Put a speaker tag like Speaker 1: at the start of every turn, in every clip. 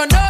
Speaker 1: you know.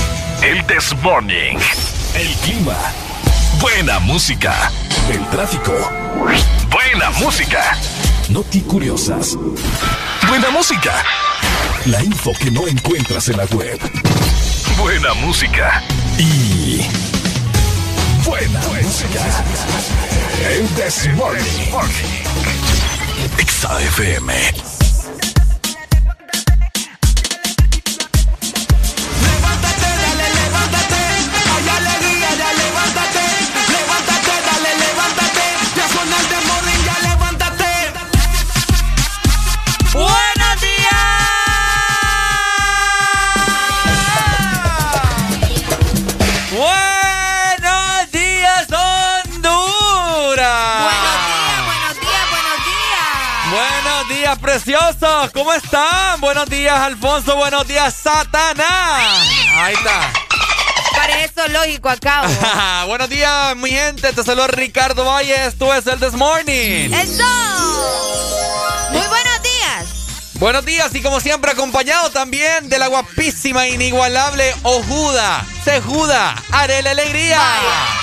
Speaker 1: El This Morning. El clima. Buena música. El tráfico. Buena música. Noti curiosas. Buena música. La info que no encuentras en la web. Buena música. Y. Buena, música. El This Morning. XAFM.
Speaker 2: Preciosos, ¿cómo están? Buenos días, Alfonso. Buenos días, Satanás. Ahí está.
Speaker 3: Para eso lógico, acabo.
Speaker 2: Buenos días, mi gente. Te saluda Ricardo Valles. Tú es el This Morning.
Speaker 3: ¡Eso! Muy buenos días.
Speaker 2: Buenos días y como siempre acompañado también de la guapísima, inigualable Ojuda. Sejuda. Haré la alegría.
Speaker 3: Días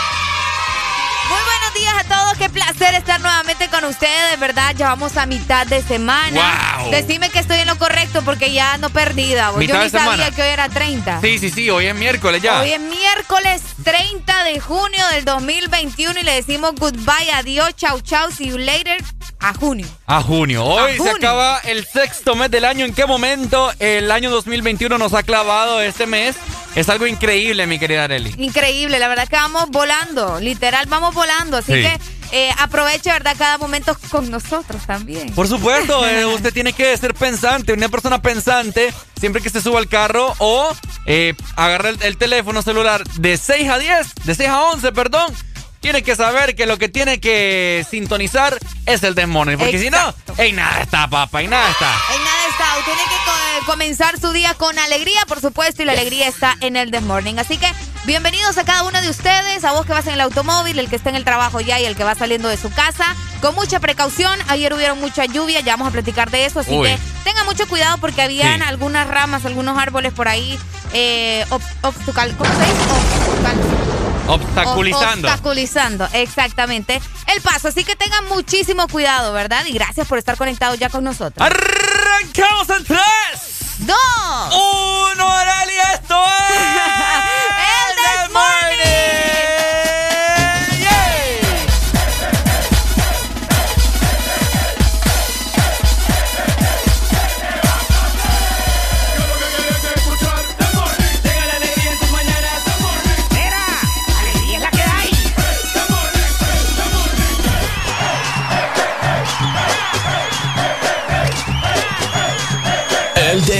Speaker 3: todos, qué placer estar nuevamente con ustedes, de verdad, ya vamos a mitad de semana.
Speaker 2: Wow.
Speaker 3: Decime que estoy en lo correcto porque ya ando perdida. Yo ni sabía que hoy era 30.
Speaker 2: Sí, sí, sí, hoy es miércoles ya.
Speaker 3: Hoy es miércoles 30 de junio del 2021 y le decimos goodbye, adiós, chau, chau, see you later a junio.
Speaker 2: A junio. Hoy se acaba el sexto mes del año. ¿En qué momento el año 2021 nos ha clavado este mes? Es algo increíble, mi querida Arely.
Speaker 3: Increíble, la verdad es que vamos volando, literal vamos volando, así que eh, aproveche, ¿verdad? Cada momento con nosotros también.
Speaker 2: Por supuesto, eh, usted tiene que ser pensante, una persona pensante, siempre que se suba al carro o eh, agarre el, teléfono celular de 6 a 10, de 6 a 11, perdón. Tiene que saber que lo que tiene que sintonizar es el demonio. Porque si no, en nada está, papá, en nada está.
Speaker 3: En nada está. Tiene que comenzar su día con alegría, por supuesto, y la alegría está en el Desmorning. Así que Bienvenidos a cada uno de ustedes, a vos que vas en el automóvil, el que está en el trabajo ya y el que va saliendo de su casa. Con mucha precaución, ayer hubieron mucha lluvia, ya vamos a platicar de eso, así que tenga mucho cuidado porque habían algunas ramas, algunos árboles por ahí eh, obstacal, ¿cómo se dice?
Speaker 2: Obstaculizando.
Speaker 3: Obstaculizando, exactamente. El paso, así que tengan muchísimo cuidado, ¿verdad? Y gracias por estar conectados ya con nosotros.
Speaker 2: Arrancamos en tres
Speaker 3: dos,
Speaker 2: uno, Aralia, esto es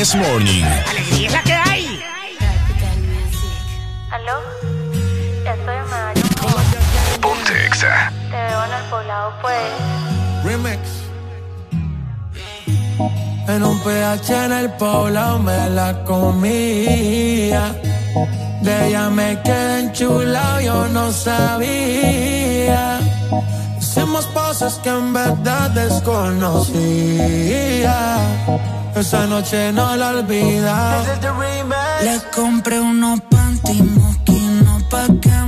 Speaker 3: This Morning.
Speaker 4: ¡Alegría es la que hay!
Speaker 5: ¿Aló? Estoy en Medellín.
Speaker 6: Ponte exa.
Speaker 5: Te veo en el poblado, pues.
Speaker 7: Remix. En un PH en el poblado me la comía. De ella me quedé enchulado, yo no sabía. Hicimos cosas que en verdad desconocía. Esa noche no la olvida.
Speaker 8: Le compré unos panty no pa' que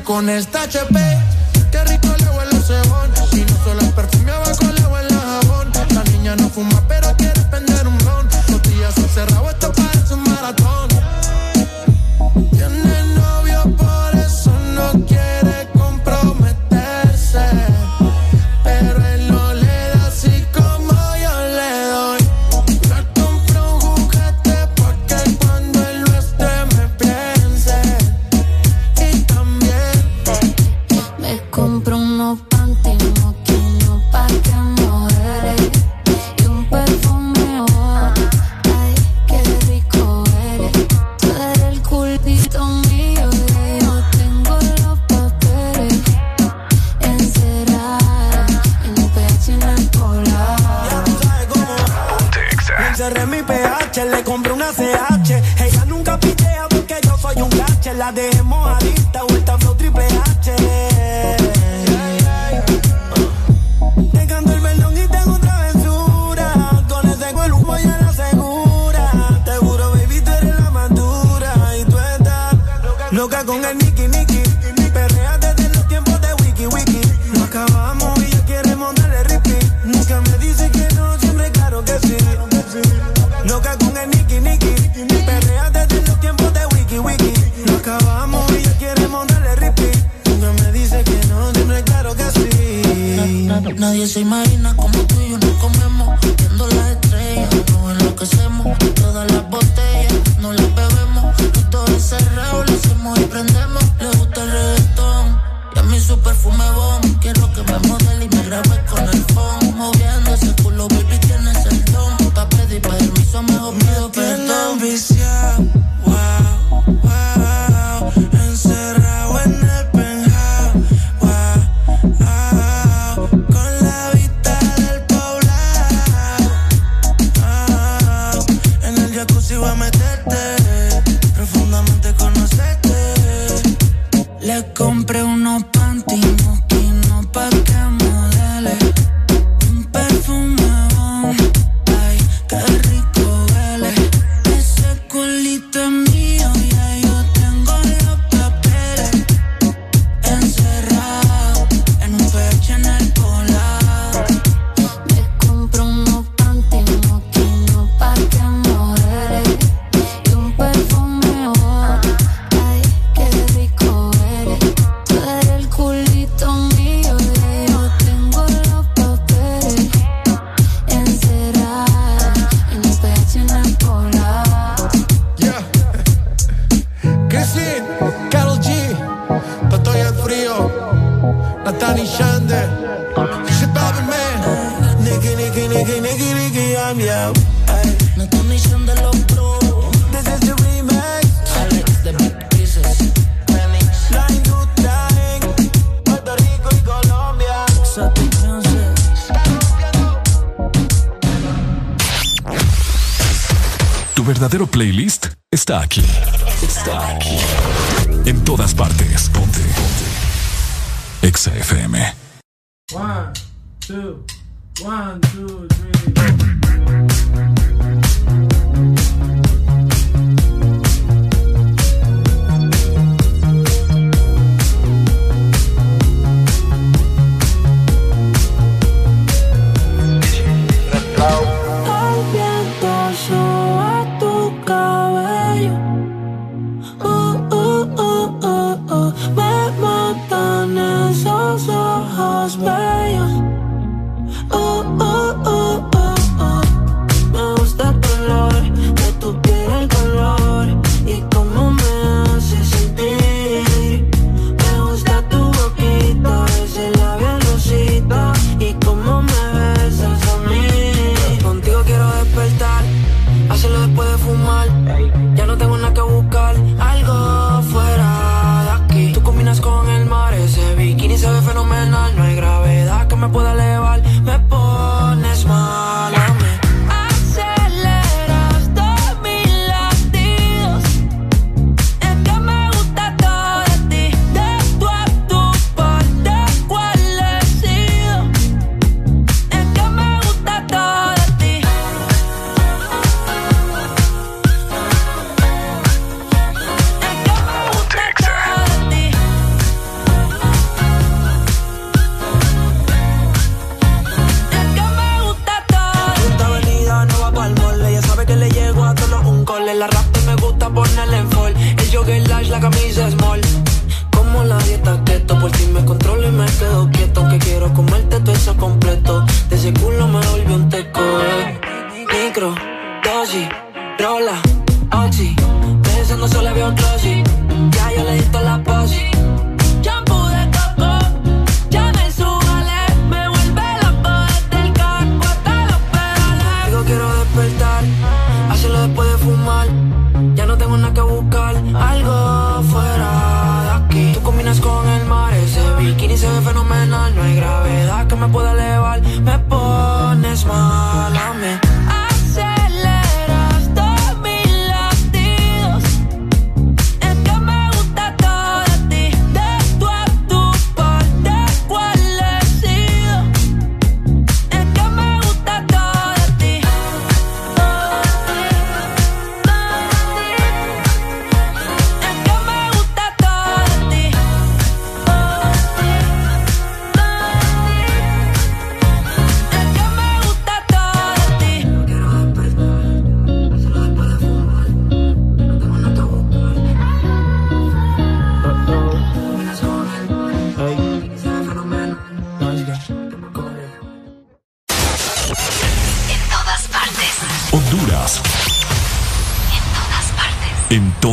Speaker 7: con esta HP.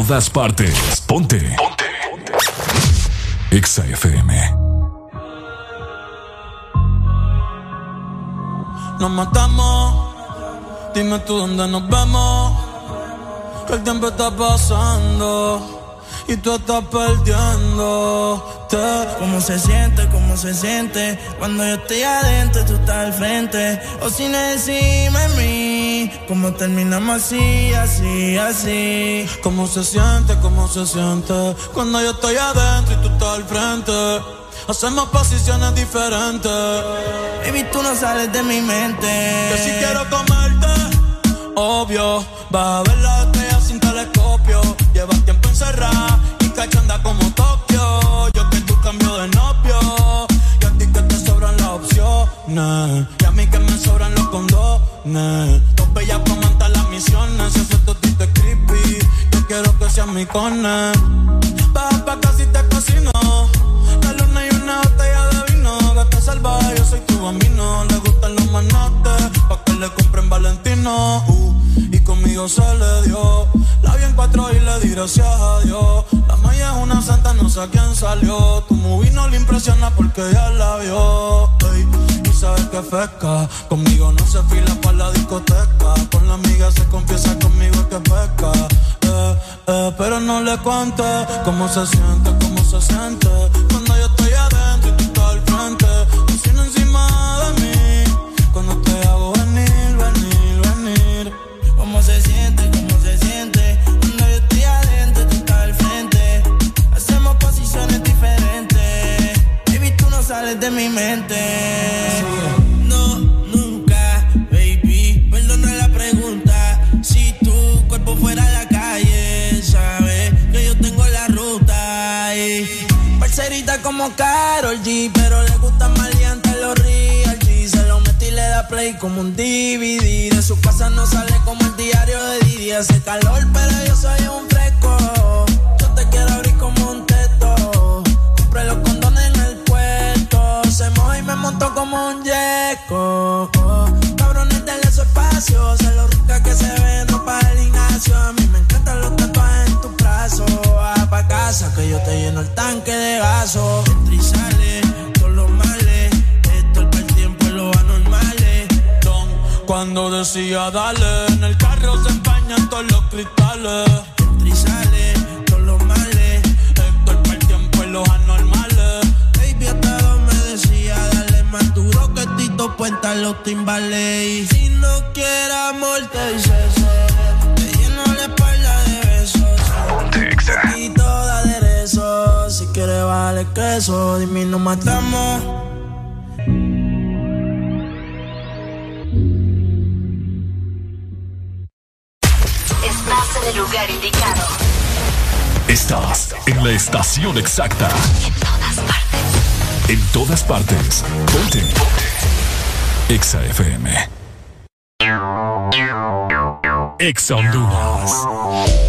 Speaker 7: Todas
Speaker 6: partes. Ponte. Ponte. Exa FM.
Speaker 9: Nos matamos. Dime tú dónde nos vemos. Que el tiempo está pasando y tú estás perdiendo.
Speaker 10: ¿Cómo se siente? ¿Cómo se siente? Cuando yo estoy adentro, tú estás al frente. O sin encima de mí. ¿Cómo terminamos así, así, así?
Speaker 9: ¿Cómo se siente? ¿Cómo se siente? Cuando yo estoy adentro y tú estás al frente. Hacemos posiciones diferentes.
Speaker 10: Baby, tú no sales de mi mente.
Speaker 9: Que si quiero comerte, obvio. Vas a ver
Speaker 10: si no quieres amor, te dice eso. Te lleno la espalda de besos.
Speaker 6: Ponte Exa.
Speaker 10: Y todo aderezo. Si quieres vale queso, dime nos matamos.
Speaker 11: Estás en el lugar indicado.
Speaker 6: Estás en la estación exacta.
Speaker 11: En todas partes.
Speaker 6: En todas partes. Ponte. Ponte. Exa FM. Exa Honduras.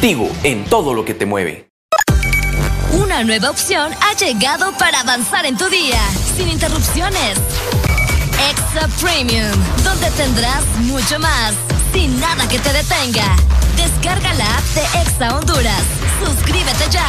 Speaker 12: Tigo en todo lo que te mueve.
Speaker 11: Una nueva opción ha llegado para avanzar en tu día, sin interrupciones. Extra Premium, donde tendrás mucho más, sin nada que te detenga. Descarga la app de Exa Honduras. Suscríbete ya.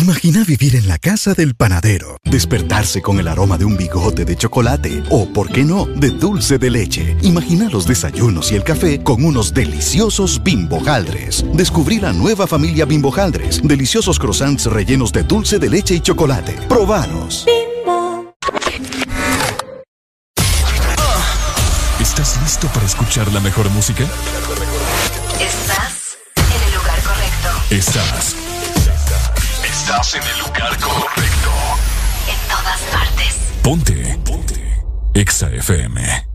Speaker 13: Imagina vivir en la casa del panadero, despertarse con el aroma de un bigote de chocolate o, por qué no, de dulce de leche. Imagina los desayunos y el café con unos deliciosos bimbojaldres. Descubrí la nueva familia bimbojaldres, deliciosos croissants rellenos de dulce de leche y chocolate. Probanos.
Speaker 6: ¿Estás listo para escuchar la mejor música?
Speaker 11: Estás en el lugar correcto.
Speaker 6: Estás. Estás en el lugar correcto.
Speaker 11: En todas partes.
Speaker 6: Ponte. Ponte. Exa FM.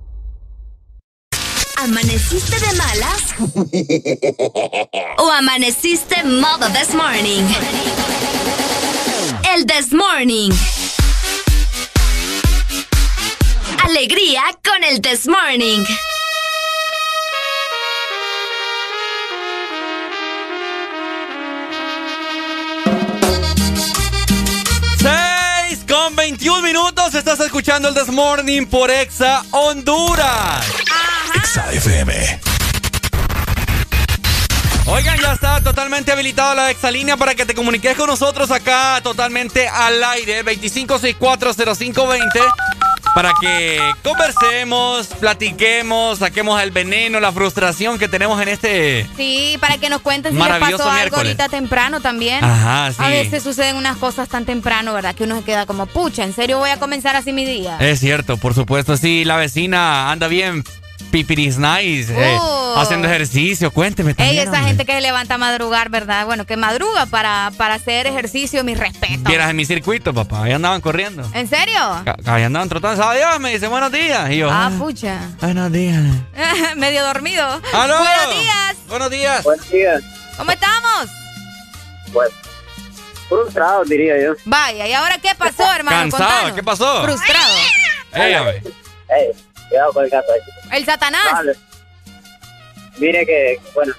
Speaker 11: ¿Amaneciste de malas? ¿O amaneciste modo this morning? El this morning. Alegría con el this morning.
Speaker 2: Con 21 minutos. Estás escuchando el This Morning por Exa Honduras.
Speaker 6: Exa FM.
Speaker 2: Oigan, ya está totalmente habilitada la exalínea para que te comuniques con nosotros acá totalmente al aire. 25640520. Para que conversemos, platiquemos, saquemos el veneno, la frustración que tenemos en este.
Speaker 3: Sí, para que nos cuenten si les pasó algo
Speaker 2: miércoles.
Speaker 3: ahorita temprano también.
Speaker 2: Ajá, sí.
Speaker 3: A veces suceden unas cosas tan temprano, ¿verdad? Que uno se queda como, pucha, ¿en serio voy a comenzar así mi día?
Speaker 2: Es cierto, por supuesto. Sí, la vecina anda bien pipiris nice, eh,
Speaker 3: Oh.
Speaker 2: haciendo ejercicio. Cuénteme
Speaker 3: Ey,
Speaker 2: también.
Speaker 3: esa
Speaker 2: hombre.
Speaker 3: gente que se levanta a madrugar, ¿verdad? Bueno, que madruga para, para hacer ejercicio, mi respeto.
Speaker 2: Vieras en mi circuito, papá. Ahí andaban corriendo.
Speaker 3: ¿En serio?
Speaker 2: Ahí andaban trotando. Adiós, me dice buenos días. Y yo,
Speaker 3: Ah,
Speaker 2: ah,
Speaker 3: pucha.
Speaker 2: buenos días.
Speaker 3: Medio dormido.
Speaker 2: ¡Aló!
Speaker 3: Buenos días.
Speaker 2: Buenos días.
Speaker 14: Buenos días.
Speaker 3: ¿Cómo estamos?
Speaker 14: Pues, frustrado, diría yo.
Speaker 3: Vaya, ¿y ahora qué pasó, hermano?
Speaker 2: Cansado,
Speaker 3: Contanos.
Speaker 2: ¿qué pasó?
Speaker 3: Frustrado.
Speaker 2: Ey, a ver.
Speaker 14: Ey, cuidado con el gato ahí.
Speaker 3: El Satanás.
Speaker 14: Vale. Mire que, bueno,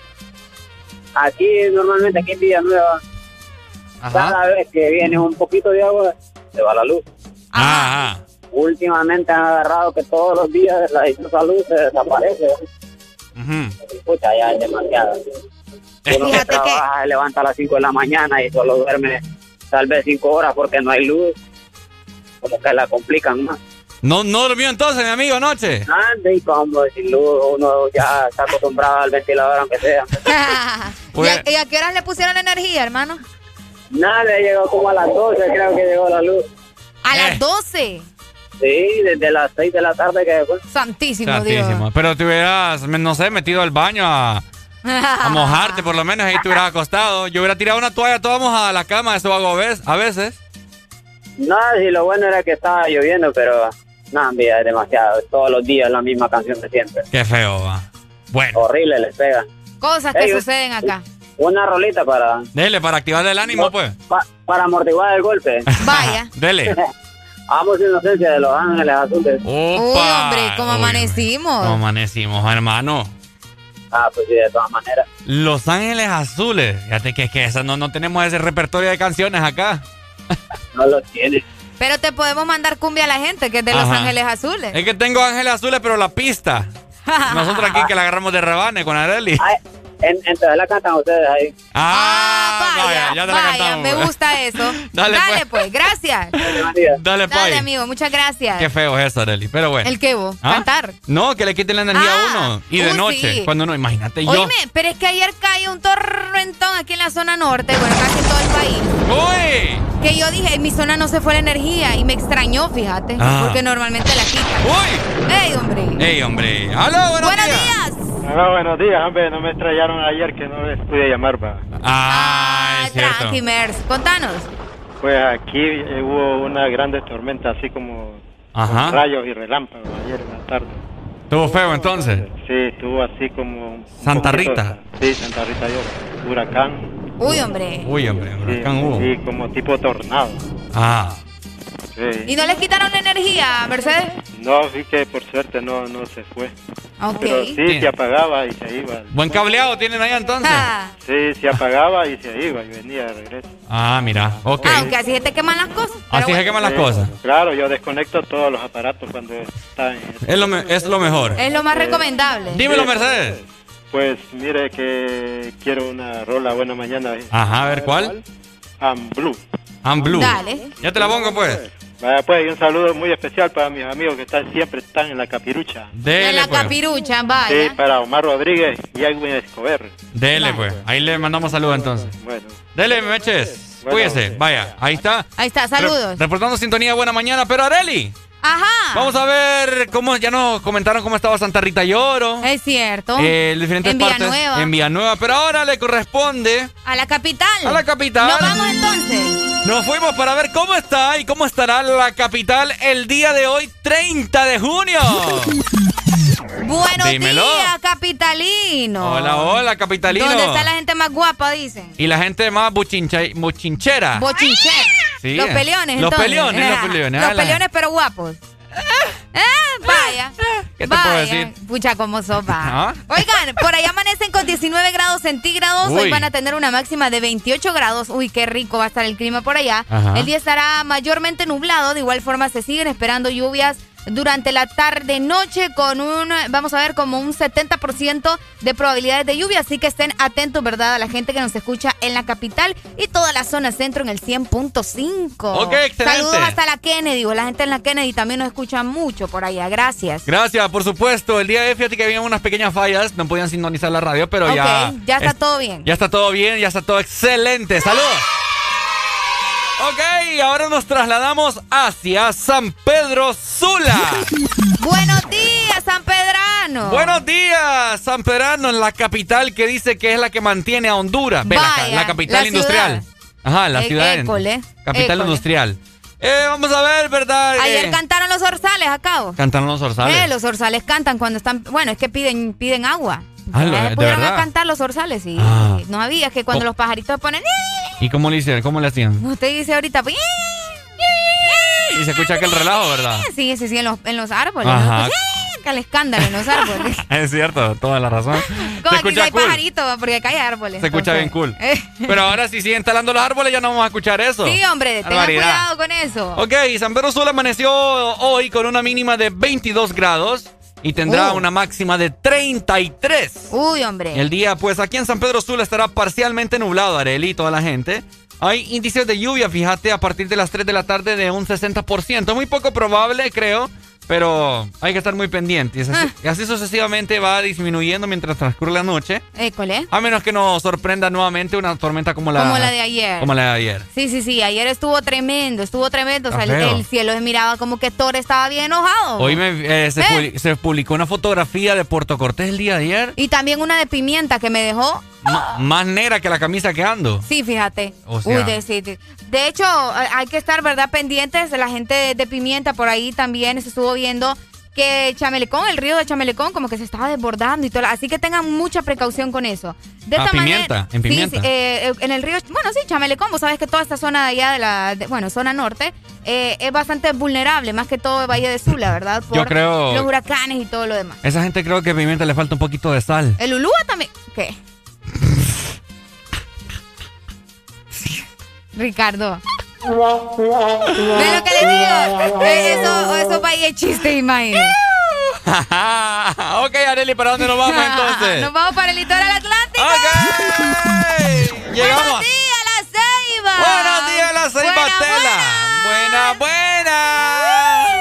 Speaker 14: aquí normalmente, aquí en Villanueva, cada vez que viene un poquito de agua, se va la luz.
Speaker 2: Ajá.
Speaker 14: Últimamente han agarrado que todos los días la dichosa luz se desaparece. Escucha, ya es demasiado. Uno que
Speaker 3: que-
Speaker 14: trabaja, se levanta a las 5 de la mañana y solo duerme tal vez 5 horas porque no hay luz. Como que la complican más.
Speaker 2: No, no durmió entonces, mi amigo, anoche.
Speaker 14: Ande y como sin luz, uno ya está acostumbrado al ventilador, aunque sea.
Speaker 3: ¿Y, a, y a qué horas le pusieron energía, hermano?
Speaker 14: Nada, le llegó como a las 12, creo que llegó la luz.
Speaker 3: A
Speaker 2: Eh.
Speaker 3: las 12.
Speaker 14: Sí, desde las 6 de la tarde que fue.
Speaker 3: Santísimo
Speaker 2: Santísimo. Pero te hubieras, no sé, metido al baño a,
Speaker 3: Dios.
Speaker 2: a mojarte, por lo menos ahí te hubieras acostado. Yo hubiera tirado una toalla toda mojada a la cama, eso hago a veces. A veces.
Speaker 14: Nada, si lo bueno era que estaba lloviendo, pero nada, mira, es demasiado. Todos los días la misma canción de siempre.
Speaker 2: Qué feo, va. Bueno.
Speaker 14: Horrible, les pega.
Speaker 3: Cosas que
Speaker 14: Ey,
Speaker 3: suceden acá.
Speaker 14: Una rolita para,
Speaker 2: Dele, para activarle el ánimo, pues.
Speaker 14: pa- para amortiguar el golpe.
Speaker 3: Vaya.
Speaker 2: Dele.
Speaker 14: Amo su inocencia de los ángeles azules.
Speaker 3: Uy,
Speaker 2: Opa.
Speaker 3: hombre, ¿cómo
Speaker 2: Uy,
Speaker 3: amanecimos?
Speaker 2: ¿Cómo amanecimos, hermano?
Speaker 14: Ah, pues sí, de todas maneras.
Speaker 2: Los Ángeles Azules. Fíjate que es que esa no, no tenemos ese repertorio de canciones acá.
Speaker 14: No lo tiene.
Speaker 3: Pero te podemos mandar cumbia a la gente, que es de Los. Ángeles Azules.
Speaker 2: Es que tengo Ángeles Azules, pero la pista. Nosotros aquí que la agarramos de rebane con Areli.
Speaker 14: En, entonces la cantan ustedes ahí.
Speaker 2: Ah,
Speaker 3: vaya,
Speaker 2: ya te la
Speaker 3: vaya,
Speaker 2: cantamos.
Speaker 3: me gusta eso.
Speaker 2: Dale,
Speaker 3: Dale,
Speaker 2: pues.
Speaker 3: pues. gracias.
Speaker 2: Dale,
Speaker 3: Dale,
Speaker 2: pay.
Speaker 3: amigo, muchas gracias.
Speaker 2: Qué feo es eso, Areli. Pero bueno.
Speaker 3: ¿El qué vos?
Speaker 2: ¿Ah?
Speaker 3: Cantar.
Speaker 2: No, que le quiten la energía
Speaker 3: Ah,
Speaker 2: a uno. Y de
Speaker 3: uh,
Speaker 2: noche.
Speaker 3: sí.
Speaker 2: Cuando no, imagínate yo.
Speaker 3: Oíme, pero es que ayer cayó un torrentón aquí en la zona norte, bueno, casi en todo el país.
Speaker 2: ¡Uy!
Speaker 3: Que yo dije, en mi zona no se fue la energía y me extrañó, fíjate,
Speaker 2: Ah.
Speaker 3: porque normalmente la quitan.
Speaker 2: ¡Uy!
Speaker 3: ¡Ey, hombre!
Speaker 2: ¡Ey, hombre! ¡Aló, buenos,
Speaker 3: ¡Buenos
Speaker 2: días!
Speaker 3: días!
Speaker 15: Hola, buenos días, hombre. No me estrellaron ayer que no les pude llamar, va.
Speaker 2: Ah, es cierto.
Speaker 3: Tranqui, Mers. Contanos.
Speaker 15: Pues aquí eh, hubo una grande tormenta, así como
Speaker 2: Ajá.
Speaker 15: con rayos y relámpagos ayer en la tarde.
Speaker 2: Estuvo feo entonces.
Speaker 15: Sí, estuvo así como... un
Speaker 2: Santa
Speaker 15: poquito-
Speaker 2: Rita.
Speaker 15: Sí, Santa Rita yo. Huracán.
Speaker 3: Uy, hombre.
Speaker 2: Uy, hombre, huracán hubo.
Speaker 15: Sí, como tipo tornado.
Speaker 2: Ah.
Speaker 15: Sí.
Speaker 3: ¿Y no les quitaron la energía, Mercedes?
Speaker 15: No, sí que por suerte no, no se fue. Pero sí, se apagaba y se iba.
Speaker 2: Buen cableado tienen ahí entonces.
Speaker 3: Ah,
Speaker 15: Sí, se apagaba y se iba y venía de regreso.
Speaker 2: Ah, mira. Ok.
Speaker 3: Aunque así se te queman las cosas. pero
Speaker 2: Así se queman las
Speaker 15: Sí,
Speaker 2: cosas.
Speaker 15: Claro, yo desconecto todos los aparatos cuando están en...
Speaker 2: Es lo, me- es lo mejor.
Speaker 3: Es lo más recomendable.
Speaker 2: Dímelo, Mercedes.
Speaker 15: Pues mire que quiero una rola buena mañana.
Speaker 2: Ajá, a ver cuál.
Speaker 15: I'm Blue.
Speaker 2: I'm Blue.
Speaker 3: Dale.
Speaker 2: Ya te la pongo, pues.
Speaker 15: Vaya pues, y un saludo muy especial para mis amigos que están siempre están en la capirucha.
Speaker 3: En
Speaker 2: Dele,
Speaker 3: la
Speaker 2: pues.
Speaker 3: capirucha,
Speaker 15: Sí,
Speaker 3: vaya.
Speaker 15: para Omar Rodríguez y Edwin Escobar.
Speaker 2: Dele, pues. Ahí le mandamos saludos entonces.
Speaker 15: Bueno,
Speaker 2: Dele, Meches.
Speaker 15: Bueno.
Speaker 2: Cuídese. Vaya, ahí está.
Speaker 3: Ahí está, saludos.
Speaker 2: Re- reportando sintonía, buena mañana. Pero Areli,
Speaker 3: Ajá.
Speaker 2: vamos a ver cómo ya nos comentaron cómo estaba Santa Rita Lloro.
Speaker 3: Es cierto.
Speaker 2: eh, diferentes
Speaker 3: en
Speaker 2: partes
Speaker 3: Villanueva.
Speaker 2: en Villanueva. Pero ahora le corresponde.
Speaker 3: A la capital.
Speaker 2: A la capital.
Speaker 3: Nos vamos entonces.
Speaker 2: Nos fuimos para ver cómo está y cómo estará la capital el día de hoy, 30 de junio.
Speaker 3: Buenos
Speaker 2: Dímelo.
Speaker 3: días, capitalino.
Speaker 2: Hola, hola, capitalino.
Speaker 3: ¿Dónde está la gente más guapa, dicen?
Speaker 2: Y la gente más buchincha- buchinchera.
Speaker 3: Bochincher.
Speaker 2: Sí.
Speaker 3: Los peleones,
Speaker 2: Los
Speaker 3: entonces.
Speaker 2: peleones, los peleones.
Speaker 3: Los
Speaker 2: Ah,
Speaker 3: peleones, pero guapos. Ah, vaya.
Speaker 2: ¿Qué te
Speaker 3: vaya.
Speaker 2: puedo decir?
Speaker 3: Pucha, como sopa.
Speaker 2: ¿Ah?
Speaker 3: Oigan, por ahí amanecen con 19 grados centígrados. Hoy
Speaker 2: Uy.
Speaker 3: van a tener una máxima de 28 grados. Uy, qué rico va a estar el clima por allá.
Speaker 2: Ajá.
Speaker 3: El día estará mayormente nublado. De igual forma, se siguen esperando lluvias durante la tarde-noche con un, vamos a ver, como un 70% de probabilidades de lluvia. Así que estén atentos, ¿verdad? A la gente que nos escucha en la capital y toda la zona centro en el 100.5.
Speaker 2: Ok, excelente.
Speaker 3: Saludos hasta la Kennedy. o La gente en la Kennedy también nos escucha mucho por allá. Gracias.
Speaker 2: Gracias, por supuesto. El día de fíjate que había unas pequeñas fallas, no podían sintonizar la radio, pero
Speaker 3: ok,
Speaker 2: ya.
Speaker 3: ya está
Speaker 2: es-
Speaker 3: todo bien.
Speaker 2: Ya está todo bien, ya está todo excelente. ¡Saludos! Ok, ahora nos trasladamos hacia San Pedro Sula.
Speaker 3: Buenos días, San Pedrano.
Speaker 2: Buenos días, San Pedrano, en la capital que dice que es la que mantiene a Honduras. Ve, la, ca-
Speaker 3: Vaya,
Speaker 2: la capital
Speaker 3: la
Speaker 2: industrial. Ajá, la
Speaker 3: Eh,
Speaker 2: ciudad.
Speaker 3: école,
Speaker 2: capital
Speaker 3: école.
Speaker 2: industrial. Eh, vamos a ver, ¿verdad?
Speaker 3: Ayer
Speaker 2: Eh,
Speaker 3: cantaron los orzales acá. ¿o?
Speaker 2: cantaron los orzales.
Speaker 3: Eh, los orzales cantan cuando están. Bueno, es que piden, piden agua.
Speaker 2: Ah, lo- ¿de
Speaker 3: pudieron
Speaker 2: verdad?
Speaker 3: cantar los orzales, sí.
Speaker 2: Ah.
Speaker 3: No había, es que cuando los pajaritos ponen.
Speaker 2: ¿Y cómo le hicieron? ¿Cómo le hacían?
Speaker 3: Usted dice ahorita. pues,
Speaker 2: Y se escucha aquel relajo, ¿verdad?
Speaker 3: Sí, sí, sí, en los, en los árboles.
Speaker 2: Ajá.
Speaker 3: ¿no? Pues, que el escándalo en los árboles.
Speaker 2: Es cierto, toda la razón.
Speaker 3: Como
Speaker 2: se escucha
Speaker 3: hay
Speaker 2: cool.
Speaker 3: pajaritos, porque acá hay árboles.
Speaker 2: Se escucha bien cool. Pero ahora si siguen talando los árboles ya no vamos a escuchar eso.
Speaker 3: Sí, hombre, tengan cuidado con eso.
Speaker 2: Ok, San Pedro Sula amaneció hoy con una mínima de 22 grados y tendrá
Speaker 3: Uh.
Speaker 2: una máxima de 33.
Speaker 3: Uy, hombre.
Speaker 2: El día, pues aquí en San Pedro Sula estará parcialmente nublado, Areli y toda la gente. Hay índices de lluvia, fíjate, a partir de las 3 de la tarde de un 60%. Muy poco probable, creo, pero hay que estar muy pendientes. Así,
Speaker 3: Ah.
Speaker 2: y así sucesivamente va disminuyendo mientras transcurre la noche.
Speaker 3: École.
Speaker 2: A menos que nos sorprenda nuevamente una tormenta como la,
Speaker 3: Como la de ayer.
Speaker 2: Como la de ayer.
Speaker 3: Sí, sí, sí, ayer estuvo tremendo, estuvo tremendo. O sea, el, cielo se miraba como que Thor estaba bien enojado.
Speaker 2: Hoy me, eh, se,
Speaker 3: ¿Eh?
Speaker 2: se publicó una fotografía de Puerto Cortés el día de ayer,
Speaker 3: Y también una de pimienta que me dejó.
Speaker 2: Más negra que la camisa que ando.
Speaker 3: Sí, fíjate.
Speaker 2: O sea.
Speaker 3: Uy, de, sí, de, de hecho, eh, hay que estar, ¿verdad?, pendientes. La gente de, de pimienta por ahí también se estuvo viendo que Chamelecón, el río de Chamelecón, como que se estaba desbordando y todo. Así que tengan mucha precaución con eso. De
Speaker 2: Ah,
Speaker 3: esta
Speaker 2: pimienta,
Speaker 3: manera.
Speaker 2: en
Speaker 3: sí,
Speaker 2: pimienta.
Speaker 3: sí, eh, eh, en el río, bueno, sí, Chamelecón, vos sabes que toda esta zona de allá de la, de- bueno, zona norte, eh, es bastante vulnerable, más que todo el Valle de Sula, ¿verdad? Por
Speaker 2: Yo creo-
Speaker 3: los huracanes y todo lo demás.
Speaker 2: Esa gente creo que a Pimienta le falta un poquito de sal.
Speaker 3: El Ulúa también. ¿Qué? Ricardo. ¿Ve lo que le digo? Eh, Eso, eso para ahí es chiste, imagínate.
Speaker 2: ok, Areli, ¿para dónde nos vamos entonces?
Speaker 3: Nos vamos para el litoral atlántico.
Speaker 2: Llegamos.
Speaker 3: Buenos días, la ceiba.
Speaker 2: Buenos días, la ceiba
Speaker 3: Buena,
Speaker 2: Tela. Buena, buena.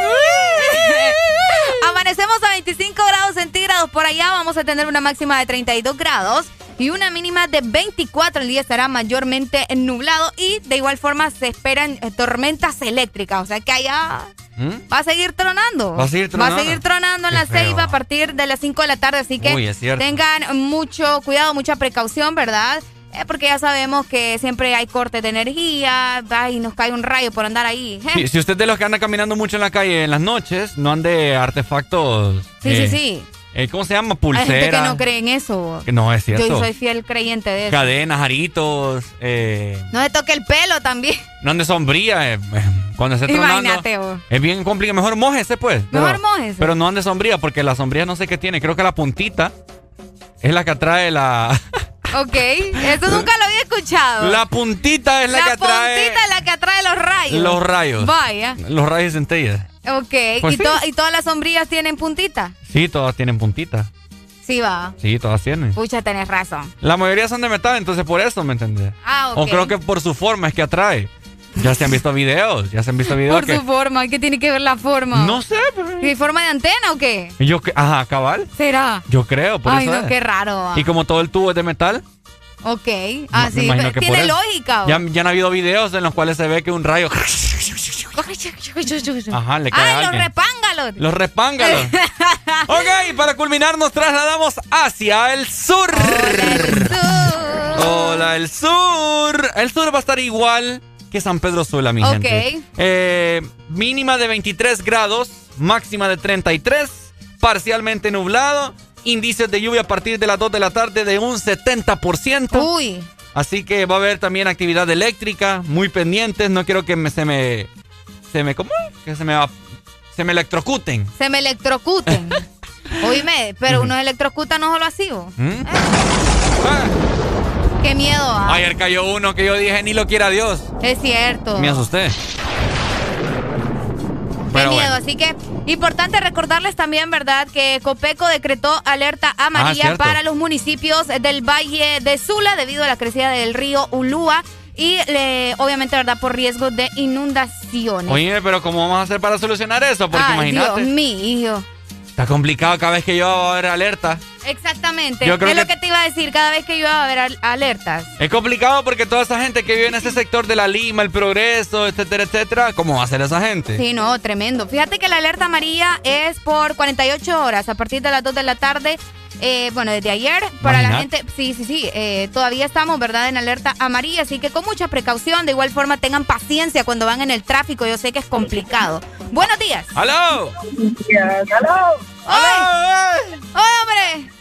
Speaker 3: Amanecemos a 25 grados centígrados por allá. Vamos a tener una máxima de 32 grados y una mínima de 24. El día estará mayormente nublado y de igual forma se esperan eh, tormentas eléctricas. O sea que allá
Speaker 2: ¿Mm?
Speaker 3: va a seguir tronando.
Speaker 2: Va a seguir tronando.
Speaker 3: Va a seguir tronando en
Speaker 2: Qué
Speaker 3: la
Speaker 2: feo.
Speaker 3: ceiba a partir de las 5 de la tarde. Así que
Speaker 2: Uy,
Speaker 3: tengan mucho cuidado, mucha precaución, ¿verdad? Eh, porque ya sabemos que siempre hay cortes de energía, y nos cae un rayo por andar ahí.
Speaker 2: Si, si, usted es de los que anda caminando mucho en la calle en las noches, no ande artefactos.
Speaker 3: Sí, sí, sí.
Speaker 2: Eh, ¿Cómo se llama? Pulsera.
Speaker 3: Hay gente que no cree en eso.
Speaker 2: No, es cierto.
Speaker 3: Yo soy fiel creyente de eso.
Speaker 2: Cadenas, aritos. Eh,
Speaker 3: no se toque el pelo también.
Speaker 2: No ande sombría. Eh, cuando se
Speaker 3: Imagínate,
Speaker 2: Es bien complicado. Mejor mojese, pues.
Speaker 3: Mejor mojese.
Speaker 2: Pero no ande sombría, porque la sombría no sé qué tiene. Creo que la puntita es la que atrae la...
Speaker 3: Ok, eso nunca lo había escuchado.
Speaker 2: La puntita es la, que atrae...
Speaker 3: La puntita es la que atrae los rayos.
Speaker 2: Los rayos.
Speaker 3: Vaya.
Speaker 2: Los rayos centellas.
Speaker 3: Ok, pues ¿Y, ¿y todas las sombrillas tienen puntita?
Speaker 2: Sí, todas tienen puntita.
Speaker 3: Sí, va.
Speaker 2: Sí, todas tienen.
Speaker 3: Pucha, tenés razón.
Speaker 2: La mayoría son de metal, entonces por eso, ¿me entendés?
Speaker 3: Ah, ok.
Speaker 2: O creo que por su forma es que atrae. Ya se han visto videos, ya se han visto videos.
Speaker 3: Por su forma, ¿qué tiene que ver la forma?
Speaker 2: No sé, pero...
Speaker 3: forma de antena o qué?
Speaker 2: Yo, ajá, cabal.
Speaker 3: ¿Será?
Speaker 2: Yo creo, por
Speaker 3: Ay,
Speaker 2: eso
Speaker 3: no, qué raro.
Speaker 2: Y como todo el tubo es de metal.
Speaker 3: Ok, ah, sí, tiene lógica.
Speaker 2: Ya, ya, han habido videos en los cuales se ve que un rayo... Ajá, le cae
Speaker 3: ¡Ay, los repángalos!
Speaker 2: Los repángalos. ok, para culminar nos trasladamos hacia el sur. Hola, el sur. El sur va a estar igual que San Pedro Sula, mi gente. Eh, mínima de 23 grados, máxima de 33, parcialmente nublado, índices de lluvia a partir de las 2 de la tarde de un 70%.
Speaker 3: Uy.
Speaker 2: Así que va a haber también actividad eléctrica, muy pendientes, no quiero que me, se me se me ¿cómo? que se me se me electrocuten.
Speaker 3: Se me electrocuten. Oíme, pero uno electrocuta no solo así, ¿Mm? ¿Eh? Qué miedo. ¿ah?
Speaker 2: Ayer cayó uno que yo dije ni lo quiera Dios.
Speaker 3: Es cierto.
Speaker 2: Me asusté.
Speaker 3: Qué miedo. Así que importante recordarles también, ¿verdad?, que Copeco decretó alerta amarilla
Speaker 2: ah,
Speaker 3: para los municipios del Valle de Sula debido a la crecida del río Ulúa y le, obviamente, ¿verdad? Por riesgo de inundaciones.
Speaker 2: Oye, pero ¿cómo vamos a hacer para solucionar eso? Porque imagínate.
Speaker 3: Dios mío.
Speaker 2: Está complicado cada vez que yo va a haber alerta.
Speaker 3: Exactamente. es lo que te iba a decir cada vez que yo iba a haber alertas.
Speaker 2: Es complicado porque toda esa gente que vive en ese sector de la Lima, el Progreso, etcétera, etcétera, ¿cómo va a ser esa gente?
Speaker 3: Sí, no, tremendo. Fíjate que la alerta amarilla es por 48 horas a partir de las 2 de la tarde eh, bueno, desde ayer, para la gente, sí, sí, sí, eh, todavía estamos, ¿verdad?, en alerta amarilla, así que con mucha precaución, de igual forma tengan paciencia cuando van en el tráfico, yo sé que es complicado. Buenos días.
Speaker 2: ¡Aló!
Speaker 16: ¡Aló!
Speaker 3: ¡Hola! hombre!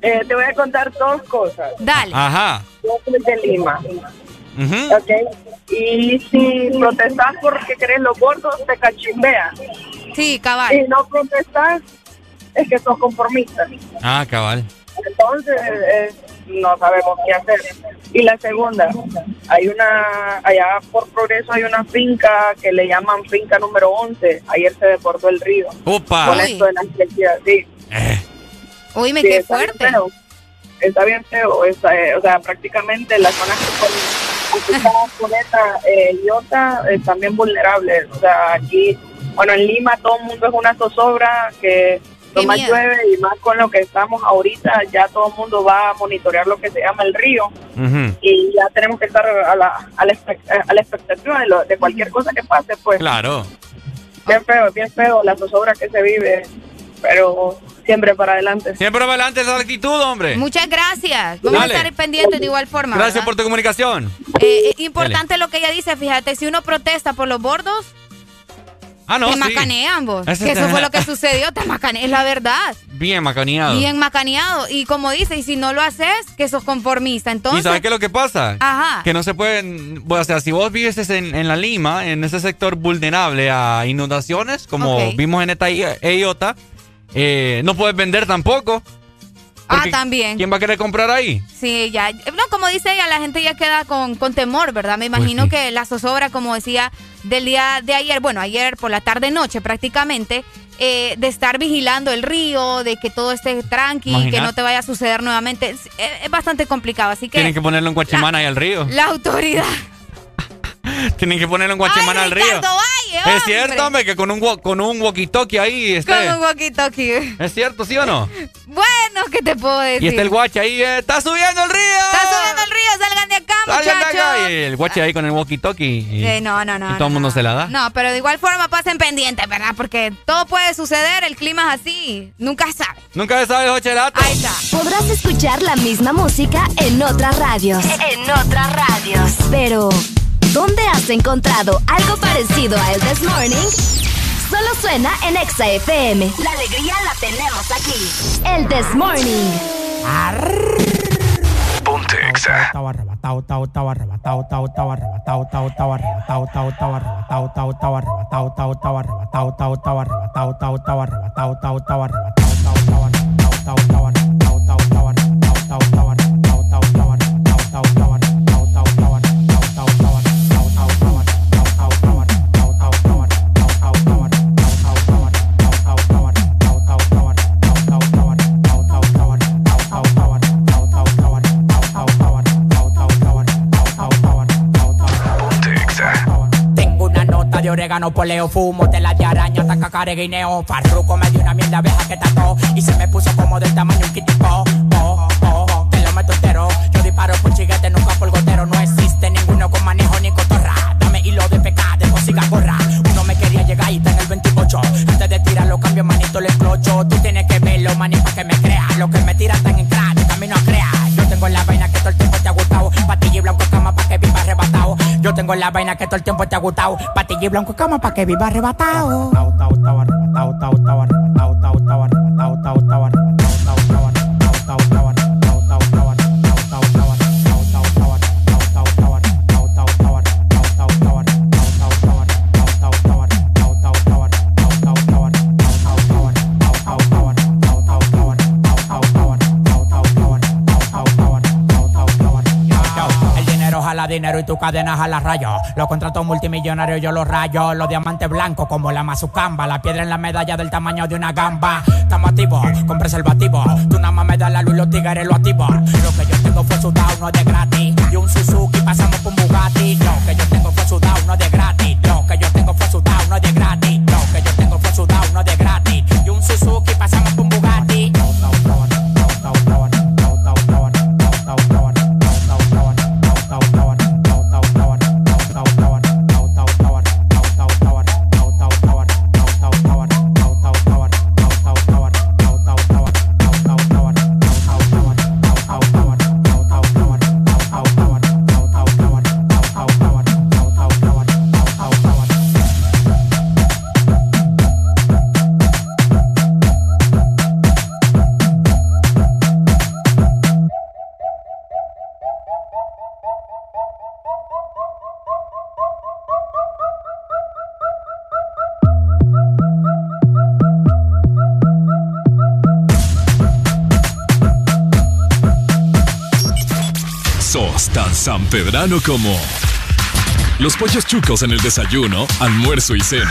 Speaker 16: Eh, te voy a contar dos cosas.
Speaker 3: Dale.
Speaker 2: Ajá.
Speaker 16: Yo soy de Lima. ¿Ok? Y si protestas porque querés los gordos, te cachimbean.
Speaker 3: Sí, cabal.
Speaker 16: Si no protestas, es que son conformistas.
Speaker 2: Ah, cabal.
Speaker 16: Entonces, eh, no sabemos qué hacer. Y la segunda, hay una, allá por Progreso hay una finca que le llaman finca número 11. Ayer se deportó el río.
Speaker 2: ¡Opa!
Speaker 16: Con esto de la sí.
Speaker 2: Eh.
Speaker 3: Uy, me qué fuerte.
Speaker 16: está bien feo. Está, eh, o sea, prácticamente las zonas que con esta eh, iota están bien vulnerables. O sea, aquí, bueno, en Lima todo el mundo es una zozobra que más llueve y más con lo que estamos ahorita, ya todo el mundo va a monitorear lo que se llama el río y ya tenemos que estar a la, a la, expectativa de, cualquier cosa que pase, pues.
Speaker 2: Claro.
Speaker 16: Bien feo, bien feo la zozobra que se vive, pero siempre para adelante.
Speaker 2: Siempre para adelante esa actitud, hombre.
Speaker 3: Muchas gracias. Vamos a estar pendientes de igual forma.
Speaker 2: Gracias por tu comunicación.
Speaker 3: Eh, eh, importante lo que ella dice, fíjate, si uno protesta por los bordos,
Speaker 2: Ah, no,
Speaker 3: te macanean vos. que eso fue lo que sucedió, te macanean, es la verdad.
Speaker 2: Bien macaneado.
Speaker 3: Bien macaneado. Y como dice, y si no lo haces, que sos conformista. Entonces.
Speaker 2: ¿Y sabes qué es lo que pasa?
Speaker 3: Ajá.
Speaker 2: Que no se pueden. O sea, si vos vives en, la Lima, en ese sector vulnerable a inundaciones, como vimos en esta EIOTA, eh, no puedes vender tampoco.
Speaker 3: Ah, también.
Speaker 2: ¿Quién va a querer comprar ahí?
Speaker 3: Sí, ya. No, como dice ella, la gente ya queda con, con temor, ¿verdad? Me pues imagino que la zozobra, como decía, del día de ayer, bueno, ayer por la tarde-noche prácticamente, eh, de estar vigilando el río, de que todo esté tranqui, que no te vaya a suceder nuevamente. Es, bastante complicado, así que...
Speaker 2: Tienen que ponerlo en Guachimana y al río.
Speaker 3: La autoridad.
Speaker 2: Tienen que ponerlo en Guachimana al río. Es cierto, hombre, que con un, con un walkie-talkie ahí
Speaker 3: está. Con un walkie-talkie.
Speaker 2: ¿Es cierto, sí o no?
Speaker 3: bueno, ¿qué te puedo decir?
Speaker 2: Y está el guache ahí, eh, ¡está subiendo el río!
Speaker 3: ¡Está subiendo el río! ¡Salgan de acá, salgan muchachos! De acá.
Speaker 2: Y el guache ahí con el walkie-talkie.
Speaker 3: No, no, no.
Speaker 2: Y todo el mundo
Speaker 3: se
Speaker 2: la da.
Speaker 3: No, pero de igual forma pasen pendientes, ¿verdad? Porque todo puede suceder, el clima es así. Nunca se sabe.
Speaker 2: Nunca se sabe, Jochelato.
Speaker 3: Ahí está.
Speaker 11: Podrás escuchar la misma música en otras radios. En otras radios. Pero, ¿dónde has encontrado algo parecido a El This Morning? Solo suena en Exa FM. La alegría la tenemos aquí. El This Morning.
Speaker 6: Ponte Exa.
Speaker 17: De orégano, poleo, fumo, tela de araña, taca, careguineo. Farruco me dio una mierda abeja que tató y se me puso como del tamaño un kitipo. Oh, oh, oh, te lo meto entero. Yo disparo por chiguete, nunca por gotero. No existe ninguno con manejo ni cotorra. Dame hilo de pecado, de siga gorra. Uno me quería llegar y está en el 28. Antes de tirar los cambios, manito, le explocho. Tú tienes que verlo, manito, para que me crea. Lo que me tiran están en crack, camino a crear. Yo tengo la vaina que todo el tiempo te ha gustado. Patilla y blanco cama Yo tengo la vaina que todo el tiempo te ha gustado. Patilla y blanco cama para que viva arrebatado. Dinero y tu cadena a la rayo. Los contratos multimillonarios yo los rayo. Los diamantes blancos como la mazucamba. La piedra en la medalla del tamaño de una gamba. Estamos activos con preservativo. Tú nada más me das la luz los tigres lo activo. Lo que yo tengo fue sudado, no de gratis. Y un Suzuki pasamos un Bugatti. Lo que yo tengo
Speaker 6: sanpedrano como los pollos chucos en el desayuno, almuerzo y cena.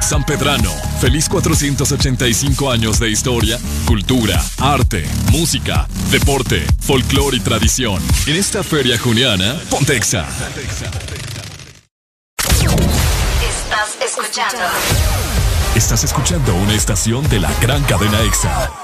Speaker 6: San Pedrano, feliz 485 años de historia, cultura, arte, música, deporte, folclore y tradición. En esta feria juniana, Pontexa.
Speaker 11: Estás escuchando.
Speaker 6: Estás escuchando una estación de la gran cadena EXA.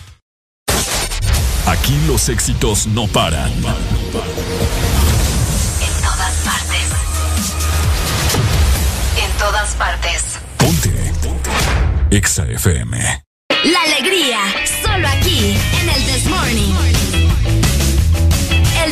Speaker 6: Aquí los éxitos no paran.
Speaker 11: En todas partes. En todas partes.
Speaker 6: Ponte. Exa FM.
Speaker 11: La alegría, solo aquí, en el This Morning.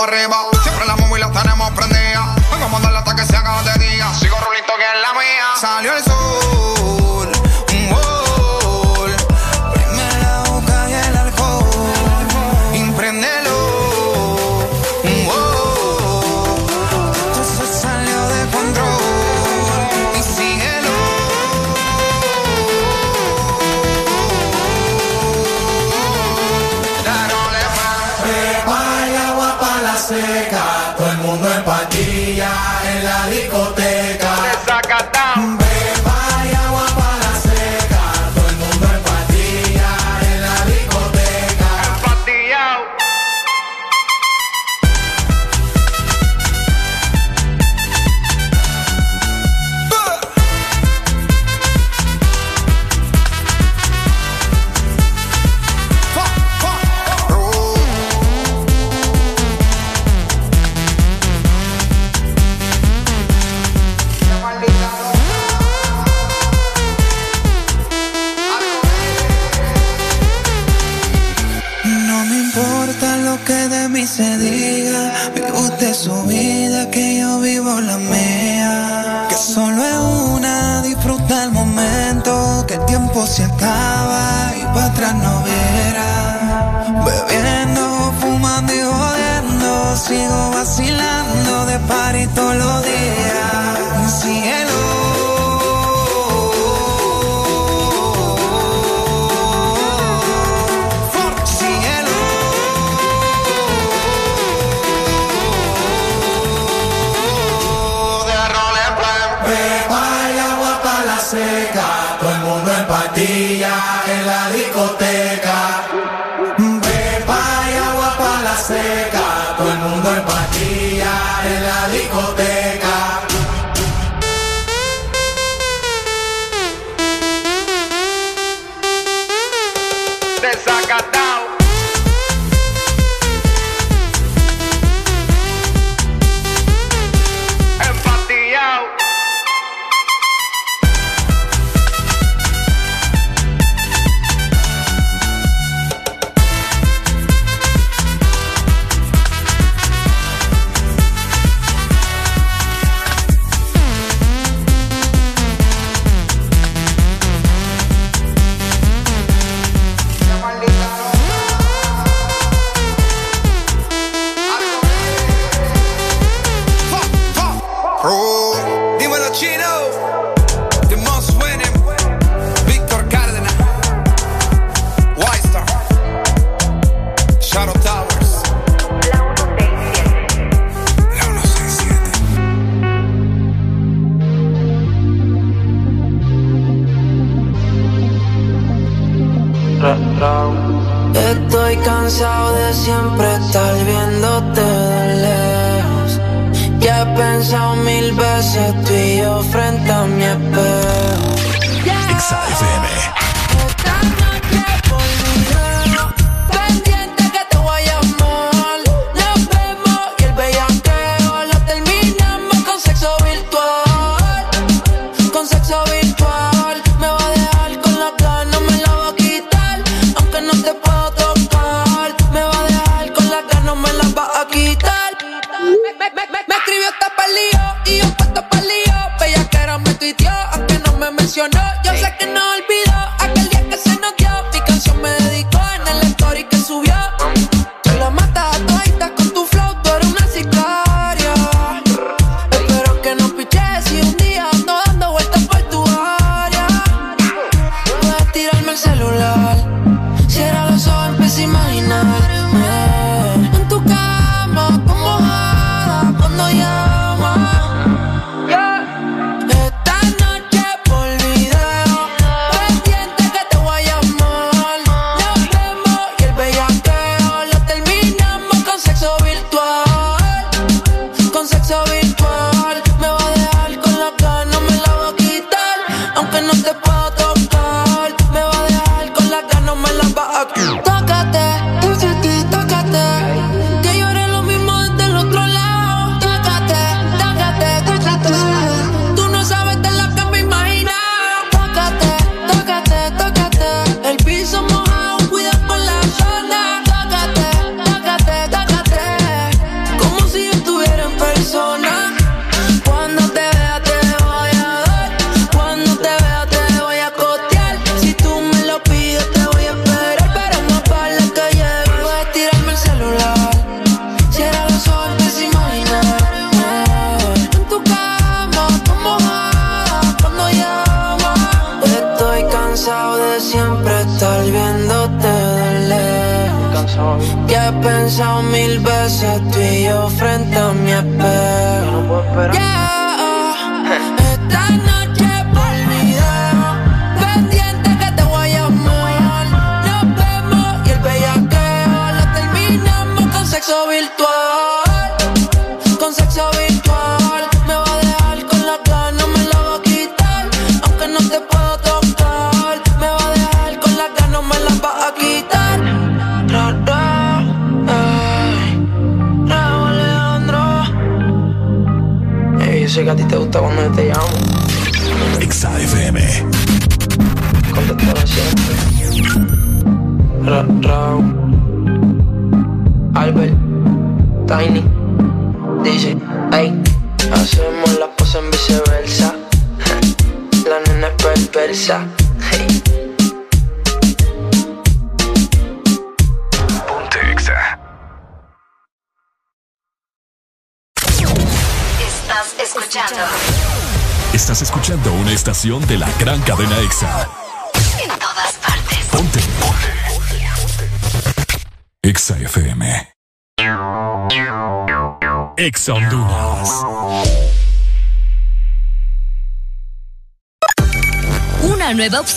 Speaker 18: corremos.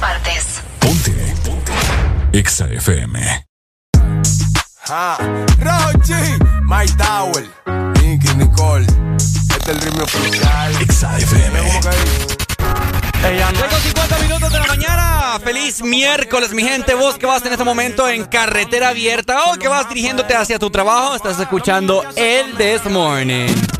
Speaker 11: partes.
Speaker 6: Ponte. Ponte. Exa FM.
Speaker 19: Ah, Rochi, My Tower, Nicky, Nicole. Este es el ritmo oficial.
Speaker 6: Exa FM.
Speaker 2: Ella 50 minutos de la mañana. Feliz miércoles, mi gente. Vos que vas en este momento en carretera abierta o que vas dirigiéndote hacia tu trabajo, estás escuchando el This Morning.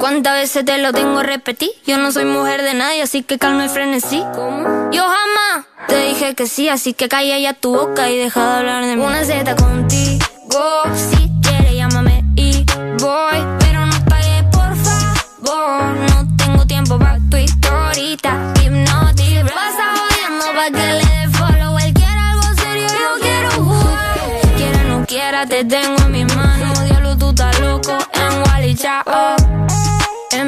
Speaker 20: ¿Cuántas veces te lo tengo a repetir? Yo no soy mujer de nadie, así que calma el frenesí. ¿Cómo? Yo jamás te dije que sí, así que calla ya tu boca y deja de hablar de mí. Una Z contigo, si quieres llámame y voy, pero no pagues por favor. No tengo tiempo para tu historita, hipnotic. Jodiendo pa' que le dé follow. Él quiere algo serio, yo quiero jugar. Quiera no quiera, te tengo en mis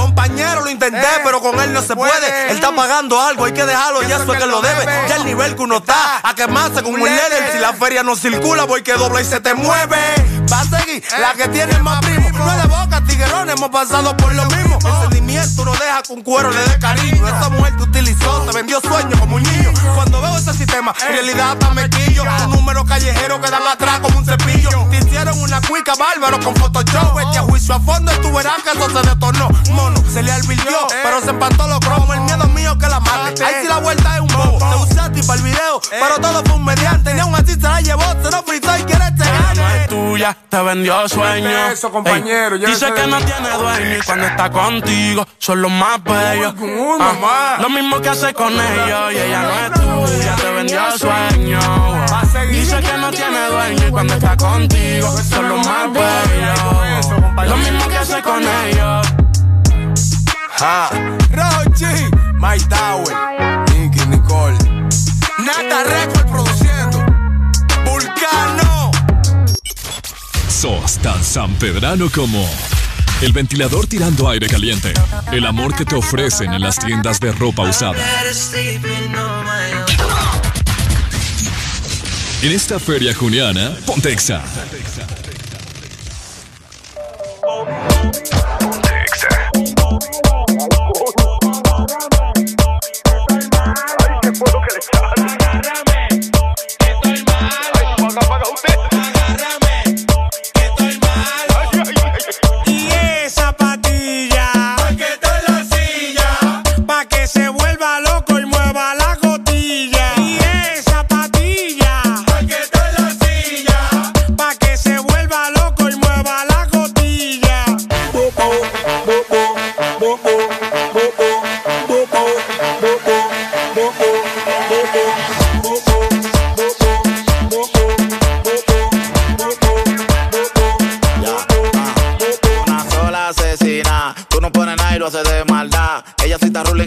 Speaker 19: Compañero, lo intenté, pero con él no se puede. Él está pagando algo, hay que dejarlo, ya eso es que lo debe. Ya el nivel que uno está, a quemarse con un líder. Si la feria no circula, voy que dobla y se te mueve. Va a seguir la que tiene más primo. No es de boca, tiguerón, hemos pasado por lo mismo. El sentimiento no deja con cuero le dé cariño. Esa mujer te utilizó, te vendió sueños como un niño. Cuando veo ese sistema, en realidad hasta me quillo. Un número callejero que dan atrás como un cepillo. Te hicieron una cuica bárbaro con Photoshop. Este a juicio a fondo tú verás que eso se detornó. Se le advirtió, pero se empató los cromos. El miedo mío que la mate. Ahí sí la vuelta es un bobo. Te usaste para el video, pero todo fue un mediante. Y aún así se la llevó, se lo fritó y quiere este
Speaker 21: Ella no es tuya, te vendió sueño.
Speaker 22: eso, compañero,
Speaker 21: Ey, Dice que no tiene dueño y cuando está contigo son los más bellos.
Speaker 22: uno más.
Speaker 21: Lo mismo que hace con ellos y ella no es tuya, te vendió sueño. Dice que no tiene dueño y cuando está contigo son los más bellos. Lo mismo que hace con ellos.
Speaker 22: Ja. Rochi, Mike Tower, Nicky Nicole. Nata Record produciendo. Vulcano.
Speaker 6: Sos tan sanpedrano como el ventilador tirando aire caliente, el amor que te ofrecen en las tiendas de ropa usada. En esta feria juniana, Pontexa.
Speaker 23: Y esa patilla, pa' que está en la silla, pa' que se vuelva loco y mueva la gotilla. Y esa patilla, pa' que está en la silla, pa' que se vuelva loco y mueva la gotilla.
Speaker 24: Una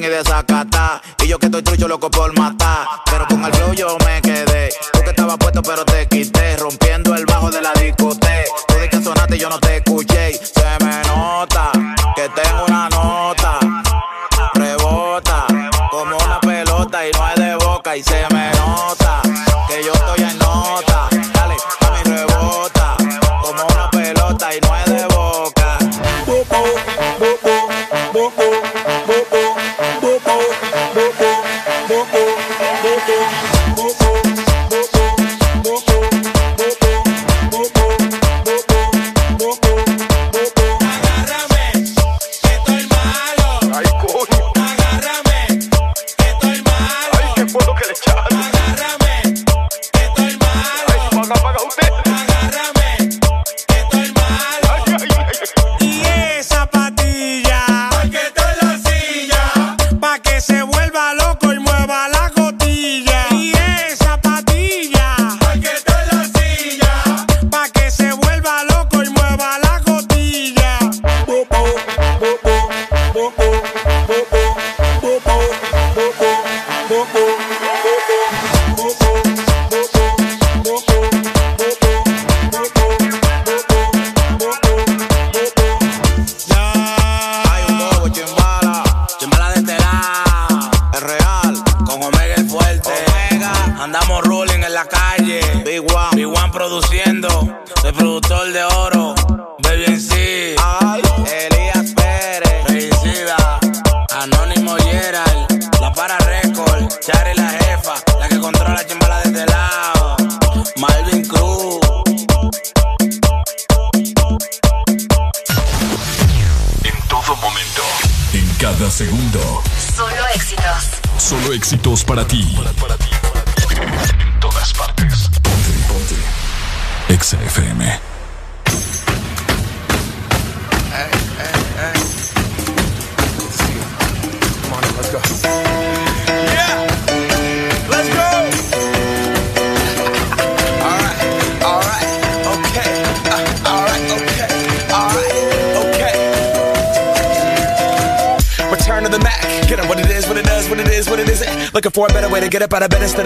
Speaker 24: y desacata. Y yo que estoy trucho loco por matar. Pero con el flow yo me quedé. Tú que estabas puesto pero te quité. Rompiendo el bajo de la discoteca. Tú de que sonaste yo no te escuché. Se me nota que tengo una nota. Rebota como una pelota y no es de boca. Y se me nota que yo estoy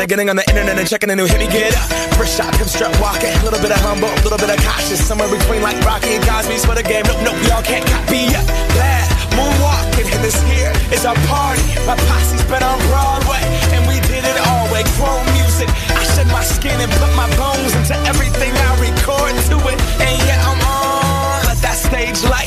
Speaker 22: getting on the internet and checking a new hit. Me get up. First shot, hip strut walking. A little bit of humble, a little bit of cautious. Somewhere between like Rocky and Cosby's for the game. Nope, nope, y'all can't copy yet. Glad moonwalking, and this here is our party. My posse's been on Broadway, and we did it all way. Grown music. I shed my skin and put my bones into everything I record to it. And yeah, I'm on. Let that stage light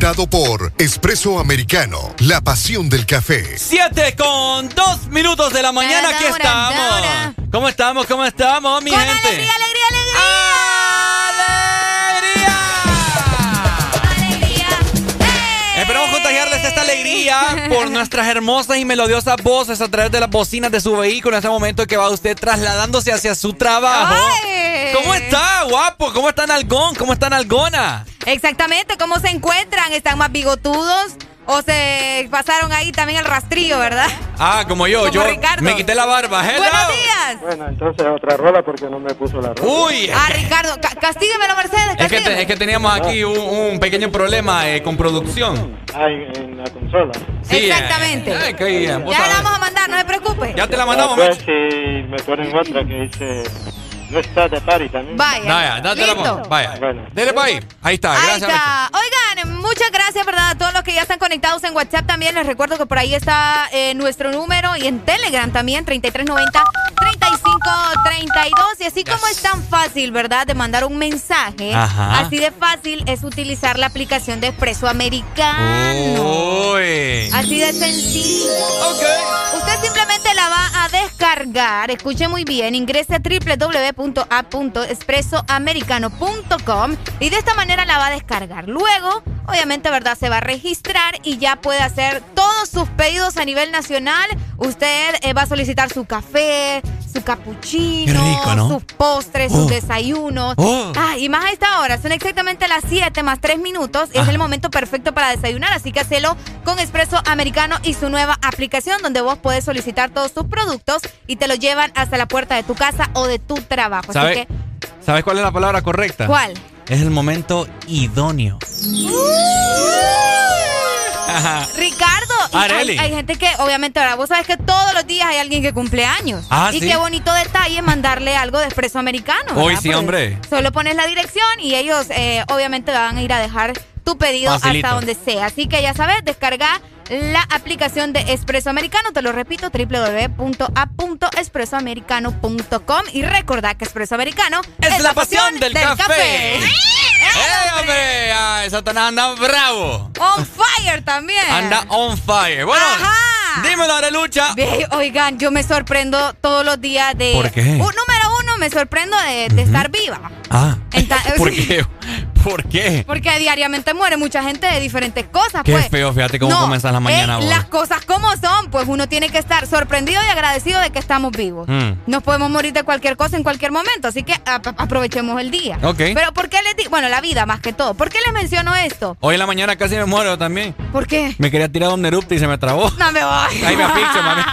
Speaker 25: Presentado por Espresso Americano, la pasión del café.
Speaker 2: Siete con dos minutos de la mañana. Aquí estamos. ¿Cómo estamos? ¿Cómo estamos, mi
Speaker 3: Con
Speaker 2: gente?
Speaker 3: alegría, alegría,
Speaker 2: Esperamos contagiarles esta alegría por nuestras hermosas y melodiosas voces a través de las bocinas de su vehículo en este momento que va usted trasladándose hacia su trabajo.
Speaker 3: ¡Ay!
Speaker 2: ¿Cómo está, guapo? ¿Cómo está Nalgón? ¿Cómo está Nalgona?
Speaker 3: Exactamente, ¿cómo se encuentran? ¿Están más bigotudos? ¿O se pasaron ahí también el rastrillo, verdad?
Speaker 2: Ah, como yo,
Speaker 3: Como
Speaker 2: yo
Speaker 3: Ricardo.
Speaker 2: me quité la barba. Hello.
Speaker 3: Buenos días.
Speaker 26: Bueno, entonces otra rola porque no me puso la rola.
Speaker 2: Uy,
Speaker 3: Ah, Ricardo, ca- castíguemelo, Mercedes,
Speaker 2: es que, te- es que teníamos aquí un, un pequeño problema eh, con producción.
Speaker 26: Ah, en, la consola.
Speaker 2: Sí, eh,
Speaker 3: Exactamente.
Speaker 2: eh,
Speaker 3: Ya la vamos a mandar, no se preocupe.
Speaker 2: Ya te la
Speaker 26: Ah,
Speaker 2: mandamos,
Speaker 26: pues si me ponen otra que dice no está de party también.
Speaker 3: Vaya.
Speaker 2: Vaya, date la
Speaker 3: Listo.
Speaker 2: mano. Vaya.
Speaker 26: Bueno.
Speaker 2: Dele pa' ahí. Ahí está,
Speaker 3: Ahí
Speaker 2: gracias.
Speaker 3: está. Oigan, muchas gracias, ¿verdad? A todos los que ya están conectados en WhatsApp también. Les recuerdo que por ahí está eh, nuestro número y en Telegram también, 3390 35 532. Y así como es tan fácil, ¿verdad?, de mandar un mensaje,
Speaker 2: Ajá.
Speaker 3: así de fácil es utilizar la aplicación de Expreso Americano.
Speaker 2: Uy.
Speaker 3: Así de sencillo. Usted simplemente la va a descargar. Escuche muy bien. Ingrese a www.a.expresoamericano.com y de esta manera la va a descargar. Luego, obviamente, ¿verdad? Se va a registrar y ya puede hacer todos sus pedidos a nivel nacional. Usted eh, va a solicitar su café, su cappuccino,
Speaker 2: Qué rico, ¿no?
Speaker 3: sus postres,
Speaker 2: Oh.
Speaker 3: sus desayunos.
Speaker 2: Oh.
Speaker 3: Ah, y más a esta hora, son exactamente las 7 más 3 minutos. Es el momento perfecto para desayunar, así que hacelo con Espresso Americano y su nueva aplicación donde vos podés solicitar todos tus productos y te lo llevan hasta la puerta de tu casa o de tu trabajo. Así
Speaker 2: ¿Sabe-
Speaker 3: que,
Speaker 2: ¿Sabes cuál es la palabra correcta?
Speaker 3: ¿cuál?
Speaker 2: Es el momento idóneo. Ajá.
Speaker 3: Ricardo, hay, hay gente que, obviamente, ahora vos sabes que todos los días hay alguien que cumple años.
Speaker 2: Ah,
Speaker 3: y
Speaker 2: sí.
Speaker 3: qué bonito detalle mandarle algo de Espresso Americano.
Speaker 2: Hoy
Speaker 3: ¿verdad?
Speaker 2: sí,
Speaker 3: Porque
Speaker 2: hombre.
Speaker 3: Solo pones la dirección y ellos, eh, obviamente, van a ir a dejar tu pedido
Speaker 2: Facilito.
Speaker 3: hasta donde sea. Así que ya sabes, descarga la aplicación de Espresso Americano. Te lo repito, www.a.expresoamericano.com. Y recordad que Espresso Americano
Speaker 2: Es la pasión del café.
Speaker 3: ¡Eh,
Speaker 2: ¡Eh, hombre! Ay, Satanás anda bravo.
Speaker 3: On fire también.
Speaker 2: Anda on fire. Bueno,
Speaker 3: Ajá.
Speaker 2: dímelo, Arelucha.
Speaker 3: Oigan, yo me sorprendo todos los días de.
Speaker 2: ¿Por qué?
Speaker 3: Número uno, me sorprendo de, de estar viva.
Speaker 2: Ah,
Speaker 3: Enta-
Speaker 2: ¿por qué? ¿Por qué?
Speaker 3: Porque diariamente muere mucha gente de diferentes cosas.
Speaker 2: Qué
Speaker 3: pues.
Speaker 2: feo, fíjate cómo
Speaker 3: No,
Speaker 2: la mañana
Speaker 3: eh. Las cosas como son, pues uno tiene que estar sorprendido y agradecido de que estamos vivos.
Speaker 2: Mm.
Speaker 3: Nos podemos morir de cualquier cosa en cualquier momento, así que aprovechemos el día.
Speaker 2: Ok.
Speaker 3: Pero ¿por qué les di Bueno, la vida más que todo. ¿Por qué les menciono esto?
Speaker 2: Hoy en la mañana casi me muero también.
Speaker 3: ¿Por qué?
Speaker 2: Me quería tirar un erupto y se me trabó.
Speaker 3: No me voy.
Speaker 2: Ahí me asfixio, mami.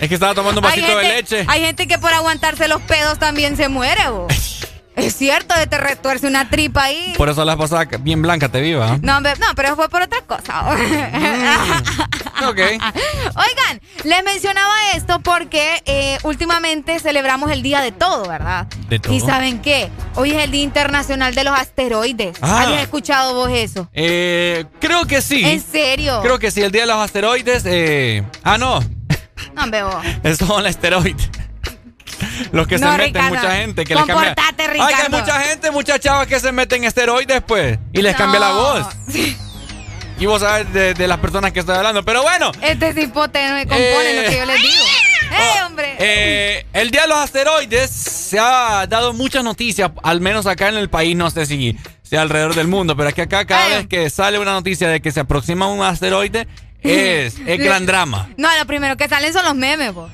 Speaker 2: Es que estaba tomando un vasito de leche.
Speaker 3: Hay gente que por aguantarse los pedos también se muere, vos. Es cierto, te retuerce una tripa ahí.
Speaker 2: Por eso la pasada bien blanca te viva.
Speaker 3: No, no, pero fue por otra cosa.
Speaker 2: Ok.
Speaker 3: Oigan, les mencionaba esto porque eh, últimamente celebramos el día de todo, ¿verdad?
Speaker 2: ¿De todo?
Speaker 3: ¿Y saben qué? Hoy es el Día Internacional de los Asteroides.
Speaker 2: Ah.
Speaker 3: ¿Habías escuchado vos eso?
Speaker 2: Eh, creo que sí.
Speaker 3: ¿En serio?
Speaker 2: Creo que sí, el día de los asteroides. Eh... Ah, no.
Speaker 3: No, hombre, vos.
Speaker 2: Esos son los esteroides. Los que
Speaker 3: No,
Speaker 2: se meten,
Speaker 3: Ricardo.
Speaker 2: mucha gente. Que les cambia. Ay, que hay mucha gente, muchas chavas que se meten esteroides, pues. Y les cambia la voz. Y vos sabes de, de las personas que estoy hablando. Pero bueno,
Speaker 3: Este cipote no me compone
Speaker 2: Eh.
Speaker 3: lo que yo les digo. ¡Eh, hombre!
Speaker 2: eh, el día de los asteroides se ha dado muchas noticias, al menos acá en el país, no sé si sea alrededor del mundo, pero aquí acá cada
Speaker 3: Eh.
Speaker 2: vez que sale una noticia de que se aproxima un asteroide, es, es gran drama.
Speaker 3: No, lo primero que salen son los memes, vos.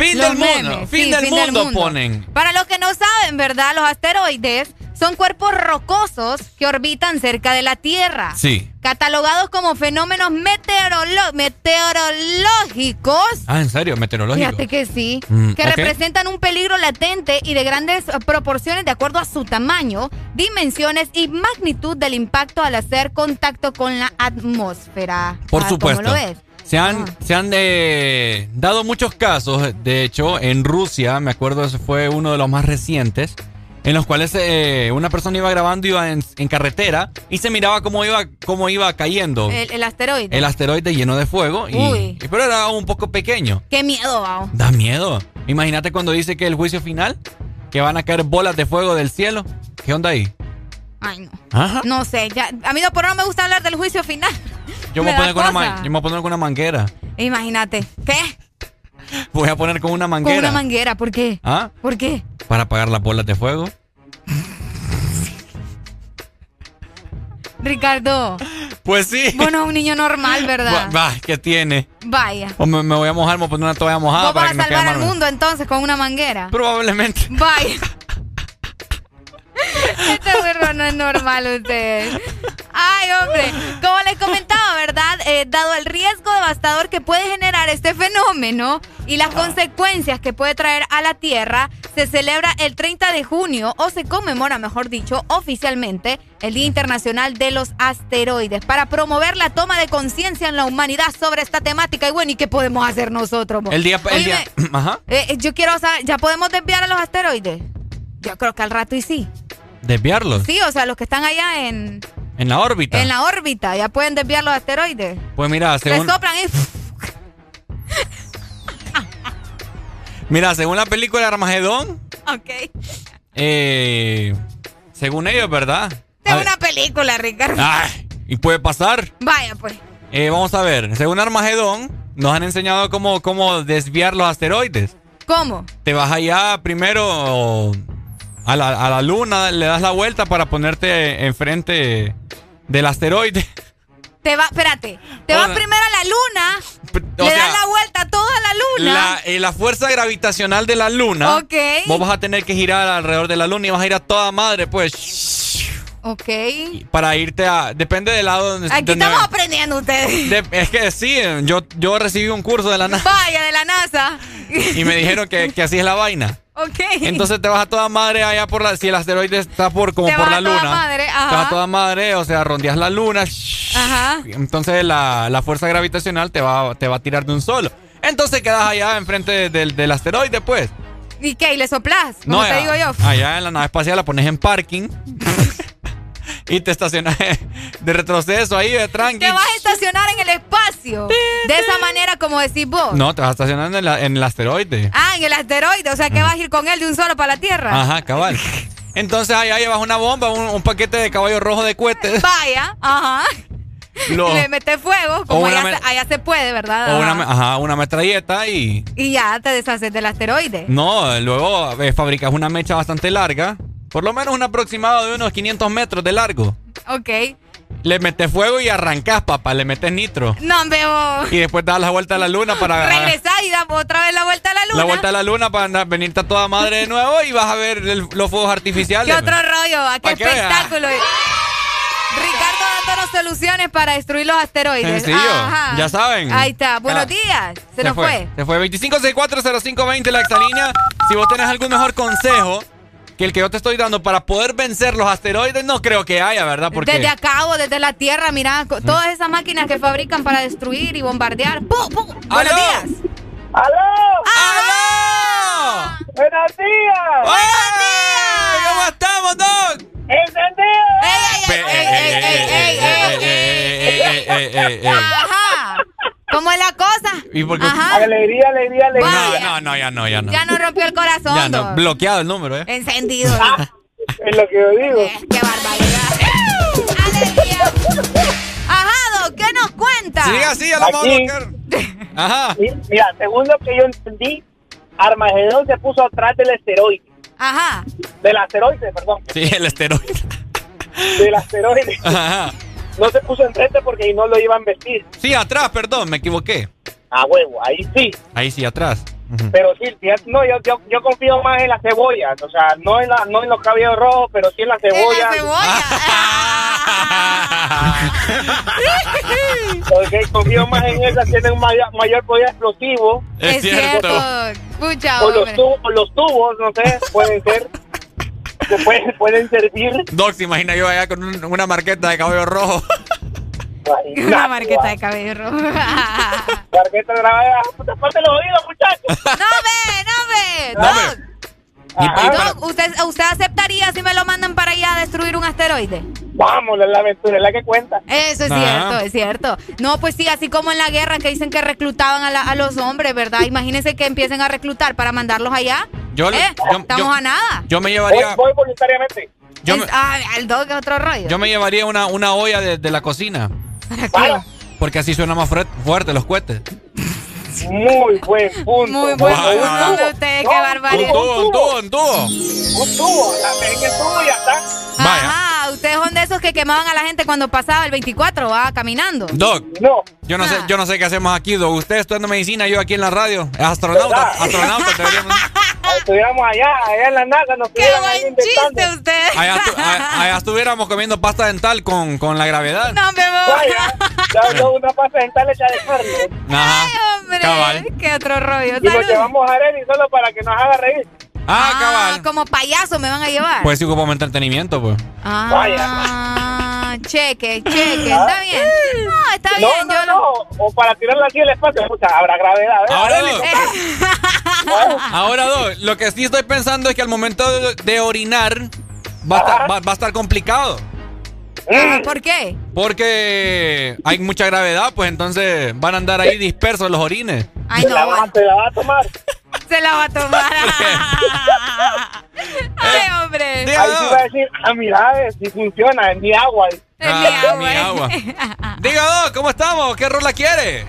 Speaker 2: Fin del mundo, fin,
Speaker 3: sí,
Speaker 2: del, mundo ponen.
Speaker 3: Para los que no saben, ¿verdad? Los asteroides son cuerpos rocosos que orbitan cerca de la Tierra.
Speaker 2: Sí.
Speaker 3: Catalogados como fenómenos meteorolo- meteorológicos.
Speaker 2: Ah, ¿en serio? Meteorológico.
Speaker 3: Fíjate que sí,
Speaker 2: Mm,
Speaker 3: que representan un peligro latente y de grandes proporciones de acuerdo a su tamaño, dimensiones y magnitud del impacto al hacer contacto con la atmósfera.
Speaker 2: Por
Speaker 3: Ah,
Speaker 2: supuesto.
Speaker 3: ¿Cómo lo ves?
Speaker 2: Se han, se han eh, dado muchos casos, de hecho, en Rusia, me acuerdo, ese fue uno de los más recientes, en los cuales eh, una persona iba grabando, iba en, en carretera y se miraba cómo iba, cómo iba cayendo
Speaker 3: El, el asteroide.
Speaker 2: el asteroide lleno de fuego,
Speaker 3: Uy.
Speaker 2: y- pero era un poco pequeño.
Speaker 3: Qué miedo, Bao.
Speaker 2: Da miedo. Imagínate cuando dice que el juicio final, que van a caer bolas de fuego del cielo. ¿Qué onda ahí?
Speaker 3: Ay, no.
Speaker 2: Ajá.
Speaker 3: No sé, ya, a mí no por no me gusta hablar del juicio final.
Speaker 2: Yo me, voy a poner con una,
Speaker 3: cosa.
Speaker 2: ma- yo me voy a poner con una manguera.
Speaker 3: Imagínate. ¿Qué?
Speaker 2: Voy a poner con una
Speaker 3: Con
Speaker 2: manguera.
Speaker 3: una manguera, ¿por qué?
Speaker 2: ¿Ah?
Speaker 3: ¿Por qué?
Speaker 2: Para apagar las bolas de fuego.
Speaker 3: Ricardo,
Speaker 2: Pues sí.
Speaker 3: bueno, un niño normal, ¿verdad?
Speaker 2: Va, ¿qué tiene?
Speaker 3: Vaya.
Speaker 2: O me, me voy a mojar, me voy a poner una toalla mojada
Speaker 3: Vos
Speaker 2: para
Speaker 3: vas a salvar al mundo entonces con una manguera.
Speaker 2: Probablemente.
Speaker 3: Vaya. Este burro no es normal ustedes. Ay, hombre. Como les comentaba, ¿verdad? Eh, dado el riesgo devastador que puede generar este fenómeno y las consecuencias que puede traer a la Tierra, se celebra el 30 de junio o se conmemora, mejor dicho, oficialmente el Día Internacional de los Asteroides para promover la toma de conciencia en la humanidad sobre esta temática. Y bueno, ¿y qué podemos hacer nosotros? mo?
Speaker 2: El día, el
Speaker 3: Oíme,
Speaker 2: día. Ajá.
Speaker 3: eh, yo quiero saber, ¿ya podemos desviar a los asteroides? Yo creo que al rato y sí.
Speaker 2: Desviarlos.
Speaker 3: Sí, o sea, los que están allá en,
Speaker 2: En la órbita.
Speaker 3: en la órbita, ya pueden desviar los asteroides.
Speaker 2: Pues mira,
Speaker 3: Se
Speaker 2: según.
Speaker 3: soplan y...
Speaker 2: Mira, según la película Armagedón,
Speaker 3: Ok.
Speaker 2: eh, según ellos, ¿verdad?
Speaker 3: Es una película, Ricardo.
Speaker 2: ay, y puede pasar.
Speaker 3: Vaya, pues.
Speaker 2: Eh, vamos a ver, según Armagedón, nos han enseñado cómo, cómo desviar los asteroides.
Speaker 3: ¿Cómo?
Speaker 2: Te vas allá primero a la, a la luna, le das la vuelta para ponerte enfrente del asteroide.
Speaker 3: Te va, espérate. Te vas primero a la luna, le
Speaker 2: sea,
Speaker 3: das la vuelta a toda la luna.
Speaker 2: La, eh, la fuerza gravitacional de la luna.
Speaker 3: Ok.
Speaker 2: Vos vas a tener que girar alrededor de la luna y vas a ir a toda madre, pues.
Speaker 3: Ok.
Speaker 2: Para irte a. Depende del lado donde.
Speaker 3: Aquí
Speaker 2: donde-
Speaker 3: estamos aprendiendo ustedes.
Speaker 2: de- es que sí, yo, yo recibí un curso de la NASA
Speaker 3: Vaya, de la NASA.
Speaker 2: y me dijeron que, que así es la vaina.
Speaker 3: Ok.
Speaker 2: Entonces te vas a toda madre allá por la. Si el asteroide está por como
Speaker 3: Te
Speaker 2: por
Speaker 3: vas
Speaker 2: la
Speaker 3: a toda
Speaker 2: luna.
Speaker 3: madre, ajá.
Speaker 2: Te vas a toda madre, o sea, rondeas la luna.
Speaker 3: Ajá.
Speaker 2: Entonces la, la fuerza gravitacional te va, te va a tirar de un solo. Entonces quedas allá enfrente del, del asteroide, pues.
Speaker 3: ¿Y qué? ¿Y le soplás? Como te digo yo.
Speaker 2: Allá en la nave espacial la pones en parking. y te estacionas de retroceso ahí, de tranqui.
Speaker 3: Te vas a estacionar en el espacio. De esa manera como decís vos.
Speaker 2: No, te vas a estacionar en, la- en el asteroide.
Speaker 3: Ah, en el asteroide. O sea que vas a ir con él de un solo para la Tierra.
Speaker 2: Ajá, cabal. Entonces allá llevas una bomba, un, un paquete de caballo rojo de cohetes.
Speaker 3: Vaya, ajá.
Speaker 2: Lo-
Speaker 3: Le metes fuego, como allá, se, allá se puede, ¿verdad?
Speaker 2: o una,
Speaker 3: ajá,
Speaker 2: una metralleta y...
Speaker 3: Y ya te deshaces del asteroide.
Speaker 2: No, luego eh, fabricas una mecha bastante larga. Por lo menos un aproximado de unos 500 metros de largo.
Speaker 3: Ok.
Speaker 2: Le metes fuego y arrancas, papá. Le metes nitro.
Speaker 3: No, veo.
Speaker 2: Y después das la vuelta a la luna para...
Speaker 3: Regresás y das otra vez la vuelta a la luna.
Speaker 2: La vuelta a la luna para andar- venirte a toda madre de nuevo y vas a ver el- los fuegos artificiales.
Speaker 3: ¿Qué otro rollo? ¿A qué espectáculo? Ricardo dándonos soluciones para destruir los asteroides.
Speaker 2: Sencillo,
Speaker 3: Ajá.
Speaker 2: ya saben.
Speaker 3: Ahí está. Buenos
Speaker 2: Ah.
Speaker 3: días. Se, nos fue.
Speaker 2: Se fue 25640520 la exalínea. Si vos tenés algún mejor consejo que el que yo te estoy dando para poder vencer los asteroides, no creo que haya, ¿verdad? Porque
Speaker 3: Desde acá o desde la Tierra, mira, todas esas máquinas que fabrican para destruir y bombardear. ¡Pum, pum! Buenos días.
Speaker 27: ¡Aló!
Speaker 3: ¡Aló!
Speaker 27: ¡Buenos días!
Speaker 2: ¡Buenos días! ¿Cómo estamos, Doc?
Speaker 27: ¡Encendido!
Speaker 3: ¡Ey, ey, ey, ey, ey, ey, ey,
Speaker 2: Eh, eh, eh, eh.
Speaker 3: Ajá. ¿Cómo es la cosa?
Speaker 2: ¿Y por qué?
Speaker 3: Ajá.
Speaker 27: Alegría, alegría, alegría.
Speaker 2: No, no, no, ya no, ya no.
Speaker 3: Ya nos rompió el corazón.
Speaker 2: Ya no, bloqueado el número, ¿eh?
Speaker 3: Encendido.
Speaker 27: Es lo que yo digo.
Speaker 3: Eh, ¡Qué barbaridad! ¡Alegría! Ajá, Doc, ¿qué nos cuenta?
Speaker 2: Sigue así, ya lo vamos a bloquear. Ajá.
Speaker 27: Mi- Mira, según lo que yo entendí, Armagedón se puso atrás del asteroide.
Speaker 3: Ajá.
Speaker 27: Del asteroide, perdón.
Speaker 2: Sí, el esteroide.
Speaker 27: Del asteroide.
Speaker 2: Ajá.
Speaker 27: No se puso enfrente porque no lo iban a vestir.
Speaker 2: Sí, atrás, perdón, me equivoqué.
Speaker 27: A huevo, ahí sí.
Speaker 2: Ahí sí, atrás.
Speaker 27: Pero sí, fíjate, no, yo, yo, yo confío más en las cebollas. O sea, no en, la, no en los cabellos rojos, pero sí en las
Speaker 3: En
Speaker 27: cebollas.
Speaker 3: la cebolla.
Speaker 27: Porque confío más en esas, tienen un mayor, mayor poder explosivo.
Speaker 2: Es,
Speaker 3: Es cierto. Pucha,
Speaker 27: O los, tubos, o los tubos, no sé, pueden ser. Que pueden, pueden servir.
Speaker 2: Doc, se imagina yo allá con un- una marqueta de cabello rojo.
Speaker 3: Una marqueta de cabello rojo.
Speaker 27: Marqueta grabada, puta, parte los oídos, muchachos.
Speaker 3: ve, no ve.
Speaker 2: No,
Speaker 3: Doc,
Speaker 2: y para-
Speaker 3: Doc, ¿usted, ¿usted aceptaría si me lo mandan para allá a destruir un asteroide?
Speaker 27: Vamos, la, la aventura es la que cuenta.
Speaker 3: Eso es
Speaker 2: Ah.
Speaker 3: cierto, es cierto. No, pues sí, así como en la guerra que dicen que reclutaban a, la- a los hombres, ¿verdad? Imagínense que empiecen a reclutar para mandarlos allá.
Speaker 2: Yo, le-
Speaker 3: ¿Eh?
Speaker 2: yo,
Speaker 3: Estamos
Speaker 2: yo-
Speaker 3: a nada.
Speaker 2: yo me llevaría,
Speaker 27: voy voluntariamente.
Speaker 2: yo
Speaker 3: Es-
Speaker 2: me,
Speaker 3: ah, al Doc es otro rollo.
Speaker 2: yo me llevaría una, una olla de, de la cocina.
Speaker 3: ¿Para qué?
Speaker 2: Porque así suena más fuerte los cohetes.
Speaker 27: Muy buen punto.
Speaker 3: Muy
Speaker 27: un
Speaker 2: Wow.
Speaker 27: tubo.
Speaker 3: Ustedes,
Speaker 27: No,
Speaker 3: qué
Speaker 2: Un
Speaker 3: barbaridad.
Speaker 2: tubo, un tubo, un tubo.
Speaker 27: Un tubo. La es que tubo ya está.
Speaker 2: Vaya.
Speaker 3: Ajá, ustedes son de esos que quemaban a la gente cuando pasaba el 24, va caminando.
Speaker 2: Doc,
Speaker 27: No.
Speaker 2: yo no sé, yo no sé qué hacemos aquí, Doc. Usted estudiando medicina, yo aquí en la radio. Es astronauta,
Speaker 27: ¿Verdad?
Speaker 2: astronauta deberíamos.
Speaker 27: Estuviéramos allá, allá en la NASA, nos
Speaker 3: ¡Qué buen
Speaker 27: inventando.
Speaker 3: chiste usted!
Speaker 2: Allá, estu- a- allá estuviéramos comiendo pasta dental con, con la gravedad.
Speaker 3: No me voy.
Speaker 27: Vaya, ya no, una pasta dental hecha de carne.
Speaker 2: Ajá.
Speaker 3: Ay, hombre.
Speaker 2: Cabal.
Speaker 3: Qué otro rollo.
Speaker 27: Y nos llevamos a Arely solo para que nos haga reír.
Speaker 2: Ah, cabal.
Speaker 3: como payaso me van a llevar.
Speaker 2: Pues sí, ocupamos entretenimiento, pues.
Speaker 3: ah, cheque, cheque. Está bien. No, está
Speaker 27: No,
Speaker 3: bien.
Speaker 27: no,
Speaker 3: yo
Speaker 27: no. O para tirarla así al espacio. Puta, habrá gravedad. ¿eh?
Speaker 2: Ahora, Doc,
Speaker 27: ¿no?
Speaker 2: ahora, Doc, lo que sí estoy pensando es que al momento de, de orinar va a, estar, va- va a estar complicado.
Speaker 3: Ah, ¿Por qué?
Speaker 2: Porque hay mucha gravedad, pues entonces van a andar ahí dispersos los orines.
Speaker 3: Ay,
Speaker 27: Te la vas a tomar.
Speaker 3: se la va a tomar. Ay, hombre.
Speaker 28: Ahí sí iba a decir, ah, mira, si funciona, es mi agua.
Speaker 2: Ah, mi agua. Diga, Doc, ¿cómo estamos? ¿Qué rola quiere?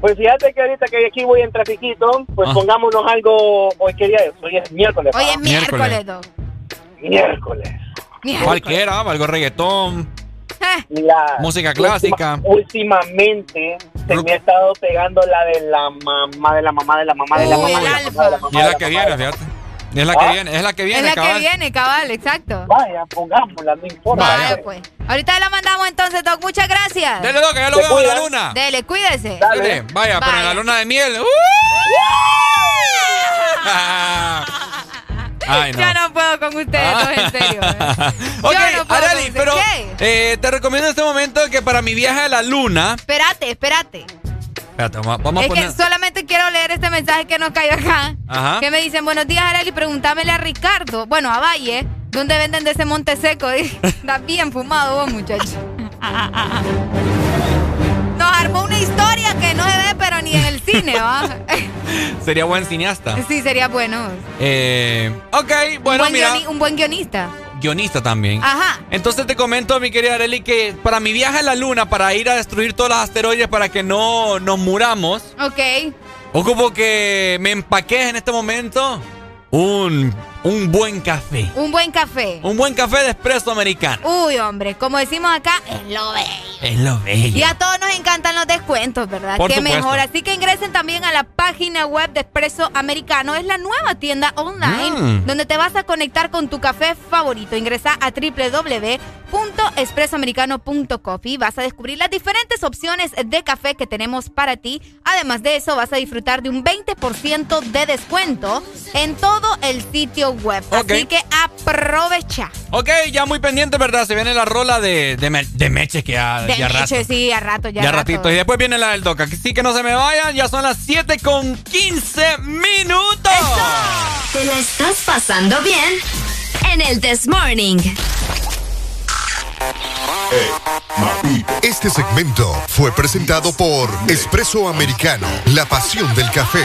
Speaker 28: Pues fíjate que ahorita que aquí voy en trafiquito, pues
Speaker 2: Ah.
Speaker 28: pongámonos algo, hoy qué día es, hoy es miércoles.
Speaker 3: Hoy
Speaker 28: ¿va?
Speaker 3: es miércoles, Doc.
Speaker 28: Miércoles.
Speaker 2: Cualquiera, algo reggaetón,
Speaker 28: Mira,
Speaker 2: música clásica.
Speaker 28: última- últimamente se me ha estado pegando la de la mamá de la mamá de la mamá de la mamá la la.
Speaker 2: Y es la que viene, fíjate. Es la que
Speaker 28: Ah.
Speaker 2: viene, es la que
Speaker 3: Es
Speaker 2: viene,
Speaker 3: la
Speaker 2: cabal.
Speaker 3: que viene, cabal, exacto.
Speaker 28: Vaya, pongámosla, no importa.
Speaker 3: Vaya, pues. Ahorita la mandamos entonces, Doc. Muchas gracias.
Speaker 2: Dele, Doc, que ya lo veo en la luna.
Speaker 3: Dele, cuídese.
Speaker 2: Dele, vaya, pero en la luna de miel. ¡uh! Ay, no.
Speaker 3: Ya no puedo con ustedes, dos, en serio.
Speaker 2: ok,
Speaker 3: no con-
Speaker 2: pero eh, te recomiendo en este momento que para mi viaje a la luna.
Speaker 3: Espérate, espérate.
Speaker 2: Espérate, vamos, a
Speaker 3: es
Speaker 2: poner.
Speaker 3: que solamente quiero leer este mensaje que nos cayó acá.
Speaker 2: Ajá.
Speaker 3: Que me dicen, buenos días, Arely, preguntámele a Ricardo, bueno, a Valle, ¿dónde venden de ese monte seco? Está bien fumado vos, muchacho. Nos armó una historia que no se ve, pero ni en el cine, ¿va?
Speaker 2: Sería buen cineasta.
Speaker 3: sí, sería bueno.
Speaker 2: Eh, ok, bueno,
Speaker 3: un, buen
Speaker 2: mira.
Speaker 3: un buen guionista.
Speaker 2: Guionista también.
Speaker 3: Ajá.
Speaker 2: Entonces te comento, mi querida Arely, que para mi viaje a la luna, para ir a destruir todos los asteroides para que no nos muramos,
Speaker 3: Ok.
Speaker 2: ocupo que me empaques en este momento un, un buen café.
Speaker 3: Un buen café.
Speaker 2: Un buen café de espresso americano.
Speaker 3: Uy, hombre, como decimos acá, es lo bello.
Speaker 2: Es lo bello.
Speaker 3: Y a todos nos encantan los descuentos, ¿verdad?
Speaker 2: Por
Speaker 3: Qué
Speaker 2: supuesto.
Speaker 3: mejor. Así que ingresen también a la página web de Espresso Americano. Es la nueva tienda online
Speaker 2: Mm.
Speaker 3: donde te vas a conectar con tu café favorito. Ingresa a www.espressoamericano.coffee. Vas a descubrir las diferentes opciones de café que tenemos para ti. Además de eso, vas a disfrutar de un 20% de descuento en todo el sitio web.
Speaker 2: Ok.
Speaker 3: Así que aprovecha.
Speaker 2: Ok, ya muy pendiente, ¿verdad? Se viene la rola de, de, Me- de Meche que ya,
Speaker 3: De
Speaker 2: ya rato.
Speaker 3: Meche, sí, a rato, ya,
Speaker 2: Ya,
Speaker 3: rato.
Speaker 2: ratito. Y después viene la del Doca. Así que no se me vayan. Ya son las 7 con 15 minutos.
Speaker 11: ¿Te la estás pasando bien? En el This Morning.
Speaker 25: Este segmento fue presentado por Espresso Americano, la pasión del café.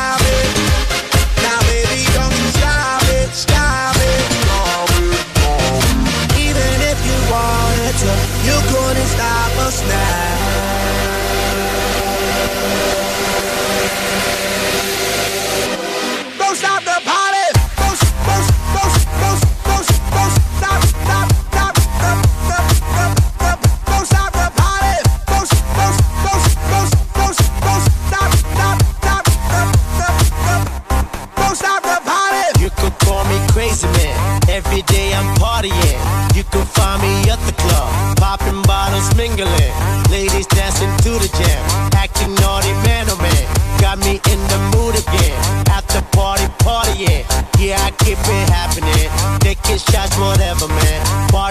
Speaker 29: Don't stop the party. Don't, don't, don't, don't, don't, don't stop, stop, stop, stop, stop, stop. Don't stop the party. Don't, don't, don't, don't, don't, don't stop, stop, stop, stop, stop, stop. Don't stop the party.
Speaker 30: You could call me crazy man. Every day I'm partying. Find me at the club, popping bottles, mingling. Ladies dancing to the jam, acting naughty, man oh man. Got me in the mood again. At the party, partying. Yeah, I keep it happening. Taking shots, whatever, man. Party.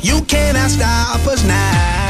Speaker 29: You cannot stop us now.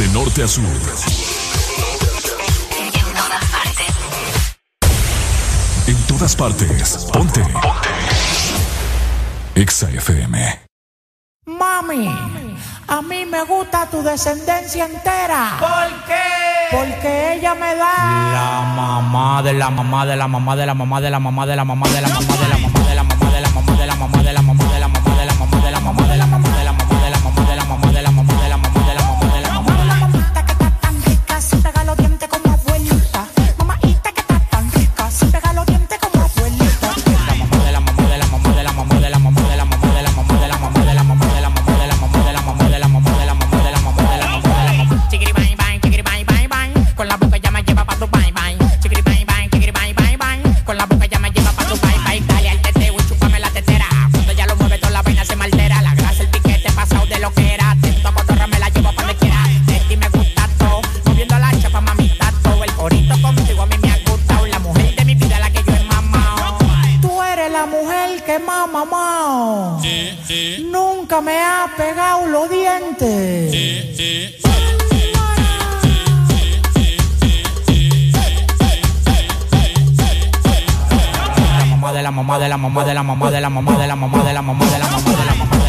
Speaker 6: De norte a sur. En todas partes. Ponte. Ponte. Exa FM.
Speaker 31: Mami, a mí me gusta tu descendencia entera. ¿Por qué? Porque ella me da la mamá de la mamá de la mamá de la mamá de la mamá de la mamá de la mamá de la mamá de la mamá de la mamá Me ha pegado los dientes. mamá de la mamá de la mamá de la mamá de la mamá de la mamá de la mamá de la mamá de la mamá de la mamá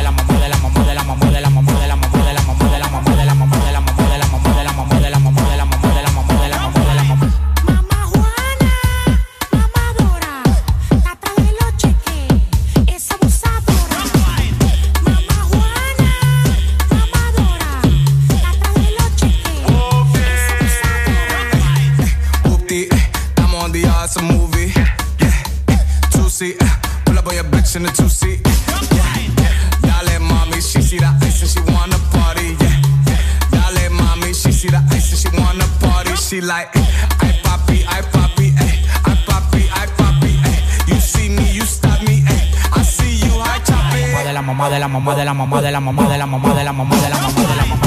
Speaker 29: like I poppy, I poppy, ay, I poppy, I poppy, ay. You see me, you stop me, ay. I see you, I chop it.
Speaker 31: De la mamá, de la mamá, de la mamá, de la mamá, de la mamá, de la mamá, de la mamá, de la mamá.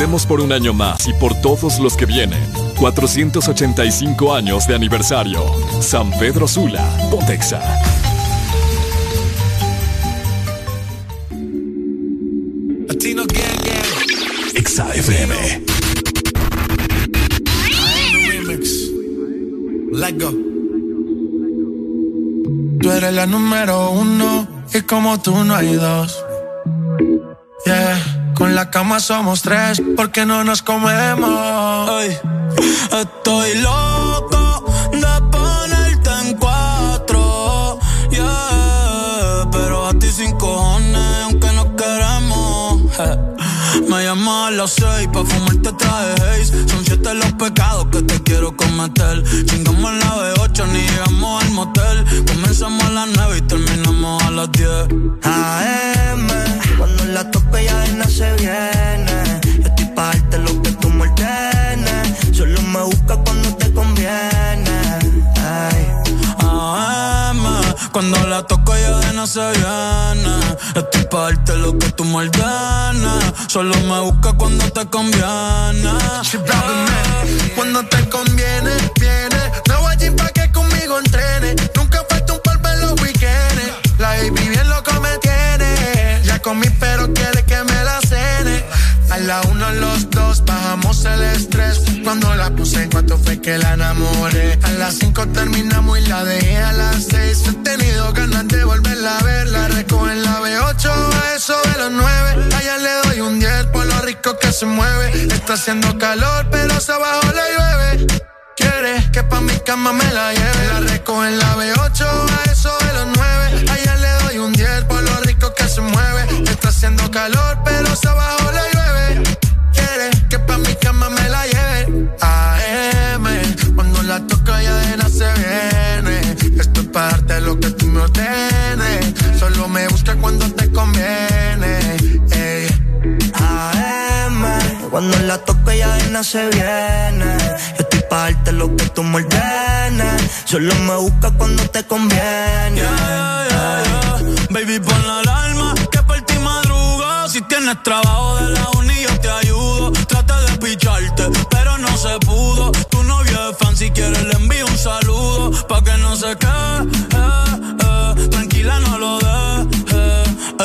Speaker 6: Brindemos por un año más y por todos los que vienen. 485 años de aniversario. San Pedro Sula, Pontexa.
Speaker 7: Latino Gang Gang.
Speaker 6: Exa FM.
Speaker 7: Remix. Let go. Tú eres la número uno y como tú no hay dos. Somos tres porque no nos comemos.
Speaker 9: Estoy loco las seis pa' fumarte traje haze. Son siete los pecados que te quiero cometer. Chingamos la B8, ni llegamos al motel. Comenzamos a las nueve y terminamos a las diez.
Speaker 7: AM, cuando la tope ya nada se viene. Yo estoy pa' darte lo que tú me ordenes. Solo me busca cuando te conviene.
Speaker 9: Cuando la toco ya de no se viene. Estoy pa' darte lo que tú me ordenes. Solo me busca cuando te conviene.
Speaker 7: Cuando te conviene, viene. No voy a pa' que conmigo entrene. Nunca falta un polvo en los weekends. La baby bien loco me tiene. Ya comí, pero quiere que me la cene. A la uno, los dos, bajamos el estrés. Cuando la puse en cuanto fue que la enamoré. A las cinco terminamos y la dejé a las seis. He tenido ganas de volverla a ver. La recojo en la B8 a eso de los nueve. Allá le doy un 10 por lo rico que se mueve. Está haciendo calor, pero se abajo le llueve. Quiere que pa' mi cama me la lleve. La recojo en la B8 a eso de los nueve. Allá le doy un 10 por lo rico que se mueve. Está haciendo calor, pero se abajo le llueve. Lo que tú me ordenes. Solo me busca cuando te conviene. AM, cuando la toca ya de nada se viene. Yo estoy pa' darte lo que tú me ordenes. Solo me busca cuando te conviene.
Speaker 9: Baby, pon la alarma que por ti madruga. Si tienes trabajo de la uni, yo te ayudo. Trata de picharte, pero no se pudo. Tu novio es fan, si quieres le envío un saludo. Pa' que no se quede,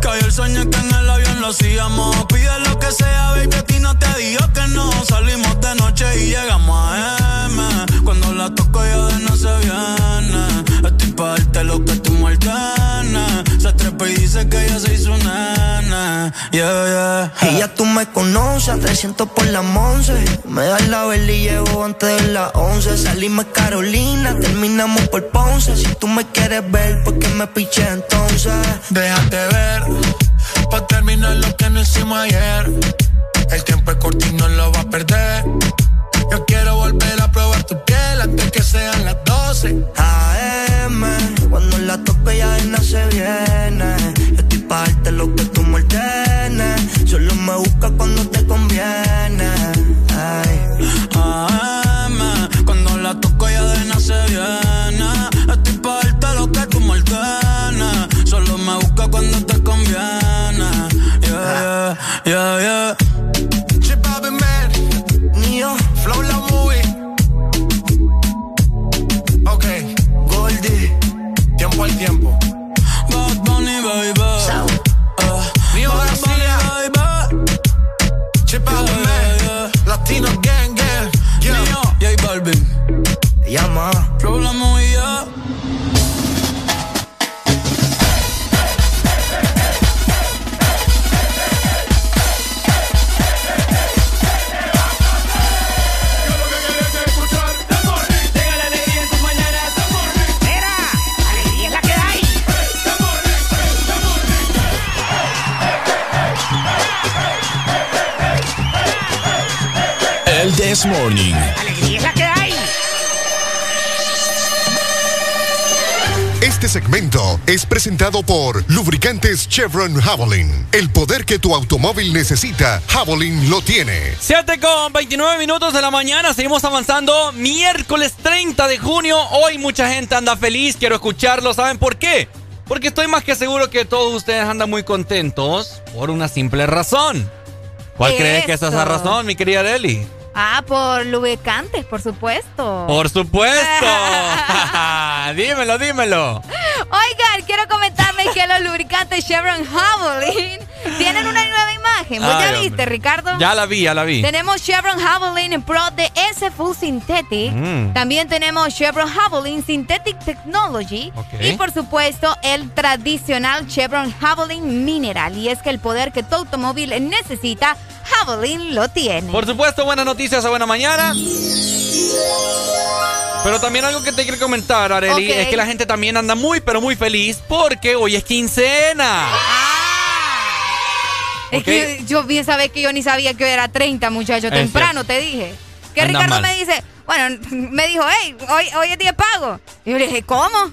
Speaker 9: Cayó el sueño que en el avión lo hacíamos. Pide lo que sea, baby, a ti no te digo que no. Salimos de noche y llegamos a M. Cuando la toco ya de no se viene. Estoy pa' darte lo que tú ordenes. Se trepa y dice que ella se hizo nana. Yeah, yeah.
Speaker 7: Y ya tú me conoces, a 300 por la once. Me das la vela y llevo antes de las 11. Salimos Carolina, terminamos por Ponce. Si tú me quieres ver, ¿por qué me piché entonces? Déjate ver, pa' terminar lo que no hicimos ayer. El tiempo es corto y no lo va a perder. Yo quiero volver a probar tu piel antes que sean las 12. AM, cuando la toque ya de nada se viene. Yo estoy pa' darte lo que tú me ordenes. Solo me busca cuando te conviene. Ay.
Speaker 9: AM, cuando la toco ya de nada se viene. Estoy pa' darte lo que tú me ordenes. Me busca cuando te conviene. Yeah, yeah, yeah, yeah.
Speaker 7: Chip Man, Neo, Flow La Movie. Ok, Goldie, tiempo al tiempo.
Speaker 9: Bad Bunny, baby.
Speaker 7: Neo García, Chip Bobby Man, Latino Gang Gang.
Speaker 9: Neo, J Balvin.
Speaker 7: Llama.
Speaker 9: Flow La Movie,
Speaker 6: This Morning.
Speaker 7: ¡Alegría es la que hay!
Speaker 25: Este segmento es presentado por Lubricantes Chevron Javelin. El poder que tu automóvil necesita, Javelin lo tiene.
Speaker 2: 7 con 29 minutos de la mañana, seguimos avanzando. Miércoles 30 de junio, hoy mucha gente anda feliz, quiero escucharlo, ¿saben por qué? Porque estoy más que seguro que todos ustedes andan muy contentos por una simple razón. ¿Cuál Eso. crees que es esa razón, mi querida Areli?
Speaker 3: Ah, por lubricantes, por supuesto.
Speaker 2: Por supuesto. dímelo, dímelo.
Speaker 3: Oigan, quiero comentarles que los lubricantes Chevron Javelin tienen una nueva imagen. ¿Vos ya viste,
Speaker 2: hombre.
Speaker 3: Ricardo?
Speaker 2: Ya la vi, ya la vi.
Speaker 3: Tenemos Chevron Javelin Pro de S Full Synthetic.
Speaker 2: Mm.
Speaker 3: También tenemos Chevron Javelin Synthetic Technology.
Speaker 2: Ok.
Speaker 3: Y por supuesto, el tradicional Chevron Javelin Mineral. Y es que el poder que tu automóvil necesita, Javelin lo tiene.
Speaker 2: Por supuesto, buenas noticias a buena mañana. Pero también algo que te quiero comentar, Areli, es que la gente también anda muy, pero muy feliz porque hoy es quincena.
Speaker 3: Es
Speaker 2: Ok.
Speaker 3: que yo bien sabés que yo ni sabía que hoy era 30, muchacho.
Speaker 2: Es
Speaker 3: Temprano te dije. Que
Speaker 2: Anda
Speaker 3: Ricardo
Speaker 2: mal.
Speaker 3: me dice, bueno, me dijo, hey, hoy, hoy es día de pago. Y yo le dije, ¿cómo?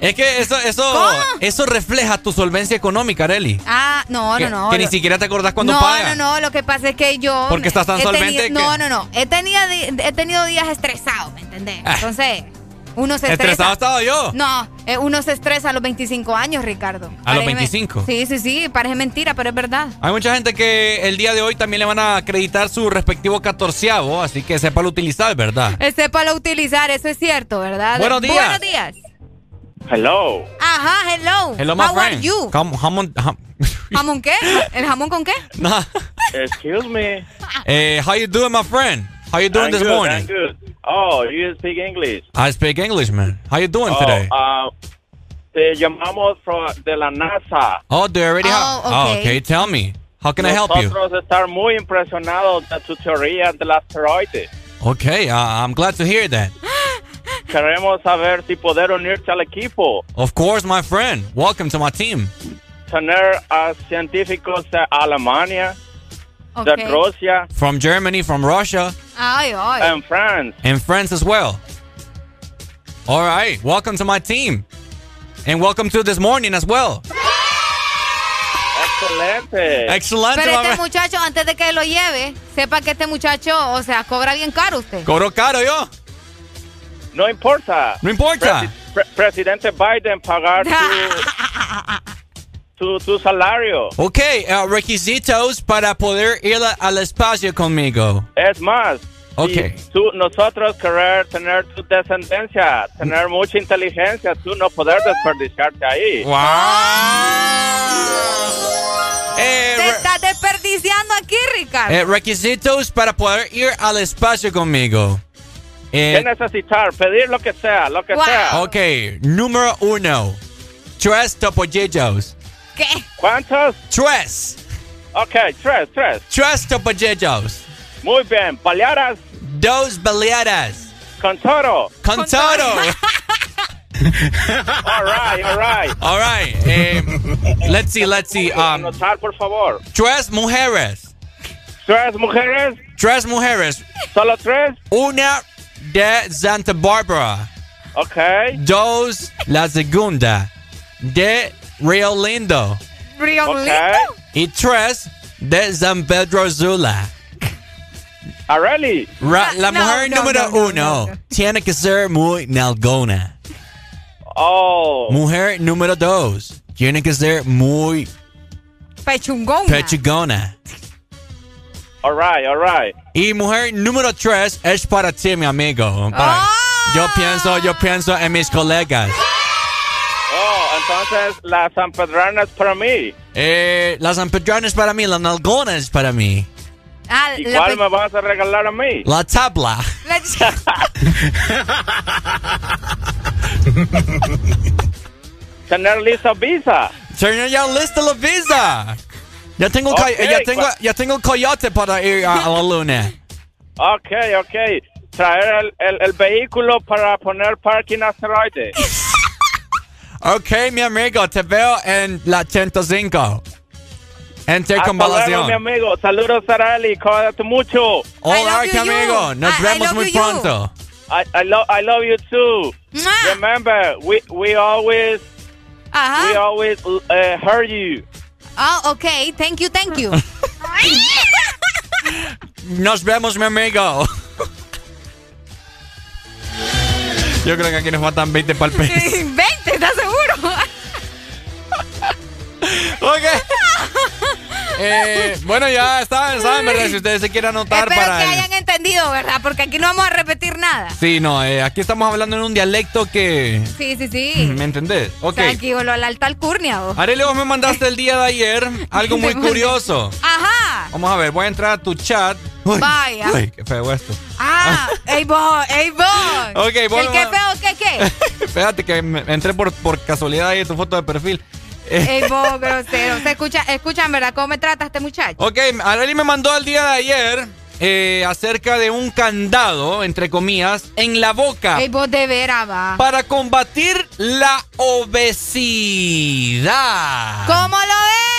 Speaker 2: Es que eso, eso,
Speaker 3: ¿Cómo?
Speaker 2: eso refleja tu solvencia económica, Areli.
Speaker 3: Ah, no,
Speaker 2: que,
Speaker 3: no, no.
Speaker 2: que ni siquiera te acordás cuando
Speaker 3: no,
Speaker 2: pagas.
Speaker 3: no, no, lo que pasa es que yo...
Speaker 2: Porque estás tan solvente
Speaker 3: tenido-
Speaker 2: que-
Speaker 3: No, no, no. He tenido, he tenido días estresados, ¿me entendés?
Speaker 2: Ah.
Speaker 3: Entonces, uno se estresa.
Speaker 2: Estresado estaba yo.
Speaker 3: No, eh, uno se estresa a los 25 años, Ricardo.
Speaker 2: ¿A los
Speaker 3: Parece-
Speaker 2: 25?
Speaker 3: Sí, sí, sí, parece mentira, pero es verdad.
Speaker 2: Hay mucha gente que el día de hoy también le van a acreditar su respectivo catorceavo, así que sépalo utilizar, ¿verdad?
Speaker 3: Eh, Sépalo utilizar, eso es cierto, ¿verdad?
Speaker 2: Buenos días.
Speaker 3: Buenos días.
Speaker 15: Hello.
Speaker 3: Ajá, hello.
Speaker 2: Hello, my
Speaker 3: How are you?
Speaker 2: Come- jamón- jam-
Speaker 3: ¿Jamón qué? ¿El jamón con qué?
Speaker 2: Nah.
Speaker 15: Excuse me.
Speaker 2: Eh, how you doing, my friend? How you doing
Speaker 15: I'm
Speaker 2: this
Speaker 15: good,
Speaker 2: morning?
Speaker 15: I'm good. Oh, you speak English.
Speaker 2: I speak English, man. How you doing
Speaker 15: Oh,
Speaker 2: today?
Speaker 15: uh, te llamamos from- de la NASA.
Speaker 2: Oh, do you already have?
Speaker 3: Oh, okay.
Speaker 2: okay. Tell me. How can I help you?
Speaker 15: Nosotros estamos muy impresionados de tu teoría del asteroide.
Speaker 2: Okay, uh, I'm glad to hear that.
Speaker 15: Queremos saber si poder unirse al equipo,
Speaker 2: Of course, my friend. Welcome to my team.
Speaker 15: tener a científicos de Alemania,
Speaker 3: Ok.
Speaker 15: de Rusia,
Speaker 2: From Germany, from Russia,
Speaker 3: Ay, ay.
Speaker 15: en France.
Speaker 2: and France as well. All right, welcome to my team. And welcome to this morning as well.
Speaker 15: Excelente.
Speaker 2: Excelente,
Speaker 3: Pero este muchacho, antes de que lo lleve, sepa que este muchacho, o sea, cobra bien caro usted.
Speaker 2: Cobró caro yo.
Speaker 15: No importa.
Speaker 2: No importa.
Speaker 15: Presi- pre- presidente Biden pagar tu, tu, tu salario.
Speaker 2: Ok, uh, requisitos para poder ir a- al espacio conmigo.
Speaker 15: Es más,
Speaker 2: Ok.
Speaker 15: si tú, nosotros querer tener tu descendencia, tener mucha inteligencia, tú no poder desperdiciarte ahí.
Speaker 2: Wow. Eh,
Speaker 3: Te estás desperdiciando aquí, Ricardo.
Speaker 2: eh, requisitos para poder ir al espacio conmigo.
Speaker 15: ¿Qué
Speaker 2: Eh,
Speaker 15: necesitar? Pedir lo que sea, lo que
Speaker 3: Wow.
Speaker 15: sea.
Speaker 2: ok, número uno. Tres topollillos.
Speaker 3: ¿Qué?
Speaker 15: ¿Cuántos?
Speaker 2: Tres.
Speaker 15: Ok, tres, tres.
Speaker 2: Tres topollillos.
Speaker 15: Muy bien. Balearas
Speaker 2: Dos baleadas.
Speaker 15: con toro.
Speaker 2: Con todo.
Speaker 15: All right, all right.
Speaker 2: All right. eh, let's see, let's see. Um,
Speaker 15: Anotar, por favor.
Speaker 2: tres mujeres.
Speaker 15: Tres mujeres,
Speaker 2: Tres mujeres.
Speaker 15: solo tres.
Speaker 2: Una de Santa Barbara.
Speaker 15: Ok.
Speaker 2: Dos, la segunda. De Rio Lindo.
Speaker 15: Ok.
Speaker 3: Lindo.
Speaker 2: Y tres, de San Pedro Sula.
Speaker 15: Areli.
Speaker 2: Ra- la
Speaker 3: No,
Speaker 2: mujer
Speaker 3: no,
Speaker 2: número
Speaker 3: no, no,
Speaker 2: uno
Speaker 3: no, no.
Speaker 2: tiene que ser muy nalgona.
Speaker 15: Oh.
Speaker 2: Mujer número dos tiene que ser muy
Speaker 3: Pechungón.
Speaker 2: pechugona.
Speaker 15: All right, all right.
Speaker 2: Y mujer número tres es para ti, mi amigo. Para-
Speaker 3: Ah.
Speaker 2: Yo pienso, yo pienso en mis colegas.
Speaker 15: Oh, entonces la San Pedrana es para mí.
Speaker 2: Eh, la San Pedrana es para mí, la nalgona es para mí.
Speaker 3: Ah,
Speaker 15: ¿Y
Speaker 3: la
Speaker 15: cuál me vas a regalar a mí?
Speaker 2: La tabla.
Speaker 3: la-
Speaker 15: Tener lista visa.
Speaker 2: Señor, ya lista la visa. Ya tengo,
Speaker 15: Ok,
Speaker 2: coy- ya tengo, ya tengo coyote para ir a, a la luna.
Speaker 15: Ok, ok. Traer el, el, el vehículo para poner parking asteroide.
Speaker 2: Ok, mi amigo, te veo en la 105. En
Speaker 15: Hasta luego, mi amigo. Saludos, Sarali. Cuídate mucho.
Speaker 3: I love
Speaker 2: right, amigo. Nos
Speaker 3: I- I
Speaker 2: vemos
Speaker 3: love
Speaker 2: muy
Speaker 3: you,
Speaker 2: pronto.
Speaker 15: I, I, love I love you too. Remember, we we always
Speaker 3: Ajá.
Speaker 15: we always uh, heard you.
Speaker 3: Ah, ok. Thank you, thank you.
Speaker 2: Nos vemos, mi amigo. Yo creo que aquí nos faltan 20 para el peso.
Speaker 3: 20, ¿estás seguro?
Speaker 2: Ok. Eh, bueno, ya está, saben, ¿verdad? Si ustedes se quieren anotar
Speaker 3: Espero
Speaker 2: para.
Speaker 3: que hayan entendido, ¿verdad? Porque aquí no vamos a repetir nada.
Speaker 2: Sí, no, eh, aquí estamos hablando en un dialecto que.
Speaker 3: Sí, sí, sí.
Speaker 2: ¿Me entendés? Ok.
Speaker 3: Tranquilo, la alta alcurnia. vos.
Speaker 2: Arely, vos me mandaste el día de ayer algo muy curioso.
Speaker 3: Ajá.
Speaker 2: Vamos a ver, voy a entrar a tu chat. Uy,
Speaker 3: Vaya.
Speaker 2: Uy, qué feo esto.
Speaker 3: Ah, ey vos, ey vos.
Speaker 2: Ok, vos
Speaker 3: ¿El
Speaker 2: me
Speaker 3: qué
Speaker 2: ma-
Speaker 3: feo, qué, qué?
Speaker 2: Espérate que me- entré por, por casualidad ahí en tu foto de perfil.
Speaker 3: Ey vos, grosero. Se escucha, escuchan, ¿verdad? ¿Cómo me trata este muchacho?
Speaker 2: ok, Arely me mandó el día de ayer eh, acerca de un candado, entre comillas, en la boca.
Speaker 3: Ey vos de veras, va.
Speaker 2: Para combatir la obesidad.
Speaker 3: ¿Cómo lo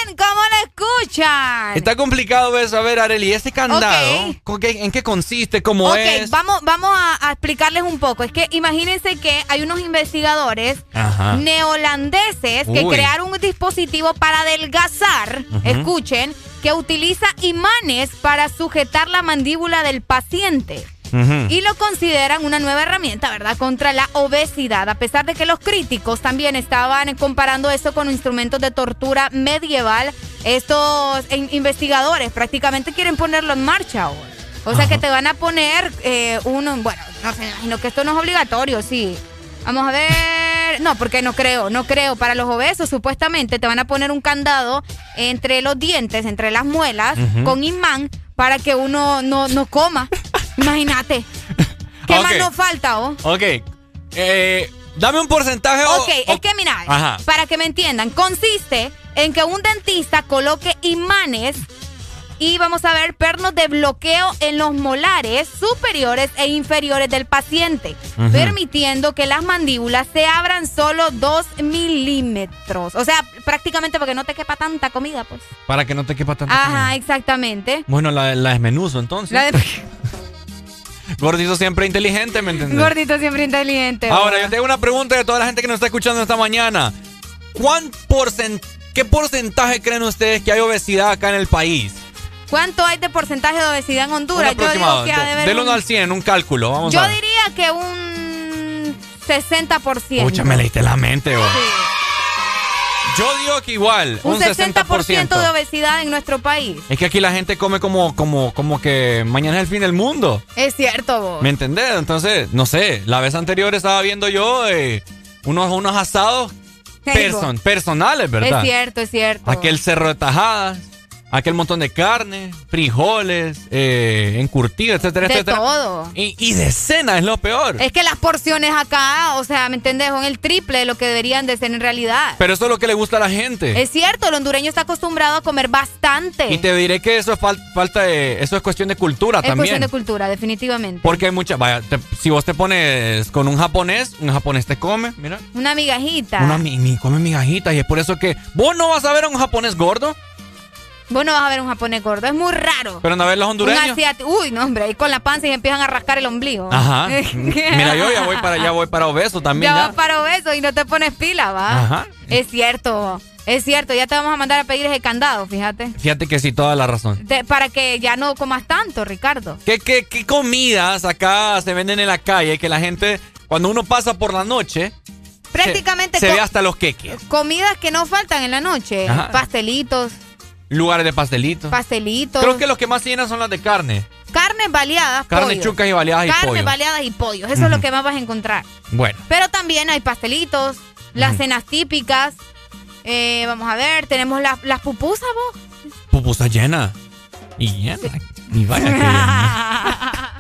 Speaker 3: ven? ¿Cómo lo escuchan?
Speaker 2: Está complicado eso. A ver, Arely, ese candado,
Speaker 3: Ok.
Speaker 2: ¿con qué- ¿en qué consiste? ¿Cómo es?
Speaker 3: vamos, vamos a, a explicarles un poco. Es que imagínense que hay unos investigadores
Speaker 2: Ajá.
Speaker 3: neolandeses que crearon un dispositivo para adelgazar, escuchen, que utiliza imanes para sujetar la mandíbula del paciente. Y lo consideran una nueva herramienta, ¿verdad?, contra la obesidad, a pesar de que los críticos también estaban comparando eso con instrumentos de tortura medieval. Estos in- investigadores prácticamente quieren ponerlo en marcha ahora. O sea que te van a poner eh, uno, bueno, no sé, imagino que esto no es obligatorio, sí. Vamos a ver, no, porque no creo, no creo. Para los obesos supuestamente te van a poner un candado entre los dientes, entre las muelas, con imán para que uno no, no coma. Imagínate. ¿Qué más nos falta, oh?
Speaker 2: Ok. Eh, dame un porcentaje. o-
Speaker 3: Ok,
Speaker 2: o-
Speaker 3: es que mira,
Speaker 2: Ajá.
Speaker 3: para que me entiendan, consiste en que un dentista coloque imanes y vamos a ver pernos de bloqueo en los molares superiores e inferiores del paciente, permitiendo que las mandíbulas se abran solo 2 milímetros. O sea, prácticamente porque no te quepa tanta comida, pues.
Speaker 2: Para que no te quepa tanta
Speaker 3: Ajá,
Speaker 2: comida.
Speaker 3: exactamente.
Speaker 2: Bueno, la, la desmenuzo entonces.
Speaker 3: La de-
Speaker 2: Gordito siempre inteligente, ¿me entiendes?
Speaker 3: Gordito siempre inteligente.
Speaker 2: Ahora, yo tengo una pregunta de toda la gente que nos está escuchando esta mañana. ¿Cuán porcent ¿Qué porcentaje creen ustedes que hay obesidad acá en el país?
Speaker 3: ¿Cuánto hay de porcentaje de obesidad en Honduras? Yo digo que ha de
Speaker 2: del
Speaker 3: un-
Speaker 2: 1 al 100, un cálculo. Vamos
Speaker 3: Yo
Speaker 2: a
Speaker 3: diría que un 60%.
Speaker 2: Pucha, me leíste la mente, vos. Yo digo que igual,
Speaker 3: Un
Speaker 2: un,
Speaker 3: 60% de obesidad en nuestro país.
Speaker 2: Es que aquí la gente come como, como, como que mañana es el fin del mundo.
Speaker 3: Es cierto, vos.
Speaker 2: ¿Me entendés? Entonces, no sé, la vez anterior estaba viendo yo eh, unos, unos asados person- personales, ¿verdad?
Speaker 3: Es cierto, es cierto.
Speaker 2: Aquel cerro de tajadas, aquel montón de carne, frijoles, eh, encurtido, etcétera,
Speaker 3: De
Speaker 2: etcétera.
Speaker 3: todo.
Speaker 2: Y, y de cena es lo peor.
Speaker 3: Es que las porciones acá, o sea, ¿me entendés? Son el triple de lo que deberían de ser en realidad.
Speaker 2: Pero eso es lo que le gusta a la gente.
Speaker 3: Es cierto, el hondureño está acostumbrado a comer bastante.
Speaker 2: Y te diré que eso es fal- falta de, eso es cuestión de cultura
Speaker 3: es
Speaker 2: también.
Speaker 3: cuestión de cultura, definitivamente.
Speaker 2: Porque hay mucha, vaya, te- si vos te pones con un japonés, un japonés te come, mira.
Speaker 3: Una migajita.
Speaker 2: Una mi, mi- come migajitas y es por eso que vos no vas a ver a un japonés gordo,
Speaker 3: Vos no vas a ver un japonés gordo, es muy raro.
Speaker 2: pero no a ver los hondureños.
Speaker 3: Uy, no, hombre, ahí con la panza y empiezan a rascar el ombligo.
Speaker 2: Ajá. Mira, yo ya voy para allá, voy para obeso también.
Speaker 3: ya
Speaker 2: Ya,
Speaker 3: vas para obeso y no te pones pila, ¿va?
Speaker 2: Ajá.
Speaker 3: Es cierto, es cierto. Ya te vamos a mandar a pedir ese candado, fíjate.
Speaker 2: Fíjate que sí, toda la razón.
Speaker 3: De- para que ya no comas tanto, Ricardo.
Speaker 2: ¿Qué, qué, qué comidas acá se venden en la calle que la gente, cuando uno pasa por la noche,
Speaker 3: Prácticamente
Speaker 2: se ve hasta los queques?
Speaker 3: comidas que no faltan en la noche.
Speaker 2: Ajá.
Speaker 3: Pastelitos,
Speaker 2: Lugares de pastelitos.
Speaker 3: pastelitos.
Speaker 2: Creo que los que más se llenan son las de carne.
Speaker 3: Carnes baleadas,
Speaker 2: Carne,
Speaker 3: pollo.
Speaker 2: chucas y baleadas y
Speaker 3: Carnes
Speaker 2: pollo.
Speaker 3: baleadas y pollos. Eso es lo que más vas a encontrar.
Speaker 2: Bueno,
Speaker 3: Pero también hay pastelitos, las cenas típicas. eh, vamos a ver, tenemos las, las pupusas, vos.
Speaker 2: pupusa llena. Y llena. Y vaya que llena.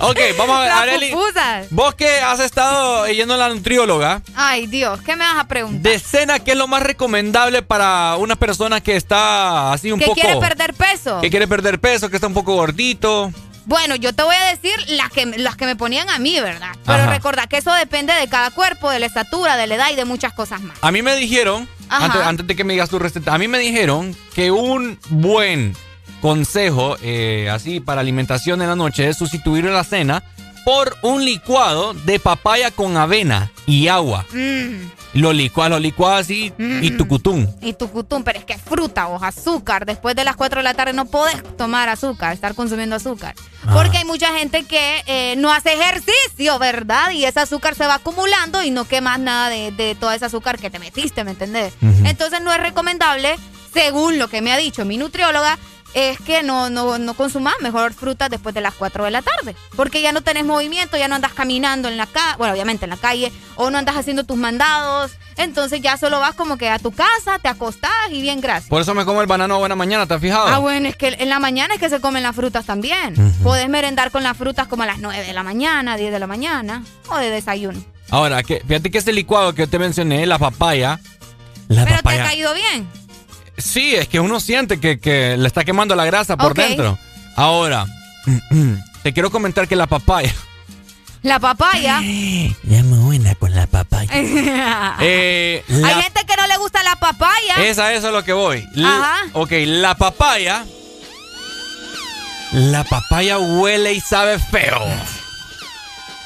Speaker 2: Ok, vamos a ver,
Speaker 3: Las
Speaker 2: Areli.
Speaker 3: pupusas.
Speaker 2: Vos que has estado yendo a la nutrióloga,
Speaker 3: Ay, Dios, ¿qué me vas a preguntar?
Speaker 2: de cena, ¿qué es lo más recomendable para una persona que está así un
Speaker 3: ¿Que
Speaker 2: poco...
Speaker 3: quiere perder peso?
Speaker 2: Que quiere perder peso, que está un poco gordito.
Speaker 3: Bueno, yo te voy a decir las que, las que me ponían a mí, ¿verdad? Pero
Speaker 2: Ajá.
Speaker 3: recordad que eso depende de cada cuerpo, de la estatura, de la edad y de muchas cosas más.
Speaker 2: A mí me dijeron, antes, antes de que me digas tu receta, a mí me dijeron que un buen consejo, eh, así para alimentación en la noche, es sustituir la cena por un licuado de papaya con avena y agua.
Speaker 3: Mm,
Speaker 2: Lo licuas, lo licuas así y tucutún.
Speaker 3: y tu cutum, pero es que fruta o azúcar. Después de las 4 de la tarde no podés tomar azúcar, estar consumiendo azúcar.
Speaker 2: Ah.
Speaker 3: Porque hay mucha gente que eh, no hace ejercicio, ¿verdad? Y ese azúcar se va acumulando y no quemas nada de, de toda esa azúcar que te metiste, ¿me entendés? Entonces no es recomendable, según lo que me ha dicho mi nutrióloga, es que no, no, no consumas mejor frutas después de las 4 de la tarde. Porque ya no tenés movimiento, ya no andas caminando en la calle, bueno, obviamente en la calle, o no andas haciendo tus mandados. Entonces ya solo vas como que a tu casa, te acostás y bien gracias.
Speaker 2: Por eso me como el banano a buena mañana, ¿te has fijado?
Speaker 3: Ah, bueno, es que en la mañana es que se comen las frutas también. Podés merendar con las frutas como a las 9 de la mañana, 10 de la mañana, o de desayuno.
Speaker 2: Ahora, que, fíjate que ese licuado que yo te mencioné, la papaya. La
Speaker 3: Pero te ha caído bien.
Speaker 2: Sí, es que uno siente que, que le está quemando la grasa por dentro. Ahora, te quiero comentar que la papaya.
Speaker 3: La papaya.
Speaker 2: Ya me buena con la papaya.
Speaker 3: Hay
Speaker 2: Eh, la-
Speaker 3: gente que no le gusta la papaya.
Speaker 2: Esa, eso es lo que voy.
Speaker 3: Ajá.
Speaker 2: ok, la papaya. La papaya huele y sabe feo.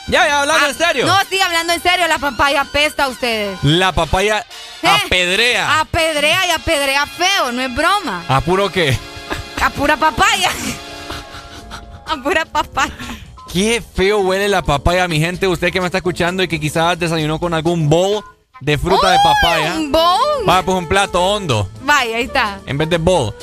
Speaker 2: Ya, ya, hablando en serio.
Speaker 3: Ah, No, sí, hablando en serio, la papaya apesta a ustedes.
Speaker 2: La papaya
Speaker 3: Eh,
Speaker 2: apedrea.
Speaker 3: Apedrea y apedrea feo, no es broma.
Speaker 2: ¿A puro qué?
Speaker 3: A pura papaya. A pura papaya.
Speaker 2: Qué feo huele la papaya, mi gente. Usted que me está escuchando y que quizás desayunó con algún bowl de fruta de papaya.
Speaker 3: ¿Un bowl?
Speaker 2: Va, pues un plato hondo
Speaker 3: Vaya, ahí está.
Speaker 2: en vez de bowl.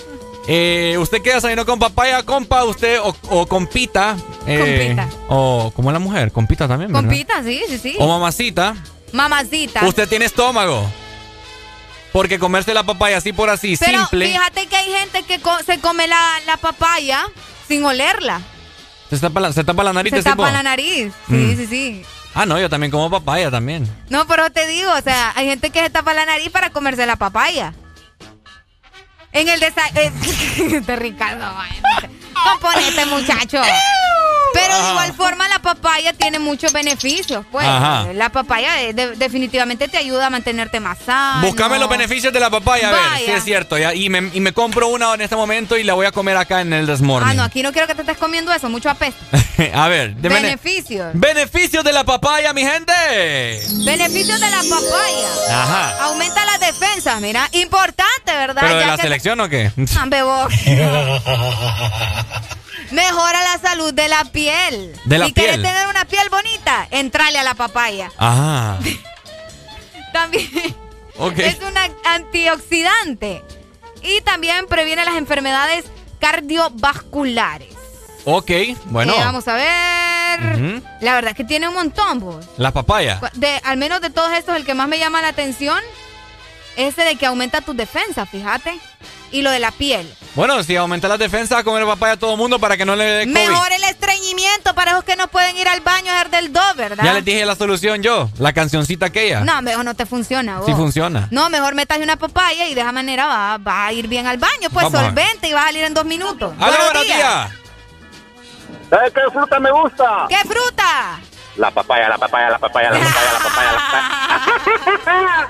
Speaker 2: Eh, usted que desayunó con papaya, compa, usted o, o compita. eh,
Speaker 3: Compita.
Speaker 2: O como la mujer, compita también, ¿verdad?
Speaker 3: Compita, sí, sí, sí.
Speaker 2: O mamacita.
Speaker 3: Mamacita.
Speaker 2: Usted tiene estómago. Porque comerse la papaya así por así,
Speaker 3: Pero
Speaker 2: simple.
Speaker 3: fíjate que hay gente que co- se come la, la papaya sin olerla.
Speaker 2: Se tapa la, se tapa la nariz
Speaker 3: Se tapa la nariz. Sí,
Speaker 2: Mm.
Speaker 3: sí, sí.
Speaker 2: Ah, no, yo también como papaya también.
Speaker 3: No, pero te digo, o sea, hay gente que se tapa la nariz para comerse la papaya. En el desayuno. Ricardo, vaya, no sé. Componete, muchacho. Pero de igual forma la papaya tiene muchos beneficios, pues.
Speaker 2: Ajá.
Speaker 3: La papaya eh, de- definitivamente te ayuda a mantenerte más sano.
Speaker 2: Búscame los beneficios de la papaya, a ver
Speaker 3: Vaya.
Speaker 2: si es cierto. ya. Y, me, y me compro una en este momento y la voy a comer acá en el Desmorning.
Speaker 3: Ah, no, aquí no quiero que te estés comiendo eso, mucho apesta.
Speaker 2: a ver, de bene-
Speaker 3: Beneficios.
Speaker 2: beneficios de la papaya, mi gente.
Speaker 3: Beneficios de la papaya.
Speaker 2: Ajá.
Speaker 3: Aumenta las defensas, mira. Importante, ¿verdad?
Speaker 2: ¿Pero de la
Speaker 3: que-
Speaker 2: selección o qué?
Speaker 3: Vos. Mejora la salud de la piel.
Speaker 2: De la
Speaker 3: si quieres
Speaker 2: piel.
Speaker 3: tener una piel bonita, entrale a la papaya.
Speaker 2: Ajá.
Speaker 3: También
Speaker 2: Ok.
Speaker 3: es un antioxidante. Y también previene las enfermedades cardiovasculares.
Speaker 2: Ok, bueno.
Speaker 3: Eh, vamos a ver. La verdad es que tiene un montón, vos.
Speaker 2: La papaya.
Speaker 3: De, al menos de todos estos, el que más me llama la atención es ese de que aumenta tus defensas, fíjate. Y lo de la piel.
Speaker 2: Bueno, si aumenta las defensas, a comer papaya a todo mundo para que no le dé.
Speaker 3: Mejor el estreñimiento para esos que no pueden ir al baño a hacer del do, ¿verdad?
Speaker 2: Ya les dije la solución yo, la cancioncita aquella.
Speaker 3: No, mejor no te funciona, vos.
Speaker 2: Sí funciona.
Speaker 3: No, mejor metas una papaya y de esa manera va, va a ir bien al baño, pues
Speaker 2: Vamos
Speaker 3: solvente y va a salir en dos minutos.
Speaker 2: ¡Aló, buenos días!
Speaker 28: ¿Sabes qué fruta me gusta?
Speaker 3: ¿Qué fruta?
Speaker 28: La papaya, la papaya, la papaya, la papaya, la papaya, la papaya.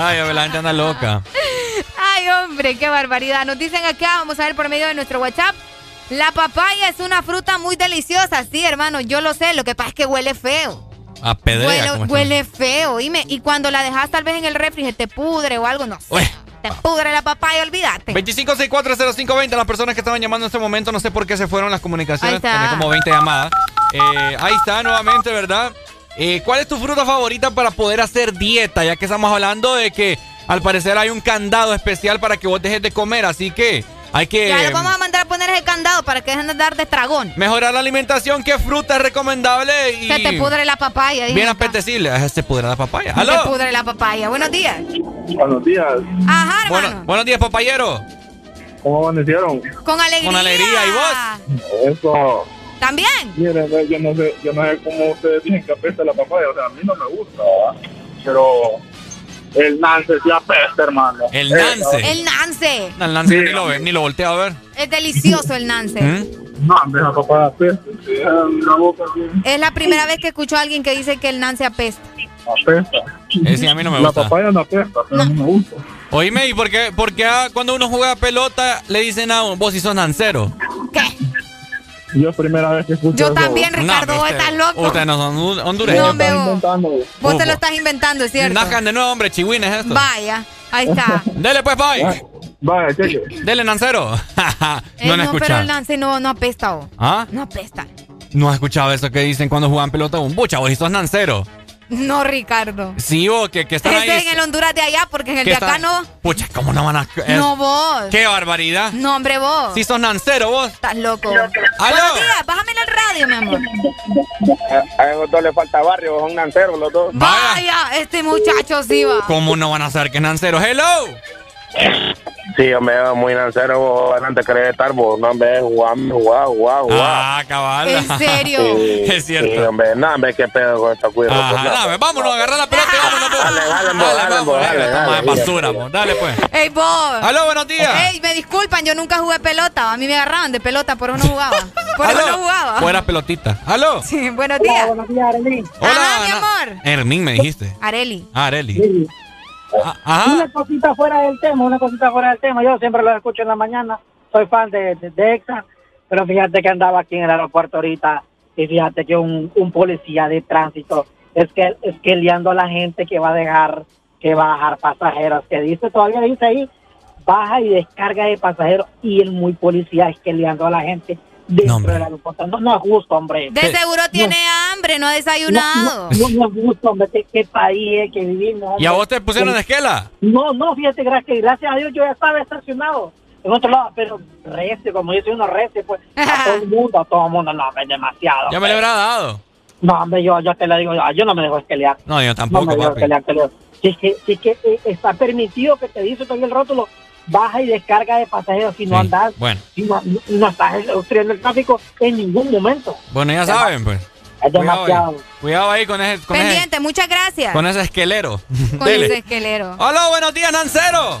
Speaker 2: Ay, ver, la gente anda loca.
Speaker 3: Ay, hombre, qué barbaridad. Nos dicen acá, vamos a ver por medio de nuestro WhatsApp. La papaya es una fruta muy deliciosa, sí, hermano, yo lo sé. Lo que pasa es que huele feo.
Speaker 2: A pedrea.
Speaker 3: Huele, feo. Y, me- y cuando la dejas tal vez en el refri, se te pudre o algo, no sé. Te pudre la papaya, olvídate.
Speaker 2: 25640520, las personas que estaban llamando en este momento, no sé por qué se fueron las comunicaciones, tenía como 20 llamadas. Eh, ahí está nuevamente, ¿verdad? Eh, ¿Cuál es tu fruta favorita para poder hacer dieta? Ya que estamos hablando de que al parecer hay un candado especial para que vos dejes de comer, así que hay que
Speaker 3: Ya les vamos a mandar a poner ese candado para que dejen de dar de tragón.
Speaker 2: mejorar la alimentación. ¿Qué fruta es recomendable? Y
Speaker 3: Se te pudre la papaya.
Speaker 2: Bien apetecible. Ah, Se pudre la papaya.
Speaker 3: Se te
Speaker 2: ¡Aló!
Speaker 3: pudre la papaya. Buenos días.
Speaker 28: Buenos días.
Speaker 3: Ajá,
Speaker 2: Bueno- buenos días, papayero.
Speaker 28: ¿Cómo amanecieron?
Speaker 3: Con alegría.
Speaker 2: Con alegría. ¿Y vos?
Speaker 28: Eso.
Speaker 3: ¿También?
Speaker 28: Miren, ve, yo no sé, yo no sé cómo ustedes dicen que apesta la papaya, o sea, a mí no me gusta, ¿verdad? Pero el Nance sí apesta, hermano.
Speaker 2: El
Speaker 28: Eh,
Speaker 2: Nance.
Speaker 3: El Nance.
Speaker 2: No, el Nancy ni lo ve, ni lo voltea a ver.
Speaker 3: Es delicioso el Nance.
Speaker 2: ¿Mm?
Speaker 28: No, esa papaya apesta, la sí,
Speaker 3: Es la primera vez que escucho a alguien que dice que el Nance apesta.
Speaker 28: apesta.
Speaker 2: Eh, sí, a mí no me
Speaker 28: La
Speaker 2: gusta.
Speaker 28: papaya no apesta, pero no me gusta.
Speaker 2: Oíme, ¿y por qué, por qué cuando uno juega pelota le dicen a uno, vos si sos nancero?
Speaker 28: Yo es primera vez que escucho
Speaker 3: Yo
Speaker 28: eso.
Speaker 3: también, Ricardo,
Speaker 2: No,
Speaker 3: vos
Speaker 2: usted-
Speaker 3: estás loco.
Speaker 2: Ustedes no son hon- hondureños.
Speaker 3: No, vos, vos te lo estás inventando, es cierto.
Speaker 2: Nazcan de nuevo, hombre, chihuines esto.
Speaker 3: Vaya, ahí está.
Speaker 2: Dele pues, bye.
Speaker 28: Vaya, cheque.
Speaker 2: Dele, nancero.
Speaker 3: Eh,
Speaker 2: no han
Speaker 3: no, pero el lance no, no apesta, vos.
Speaker 2: ¿Ah?
Speaker 3: No apesta.
Speaker 2: ¿No has escuchado eso que dicen cuando juegan pelota? Un bucha, vos si sos nancero.
Speaker 3: No, Ricardo.
Speaker 2: Sí, vos, que, que están ahí.
Speaker 3: en el Honduras de allá, porque en el de acá
Speaker 2: están-
Speaker 3: no.
Speaker 2: Pucha, ¿cómo no van a...? es-
Speaker 3: No, vos.
Speaker 2: ¡Qué barbaridad!
Speaker 3: No, hombre, vos.
Speaker 2: Si sos nancero, vos.
Speaker 3: Estás loco. Buenos días, bájame en el radio, mi amor.
Speaker 32: A esos dos le falta barrio, son nanceros los dos.
Speaker 3: Vaya, este muchacho sí va.
Speaker 2: ¿Cómo no van a saber que es nancero? ¡Hello!
Speaker 32: Sí, hombre, muy nancero, vos adelante querés estar, vos, no, hombre, jugando, jugar, jugar, jugar.
Speaker 2: Ah, cabal.
Speaker 3: ¿En serio?
Speaker 32: Sí,
Speaker 2: Es cierto.
Speaker 32: Sí, hombre, no, hombre, qué pedo con esta cuida.
Speaker 2: Ajá, dame, vámonos, agarrar la pelota y vámonos. pues.
Speaker 32: Dale, dale,
Speaker 2: Dale,
Speaker 32: dale, dale,
Speaker 2: dale,
Speaker 32: dale,
Speaker 2: toma de
Speaker 32: dale.
Speaker 2: basura, vos. Dale, pues.
Speaker 3: Ey, vos.
Speaker 2: Aló, buenos días.
Speaker 3: Ey, me disculpan, yo nunca jugué pelota. A mí me agarraban de pelota, por eso no jugaba. Por eso no jugaba.
Speaker 2: Fuera pelotita. ¿Aló?
Speaker 3: Sí, buenos días.
Speaker 33: buenos días, Arely.
Speaker 2: Hola,
Speaker 3: Ajá, mi amor.
Speaker 2: Hermín, me dijiste.
Speaker 3: Areli.
Speaker 2: Ah, Areli. Ah, Ajá.
Speaker 33: Una cosita fuera del tema, una cosita fuera del tema. Yo siempre lo escucho en la mañana. Soy fan de, de, de EXA, pero fíjate que andaba aquí en el aeropuerto ahorita y fíjate que un, un policía de tránsito es que es que liando a la gente que va a dejar que va a bajar pasajeros, que dice, todavía dice ahí, baja y descarga de pasajeros y el muy policía es que liando a la gente dentro. No, no es justo, hombre.
Speaker 3: De seguro tiene hambre, no ha desayunado.
Speaker 33: No, no, no es justo, hombre. ¿Qué, qué país es que vivimos?
Speaker 2: ¿Y a vos te pusieron de esquela?
Speaker 33: No, no, fíjate, gracias, gracias a Dios yo ya estaba estacionado en otro lado, pero recio, como dice uno recio, pues a todo el mundo, a todo el mundo, no, hombre, demasiado.
Speaker 2: Ya me lo habrá dado.
Speaker 33: No, hombre, yo, yo te lo digo, yo, yo no me dejo esquelear.
Speaker 2: No, yo
Speaker 33: No
Speaker 2: tampoco,
Speaker 33: me dejo esquelear, te lo digo. Si es que, si es que eh, está permitido que te dice todavía el rótulo, baja y descarga de pasajeros si no andas,
Speaker 2: Bueno,
Speaker 33: si no, no estás obstruyendo el tráfico en ningún momento.
Speaker 2: bueno, ya saben, pues.
Speaker 33: Es
Speaker 2: Cuidado
Speaker 33: demasiado.
Speaker 2: ahí. Cuidado ahí con ese, con ese,
Speaker 3: Pendiente, muchas gracias.
Speaker 2: con ese esquelero.
Speaker 3: Con
Speaker 2: Dele.
Speaker 3: ese esquelero.
Speaker 2: Hola, buenos días, Nancero.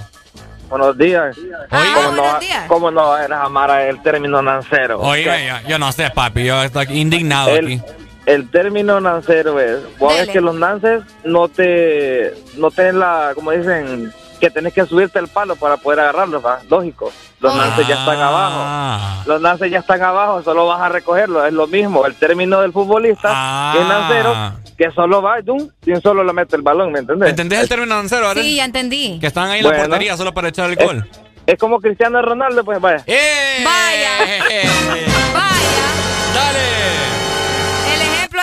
Speaker 32: Buenos días.
Speaker 3: Ah,
Speaker 32: ¿Cómo, no,
Speaker 3: buenos días.
Speaker 32: ¿Cómo no vas a amar el término nancero?
Speaker 2: Oye, yo, yo no sé, papi. Yo estoy indignado
Speaker 32: El,
Speaker 2: aquí.
Speaker 32: el término nancero es, vos ves que los nances no te, no tienen la, como dicen, que tenés que subirte el palo para poder agarrarlos, ¿va? Lógico. Los nances ya están abajo.
Speaker 2: Ah.
Speaker 32: Los nances ya están abajo, solo vas a recogerlo. Es lo mismo. El término del futbolista
Speaker 2: Ah.
Speaker 32: que es nancero, que solo va y un solo le mete el balón, ¿me entendés?
Speaker 2: ¿Entendés el término Nancero, Arel?
Speaker 3: Sí, ya entendí.
Speaker 2: Que están ahí en la
Speaker 32: Bueno.
Speaker 2: portería solo para echar el gol.
Speaker 32: Es como Cristiano Ronaldo, pues vaya.
Speaker 2: ¡Eh!
Speaker 3: Vaya.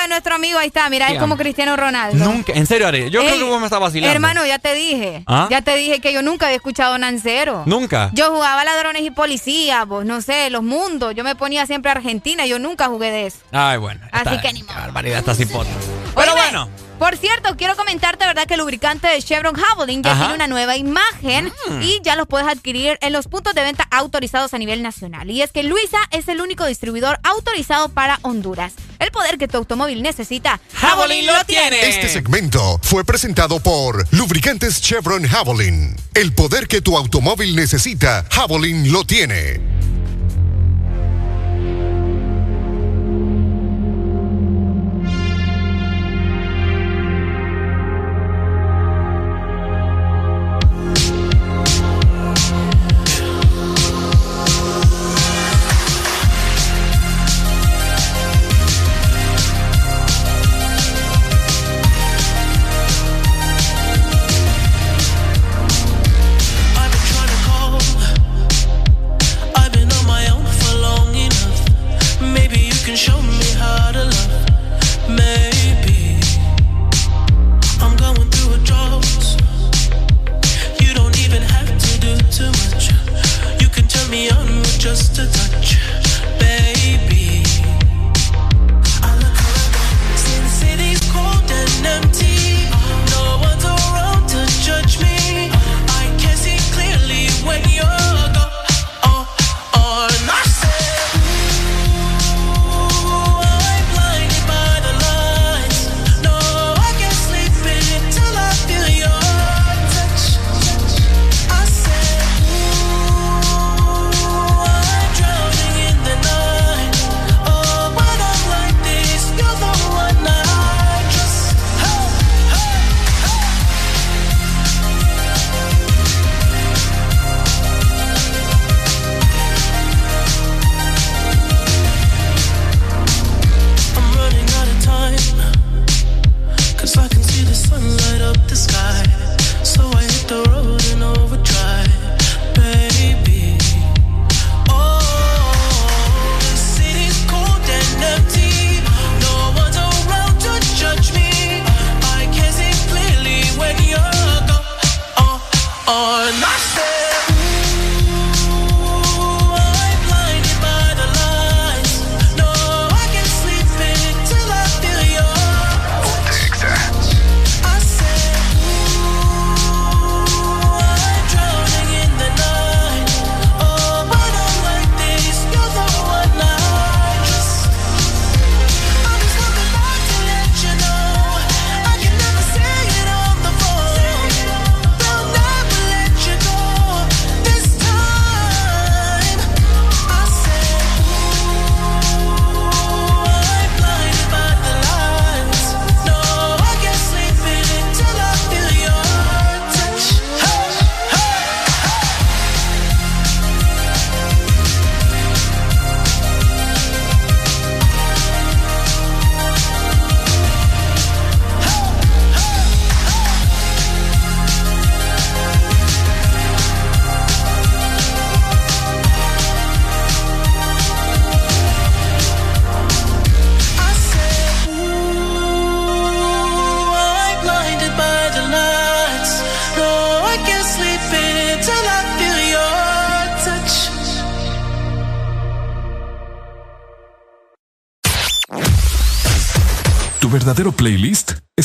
Speaker 3: de nuestro amigo, ahí está, mira, es como Cristiano Ronaldo.
Speaker 2: Nunca, en serio, Arel. Yo creo que vos me estás vacilando.
Speaker 3: Hermano, ya te dije.
Speaker 2: ¿Ah?
Speaker 3: Ya te dije que yo nunca había escuchado Nancero.
Speaker 2: Nunca.
Speaker 3: Yo jugaba ladrones y policías, vos, no sé, los mundos. Yo me ponía siempre a Argentina, yo nunca jugué de eso.
Speaker 2: Ay, bueno.
Speaker 3: Así
Speaker 2: Está-
Speaker 3: que ni
Speaker 2: qué barbaridad esta cipote. Pero bueno.
Speaker 3: Por cierto, quiero comentarte, ¿verdad? Que el lubricante de Chevron Javelin ya
Speaker 2: Ajá.
Speaker 3: tiene una nueva imagen
Speaker 2: Mm.
Speaker 3: y ya los puedes adquirir en los puntos de venta autorizados a nivel nacional. Y es que Luisa es el único distribuidor autorizado para Honduras. El poder que tu automóvil necesita, Javelin lo tiene.
Speaker 25: Este segmento fue presentado por Lubricantes Chevron Javelin. El poder que tu automóvil necesita, Javelin lo tiene.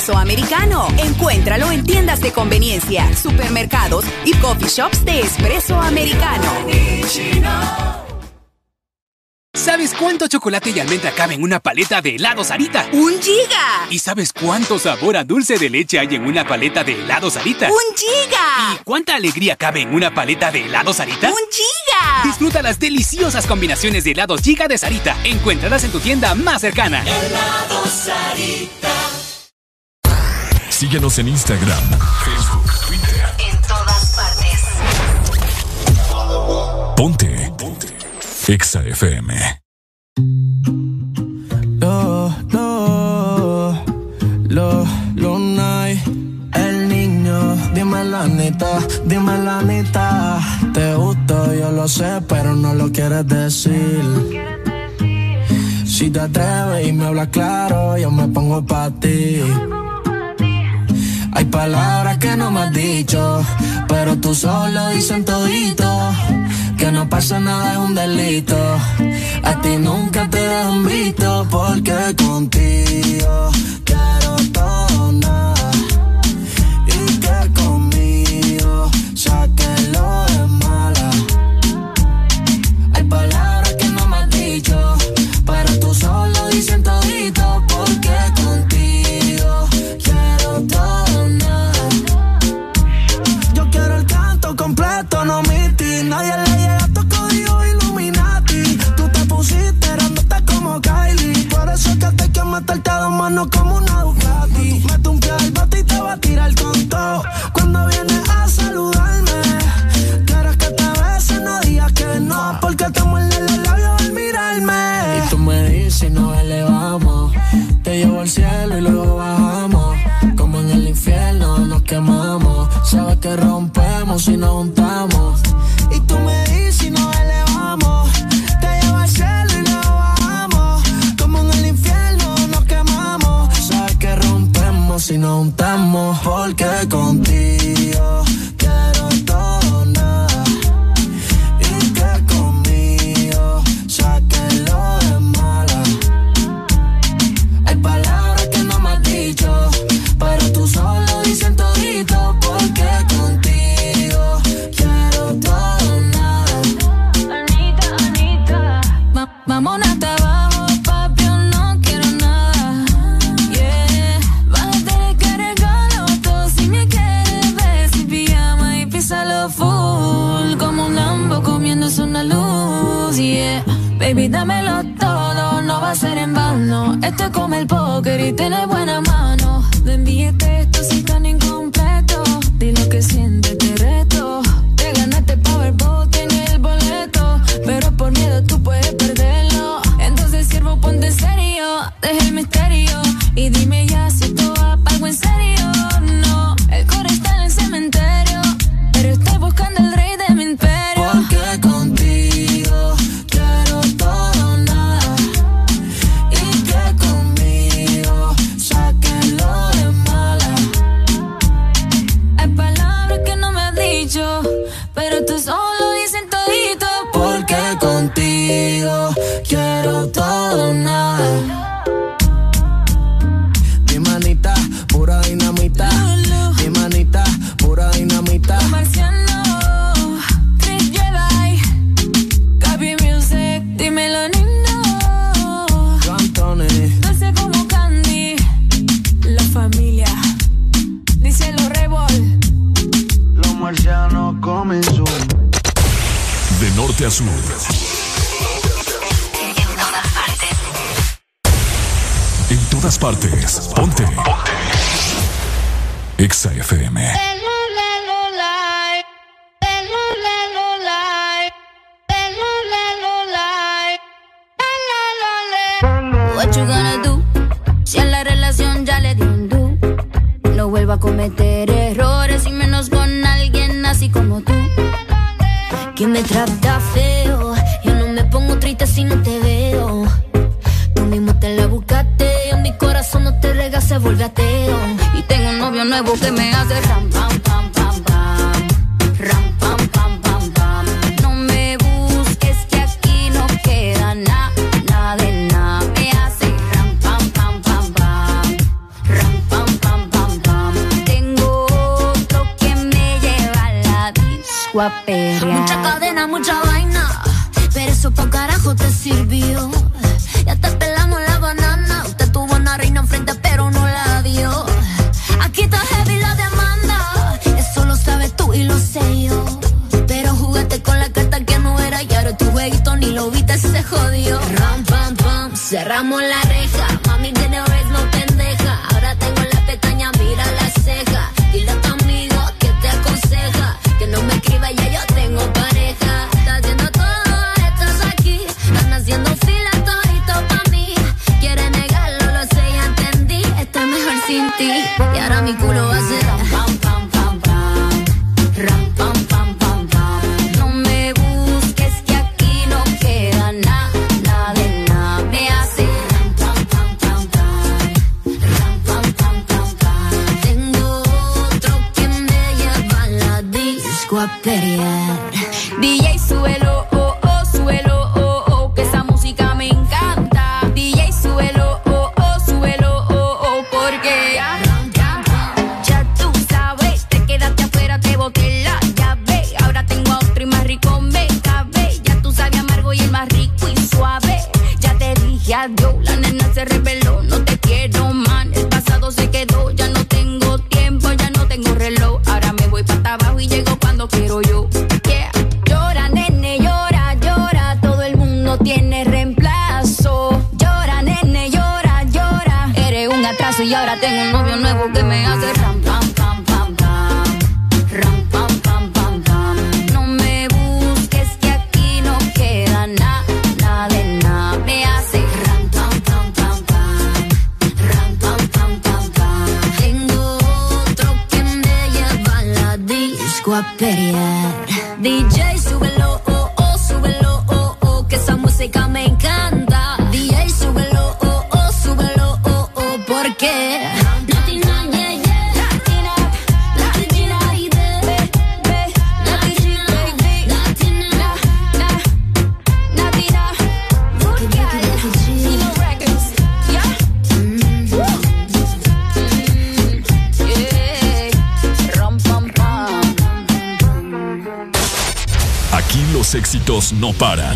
Speaker 34: Espresso americano. Encuéntralo en tiendas de conveniencia, supermercados y coffee shops de espresso americano.
Speaker 35: ¿Sabes cuánto chocolate y almendra cabe en una paleta de helado Sarita?
Speaker 34: ¡Un giga!
Speaker 35: ¿Y sabes cuánto sabor a dulce de leche hay en una paleta de helado Sarita?
Speaker 34: ¡Un giga!
Speaker 35: ¿Y cuánta alegría cabe en una paleta de helado Sarita?
Speaker 34: ¡Un giga!
Speaker 35: Disfruta las deliciosas combinaciones de helados Giga de Sarita. Encuéntralas en tu tienda más cercana.
Speaker 23: Helado Sarita.
Speaker 6: Síguenos en Instagram, Facebook, Twitter.
Speaker 34: En todas partes.
Speaker 6: Ponte. Ponte. Exa FM.
Speaker 23: Lo, lo, lo, lo night. El niño, dime la neta, dime la neta. Te gusto, yo lo sé, pero no lo quieres decir. Si te atreves y me hablas claro, yo me pongo pa' ti. Hay palabras que no me has dicho, pero tú solo dicen todito. Que no pasa nada es un delito. A ti nunca te han visto porque contigo manos como una Ducati. Mete un pie al bote y te va a tirar con todo. Cuando vienes a saludarme, quieres que te bese, no digas que no. Porque te muerde los labios al mirarme. Y tú me dices nos elevamos. Te llevo al cielo y luego bajamos. Como en el infierno nos quemamos. Sabes que rompemos y nos juntamos. Y tú me rompemos y nos juntamos. Porque contigo
Speaker 36: dámelo todo, no va a ser en vano. Esto es como el póker y tiene buena mano. De billetes, esto sí está incompleto. Dile que
Speaker 23: siento quiero todo nada.
Speaker 37: Mi manita, pura dinamita. Mi manita, pura dinamita.
Speaker 36: Los Marciano, Chris Jedi. Gaby Music, dímelo,
Speaker 37: Nino. Cantone.
Speaker 36: Dulce como Candy. La familia. Dice los Rebol.
Speaker 37: Los marcianos comen.
Speaker 6: De norte a sur. partes. Ponte. Ponte. Exa FM.
Speaker 36: What you gonna do? Si a la relación ya le di un do. No vuelva a cometer errores y menos con alguien así como tú. Que me trata feo. Yo no me pongo triste si no te Y tengo un novio nuevo que me hace ram, pam, pam, pam, pam. Ram, pam, pam, pam, pam. No me busques que aquí no queda nada, nada de nada. Me hace ram, pam, pam, pam, pam. Ram, pam, pam, pam, pam. Tengo otro que me lleva a la disco a
Speaker 38: Mucha cadena, mucha vaina. Pero eso pa' carajo te sirvió no
Speaker 36: para.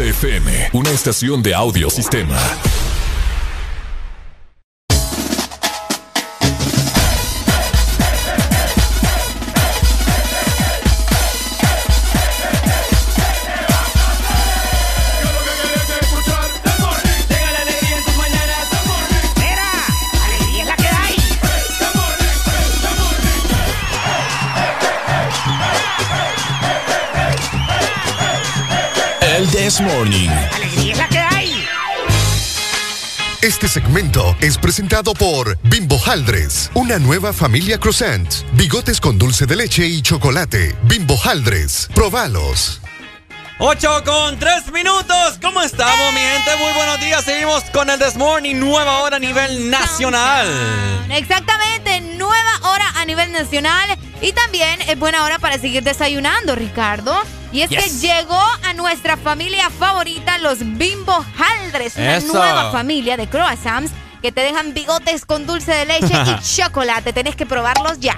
Speaker 6: XFM, una estación de audio
Speaker 25: presentado por Bimbo Haldres, una nueva familia croissant, bigotes con dulce de leche y chocolate. Bimbo Haldres, probalos.
Speaker 2: 8 con 3 minutos. ¿Cómo estamos, mi gente? Muy buenos días. Seguimos con el This Morning, nueva hora a nivel nacional.
Speaker 3: Exactamente, nueva hora a nivel nacional y también es buena hora para seguir desayunando, Ricardo. Y es que llegó a nuestra familia favorita, los Bimbo Haldres, una
Speaker 2: Eso.
Speaker 3: nueva familia de croissants que te dejan bigotes con dulce de leche y chocolate. Tenés que probarlos ya.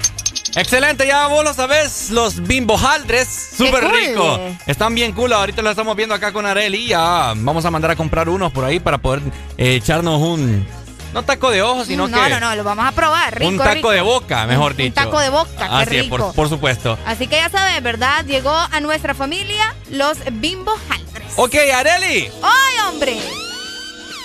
Speaker 2: Excelente, ya vos lo sabés, los bimbo haldres, súper
Speaker 3: cool.
Speaker 2: rico. Están bien cool, ahorita lo estamos viendo acá con Areli. Ya vamos a mandar a comprar unos por ahí para poder eh, echarnos un. No taco de ojo, sino
Speaker 3: no,
Speaker 2: que.
Speaker 3: no, no, lo vamos a probar. Rico,
Speaker 2: un taco
Speaker 3: rico.
Speaker 2: de boca, mejor
Speaker 3: Un
Speaker 2: dicho.
Speaker 3: taco de boca, qué
Speaker 2: Así es, por, por supuesto.
Speaker 3: Así que ya sabes, ¿verdad? Llegó a nuestra familia los Bimbo Haldres.
Speaker 2: Ok, Areli.
Speaker 3: ¡Ay, hombre!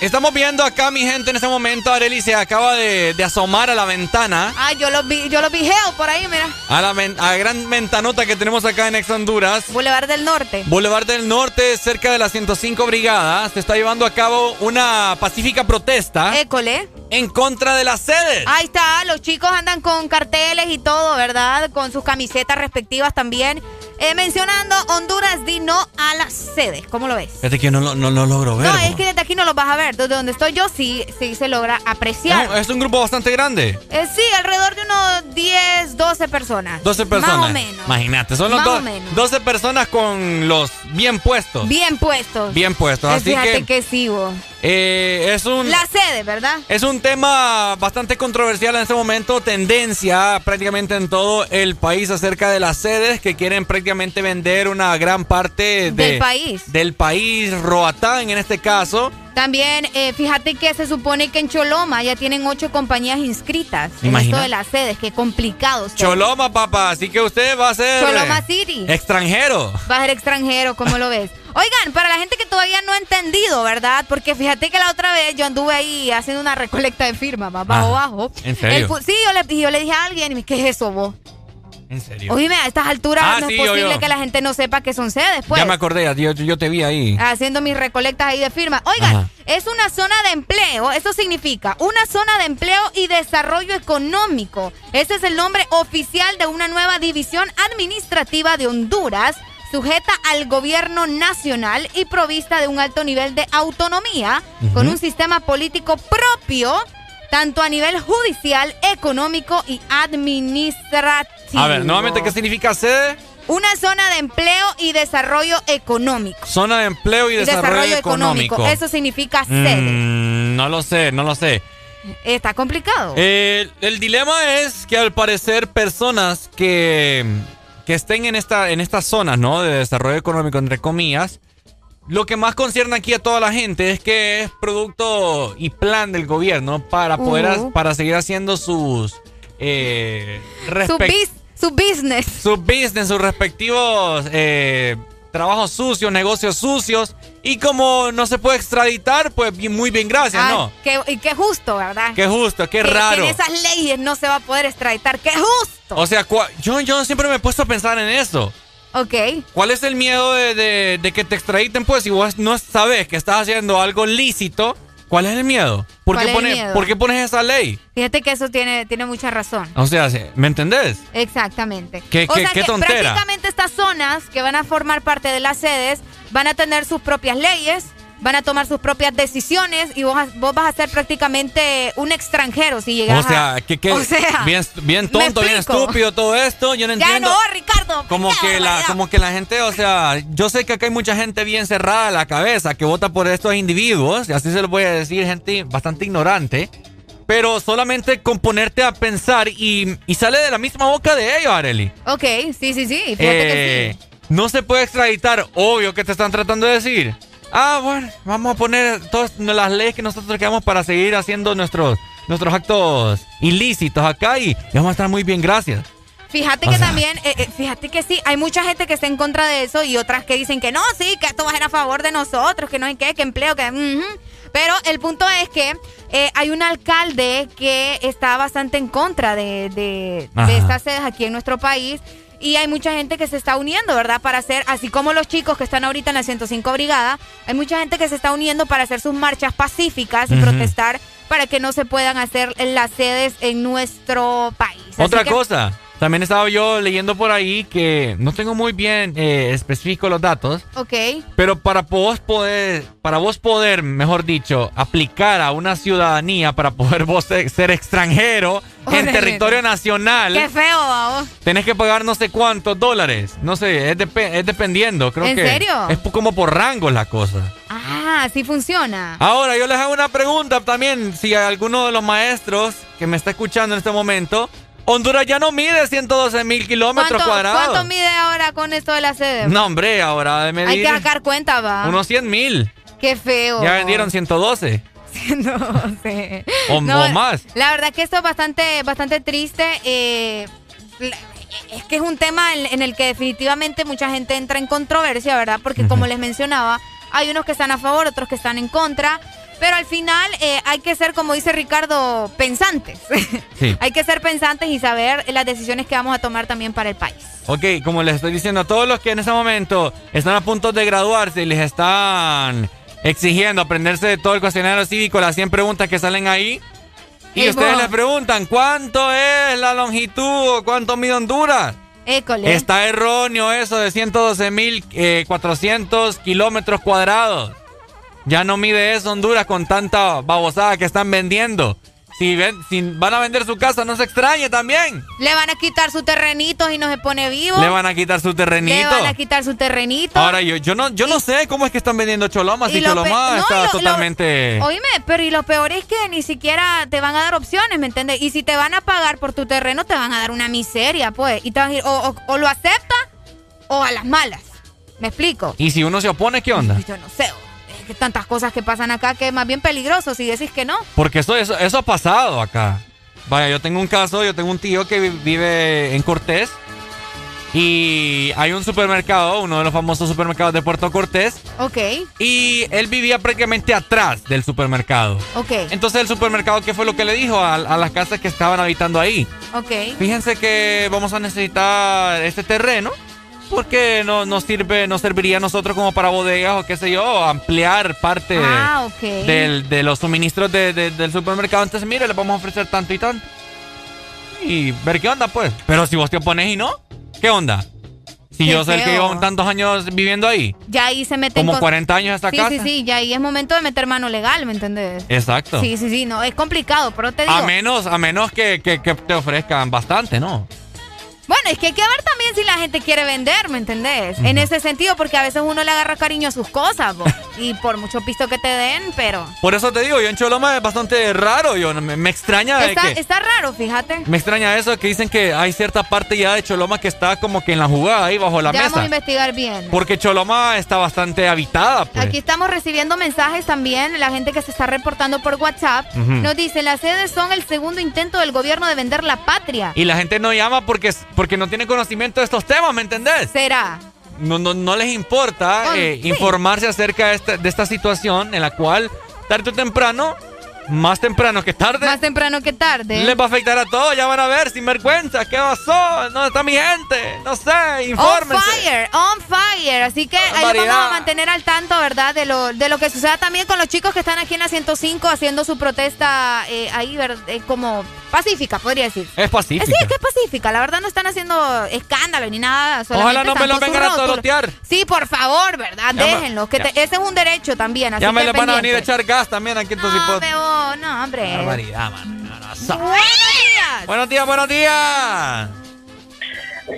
Speaker 2: Estamos viendo acá, mi gente, en este momento. Areli se acaba de, de asomar a la ventana.
Speaker 3: Ay, yo los vi, yo los vi geo por ahí, mira.
Speaker 2: A la, ven- a gran ventanota que tenemos acá en Ex Honduras.
Speaker 3: Boulevard del Norte.
Speaker 2: Boulevard del Norte, cerca de la 105 Brigada, se está llevando a cabo una pacífica protesta
Speaker 3: École.
Speaker 2: en contra de las sedes.
Speaker 3: Ahí está, los chicos andan con carteles y todo, ¿verdad? Con sus camisetas respectivas también. Eh, mencionando Honduras di no a las sedes. ¿Cómo lo ves?
Speaker 2: Fíjate que no, lo- no, lo logro ver.
Speaker 3: No, es que desde aquí no los vas a ver. Desde donde estoy yo sí, sí se logra apreciar.
Speaker 2: Es un- es un grupo bastante grande.
Speaker 3: Eh, sí, alrededor de unos 10, 12 personas.
Speaker 2: 12 personas.
Speaker 3: Más o menos.
Speaker 2: Imagínate, son los
Speaker 3: Más
Speaker 2: do-
Speaker 3: o menos.
Speaker 2: 12 personas con los bien puestos.
Speaker 3: Bien puestos.
Speaker 2: Bien puestos.
Speaker 3: Eh,
Speaker 2: Así
Speaker 3: Fíjate
Speaker 2: que,
Speaker 3: que sí, vos.
Speaker 2: Eh, es un.
Speaker 3: La sede, ¿verdad?
Speaker 2: Es un tema bastante controversial en este momento, tendencia prácticamente en todo el país acerca de las sedes que quieren prácticamente vender una gran parte de-
Speaker 3: Del país.
Speaker 2: Del país, Roatán en este caso.
Speaker 3: También, eh, fíjate que se supone que en Choloma ya tienen ocho compañías inscritas en
Speaker 2: Imagina.
Speaker 3: esto de las sedes. Qué complicado. Choloma.
Speaker 2: Choloma, papá. Así que usted va a ser.
Speaker 3: Choloma
Speaker 2: eh,
Speaker 3: City.
Speaker 2: Extranjero.
Speaker 3: Va a ser extranjero, ¿cómo lo ves? Oigan, para la gente que todavía no ha entendido, ¿verdad? Porque fíjate que la otra vez yo anduve ahí haciendo una recolecta de firmas, más bajo,
Speaker 2: Ah,
Speaker 3: bajo.
Speaker 2: ¿en serio?
Speaker 3: El pu- sí, yo le, yo le dije a alguien, y me, ¿qué es eso vos?
Speaker 2: En serio.
Speaker 3: Oíme, a estas alturas
Speaker 2: Ah,
Speaker 3: no
Speaker 2: sí,
Speaker 3: es posible que la gente no sepa que son sedes, pues.
Speaker 2: ya me acordé, yo, yo te vi ahí.
Speaker 3: Haciendo mis recolectas ahí de firmas. Oigan,
Speaker 2: Ajá.
Speaker 3: es una zona de empleo. Eso significa una zona de empleo y desarrollo económico. Ese es el nombre oficial de una nueva división administrativa de Honduras, sujeta al gobierno nacional y provista de un alto nivel de autonomía, con un sistema político propio, tanto a nivel judicial, económico y administrativo.
Speaker 2: A ver, nuevamente, ¿qué significa sede?
Speaker 3: Una zona de empleo y desarrollo económico.
Speaker 2: Zona de empleo y
Speaker 3: Y
Speaker 2: desarrollo, económico.
Speaker 3: Eso significa sede.
Speaker 2: Mm, no lo sé, no lo sé.
Speaker 3: Está complicado.
Speaker 2: Eh, el dilema es que al parecer personas que, que estén en esta en estas zonas, ¿no? De desarrollo económico, entre comillas, lo que más concierne aquí a toda la gente es que es producto y plan del gobierno para poder para seguir haciendo sus eh,
Speaker 3: su, business.
Speaker 2: su business, sus respectivos eh, trabajos sucios, negocios sucios. Y como no se puede extraditar, pues bien- muy bien, gracias,
Speaker 3: Ah,
Speaker 2: ¿no?
Speaker 3: y qué justo, ¿verdad?
Speaker 2: Qué justo, qué
Speaker 3: Que- que
Speaker 2: raro.
Speaker 3: en esas leyes no se va a poder extraditar. ¡Qué justo!
Speaker 2: O sea, yo, yo siempre me he puesto a pensar en eso.
Speaker 3: Ok.
Speaker 2: ¿Cuál es el miedo de, de- de que te extraditen? Pues si vos no sabes que estás haciendo algo lícito, ¿cuál es el miedo? ¿Por,
Speaker 3: ¿Cuál
Speaker 2: qué,
Speaker 3: miedo?
Speaker 2: ¿por qué pones esa ley?
Speaker 3: Fíjate que eso tiene, tiene mucha razón.
Speaker 2: O sea, ¿me entendés?
Speaker 3: Exactamente.
Speaker 2: ¿Qué-
Speaker 3: o
Speaker 2: qué-
Speaker 3: sea
Speaker 2: qué
Speaker 3: que
Speaker 2: tontera?
Speaker 3: prácticamente estas zonas que van a formar parte de las sedes van a tener sus propias leyes, van a tomar sus propias decisiones y vos, vos vas a ser prácticamente un extranjero si llegas
Speaker 2: O sea,
Speaker 3: a...
Speaker 2: que, que
Speaker 3: o sea,
Speaker 2: bien, bien
Speaker 3: ¿me
Speaker 2: tonto, bien estúpido todo esto. Yo no
Speaker 3: Ya
Speaker 2: entiendo.
Speaker 3: no, Ricardo.
Speaker 2: Como que, la, como que la gente, o sea, yo sé que acá hay mucha gente bien cerrada de la cabeza que vota por estos individuos, y así se lo voy a decir, gente bastante ignorante, pero solamente con ponerte a pensar y, y sale de la misma boca de ellos, Areli.
Speaker 3: Ok, sí, sí, sí. Fíjate que
Speaker 2: Eh,
Speaker 3: sí.
Speaker 2: No se puede extraditar, obvio que te están tratando de decir. Ah, bueno, vamos a poner todas las leyes que nosotros queremos para seguir haciendo nuestros, nuestros actos ilícitos acá y, y vamos a estar muy bien, gracias.
Speaker 3: Fíjate
Speaker 2: O
Speaker 3: que
Speaker 2: sea-
Speaker 3: también, eh, eh, fíjate que sí, hay mucha gente que está en contra de eso y otras que dicen que no, sí, que esto va a ser a favor de nosotros, que no hay qué, que empleo, que... Pero el punto es que eh, hay un alcalde que está bastante en contra de, de estas sedes aquí en nuestro país. Y hay mucha gente que se está uniendo, ¿verdad? Para hacer, así como los chicos que están ahorita en la 105 Brigada, hay mucha gente que se está uniendo para hacer sus marchas pacíficas y protestar para que no se puedan hacer las sedes en nuestro país.
Speaker 2: Otra
Speaker 3: que-
Speaker 2: cosa, también estaba yo leyendo por ahí que no tengo muy bien eh, específicos los datos,
Speaker 3: Ok.
Speaker 2: pero para vos poder, para vos poder, mejor dicho, aplicar a una ciudadanía para poder vos ser ser en territorio nacional,
Speaker 3: Qué feo, vamos.
Speaker 2: tenés que pagar no sé cuántos dólares. No sé, es, depe- es dependiendo. Creo
Speaker 3: ¿En
Speaker 2: que
Speaker 3: serio?
Speaker 2: Es como por rangos la cosa.
Speaker 3: Ah, sí funciona.
Speaker 2: Ahora, yo les hago una pregunta también. Si alguno de los maestros que me está escuchando en este momento, Honduras ya no mide 112 mil kilómetros
Speaker 3: ¿Cuánto,
Speaker 2: cuadrados.
Speaker 3: cuánto mide ahora con esto de la sede?
Speaker 2: No, hombre, ahora de
Speaker 3: Hay que sacar cuenta, va.
Speaker 2: unos 100 mil.
Speaker 3: Qué feo.
Speaker 2: Ya vendieron 112.
Speaker 3: no sé.
Speaker 2: O-
Speaker 3: No,
Speaker 2: o más.
Speaker 3: La verdad que esto es bastante, bastante triste. eh, es que es un tema en, en el que definitivamente mucha gente entra en controversia, ¿verdad? Porque como les mencionaba, hay unos que están a favor, otros que están en contra. Pero al final eh, hay que ser, como dice Ricardo, pensantes.
Speaker 2: Sí.
Speaker 3: hay que ser pensantes y saber las decisiones que vamos a tomar también para el país.
Speaker 2: Ok, como les estoy diciendo, a todos los que en este momento están a punto de graduarse y les están exigiendo aprenderse de todo el cuestionario cívico, las 100 preguntas que salen ahí, y
Speaker 3: Ey,
Speaker 2: ustedes les preguntan, ¿cuánto es la longitud o cuánto mide Honduras?
Speaker 3: École.
Speaker 2: Está erróneo eso de 112.400 kilómetros cuadrados. Ya no mide eso Honduras con tanta babosada que están vendiendo. Si, ven, si van a vender su casa, no se extrañe también.
Speaker 3: Le van a quitar su terrenito y no se pone vivo.
Speaker 2: Le van a quitar su
Speaker 3: Le
Speaker 2: terrenito.
Speaker 3: van a quitar su terrenito.
Speaker 2: Ahora, yo, yo no, yo no sé cómo es que están vendiendo Choloma. Si Choloma
Speaker 3: no,
Speaker 2: está
Speaker 3: y lo- lo-
Speaker 2: totalmente...
Speaker 3: Oíme, pero y lo peor es que ni siquiera te van a dar opciones, ¿me entiendes? Y si te van a pagar por tu terreno, te van a dar una miseria, pues. Y te van a decir, o, o- o lo aceptas o a las malas. ¿Me explico?
Speaker 2: ¿Y si uno se opone, qué onda?
Speaker 3: Yo no sé. Que tantas cosas que pasan acá que es más bien peligroso si decís que no.
Speaker 2: Porque eso, eso, eso ha pasado acá. Vaya, yo tengo un caso, yo tengo un tío que vi- vive en Cortés y hay un supermercado, uno de los famosos supermercados de Puerto Cortés,
Speaker 3: Ok,
Speaker 2: y él vivía prácticamente atrás del supermercado.
Speaker 3: ok,
Speaker 2: Entonces el supermercado, ¿qué fue lo que le dijo a, a las casas que estaban habitando ahí?
Speaker 3: ok.
Speaker 2: Fíjense que vamos a necesitar este terreno porque no nos sirve, nos serviría a nosotros como para bodegas o qué sé yo, ampliar parte
Speaker 3: Ah,
Speaker 2: del- de los suministros de- de- del supermercado. Entonces, mire, le vamos a ofrecer tanto y tanto. Y ver qué onda, pues. Pero si vos te opones y no, ¿qué onda? Si
Speaker 3: Qué
Speaker 2: yo soy el que llevo tantos años viviendo ahí.
Speaker 3: Ya ahí se meten
Speaker 2: Como
Speaker 3: cos-
Speaker 2: 40 años esta
Speaker 3: sí,
Speaker 2: casa.
Speaker 3: Sí, sí, ya ahí es momento de meter mano legal, ¿me entendés?
Speaker 2: Exacto.
Speaker 3: Sí, sí, sí, no, es complicado, pero te digo.
Speaker 2: A menos, a menos que, que- que te ofrezcan bastante, ¿no?
Speaker 3: Bueno, es que hay que ver también si la gente quiere vender, ¿me entendés? En ese sentido, porque a veces uno le agarra cariño a sus cosas, po. y por mucho pisto que te den, pero...
Speaker 2: Por eso te digo, yo en Choloma es bastante raro. Yo me, me extraña de
Speaker 3: Está,
Speaker 2: que.
Speaker 3: está raro, fíjate.
Speaker 2: Me extraña eso que dicen que hay cierta parte ya de Choloma que está como que en la jugada ahí bajo la
Speaker 3: ya vamos a
Speaker 2: mesa.
Speaker 3: investigar bien.
Speaker 2: Porque Choloma está bastante habitada, pues.
Speaker 3: Aquí estamos recibiendo mensajes también, la gente que se está reportando por WhatsApp. Nos dice, las sedes son el segundo intento del gobierno de vender la patria.
Speaker 2: Y la gente no llama porque, porque no tiene conocimiento de estos temas, ¿me entendés?
Speaker 3: ¿Será?
Speaker 2: No, no, no les importa
Speaker 3: Oh,
Speaker 2: eh,
Speaker 3: sí.
Speaker 2: informarse acerca de esta, de esta situación en la cual, tarde o temprano, más temprano que tarde,
Speaker 3: Más temprano que tarde.
Speaker 2: les va a afectar a todos. Ya van a ver, sin vergüenza, ¿qué pasó? ¿Dónde está mi gente? No sé,
Speaker 3: On
Speaker 2: infórmense.
Speaker 3: fire, on fire. Así que ahí vamos a mantener al tanto, ¿verdad? De lo, de lo que suceda también con los chicos que están aquí en la 105 haciendo su protesta eh, ahí, ver- eh, como pacífica, podría decir.
Speaker 2: Es
Speaker 3: Eh,
Speaker 2: pacífica.
Speaker 3: sí, es que es pacífica. La verdad no están haciendo escándalo ni nada.
Speaker 2: Ojalá no me lo vengan a tolotear.
Speaker 3: Sí, por favor, ¿verdad? Déjenlo. Que te- ese es un derecho también. Así
Speaker 2: Ya me
Speaker 3: que
Speaker 2: les van a venir a echar gas también aquí en.
Speaker 3: No, no, hombre.
Speaker 2: Barbaridad, man. No, no, so-
Speaker 3: Buenos días.
Speaker 2: Buenos días, buenos días.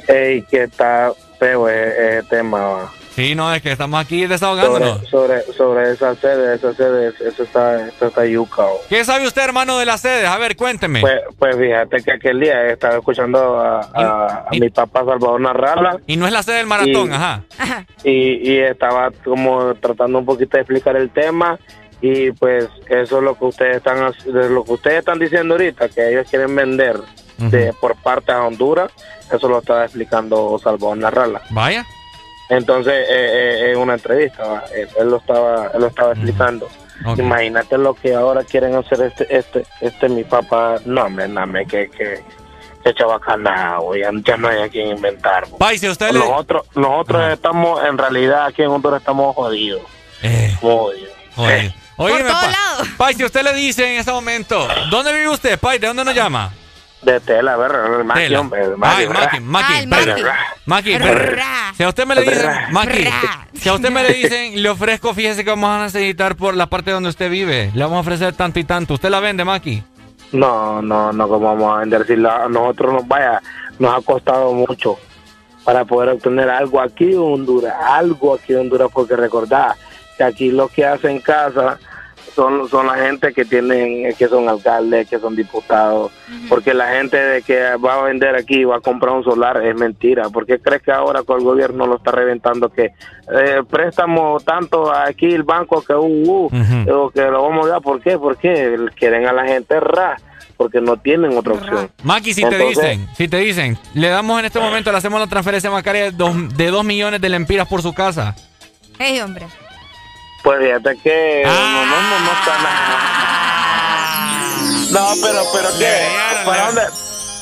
Speaker 32: Ey, que está feo ese, ese tema. va.
Speaker 2: Sí, no, es que estamos aquí desahogándonos.
Speaker 32: Sobre, sobre, sobre esa sede, esa sede, eso está, eso está yuca. o.
Speaker 2: ¿Qué sabe usted, hermano, de las sedes? A ver, cuénteme.
Speaker 32: Pues, pues fíjate que aquel día estaba escuchando a, a- a mi papá Salvador narrarla
Speaker 2: Y no es la sede del maratón,
Speaker 32: Y-
Speaker 2: ajá.
Speaker 32: y, y estaba como tratando un poquito de explicar el tema y pues eso es lo que ustedes están lo que ustedes están diciendo ahorita que ellos quieren vender de por parte a Honduras eso lo estaba explicando Salvador Narrala
Speaker 2: Vaya.
Speaker 32: entonces eh, eh, en una entrevista ¿va? él, él lo estaba él lo estaba explicando imagínate lo que ahora quieren hacer este este este mi papá no hombre no hombre que que chabacana, güey, ya, ya no hay a quien inventar.
Speaker 2: si usted le...
Speaker 32: Nosotros, nosotros estamos, en realidad, aquí en Honduras estamos jodidos.
Speaker 2: Eh,
Speaker 32: Jodidos.
Speaker 3: Lados.
Speaker 2: Pai, si usted le dice en este momento, ¿dónde vive usted, Pai? ¿De dónde nos llama?
Speaker 32: De tela, ver, el Maki,
Speaker 2: Tela.
Speaker 32: hombre,
Speaker 2: Ay,
Speaker 32: Maki,
Speaker 2: si a usted me le dicen. Maki, si a usted me le dicen, le ofrezco, fíjese que vamos a necesitar por la parte donde usted vive, le vamos a ofrecer tanto y tanto, ¿usted la vende, Maki?
Speaker 32: No, no, no, como vamos a vender si la- a nosotros nos vaya, nos ha costado mucho para poder obtener algo aquí en Honduras, algo aquí en Honduras, porque recordad que aquí lo que hacen casa son, son la gente que tienen, que son alcaldes, que son diputados, porque la gente de que va a vender aquí, va a comprar un solar, es mentira, porque crees que ahora con el gobierno lo está reventando que eh, préstamo tanto aquí el banco que uh, uh, o que lo vamos a dar, ¿por qué? Porque quieren a la gente ra, porque no tienen otra opción.
Speaker 2: Maki, si te dicen, si te dicen, le damos en este momento, le hacemos la transferencia bancaria de dos, de dos millones de lempiras por su casa.
Speaker 3: Hey, hombre.
Speaker 32: Pues fíjate que
Speaker 2: Ah.
Speaker 32: no, no, no, no está nada. No, pero, pero ¿qué? ¿Para dónde?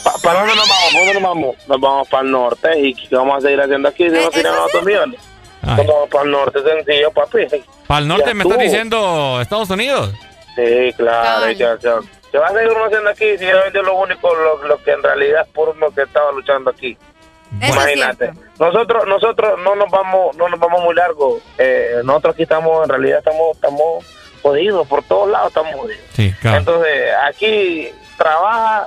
Speaker 32: pa- ¿Para dónde nos vamos? ¿Para dónde nos vamos? Nos vamos para el norte y ¿qué vamos a seguir haciendo aquí si
Speaker 3: Eh,
Speaker 32: no tienen
Speaker 3: eso
Speaker 32: otros millones? Nos vamos para el norte sencillo, papi.
Speaker 2: Para el norte me estás diciendo Estados Unidos.
Speaker 32: Sí, claro. Ya, ya. ¿Qué va a seguir uno haciendo aquí si es lo único, lo, lo que en realidad es por uno que estaba luchando aquí?
Speaker 3: Eso
Speaker 32: Imagínate. Nosotros nosotros no nos vamos no nos vamos muy largo. Eh, nosotros aquí estamos en realidad estamos estamos jodidos por todos lados estamos jodidos.
Speaker 2: Sí, claro.
Speaker 32: Entonces, aquí trabaja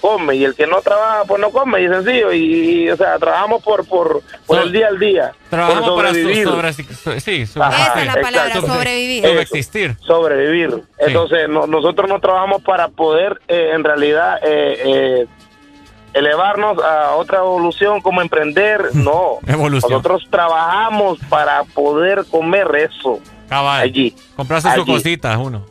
Speaker 32: come y el que no trabaja pues no come y sencillo y, y, o sea, trabajamos por por por
Speaker 2: So-
Speaker 32: el día al día,
Speaker 2: Trabajamos
Speaker 32: por
Speaker 2: para su,
Speaker 32: sobrevivir.
Speaker 2: sobre, su- sí,
Speaker 32: Ajá,
Speaker 3: Esa es la palabra,
Speaker 32: exacto.
Speaker 3: sobrevivir.
Speaker 32: Eh,
Speaker 2: subsistir.
Speaker 32: sobrevivir. Entonces, no- nosotros no trabajamos para poder, eh, en realidad, eh, eh, elevarnos a otra evolución como emprender. No.
Speaker 2: Evolución.
Speaker 32: Nosotros trabajamos para poder comer eso.
Speaker 2: Cabal.
Speaker 32: Allí.
Speaker 2: Comprarse sus
Speaker 32: Allí.
Speaker 2: cositas uno.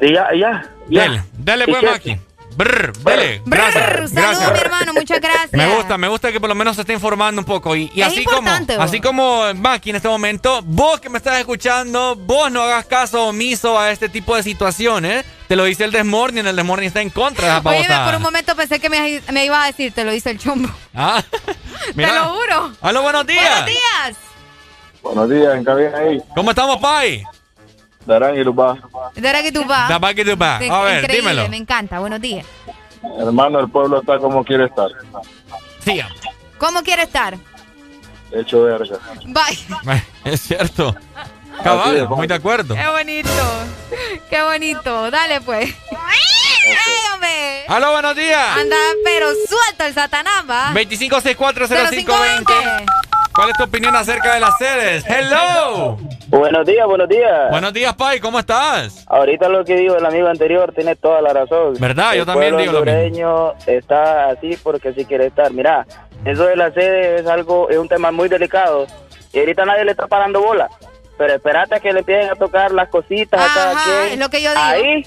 Speaker 32: Y ya, ya. ya.
Speaker 2: Dele, dele
Speaker 32: ¿Y
Speaker 2: pues? Maki. Brr, dele. Gracias.
Speaker 3: Saludos,
Speaker 2: Gracias.
Speaker 3: mi hermano, muchas gracias.
Speaker 2: Me gusta, me gusta que por lo menos se esté informando un poco. Y, y
Speaker 3: Es
Speaker 2: así como,
Speaker 3: vos.
Speaker 2: así como Maki en este momento, vos que me estás escuchando, vos no hagas caso omiso a este tipo de situaciones. Te lo dice el Desmorning, el Desmorning está en contra de esa
Speaker 3: Oye,
Speaker 2: babosada.
Speaker 3: por un momento pensé que me, me iba a decir, te lo dice el chombo.
Speaker 2: Ah,
Speaker 3: Te
Speaker 2: mira.
Speaker 3: lo juro.
Speaker 2: Aló, buenos días.
Speaker 3: Buenos días.
Speaker 28: Buenos días, en cabina ahí.
Speaker 2: ¿Cómo estamos, Pai?
Speaker 28: Darán y Lupá.
Speaker 3: De ahora que tú vas.
Speaker 2: Da pa' que tú pa.
Speaker 3: Sí,
Speaker 2: A ver,
Speaker 3: Increíble,
Speaker 2: dímelo.
Speaker 3: me encanta. Buenos días.
Speaker 28: Hermano, el pueblo está como quiere estar.
Speaker 2: Sí,
Speaker 3: ¿Cómo quiere estar?
Speaker 28: Hecho verga.
Speaker 3: Bye.
Speaker 2: es cierto. Cabal,
Speaker 28: es,
Speaker 2: muy de acuerdo.
Speaker 3: Qué bonito. Qué bonito. Dale, pues. ¡Ey, hombre!
Speaker 2: Aló, buenos días.
Speaker 3: Anda, pero suelta el satanás, va.
Speaker 2: 25640520. ¿Cuál es tu opinión acerca de las sedes? Hello.
Speaker 39: Buenos días, buenos días.
Speaker 2: Buenos días, Pai, ¿cómo estás?
Speaker 39: Ahorita lo que dijo el amigo anterior tiene toda la razón.
Speaker 2: ¿Verdad? Yo
Speaker 39: El
Speaker 2: también
Speaker 39: pueblo
Speaker 2: digo lo mismo.
Speaker 39: está así porque así quiere estar. Mira, eso de la sede es algo, es un tema muy delicado. Y ahorita nadie le está parando bola. Pero espérate a que le empiecen a tocar las cositas a cada
Speaker 3: Ajá,
Speaker 39: quien.
Speaker 3: es lo que yo digo.
Speaker 39: Ahí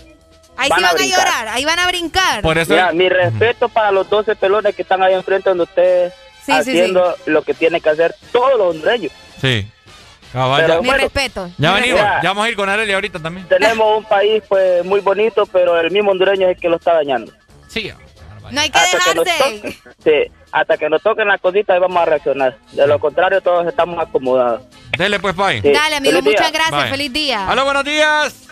Speaker 3: Ahí
Speaker 39: van
Speaker 3: sí
Speaker 39: a
Speaker 3: van a,
Speaker 39: brincar.
Speaker 3: llorar, ahí van a brincar.
Speaker 39: Mira, mi respeto para los 12 pelones que están ahí enfrente donde ustedes
Speaker 3: Sí, sí,
Speaker 39: haciendo lo que tienen que hacer todos los hondureños.
Speaker 2: Sí. Cabal,
Speaker 39: Pero
Speaker 2: ya,
Speaker 3: Mi
Speaker 39: bueno,
Speaker 3: respeto.
Speaker 2: ya
Speaker 39: mi
Speaker 2: venimos, ya vamos a ir con Arely ahorita también.
Speaker 39: Tenemos un país pues muy bonito, pero el mismo hondureño es el que lo está dañando.
Speaker 2: Sí.
Speaker 3: No hay que
Speaker 39: Hasta que nos
Speaker 3: dejarse.
Speaker 39: toque- sí, hasta que nos toquen las cositas ahí vamos a reaccionar. De lo contrario, todos estamos acomodados.
Speaker 2: Dele pues, Pai.
Speaker 39: Sí.
Speaker 3: Dale, amigo,
Speaker 39: Feliz día.
Speaker 3: muchas gracias.
Speaker 2: Bye.
Speaker 3: Feliz día.
Speaker 2: Aló, buenos días.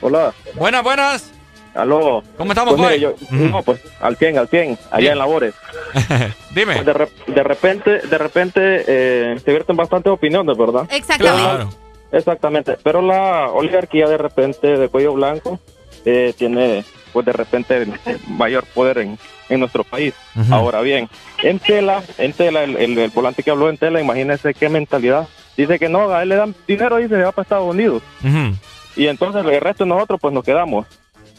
Speaker 28: Hola.
Speaker 2: Buenas, buenas.
Speaker 28: Aló.
Speaker 2: ¿Cómo estamos,
Speaker 28: pues, mire, yo- No, pues al 100, al 100, allá
Speaker 2: Bien.
Speaker 28: en labores.
Speaker 2: Dime.
Speaker 28: Pues, de, re- de repente, de repente eh, se vierten bastantes opiniones, ¿verdad?
Speaker 3: Exactamente.
Speaker 2: Claro.
Speaker 28: Exactamente, pero la oligarquía de repente de cuello blanco eh, tiene pues de repente mayor poder en, en nuestro país.
Speaker 2: Ujú.
Speaker 28: Ahora bien, en Tela, en Tela, el, el- el volante que habló en Tela, imagínense qué mentalidad. Dice que no, a él le dan dinero y se va para Estados Unidos.
Speaker 2: Ujú.
Speaker 28: Y entonces el resto de nosotros pues nos quedamos.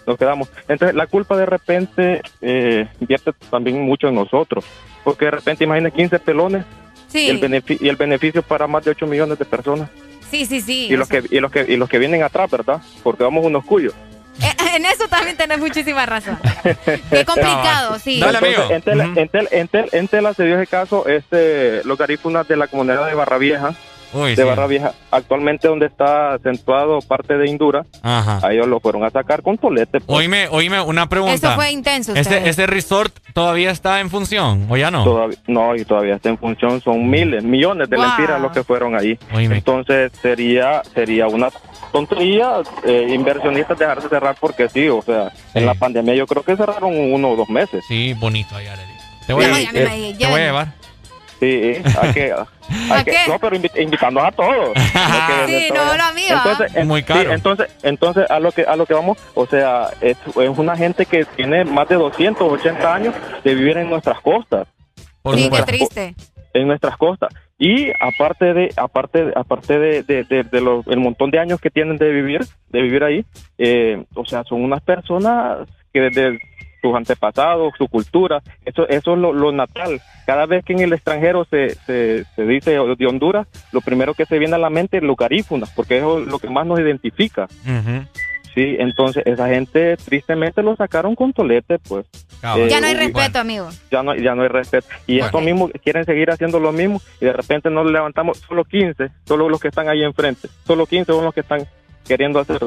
Speaker 28: Nos quedamos. Entonces la culpa de repente eh, vierte también mucho en nosotros. Porque de repente imagínense 15 pelones
Speaker 3: Sí,
Speaker 28: y, el benefi- y el beneficio para más de 8 millones de personas.
Speaker 3: sí, sí, sí.
Speaker 28: y los que y los que y los que vienen atrás, ¿verdad? Porque vamos unos cuyos.
Speaker 3: Eh, En eso también tenés muchísima razón. Qué complicado, sí.
Speaker 2: Dale,
Speaker 28: Entonces,
Speaker 2: amigo.
Speaker 28: En Tela,
Speaker 2: Ujú.
Speaker 28: en, Tela, en, Tela, en Tela se dio ese caso, este, los garífunas de la comunidad de Barra Vieja,
Speaker 2: Uy,
Speaker 28: de
Speaker 2: sí.
Speaker 28: Barra Vieja, actualmente donde está acentuado parte de Indura,
Speaker 2: Ajá.
Speaker 28: a ellos lo fueron a sacar con tolete. pues.
Speaker 2: Oíme, oíme, una pregunta.
Speaker 3: Eso fue intenso.
Speaker 2: ¿Ese,
Speaker 3: ustedes.
Speaker 2: ¿Ese resort todavía está en función o ya no?
Speaker 28: Todavía, no, y todavía está en función, son miles, millones de
Speaker 3: Wow.
Speaker 28: lempiras los que fueron ahí.
Speaker 2: Oíme.
Speaker 28: Entonces sería sería una tontería eh, inversionistas dejarse cerrar porque sí, o sea,
Speaker 2: Sí.
Speaker 28: en la pandemia yo creo que cerraron uno o dos meses.
Speaker 2: Sí, bonito ahí, Arely. Te voy, a,
Speaker 3: imagino,
Speaker 2: te voy a llevar.
Speaker 28: Sí, hay que, hay
Speaker 3: ¿A
Speaker 28: que-
Speaker 3: qué?
Speaker 28: no, pero invi- invitando a todos.
Speaker 3: Sí, no, lo mío. ¿ah?
Speaker 28: Entonces, en-
Speaker 2: Muy
Speaker 28: sí,
Speaker 2: caro.
Speaker 28: entonces, entonces a lo que a lo que vamos, o sea, es, es una gente que tiene más de 280 años de vivir en nuestras costas,
Speaker 2: Por
Speaker 3: Sí, qué triste.
Speaker 28: en nuestras costas. Y aparte de aparte aparte de, de, de- de los- el montón de años que tienen de vivir de vivir ahí, eh, o sea, son unas personas que desde sus antepasados, su cultura, eso eso es lo, lo natal. Cada vez que en el extranjero se, se, se dice de Honduras, lo primero que se viene a la mente es los garífunas, porque eso es lo que más nos identifica.
Speaker 2: Ujú.
Speaker 28: Sí, entonces esa gente tristemente lo sacaron con tolete, pues. Eh,
Speaker 3: Ya no hay
Speaker 28: uy,
Speaker 3: respeto, amigo.
Speaker 28: ya no, ya no hay respeto. Y
Speaker 2: Bueno.
Speaker 28: mismos quieren seguir haciendo lo mismo y de repente nos levantamos solo 15, solo los que están ahí enfrente, solo 15 son los que están queriendo hacer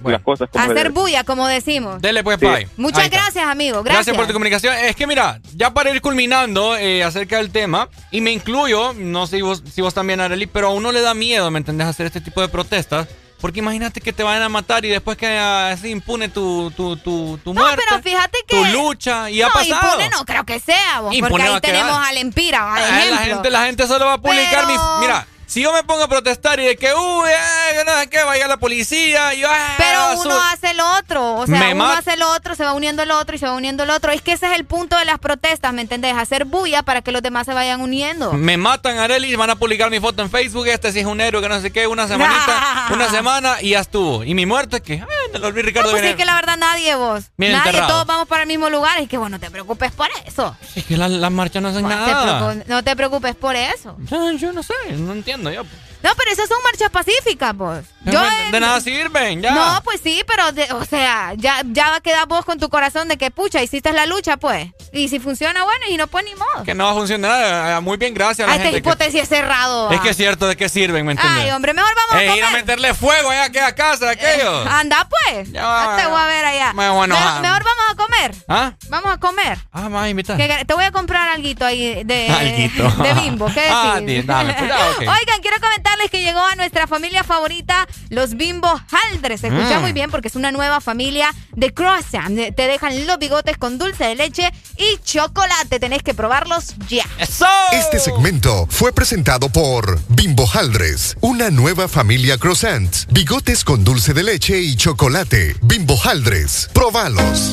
Speaker 2: Bueno.
Speaker 28: las cosas como
Speaker 3: Hacer
Speaker 28: debe.
Speaker 3: bulla, como decimos.
Speaker 2: Dele pues,
Speaker 28: Sí.
Speaker 2: Pai.
Speaker 3: Muchas gracias, amigo.
Speaker 2: Gracias.
Speaker 3: Gracias.
Speaker 2: por tu comunicación. Es que mira, ya para ir culminando eh, acerca del tema, y me incluyo, no sé si vos, si vos también, Arely, pero a uno le da miedo, ¿me entendés?, hacer este tipo de protestas. Porque imagínate que te vayan a matar y después que así impune tu, tu, tu, tu
Speaker 3: No,
Speaker 2: muerte,
Speaker 3: pero fíjate que.
Speaker 2: tu lucha, y ha
Speaker 3: no,
Speaker 2: pasado.
Speaker 3: impune no creo que sea, vos,
Speaker 2: Impune
Speaker 3: porque ahí tenemos al Empira,
Speaker 2: Ah, la
Speaker 3: ejemplo.
Speaker 2: gente, la gente solo va a publicar
Speaker 3: Pero-
Speaker 2: mi... Mira, si yo me pongo a protestar y de que, uy, eh, que no sé qué, vaya la policía, yo, ah,
Speaker 3: Pero
Speaker 2: azul.
Speaker 3: uno hace lo otro, o sea,
Speaker 2: Me
Speaker 3: uno hace lo otro, se va uniendo el otro y se va uniendo el otro. Es que ese es el punto de las protestas, ¿me entendés? Hacer bulla para que los demás se vayan uniendo.
Speaker 2: Me matan, Arely, van a publicar mi foto en Facebook, este sí es un héroe, que no sé qué, una semanita, una semana y ya estuvo. Y mi muerte, que, ah, lo olvidé,
Speaker 3: No,
Speaker 2: Ricardo.
Speaker 3: pues es que la verdad nadie vos.
Speaker 2: Bien
Speaker 3: nadie,
Speaker 2: enterrado.
Speaker 3: todos vamos para el mismo lugar. Es que bueno, no te preocupes por eso.
Speaker 2: Es que la- las marchas no hacen nada.
Speaker 3: no te preocupes por eso.
Speaker 2: Yo, yo no sé, no entiendo yo.
Speaker 3: No, pero esas son marchas pacíficas, pues. Yo
Speaker 2: de, de nada sirven, ya.
Speaker 3: No, pues sí, pero, de- o sea, ya, ya va a quedar vos con tu corazón de que, pucha, hiciste la lucha, pues. Y si funciona, bueno, y no, pues ni modo.
Speaker 2: Que no va a funcionar. Ah, Muy bien, gracias a
Speaker 3: A
Speaker 2: la
Speaker 3: esta
Speaker 2: gente. que-
Speaker 3: hipótesis es cerrado.
Speaker 2: es
Speaker 3: ah.
Speaker 2: que es cierto de qué sirven, ¿me entiendes?
Speaker 3: Ay, hombre, mejor vamos
Speaker 2: Ey,
Speaker 3: a
Speaker 2: ir a
Speaker 3: comer.
Speaker 2: meterle fuego allá que a casa aquellos.
Speaker 3: Anda, pues. Ya te voy a ver allá.
Speaker 2: Me voy a enojar.
Speaker 3: Me- mejor vamos a comer.
Speaker 2: ¿Ah?
Speaker 3: Vamos a comer.
Speaker 2: Ah, más invita.
Speaker 3: Que- te voy a comprar alguito ahí de,
Speaker 2: Alguito.
Speaker 3: de bimbo. ¿Qué decís?
Speaker 2: Ah, dame, pues, ah, ok.
Speaker 3: Oigan, quiero comentarles que llegó a nuestra familia favorita, los Bimbo Haldres. Se escucha
Speaker 2: Mm.
Speaker 3: muy bien porque es una nueva familia de croissant. Te dejan los bigotes con dulce de leche y chocolate. Tenés que probarlos ya.
Speaker 2: ¡Eso!
Speaker 25: Este segmento fue presentado por Bimbo Haldres, una nueva familia croissant, bigotes con dulce de leche y chocolate. Bimbo Haldres, probalos.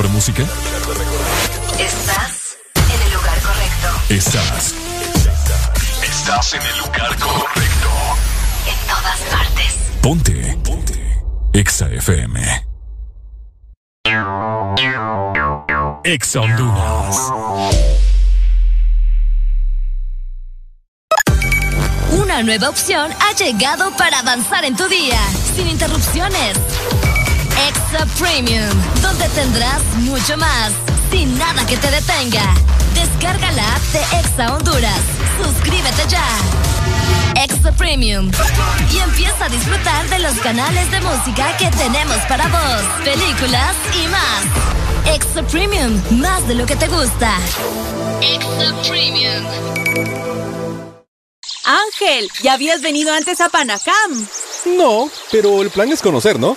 Speaker 6: Mejor música?
Speaker 11: Estás en el lugar correcto.
Speaker 6: Estás. Estás en el lugar correcto.
Speaker 11: En todas partes.
Speaker 6: Ponte. Ponte. Exa FM. Exa Honduras.
Speaker 11: Una nueva opción ha llegado para avanzar en tu día, sin interrupciones. Extra Premium, donde tendrás mucho más, sin nada que te detenga. Descarga la app de Exa Honduras. Suscríbete ya. Extra Premium. Y empieza a disfrutar de los canales de música que tenemos para vos, películas y más. Extra Premium, más de lo que te gusta. Extra Premium.
Speaker 34: Ángel, ¿ya habías venido antes a Panacam?
Speaker 40: No, pero el plan es conocer, ¿no?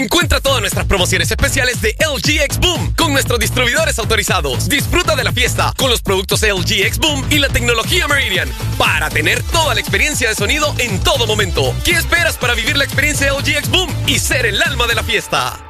Speaker 41: Encuentra todas nuestras promociones especiales de LG X Boom con nuestros distribuidores autorizados. Disfruta de la fiesta con los productos LG X Boom y la tecnología Meridian para tener toda la experiencia de sonido en todo momento. ¿Qué esperas para vivir la experiencia LG X Boom y ser el alma de la fiesta?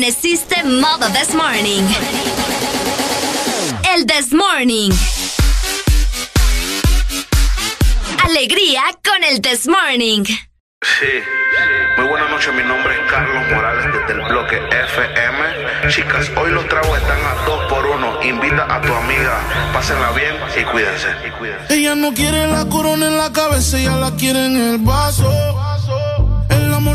Speaker 11: amaneciste modo this morning? El this morning. Alegría con el this morning.
Speaker 42: Sí, muy buenas noches, mi nombre es Carlos Morales desde el bloque FM. Chicas, hoy los tragos están a dos por uno. Invita a tu amiga, pásenla bien y cuídense. Y cuídense.
Speaker 21: Ella no quiere la corona en la cabeza, ella la quiere en el vaso.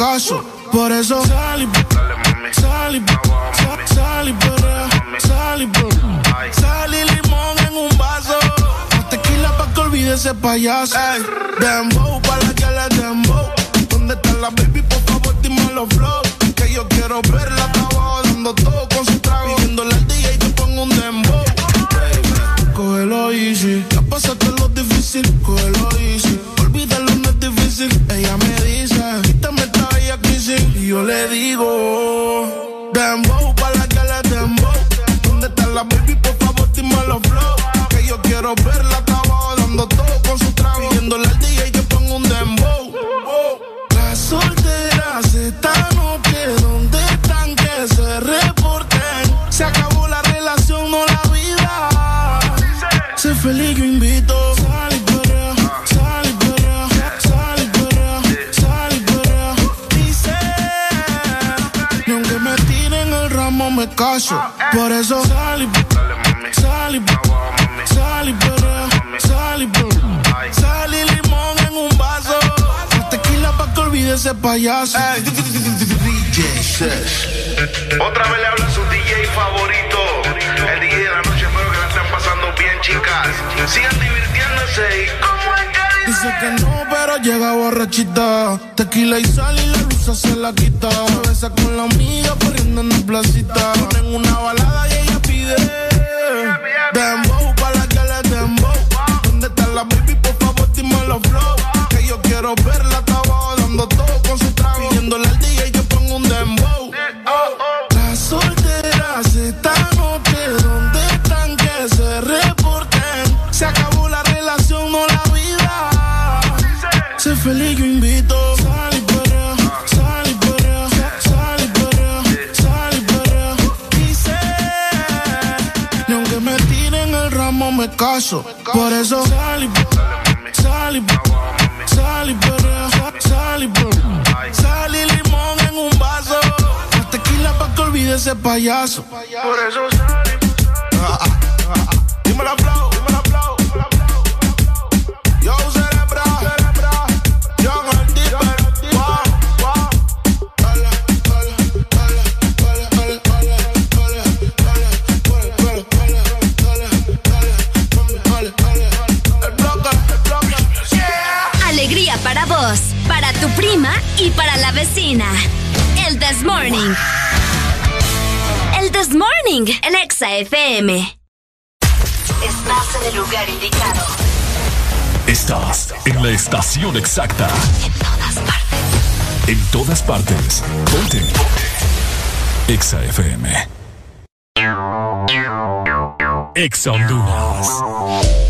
Speaker 21: Caso. Por eso sal y sal y sal- y perrea, sal y. Sal y limón en un vaso. Tequila pa' que olvide ese payaso. Ey, dembow pa' la que le dembow. ¿Dónde está la baby? Por favor, dime los flow. Que yo quiero verla yo le digo, dembow pa' la que le dembow. ¿Dónde está la baby? Por favor, dime los flow. Que yo quiero verla hasta abajo dando todo con su trago. Por eso sal y sal y sal y perrea, sal y. Sal y limón en un vaso. Tequila pa' que olvide ese payaso.
Speaker 42: Otra vez le habla su DJ favorito. El DJ de la noche, espero que la estén pasando bien, chicas. Sigan divirtiéndose y
Speaker 21: Dice que no, pero llega borrachita. Tequila y sal y la luz se la quita. Se besa con la amiga corriendo en la placita. Ponen una balada y ella pide. Dembow pa' la que le dembow. ¿Dónde está la baby? Por favor, dime los flow. Que yo quiero verla hasta abajo dando todo con su trago. Pidiéndole al caso. Por eso sal y sal y sal y perrea, sal y. Sal y limón en un vaso. Tequila pa' que olvide ese payaso. Por eso sal y Dime la
Speaker 11: tu prima y para la vecina. El This Morning. El This Morning, el Exa FM. Estás en el lugar indicado.
Speaker 6: Estás en la estación exacta. En todas partes. En todas partes. Ponte. Exa FM. Exa Honduras.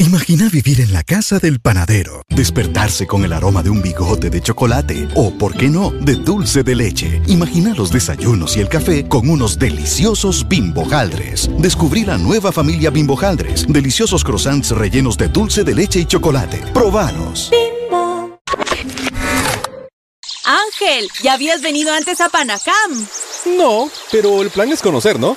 Speaker 43: Imagina vivir en la casa del panadero, despertarse con el aroma de un bigote de chocolate o, por qué no, de dulce de leche. Imagina los desayunos y el café con unos deliciosos bimbojaldres. Descubrí la nueva familia bimbojaldres, deliciosos croissants rellenos de dulce de leche y chocolate. Probanos.
Speaker 44: Ángel, ¿ya habías venido antes a Panacam?
Speaker 45: No, pero el plan es conocer, ¿no?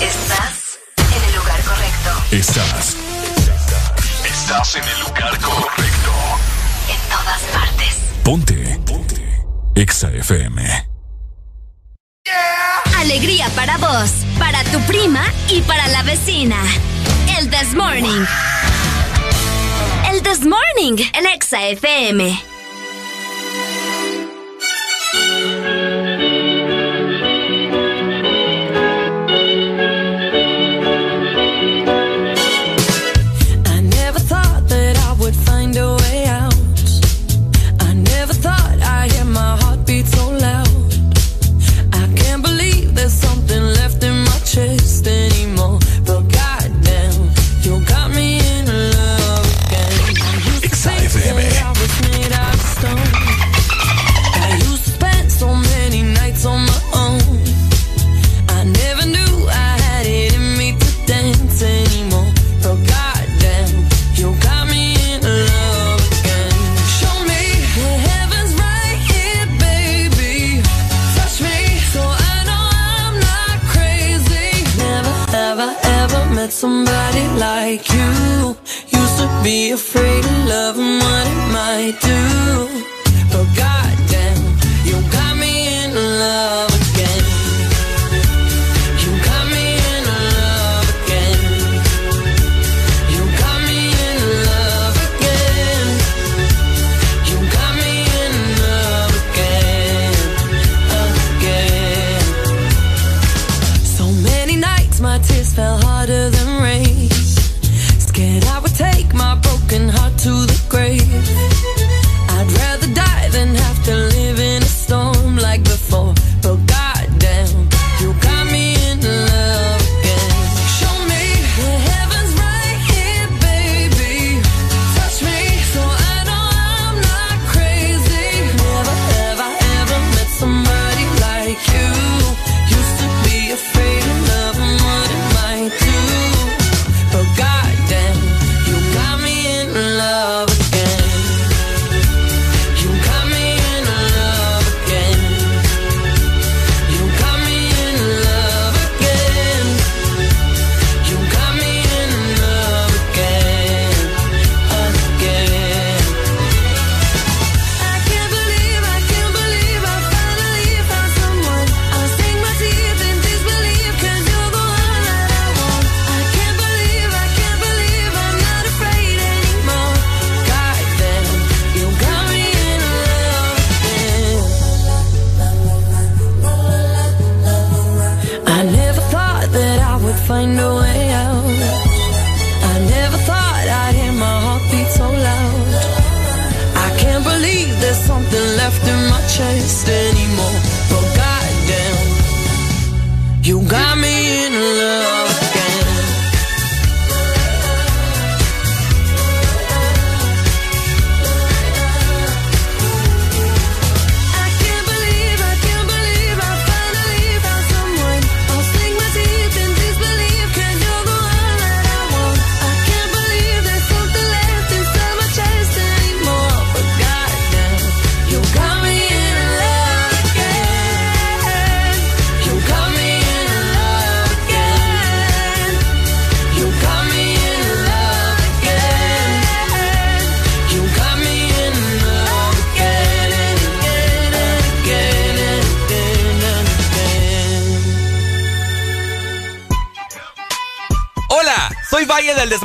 Speaker 11: Estás en el lugar correcto.
Speaker 6: Estás. Estás en el lugar correcto.
Speaker 11: En todas partes.
Speaker 6: Ponte. Ponte. Exa FM.
Speaker 11: Alegría para vos, para tu prima y para la vecina. El This Morning. El This Morning en Exa FM.
Speaker 46: Somebody like you. Used to be afraid of love and what it might do. Left in my chest anymore.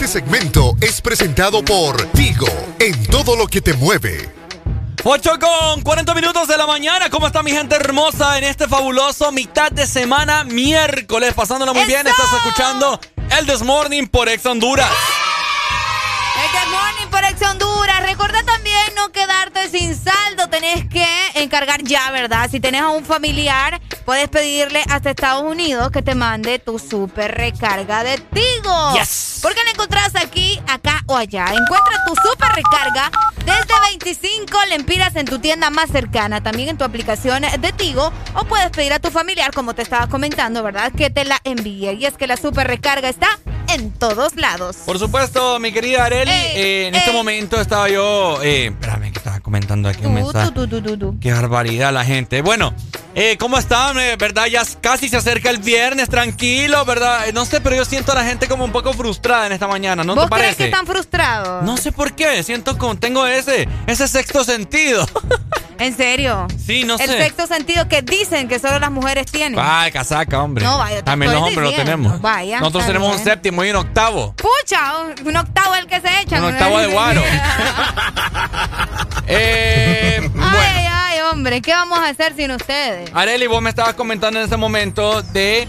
Speaker 25: Este segmento es presentado por Tigo, en todo lo que te mueve.
Speaker 2: 8 con 40 minutos de la mañana. ¿Cómo está mi gente hermosa en este fabuloso mitad de semana miércoles? Pasándola muy bien. Estás escuchando el This Morning por Ex Honduras.
Speaker 3: El Good Morning por Ex Honduras. Recuerda también no quedarte sin saldo. Tenés que encargar ya, ¿verdad? Si tenés a un familiar, puedes pedirle hasta Estados Unidos que te mande tu super recarga de Tigo.
Speaker 2: Yes.
Speaker 3: Porque la encontrás aquí, acá o allá. Encuentra tu super recarga desde 25 lempiras en tu tienda más cercana. También en tu aplicación de Tigo. O puedes pedir a tu familiar, como te estaba comentando, ¿verdad? Que te la envíe. Y es que la super recarga está en todos lados.
Speaker 2: Por supuesto, mi querida Areli, eh, en este
Speaker 3: ey.
Speaker 2: momento estaba yo. Eh, espérame, que estaba comentando aquí un mensaje.
Speaker 3: tú, tú, tú, tú.
Speaker 2: Qué barbaridad la gente. Bueno, eh, ¿cómo están? Eh, ¿Verdad? Ya casi se acerca el viernes, tranquilo, ¿verdad? Eh, no sé, pero yo siento a la gente como un poco frustrada en esta mañana, ¿no
Speaker 3: ¿Vos
Speaker 2: te parece?
Speaker 3: crees que están frustrados?
Speaker 2: No sé por qué, siento como tengo ese, ese sexto sentido.
Speaker 3: ¿En serio?
Speaker 2: Sí, no
Speaker 3: El
Speaker 2: sé.
Speaker 3: sexto sentido que dicen que solo las mujeres tienen.
Speaker 2: Ay, casaca, hombre.
Speaker 3: No, vaya,
Speaker 2: También los hombres lo tenemos.
Speaker 3: Vaya,
Speaker 2: Nosotros tenemos un séptimo y un octavo.
Speaker 3: Pucha, un- octavo es el que se echa.
Speaker 2: Un octavo de guaro. Eh,
Speaker 3: Ay, ay, hombre, ¿qué vamos a hacer sin ustedes?
Speaker 2: Areli, vos me estabas comentando en ese momento de,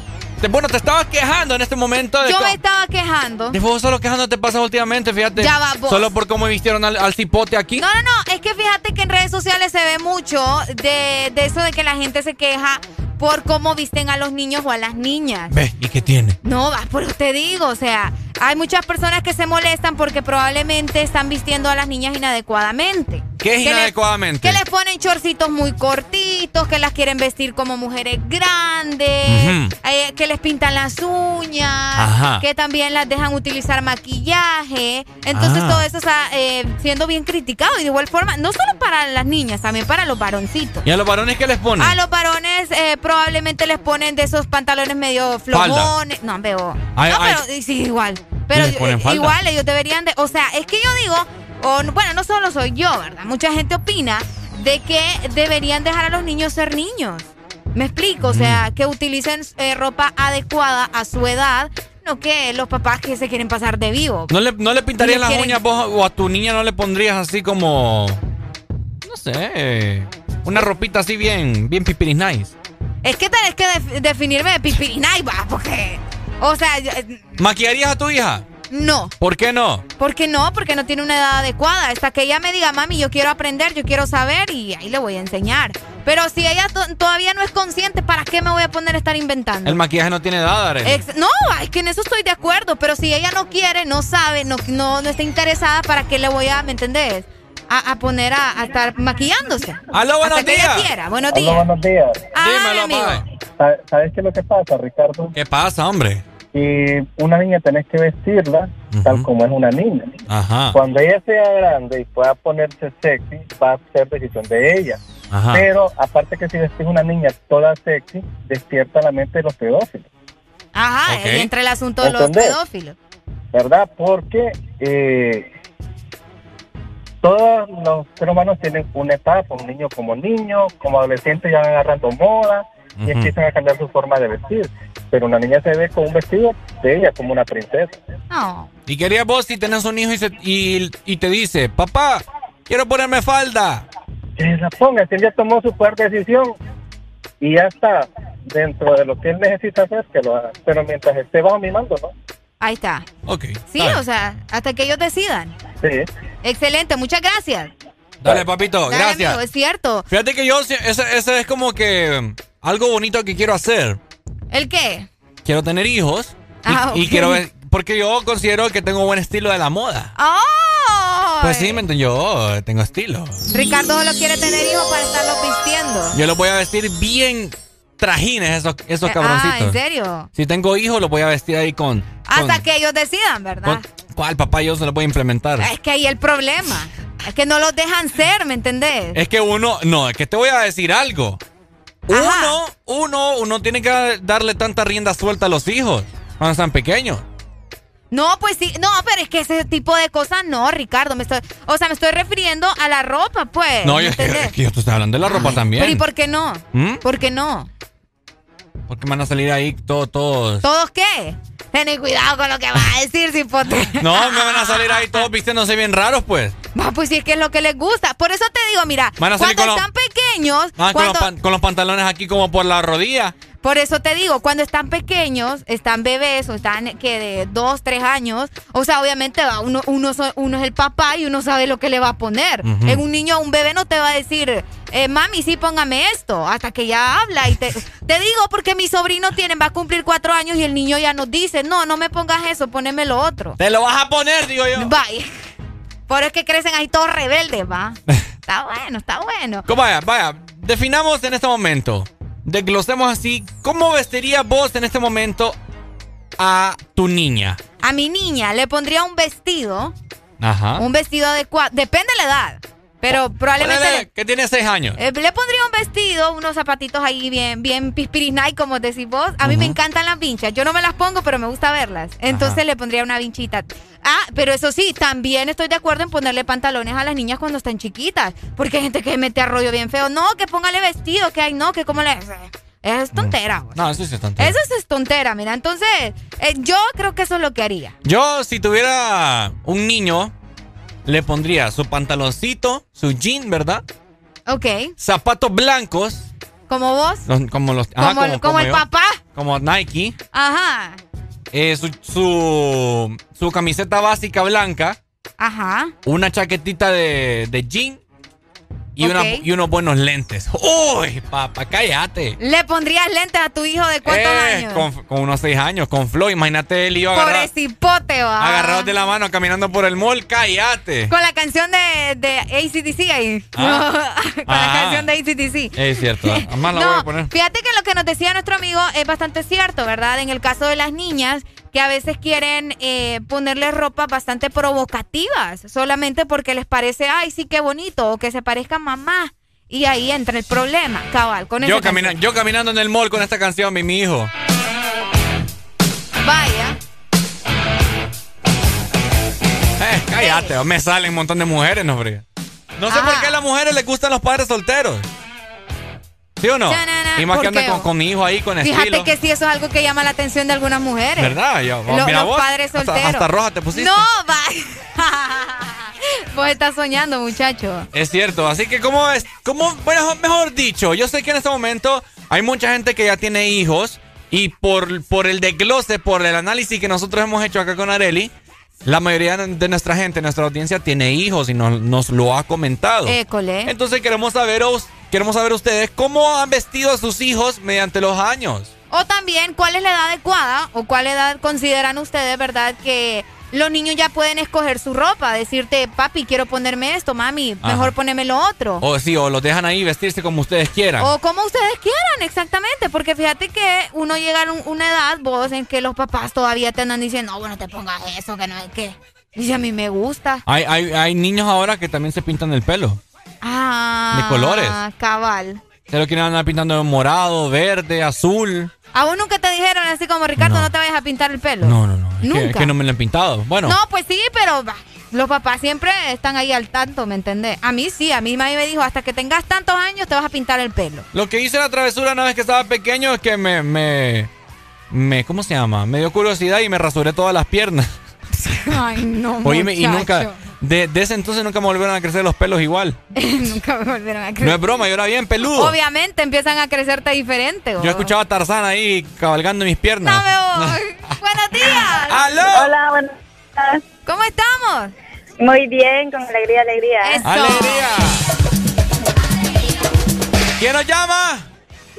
Speaker 2: Bueno, te estabas quejando en este momento de.
Speaker 3: Yo me estaba quejando.
Speaker 2: de vos solo quejando te pasa últimamente, fíjate.
Speaker 3: Ya va, vos.
Speaker 2: Solo por cómo vistieron al, al cipote aquí.
Speaker 3: No, no, no, es que fíjate que en redes sociales se ve mucho de, de eso de que la gente se queja por cómo visten a los niños o a las niñas.
Speaker 2: Ve, ¿y qué tiene?
Speaker 3: No, va, por te digo, o sea, hay muchas personas que se molestan porque probablemente están vistiendo a las niñas inadecuadamente.
Speaker 2: ¿Qué es
Speaker 3: Que le-
Speaker 2: inadecuadamente?
Speaker 3: Que les ponen chorcitos muy cortitos, que las quieren vestir como mujeres grandes, eh, que les pintan las uñas,
Speaker 2: Ajá.
Speaker 3: que también las dejan utilizar maquillaje. Entonces
Speaker 2: Ah.
Speaker 3: todo eso está eh, siendo bien criticado y de igual forma, no solo para las niñas, también para los varoncitos.
Speaker 2: ¿Y a los varones qué les ponen?
Speaker 3: A los varones eh, probablemente les ponen de esos pantalones medio flojones. No, veo.
Speaker 2: Ay,
Speaker 3: no,
Speaker 2: ay.
Speaker 3: pero sí, igual. Pero
Speaker 2: falda?
Speaker 3: igual ellos deberían de. O sea, es que yo digo, o, no- bueno, no solo soy yo, ¿verdad? Mucha gente opina de que deberían dejar a los niños ser niños. Me explico, o sea, que utilicen eh, ropa adecuada a su edad, no que los papás que se quieren pasar de vivo.
Speaker 2: ¿No le, no le pintarías las
Speaker 3: quieren-
Speaker 2: uñas vos o a tu niña no le pondrías así como. No sé. Una ropita así bien, bien pipiris nice.
Speaker 3: Es que tenés que def- definirme de pipirinay, va, porque. O sea, eh,
Speaker 2: ¿Maquillarías a tu hija?
Speaker 3: no.
Speaker 2: ¿Por qué no?
Speaker 3: ¿Por qué no? Porque no tiene una edad adecuada. Hasta que ella me diga, mami, yo quiero aprender, yo quiero saber y ahí le voy a enseñar. Pero si ella to- todavía no es consciente, ¿para qué me voy a poner a estar inventando?
Speaker 2: El maquillaje no tiene edad, Arely.
Speaker 3: No, es que en eso estoy de acuerdo, pero si ella no quiere, no sabe, no, no, no está interesada, ¿para qué le voy a, ¿me entendés? A, a poner a, a estar maquillándose.
Speaker 2: Aló, buenos
Speaker 3: Hasta que ella
Speaker 2: días.
Speaker 3: quiera. Buenos
Speaker 47: Aló,
Speaker 3: días.
Speaker 47: buenos días.
Speaker 3: Ay,
Speaker 2: Dímelo,
Speaker 3: amigo.
Speaker 47: ¿Sabes qué es lo que pasa, Ricardo?
Speaker 2: ¿Qué pasa, hombre?
Speaker 47: Y una niña tenés que vestirla tal como es una niña.
Speaker 2: Ajá.
Speaker 47: Cuando ella sea grande y pueda ponerse sexy, va a ser decisión de ella.
Speaker 2: Ajá.
Speaker 47: Pero aparte que si vestís una niña toda sexy, despierta la mente de los pedófilos,
Speaker 3: Ajá,
Speaker 47: Ok.
Speaker 3: ahí entra el asunto de los pedófilos.
Speaker 47: ¿verdad? Porque eh, todos los seres humanos tienen una etapa, un niño como niño, como adolescente ya van agarrando moda y empiezan a cambiar su forma de vestir. Pero una niña se ve con un vestido de ella, como una princesa.
Speaker 3: No.
Speaker 2: Y querías vos si tenés un hijo y, se- y, y te dice, papá, quiero ponerme falda.
Speaker 47: Que la ponga, si él ya tomó su fuerte decisión y ya está dentro de lo que él necesita hacer, que lo haga. Pero mientras esté bajo mi mando, ¿no?
Speaker 3: Ahí está.
Speaker 2: Ok.
Speaker 3: Sí, o sea, hasta que ellos decidan.
Speaker 47: Sí.
Speaker 3: Excelente, muchas gracias.
Speaker 2: Dale, papito,
Speaker 3: Dale,
Speaker 2: gracias.
Speaker 3: amigo, es cierto.
Speaker 2: Fíjate que yo, ese, ese es como que mm, algo bonito que quiero hacer.
Speaker 3: ¿El qué?
Speaker 2: Quiero tener hijos. y-
Speaker 3: Ah,
Speaker 2: y,
Speaker 3: ok.
Speaker 2: quiero ver, porque yo considero que tengo buen estilo de la moda.
Speaker 3: ¡Oh!
Speaker 2: Pues sí, yo tengo estilo.
Speaker 3: Ricardo solo quiere tener hijos para estarlos vistiendo.
Speaker 2: Yo los voy a vestir bien trajines, esos, esos
Speaker 3: Eh,
Speaker 2: cabroncitos.
Speaker 3: Ah, ¿en serio?
Speaker 2: Si tengo hijos, los voy a vestir ahí con. con-
Speaker 3: Hasta que ellos decidan, ¿verdad?
Speaker 2: con- papá, yo se lo puede implementar.
Speaker 3: Es que ahí el problema. Es que no los dejan ser, ¿me entendés?
Speaker 2: Es que uno, no, es que te voy a decir algo. Uno, uno, uno tiene que darle tanta rienda suelta a los hijos cuando están pequeños.
Speaker 3: No, pues sí, no, pero es que ese tipo de cosas no, Ricardo. Me estoy, o sea, me estoy refiriendo a la ropa, pues.
Speaker 2: No,
Speaker 3: ¿me
Speaker 2: yo, es que,
Speaker 3: entendés?
Speaker 2: es que yo te estoy hablando de la ropa también.
Speaker 3: Pero ¿y por qué no?
Speaker 2: ¿Mm?
Speaker 3: ¿Por qué no?
Speaker 2: Porque van a salir ahí todos, todos.
Speaker 3: ¿Todos qué? Ten cuidado con lo que vas a decir, cipote.
Speaker 2: No, me van a salir ahí todos vistiéndose bien raros, pues.
Speaker 3: Pues si es que es lo que les gusta. Por eso te digo, mira,
Speaker 2: Van a salir
Speaker 3: cuando
Speaker 2: con los-
Speaker 3: están pequeños,
Speaker 2: Ah, con,
Speaker 3: cuando,
Speaker 2: los pan- con los pantalones aquí como por la rodilla.
Speaker 3: Por eso te digo, cuando están pequeños, están bebés o están que de dos, tres años, o sea, obviamente va, uno, uno, uno es el papá y uno sabe lo que le va a poner. En un niño, un bebé no te va a decir, eh, mami, sí, póngame esto, hasta que ya habla. Y te, te digo porque mi sobrino tiene, va a cumplir cuatro años y el niño ya nos dice, no, no me pongas eso, poneme lo otro.
Speaker 2: Te lo vas a poner, digo yo.
Speaker 3: Vaya. Por eso es que crecen ahí todos rebeldes, va. Está bueno, está bueno.
Speaker 2: ¿Cómo vaya, vaya, definamos en este momento. Desglosemos así. ¿Cómo vestirías vos en este momento a tu niña?
Speaker 3: A mi niña le pondría un vestido,
Speaker 2: Ajá.
Speaker 3: un vestido adecuado. Depende de la edad, pero probablemente
Speaker 2: Ponele que tiene seis años.
Speaker 3: eh, le pondría un vestido, unos zapatitos ahí bien, bien pispirinay, como decís vos. A mí me encantan las vinchas. Yo no me las pongo, pero me gusta verlas. Entonces
Speaker 2: Ajá.
Speaker 3: le pondría una vinchita. Ah, pero eso sí, también estoy de acuerdo en ponerle pantalones a las niñas cuando están chiquitas. Porque hay gente que mete a rollo bien feo. No, que póngale vestido, que hay, no, que como le. Es tontera.
Speaker 2: No, eso sí es tontería.
Speaker 3: Eso sí es tontera, mira. Entonces, eh, yo creo que eso es lo que haría.
Speaker 2: Yo, si tuviera un niño, le pondría su pantaloncito, su jean, ¿verdad?
Speaker 3: Ok.
Speaker 2: Zapatos blancos,
Speaker 3: Como vos,
Speaker 2: los- como los. ajá,
Speaker 3: como, el- como el
Speaker 2: yo,
Speaker 3: papá.
Speaker 2: Como Nike.
Speaker 3: Ajá.
Speaker 2: Eh, su, su, su camiseta básica blanca,
Speaker 3: Ajá.
Speaker 2: una chaquetita de, de jean y, una-
Speaker 3: Ok.
Speaker 2: y unos buenos lentes. ¡Uy, papá, cállate!
Speaker 3: ¿Le pondrías lentes a tu hijo de cuántos
Speaker 2: Eh,
Speaker 3: años?
Speaker 2: Con, con unos seis años, con Flo. Imagínate él y yo agarra-
Speaker 3: Pobrecipote, va.
Speaker 2: agarrados de la mano caminando por el mall. ¡Cállate!
Speaker 3: Con la canción de, de ACDC ahí.
Speaker 2: Ah.
Speaker 3: Con
Speaker 2: Ah.
Speaker 3: la canción de ACDC.
Speaker 2: Es cierto. Además la
Speaker 3: no,
Speaker 2: voy a poner.
Speaker 3: fíjate que lo que nos decía nuestro amigo es bastante cierto, ¿verdad? En el caso de las niñas, que a veces quieren eh, ponerle ropa bastante provocativas, solamente porque les parece, ay, sí, qué bonito, o que se parezca a mamá. Y ahí entra el problema, cabal, con
Speaker 2: Yo, camina- yo caminando en el mall con esta canción, mi, mi hijo.
Speaker 3: Vaya.
Speaker 2: Eh, cállate, me salen un montón de mujeres, no, fría. No sé por qué a las mujeres les gustan los padres solteros. ¿Sí o no?
Speaker 3: Chanana,
Speaker 2: Y más
Speaker 3: ¿por
Speaker 2: que andan con, con hijos ahí, con
Speaker 3: Fíjate
Speaker 2: estilo.
Speaker 3: que sí, eso es algo que llama la atención de algunas mujeres.
Speaker 2: ¿Verdad? Yo,
Speaker 3: Lo-
Speaker 2: mira
Speaker 3: los
Speaker 2: vos,
Speaker 3: padres
Speaker 2: hasta-
Speaker 3: solteros.
Speaker 2: Hasta, roja te pusiste.
Speaker 3: No, va. Vos estás soñando, muchacho.
Speaker 2: Es cierto, así que como es, como, bueno, mejor dicho, yo sé que en este momento hay mucha gente que ya tiene hijos y por, por el desglose, por el análisis que nosotros hemos hecho acá con Areli, la mayoría de nuestra gente, nuestra audiencia tiene hijos y nos, nos lo ha comentado.
Speaker 3: École.
Speaker 2: Entonces queremos saber, os- queremos saber ustedes cómo han vestido a sus hijos mediante los años.
Speaker 3: O también, ¿cuál es la edad adecuada? ¿O cuál edad consideran ustedes, verdad, que los niños ya pueden escoger su ropa? Decirte, papi, quiero ponerme esto, mami,
Speaker 2: Ajá.
Speaker 3: mejor poneme lo otro.
Speaker 2: O sí, o los dejan ahí vestirse como ustedes quieran.
Speaker 3: O como ustedes quieran, exactamente. Porque fíjate que uno llega a un- una edad, vos, en que los papás todavía te andan diciendo, no, bueno, te pongas eso, que no es que. Dice, a mí me gusta.
Speaker 2: Hay, hay, hay niños ahora que también se pintan el pelo.
Speaker 3: Ah.
Speaker 2: De colores.
Speaker 3: Cabal.
Speaker 2: Se lo quieren andar pintando morado, verde, azul.
Speaker 3: ¿A vos nunca te dijeron así como, Ricardo, no, te vayas a pintar el pelo?
Speaker 2: No, no, no. Es que,
Speaker 3: Nunca.
Speaker 2: es que no me lo han pintado. Bueno,
Speaker 3: No, pues sí, pero bah, los papás siempre están ahí al tanto, ¿me entendés? A mí sí, a mí mami me dijo, hasta que tengas tantos años te vas a pintar el pelo.
Speaker 2: lo que hice la travesura una vez que estaba pequeño es que me, me, me, ¿cómo se llama? Me dio curiosidad y me rasuré todas las piernas.
Speaker 3: Ay, no,
Speaker 2: Oíme, y
Speaker 3: muchacho.
Speaker 2: nunca, de, de ese entonces nunca me volvieron a crecer los pelos igual.
Speaker 3: nunca me volvieron a creer.
Speaker 2: No es broma, yo era bien peludo.
Speaker 3: Obviamente empiezan a crecerte diferente.
Speaker 2: Yo escuchaba a Tarzán ahí cabalgando mis piernas.
Speaker 3: No. Buenos días.
Speaker 2: ¡Aló!
Speaker 48: Hola, buenos días.
Speaker 3: ¿Cómo estamos?
Speaker 48: Muy bien, con alegría, alegría.
Speaker 2: ¡Alegría! ¿Quién nos llama?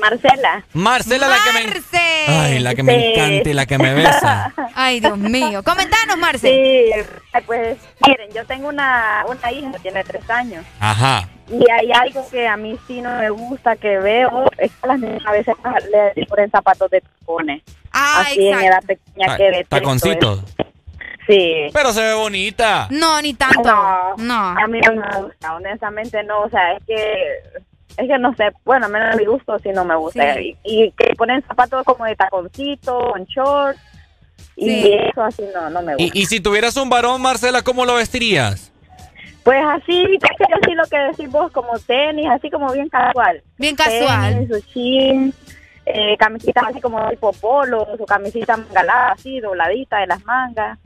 Speaker 48: Marcela.
Speaker 2: Marcela, la que me...
Speaker 3: Marce.
Speaker 2: Ay, la que me encanta y la que me besa.
Speaker 3: Ay, Dios mío. Comentanos, Marce.
Speaker 48: Sí, pues miren, yo tengo una, una hija que tiene tres años
Speaker 2: Ajá.
Speaker 48: y hay algo que a mí sí no me gusta que veo, es que a las niñas a veces le ponen zapatos de tacones.
Speaker 3: Ah,
Speaker 48: así en
Speaker 3: exacto.
Speaker 48: edad pequeña
Speaker 2: Ta-
Speaker 48: que detesto
Speaker 2: taconcitos.
Speaker 49: Sí.
Speaker 2: Pero se ve bonita.
Speaker 3: No, ni tanto.
Speaker 49: No,
Speaker 3: No.
Speaker 49: a mí no me gusta, honestamente no, o sea, es que es que no sé, bueno, a mí no me gusta, sí no me gusta.
Speaker 3: Sí.
Speaker 49: Y, y que ponen zapatos como de taconcito, con short, y eso así no, no me gusta.
Speaker 2: Y, y si tuvieras un varón, Marcela, ¿cómo lo vestirías?
Speaker 49: Pues así, que así lo que decís vos, como tenis, así como bien casual.
Speaker 3: Bien casual.
Speaker 49: Tenis, eh, camisitas así como tipo polo, su camisita mangalada así, dobladita de las mangas.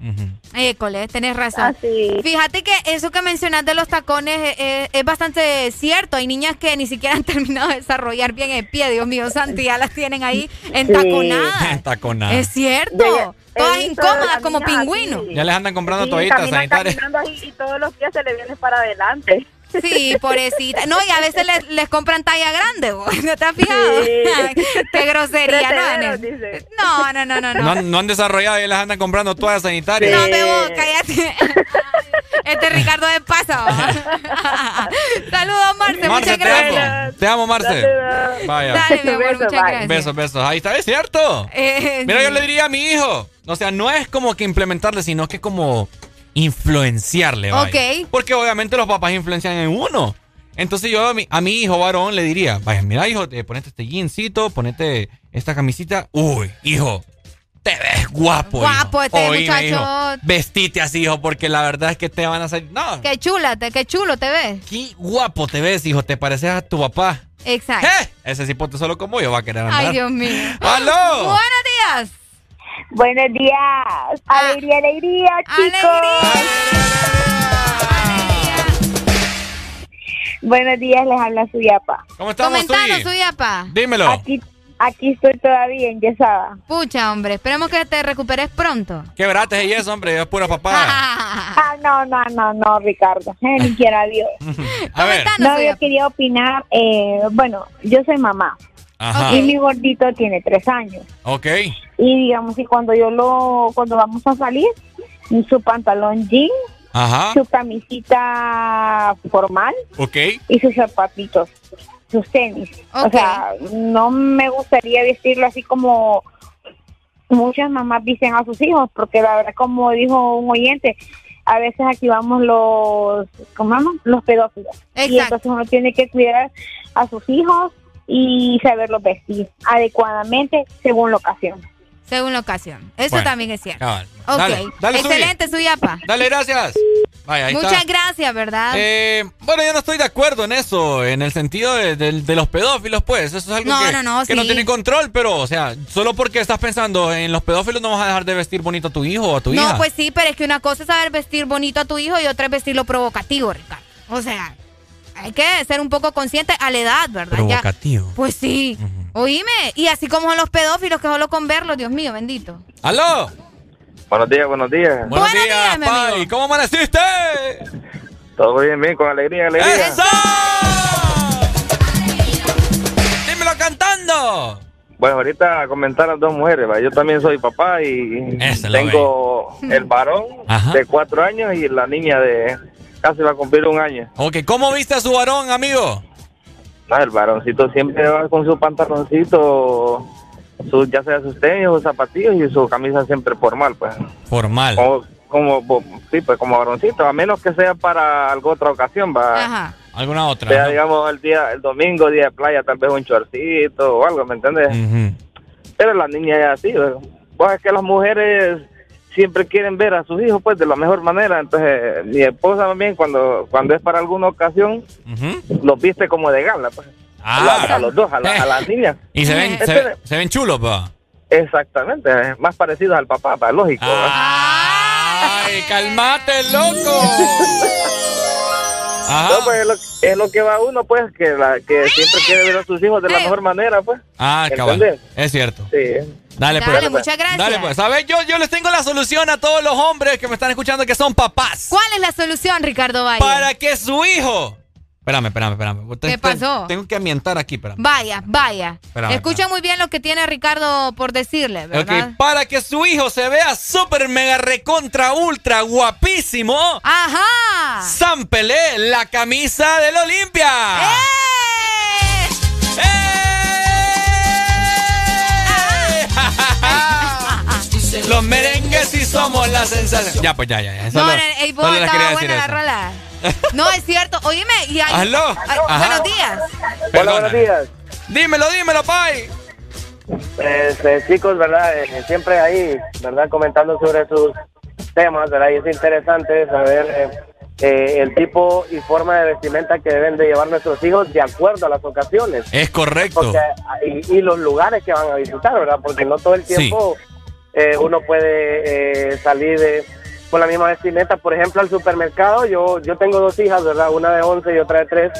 Speaker 3: École, tenés razón.
Speaker 49: Así.
Speaker 3: Fíjate que eso que mencionas de los tacones eh, eh, es, bastante cierto. Hay niñas que ni siquiera han terminado de desarrollar bien el pie, Dios mío, Santi, ya las tienen ahí entaconadas.
Speaker 2: Taconada.
Speaker 3: Es cierto. Todas incómodas como
Speaker 49: niñas
Speaker 3: pingüino.
Speaker 49: así.
Speaker 2: Ya les andan comprando
Speaker 49: Sí,
Speaker 2: toallitas sanitarias.
Speaker 49: caminando ahí y todos los pies se le vienen para adelante.
Speaker 3: Sí, pobrecita. No, y a veces les, les compran talla grande, vos. ¿no te has fijado?
Speaker 49: Sí.
Speaker 3: Qué grosería, ¿no,
Speaker 49: dice.
Speaker 3: No, no, no, no, no.
Speaker 2: No, han- no han desarrollado y les andan comprando toallas sanitarias.
Speaker 3: No, me vos, cállate. Este Ricardo de pasa. Saludos, Marce.
Speaker 2: Marce,
Speaker 3: muchas
Speaker 2: te
Speaker 3: gracias.
Speaker 2: amo. Te amo, Marce. Vaya.
Speaker 3: Dale, mi amor,
Speaker 49: Besos,
Speaker 3: muchas
Speaker 49: bye.
Speaker 3: gracias.
Speaker 2: Besos, besos. Ahí está, es cierto.
Speaker 3: Eh,
Speaker 2: Mira, yo
Speaker 3: sí.
Speaker 2: le diría a mi hijo. O sea, no es como que implementarle, sino que como influenciarle. vaya.
Speaker 3: Ok.
Speaker 2: Porque obviamente los papás influencian en uno. Entonces yo a mi, a mi hijo varón le diría, vaya, mira hijo, eh, ponete este jeansito, ponete esta camisita. Uy, hijo, te ves guapo.
Speaker 3: Guapo
Speaker 2: hijo.
Speaker 3: este
Speaker 2: Oíme,
Speaker 3: muchacho.
Speaker 2: hijo, vestite así, hijo, porque la verdad es que te van a salir... No,
Speaker 3: Qué chula, te- qué chulo te ves.
Speaker 2: qué guapo te ves, hijo, te pareces a tu papá.
Speaker 3: Exacto.
Speaker 2: ¿Eh? Ese cipote solo como yo va a querer andar.
Speaker 3: Ay, Dios mío.
Speaker 2: ¡Aló!
Speaker 3: Buenos días.
Speaker 49: Buenos días. Alegría, alegría, chicos. Buenos días, les habla su yapa.
Speaker 2: ¿Cómo estamos, Suyi?
Speaker 3: yapa.
Speaker 2: Dímelo.
Speaker 49: Aquí, aquí estoy todavía enyesada.
Speaker 3: Pucha, hombre, esperemos que te recuperes pronto.
Speaker 2: Qué brates y eso, hombre, es pura papá.
Speaker 49: Ah, no, no, no, no, Ricardo. Eh, ni quiera Dios.
Speaker 2: A ver.
Speaker 49: No, yo quería opinar. Eh, bueno, yo soy mamá.
Speaker 2: Ajá.
Speaker 49: Y mi gordito tiene tres años.
Speaker 2: Ok.
Speaker 49: Y digamos que cuando yo lo, cuando vamos a salir, su pantalón jean,
Speaker 2: Ajá.
Speaker 49: su camisita formal
Speaker 2: Ok.
Speaker 49: y sus zapatitos, sus tenis. O sea, no me gustaría vestirlo así como muchas mamás dicen a sus hijos, porque la verdad, como dijo un oyente, a veces activamos los, ¿cómo llama? Los pedófilos. Y entonces uno tiene que cuidar a sus hijos y saberlos vestir adecuadamente según la ocasión.
Speaker 3: Según la ocasión. Eso
Speaker 2: Bueno,
Speaker 3: también es cierto.
Speaker 2: cabal.
Speaker 3: Ok.
Speaker 2: Dale, dale, Suyi.
Speaker 3: Excelente, su yapa.
Speaker 2: Dale, gracias. Vaya, ahí
Speaker 3: Muchas
Speaker 2: está.
Speaker 3: gracias, ¿verdad?
Speaker 2: Eh, bueno, yo no estoy de acuerdo en eso, en el sentido de, de- de los pedófilos, pues. Eso es algo
Speaker 3: No,
Speaker 2: que,
Speaker 3: no, no,
Speaker 2: que no tiene control, pero, o sea, solo porque estás pensando en los pedófilos no vas a dejar de vestir bonito a tu hijo o a tu hija.
Speaker 3: no, pues sí, pero es que una cosa es saber vestir bonito a tu hijo y otra es vestirlo provocativo, Ricardo. O sea, hay que ser un poco consciente a la edad, ¿verdad? Ya-
Speaker 2: Provocativo.
Speaker 3: pues sí. Oíme, y así como son los pedófilos, que solo con verlos, Dios mío, bendito.
Speaker 2: ¡Aló!
Speaker 28: Buenos días, buenos días.
Speaker 2: Buenos, días, Pai. ¿Cómo amaneciste?
Speaker 28: Todo bien, bien, con alegría, alegría.
Speaker 2: ¡Eso! ¡Dímelo cantando!
Speaker 28: Bueno, ahorita comentar a las dos mujeres, ¿va? yo también soy papá y
Speaker 2: Eso
Speaker 28: tengo el varón
Speaker 2: Ajá.
Speaker 28: de cuatro años y la niña de casi va a cumplir un año.
Speaker 2: Ok, ¿cómo viste a su varón, amigo?
Speaker 28: No, el varoncito siempre va con su pantaloncito, su, ya sea sus tenis o zapatillos y su camisa siempre formal, pues.
Speaker 2: Formal.
Speaker 28: Como, como, sí, pues como varoncito, a menos que sea para alguna otra ocasión, va.
Speaker 3: Ajá.
Speaker 2: ¿Alguna otra?
Speaker 28: Sea,
Speaker 2: no?
Speaker 28: digamos, el día, el domingo, día de playa, tal vez un chorcito o algo, ¿me entiendes? Pero la niña es así, ¿verdad? pues es que las mujeres siempre quieren ver a sus hijos, pues, de la mejor manera. Entonces, mi esposa también, cuando, cuando es para alguna ocasión, los viste como de gala, pues. A, la- a los dos, a, la- a las niñas.
Speaker 2: Ah. Y se ven, se, se ven chulos, pa.
Speaker 28: Exactamente, eh, más parecidos al papá, pa, lógico.
Speaker 2: ¡Ay, calmate, loco!
Speaker 28: No, pues es lo, es lo que va uno, pues, que, la, que siempre quiere ver a sus hijos de la mejor manera, pues.
Speaker 2: Ah, cabal. Es cierto.
Speaker 28: Sí.
Speaker 2: Dale, pues.
Speaker 3: Dale, muchas gracias.
Speaker 2: Dale, pues. ¿Sabes? Yo, yo les tengo la solución a todos los hombres que me están escuchando que son papás.
Speaker 3: ¿Cuál es la solución, Ricardo Valle?
Speaker 2: Para que su hijo. Espérame, espérame, espérame.
Speaker 3: ¿Qué
Speaker 2: Ten-
Speaker 3: pasó?
Speaker 2: Tengo que ambientar aquí, espérame.
Speaker 3: Vaya, vaya.
Speaker 2: Espérame,
Speaker 3: Escucha muy bien lo que tiene Ricardo por decirle, ¿verdad?
Speaker 2: Ok, para que su hijo se vea súper mega recontra ultra guapísimo.
Speaker 3: Ajá.
Speaker 2: San Pelé, la camisa del Olimpia. Los merengues y somos la sensación. Ya, pues ya, ya. ya.
Speaker 3: No,
Speaker 2: Solo-
Speaker 3: no, ey, vos
Speaker 2: solo les
Speaker 3: estaba buena la rola. No, es cierto. Oíme, y ahí-
Speaker 2: Aló.
Speaker 3: Ay. Buenos días.
Speaker 2: Perdona.
Speaker 50: buenos días.
Speaker 2: Dímelo, dímelo, Pai.
Speaker 50: Este, chicos, ¿verdad? Eh, siempre ahí, ¿verdad? Comentando sobre sus temas, ¿verdad? Y es interesante saber eh, eh, el tipo y forma de vestimenta que deben de llevar nuestros hijos de acuerdo a las ocasiones.
Speaker 2: Es correcto.
Speaker 50: Porque, y, y los lugares que van a visitar, ¿verdad? Porque no todo el tiempo eh, uno puede eh, salir de, con la misma vestimenta. Por ejemplo, al supermercado, yo, yo tengo dos hijas, ¿verdad? Una de 11 y otra de 3.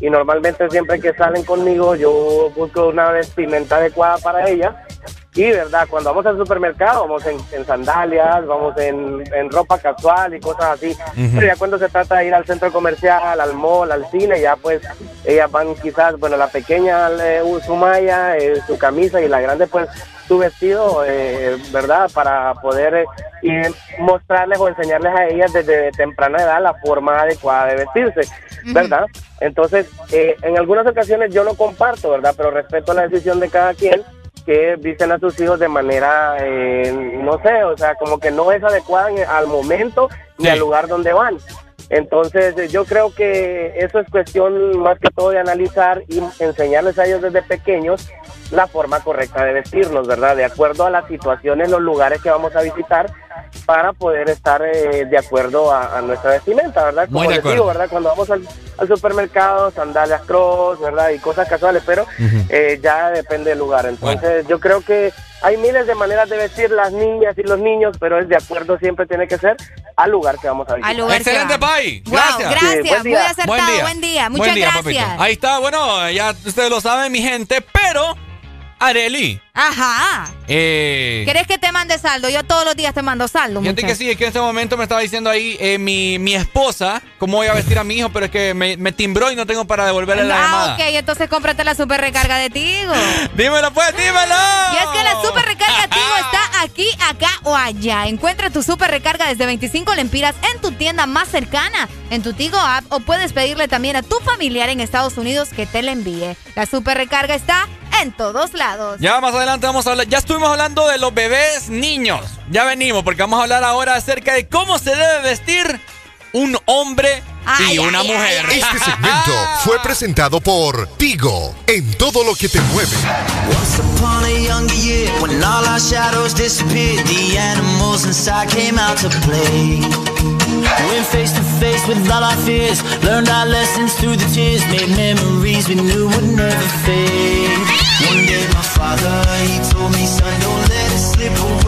Speaker 50: Y normalmente siempre que salen conmigo, yo busco una vestimenta adecuada para ellas. Y, ¿verdad? Cuando vamos al supermercado, vamos en, en sandalias, vamos en, en ropa casual y cosas así. Pero ya cuando se trata de ir al centro comercial, al mall, al cine, ya pues ellas van quizás, bueno, la pequeña eh, su malla, eh, su camisa y la grande pues su vestido, eh, ¿verdad? Para poder eh, y mostrarles o enseñarles a ellas desde temprana edad la forma adecuada de vestirse, ¿verdad? Entonces, eh, en algunas ocasiones yo no comparto, ¿verdad? Pero respeto la decisión de cada quien que visten a sus hijos de manera, eh, no sé, o sea, como que no es adecuada en- al momento ni al lugar donde van. Entonces, eh, yo creo que eso es cuestión más que todo de analizar y enseñarles a ellos desde pequeños la forma correcta de vestirnos, ¿verdad? De acuerdo a las situaciones, los lugares que vamos a visitar para poder estar eh, de acuerdo a, a nuestra vestimenta, ¿verdad? Como
Speaker 2: Muy de
Speaker 50: les
Speaker 2: acuerdo.
Speaker 50: digo, ¿verdad? Cuando vamos al, al supermercado, sandalias cross, ¿verdad? Y cosas casuales, pero eh, ya depende del lugar. Entonces, yo creo que hay miles de maneras de vestir las niñas y los niños, pero es de acuerdo siempre tiene que ser al lugar que vamos a visitar.
Speaker 3: Al lugar
Speaker 2: Excelente. Pai.
Speaker 3: Wow,
Speaker 2: Gracias.
Speaker 3: gracias. Muy acertado. Buen día. Muchas
Speaker 2: Buen día,
Speaker 3: gracias.
Speaker 2: papito. Ahí está, bueno, ya ustedes lo saben, mi gente, pero, Areli,
Speaker 3: Ajá.
Speaker 2: eh...
Speaker 3: ¿Querés que te mande saldo? Yo todos los días te mando saldo.
Speaker 2: Fíjate que sí, es que en este momento me estaba diciendo ahí eh, mi, mi esposa cómo voy a vestir a mi hijo, pero es que me, me timbró y no tengo para devolverle la
Speaker 3: Ah,
Speaker 2: llamada.
Speaker 3: ok, entonces cómprate la super recarga de Tigo.
Speaker 2: Dímelo pues, dímelo.
Speaker 3: Y es que la super recarga Tigo está aquí, acá o allá. Encuentra tu super recarga desde 25 lempiras en tu tienda más cercana, en tu Tigo app, o puedes pedirle también a tu familiar en Estados Unidos que te la envíe. La super recarga está en todos lados.
Speaker 2: Ya más adelante vamos a hablar, ya estuvimos hablando de los bebés niños. Ya venimos porque vamos a hablar ahora acerca de cómo se debe vestir un hombre y una mujer.
Speaker 25: Este segmento fue presentado por Tigo, en todo lo que te mueve.
Speaker 51: upon a younger year when all our shadows disappeared the animals inside came out to play went face to face with all our fears learned our lessons through the tears made memories we knew would never fade one day my father he told me son don't let it slip away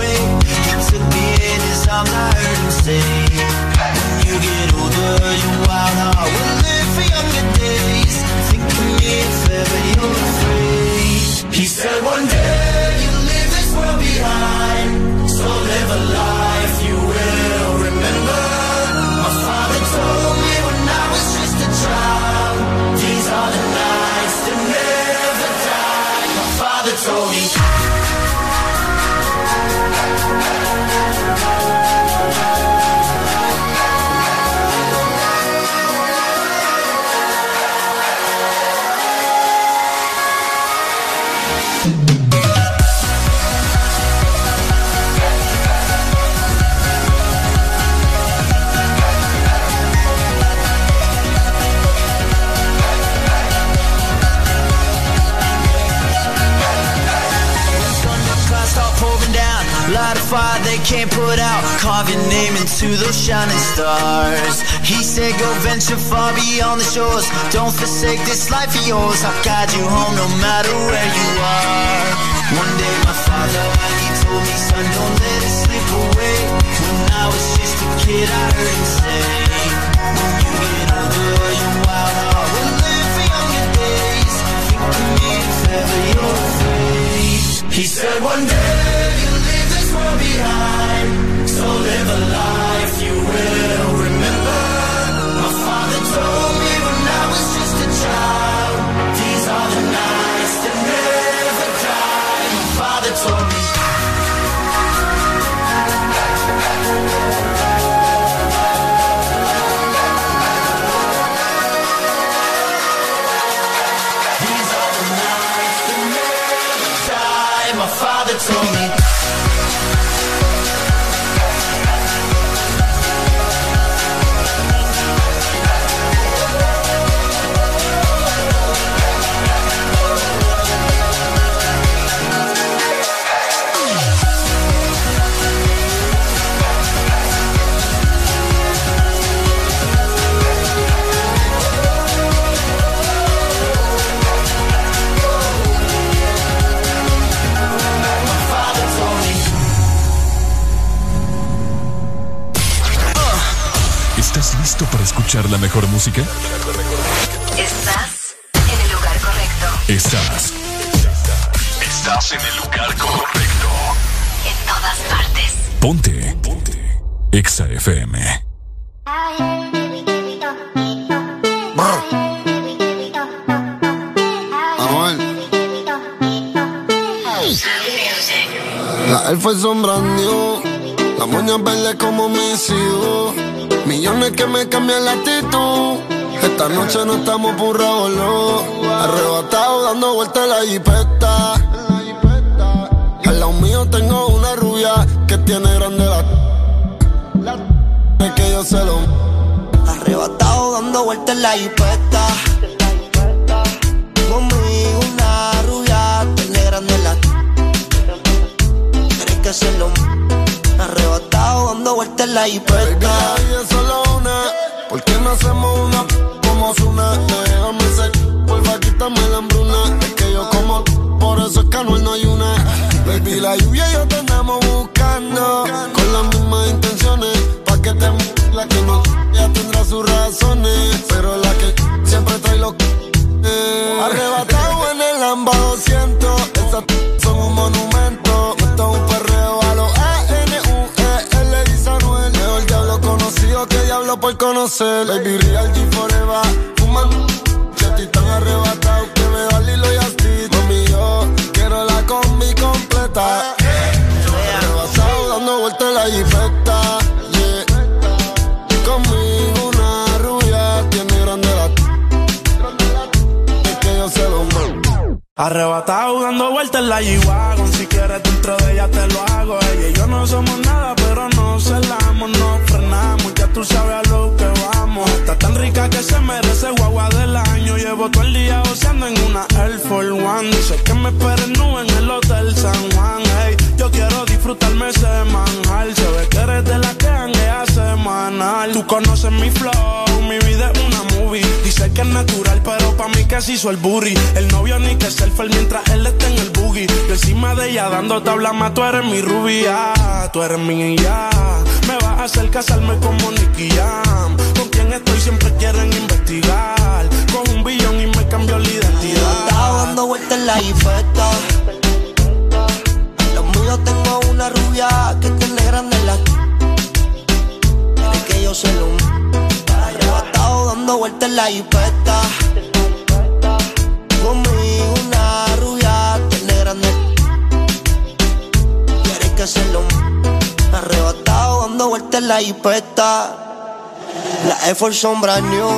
Speaker 52: sombra
Speaker 53: new.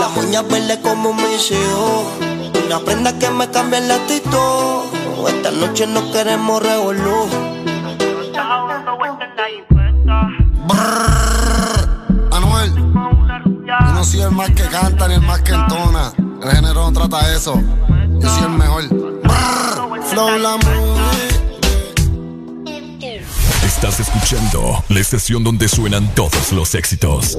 Speaker 53: Las uñas verdes como mis hijos. Una prenda que me cambie el actitud. Esta noche no queremos revolú.
Speaker 52: Anuel. Yo no soy el más que canta ni el más que entona. El género no trata eso. Yo soy el mejor. Brrr. Flow la.
Speaker 6: Estás escuchando la estación donde suenan todos los éxitos.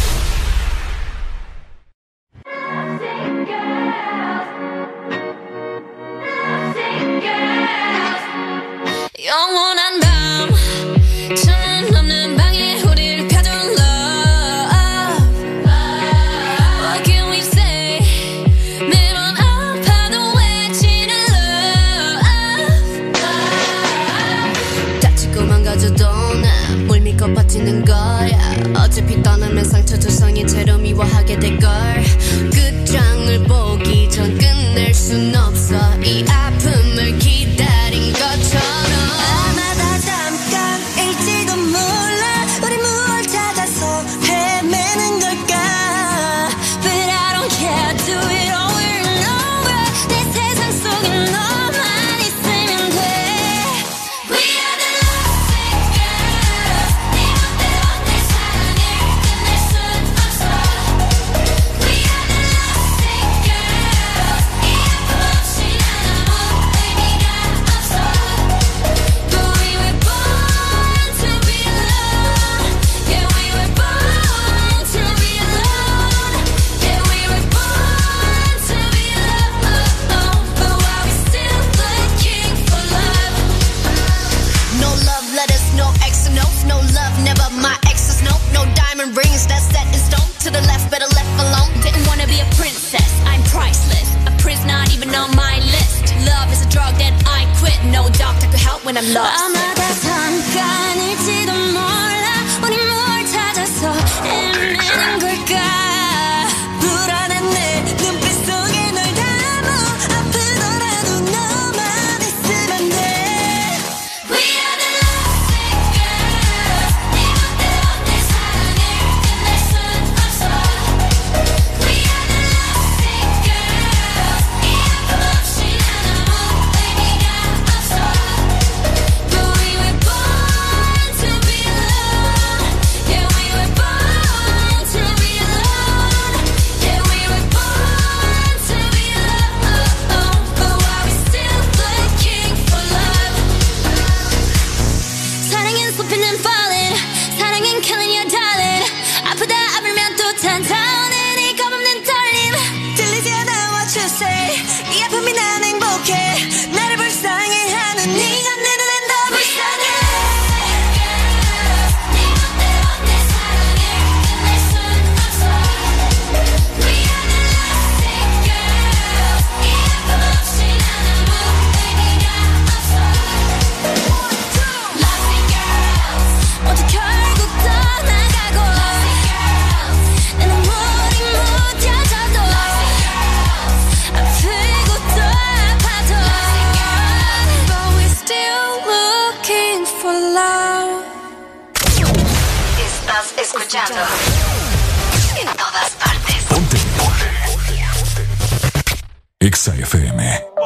Speaker 54: Hasta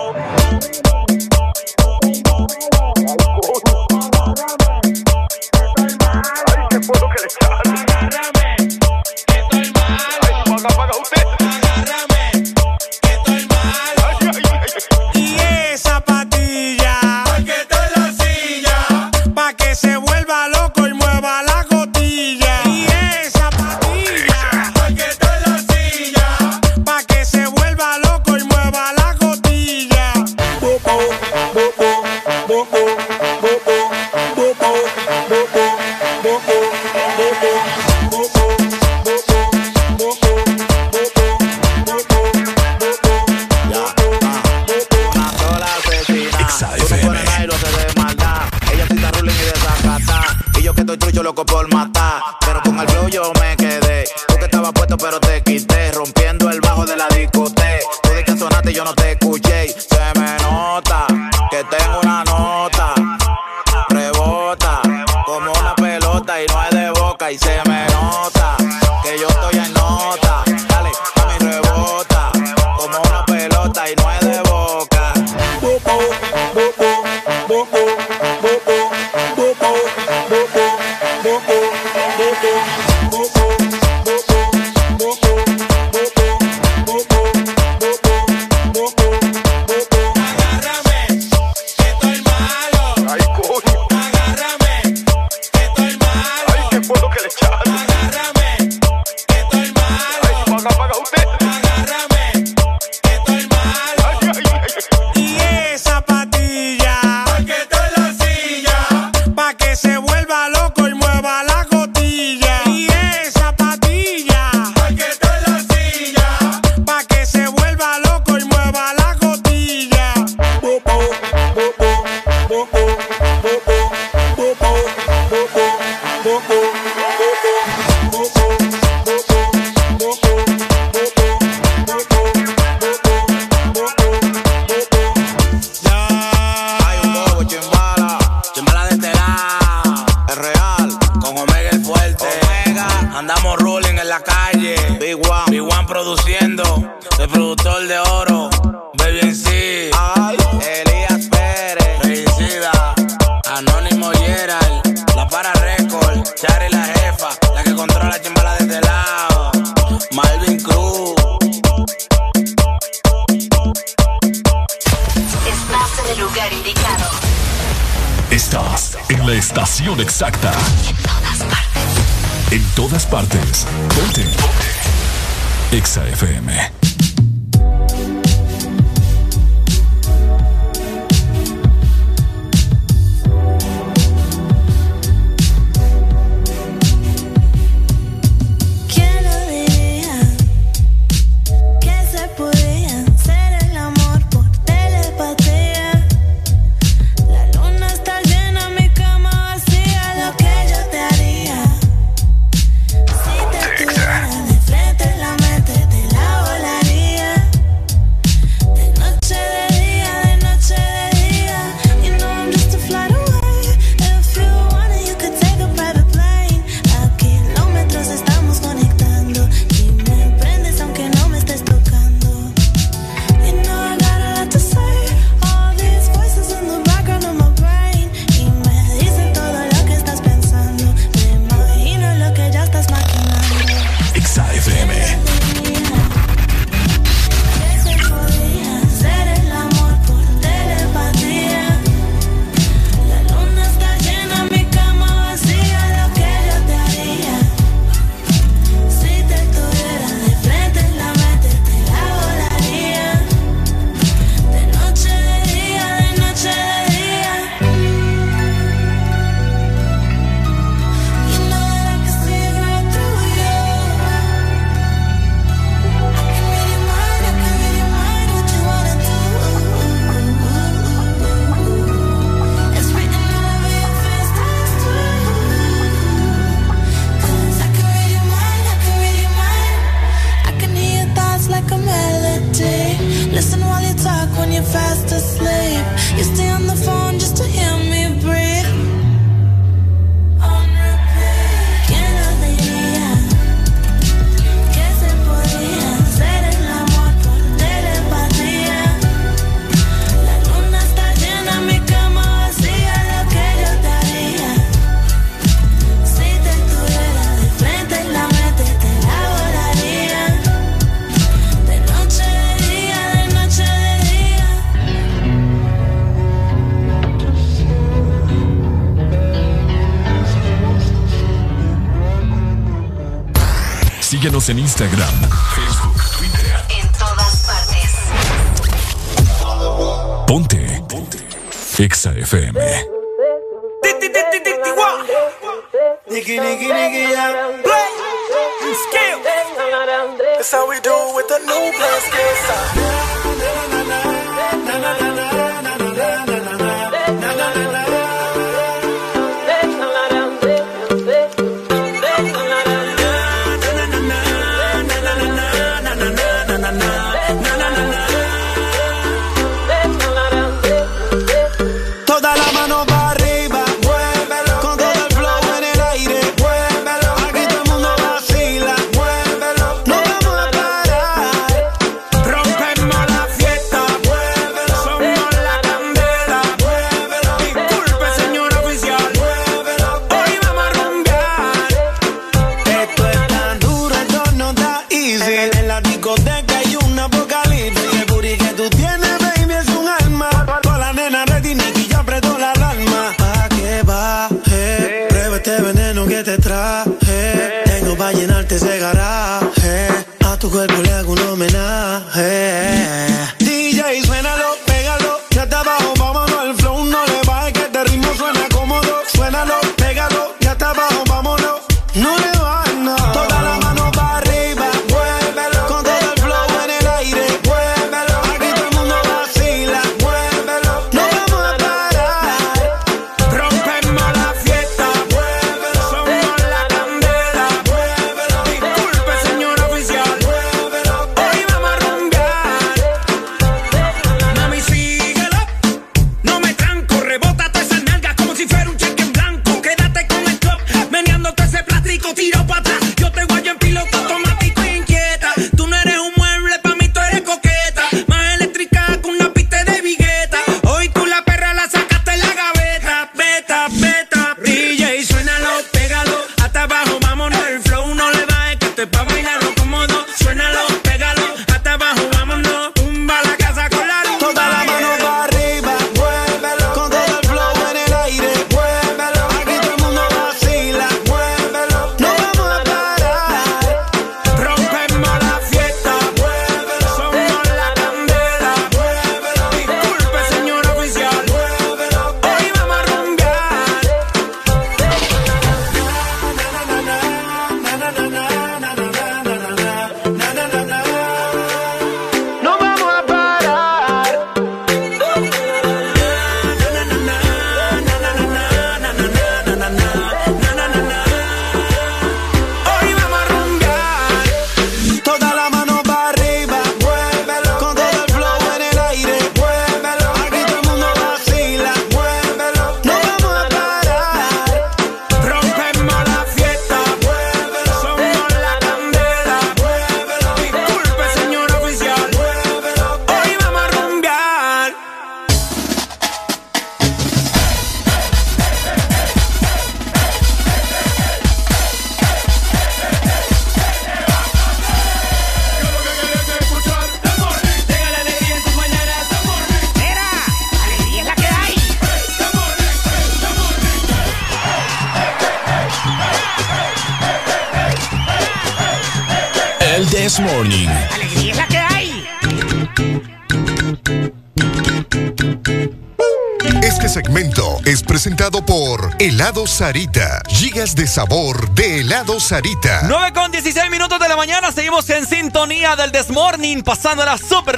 Speaker 25: Sarita. Gigas de sabor de helado Sarita.
Speaker 2: 9 con 16 minutos de la mañana. Seguimos en sintonía del Desmorning. Pasándola súper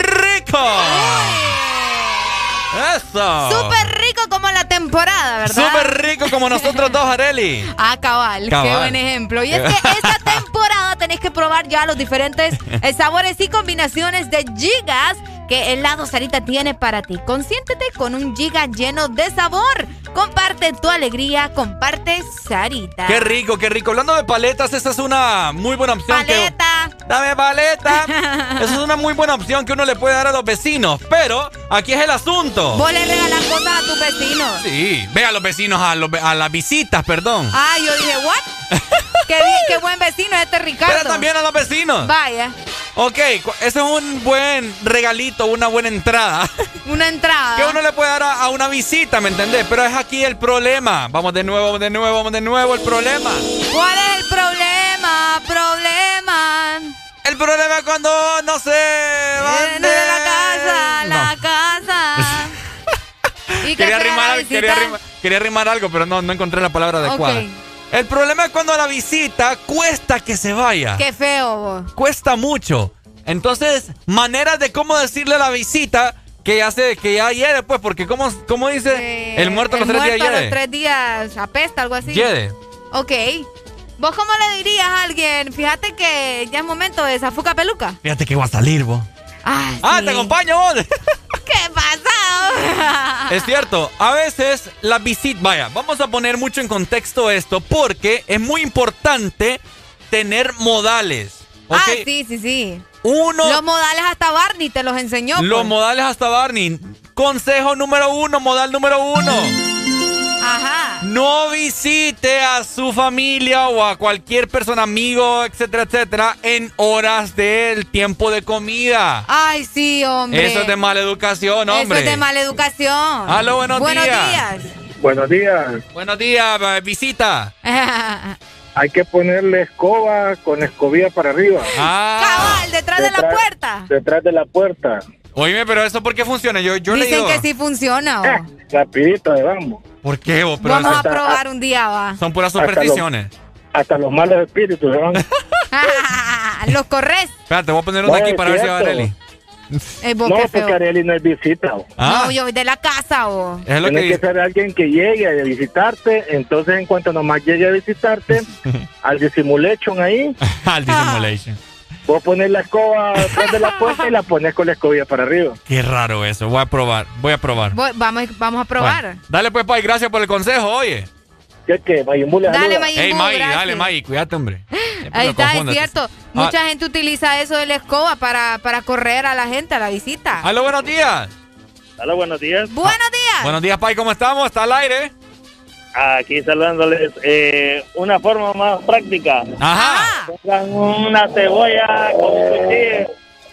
Speaker 2: rico. Eso.
Speaker 3: Súper rico como la temporada, ¿verdad?
Speaker 2: Súper rico como nosotros dos, Areli.
Speaker 3: Ah, cabal, Qué buen ejemplo. Y es que esta temporada tenéis que probar ya los diferentes sabores y combinaciones de gigas que helado Sarita tiene para ti. Consiéntete con un giga lleno de sabor. Comparte tu alegría, comparte Sarita.
Speaker 2: Qué rico, qué rico. Hablando de paletas, esta es una muy buena opción.
Speaker 3: Paleta.
Speaker 2: Dame paleta. Esa es una muy buena opción que uno le puede dar a los vecinos. Pero aquí es el asunto.
Speaker 3: Vos le regalas cosas a tus vecinos.
Speaker 2: Sí, ve a los vecinos, a, los, a las visitas, perdón.
Speaker 3: Ah, yo dije, ¿what? qué, qué buen vecino es este Ricardo.
Speaker 2: Pero también a los vecinos.
Speaker 3: Vaya.
Speaker 2: Ok, ese es un buen regalito, una buena entrada.
Speaker 3: Una entrada.
Speaker 2: Que uno le puede dar a, una visita, ¿me entendés? Pero es aquí el problema. Vamos de nuevo, de nuevo, vamos de nuevo, el problema.
Speaker 3: ¿Cuál es el problema? Problema.
Speaker 2: El problema es cuando no sé.
Speaker 3: Van de... la casa, la casa.
Speaker 2: quería, rimar, quería, rimar, quería, rimar, algo, pero no, no encontré la palabra adecuada. El problema es cuando la visita cuesta que se vaya.
Speaker 3: Qué feo.
Speaker 2: Cuesta mucho. Entonces, maneras de cómo decirle a la visita que ya se, que ya hiede, pues, porque como, como dice, el muerto a los tres días
Speaker 3: hiede. a los tres días apesta, algo así.
Speaker 2: Hiede.
Speaker 3: Ok. ¿Vos cómo le dirías a alguien? Fíjate que ya es momento de zafuca peluca.
Speaker 2: Fíjate que voy a salir, vos.
Speaker 3: Ah,
Speaker 2: ah te acompaño vos.
Speaker 3: ¿Qué pasa?
Speaker 2: es cierto, a veces la visita, vaya, vamos a poner mucho en contexto esto porque es muy importante tener modales.
Speaker 3: Ah, sí, sí, sí.
Speaker 2: Uno.
Speaker 3: Los modales hasta Barney te los enseñó.
Speaker 2: Los pues. modales hasta Barney. Consejo número uno, modal número uno.
Speaker 3: Ajá.
Speaker 2: No visite a su familia o a cualquier persona, amigo, etcétera, etcétera, en horas del tiempo de comida.
Speaker 3: Ay, sí, hombre.
Speaker 2: Eso es de mala educación, hombre.
Speaker 3: Eso es de mala educación.
Speaker 2: Aló, buenos,
Speaker 3: buenos
Speaker 2: días.
Speaker 55: Buenos días.
Speaker 2: Buenos días, visita.
Speaker 55: Hay que ponerle escoba con escobilla para arriba.
Speaker 2: Ah.
Speaker 3: Cabal, detrás, de la puerta.
Speaker 55: Detrás de la puerta.
Speaker 2: Oíme, pero eso por qué funciona? Yo, yo
Speaker 3: Dicen que sí funciona.
Speaker 55: Eh, rapidito, vamos.
Speaker 2: ¿Por qué? Vos?
Speaker 3: Vamos a probar un día, va.
Speaker 2: Son puras supersticiones.
Speaker 55: Hasta los, malos espíritus, ¿no?
Speaker 3: los corres.
Speaker 2: Espérate, voy a poner uno aquí para ver si va a
Speaker 3: Eh,
Speaker 55: no, porque Areli no es visita.
Speaker 3: Ah. No, yo voy de la casa. o.
Speaker 2: Es lo
Speaker 55: Tiene
Speaker 2: que,
Speaker 55: que ser alguien que llegue a visitarte. Entonces, en cuanto nomás llegue a visitarte, al dissimulation ahí.
Speaker 2: al dissimulation.
Speaker 55: Vos pones la escoba detrás de la puerta y la pones con la escobilla para arriba.
Speaker 2: Qué raro eso. Voy a probar. Voy a probar.
Speaker 3: vamos, vamos a probar.
Speaker 2: dale pues, Pai. Gracias por el consejo, oye.
Speaker 55: ¿Qué, qué? Mayimbu
Speaker 3: Dale, Mayimbu,
Speaker 2: Hey, May, dale, May. Cuídate, hombre.
Speaker 3: Ahí está, es cierto. Mucha gente utiliza eso de la escoba para, para correr a la gente, a la visita.
Speaker 2: Aló, buenos días.
Speaker 55: Aló, buenos días.
Speaker 3: Buenos días.
Speaker 2: Buenos días, Pai. ¿Cómo estamos? ¿Está al aire?
Speaker 55: Aquí saludándoles eh, una forma más práctica.
Speaker 2: Ajá.
Speaker 55: Pongan una cebolla con un cuchillo.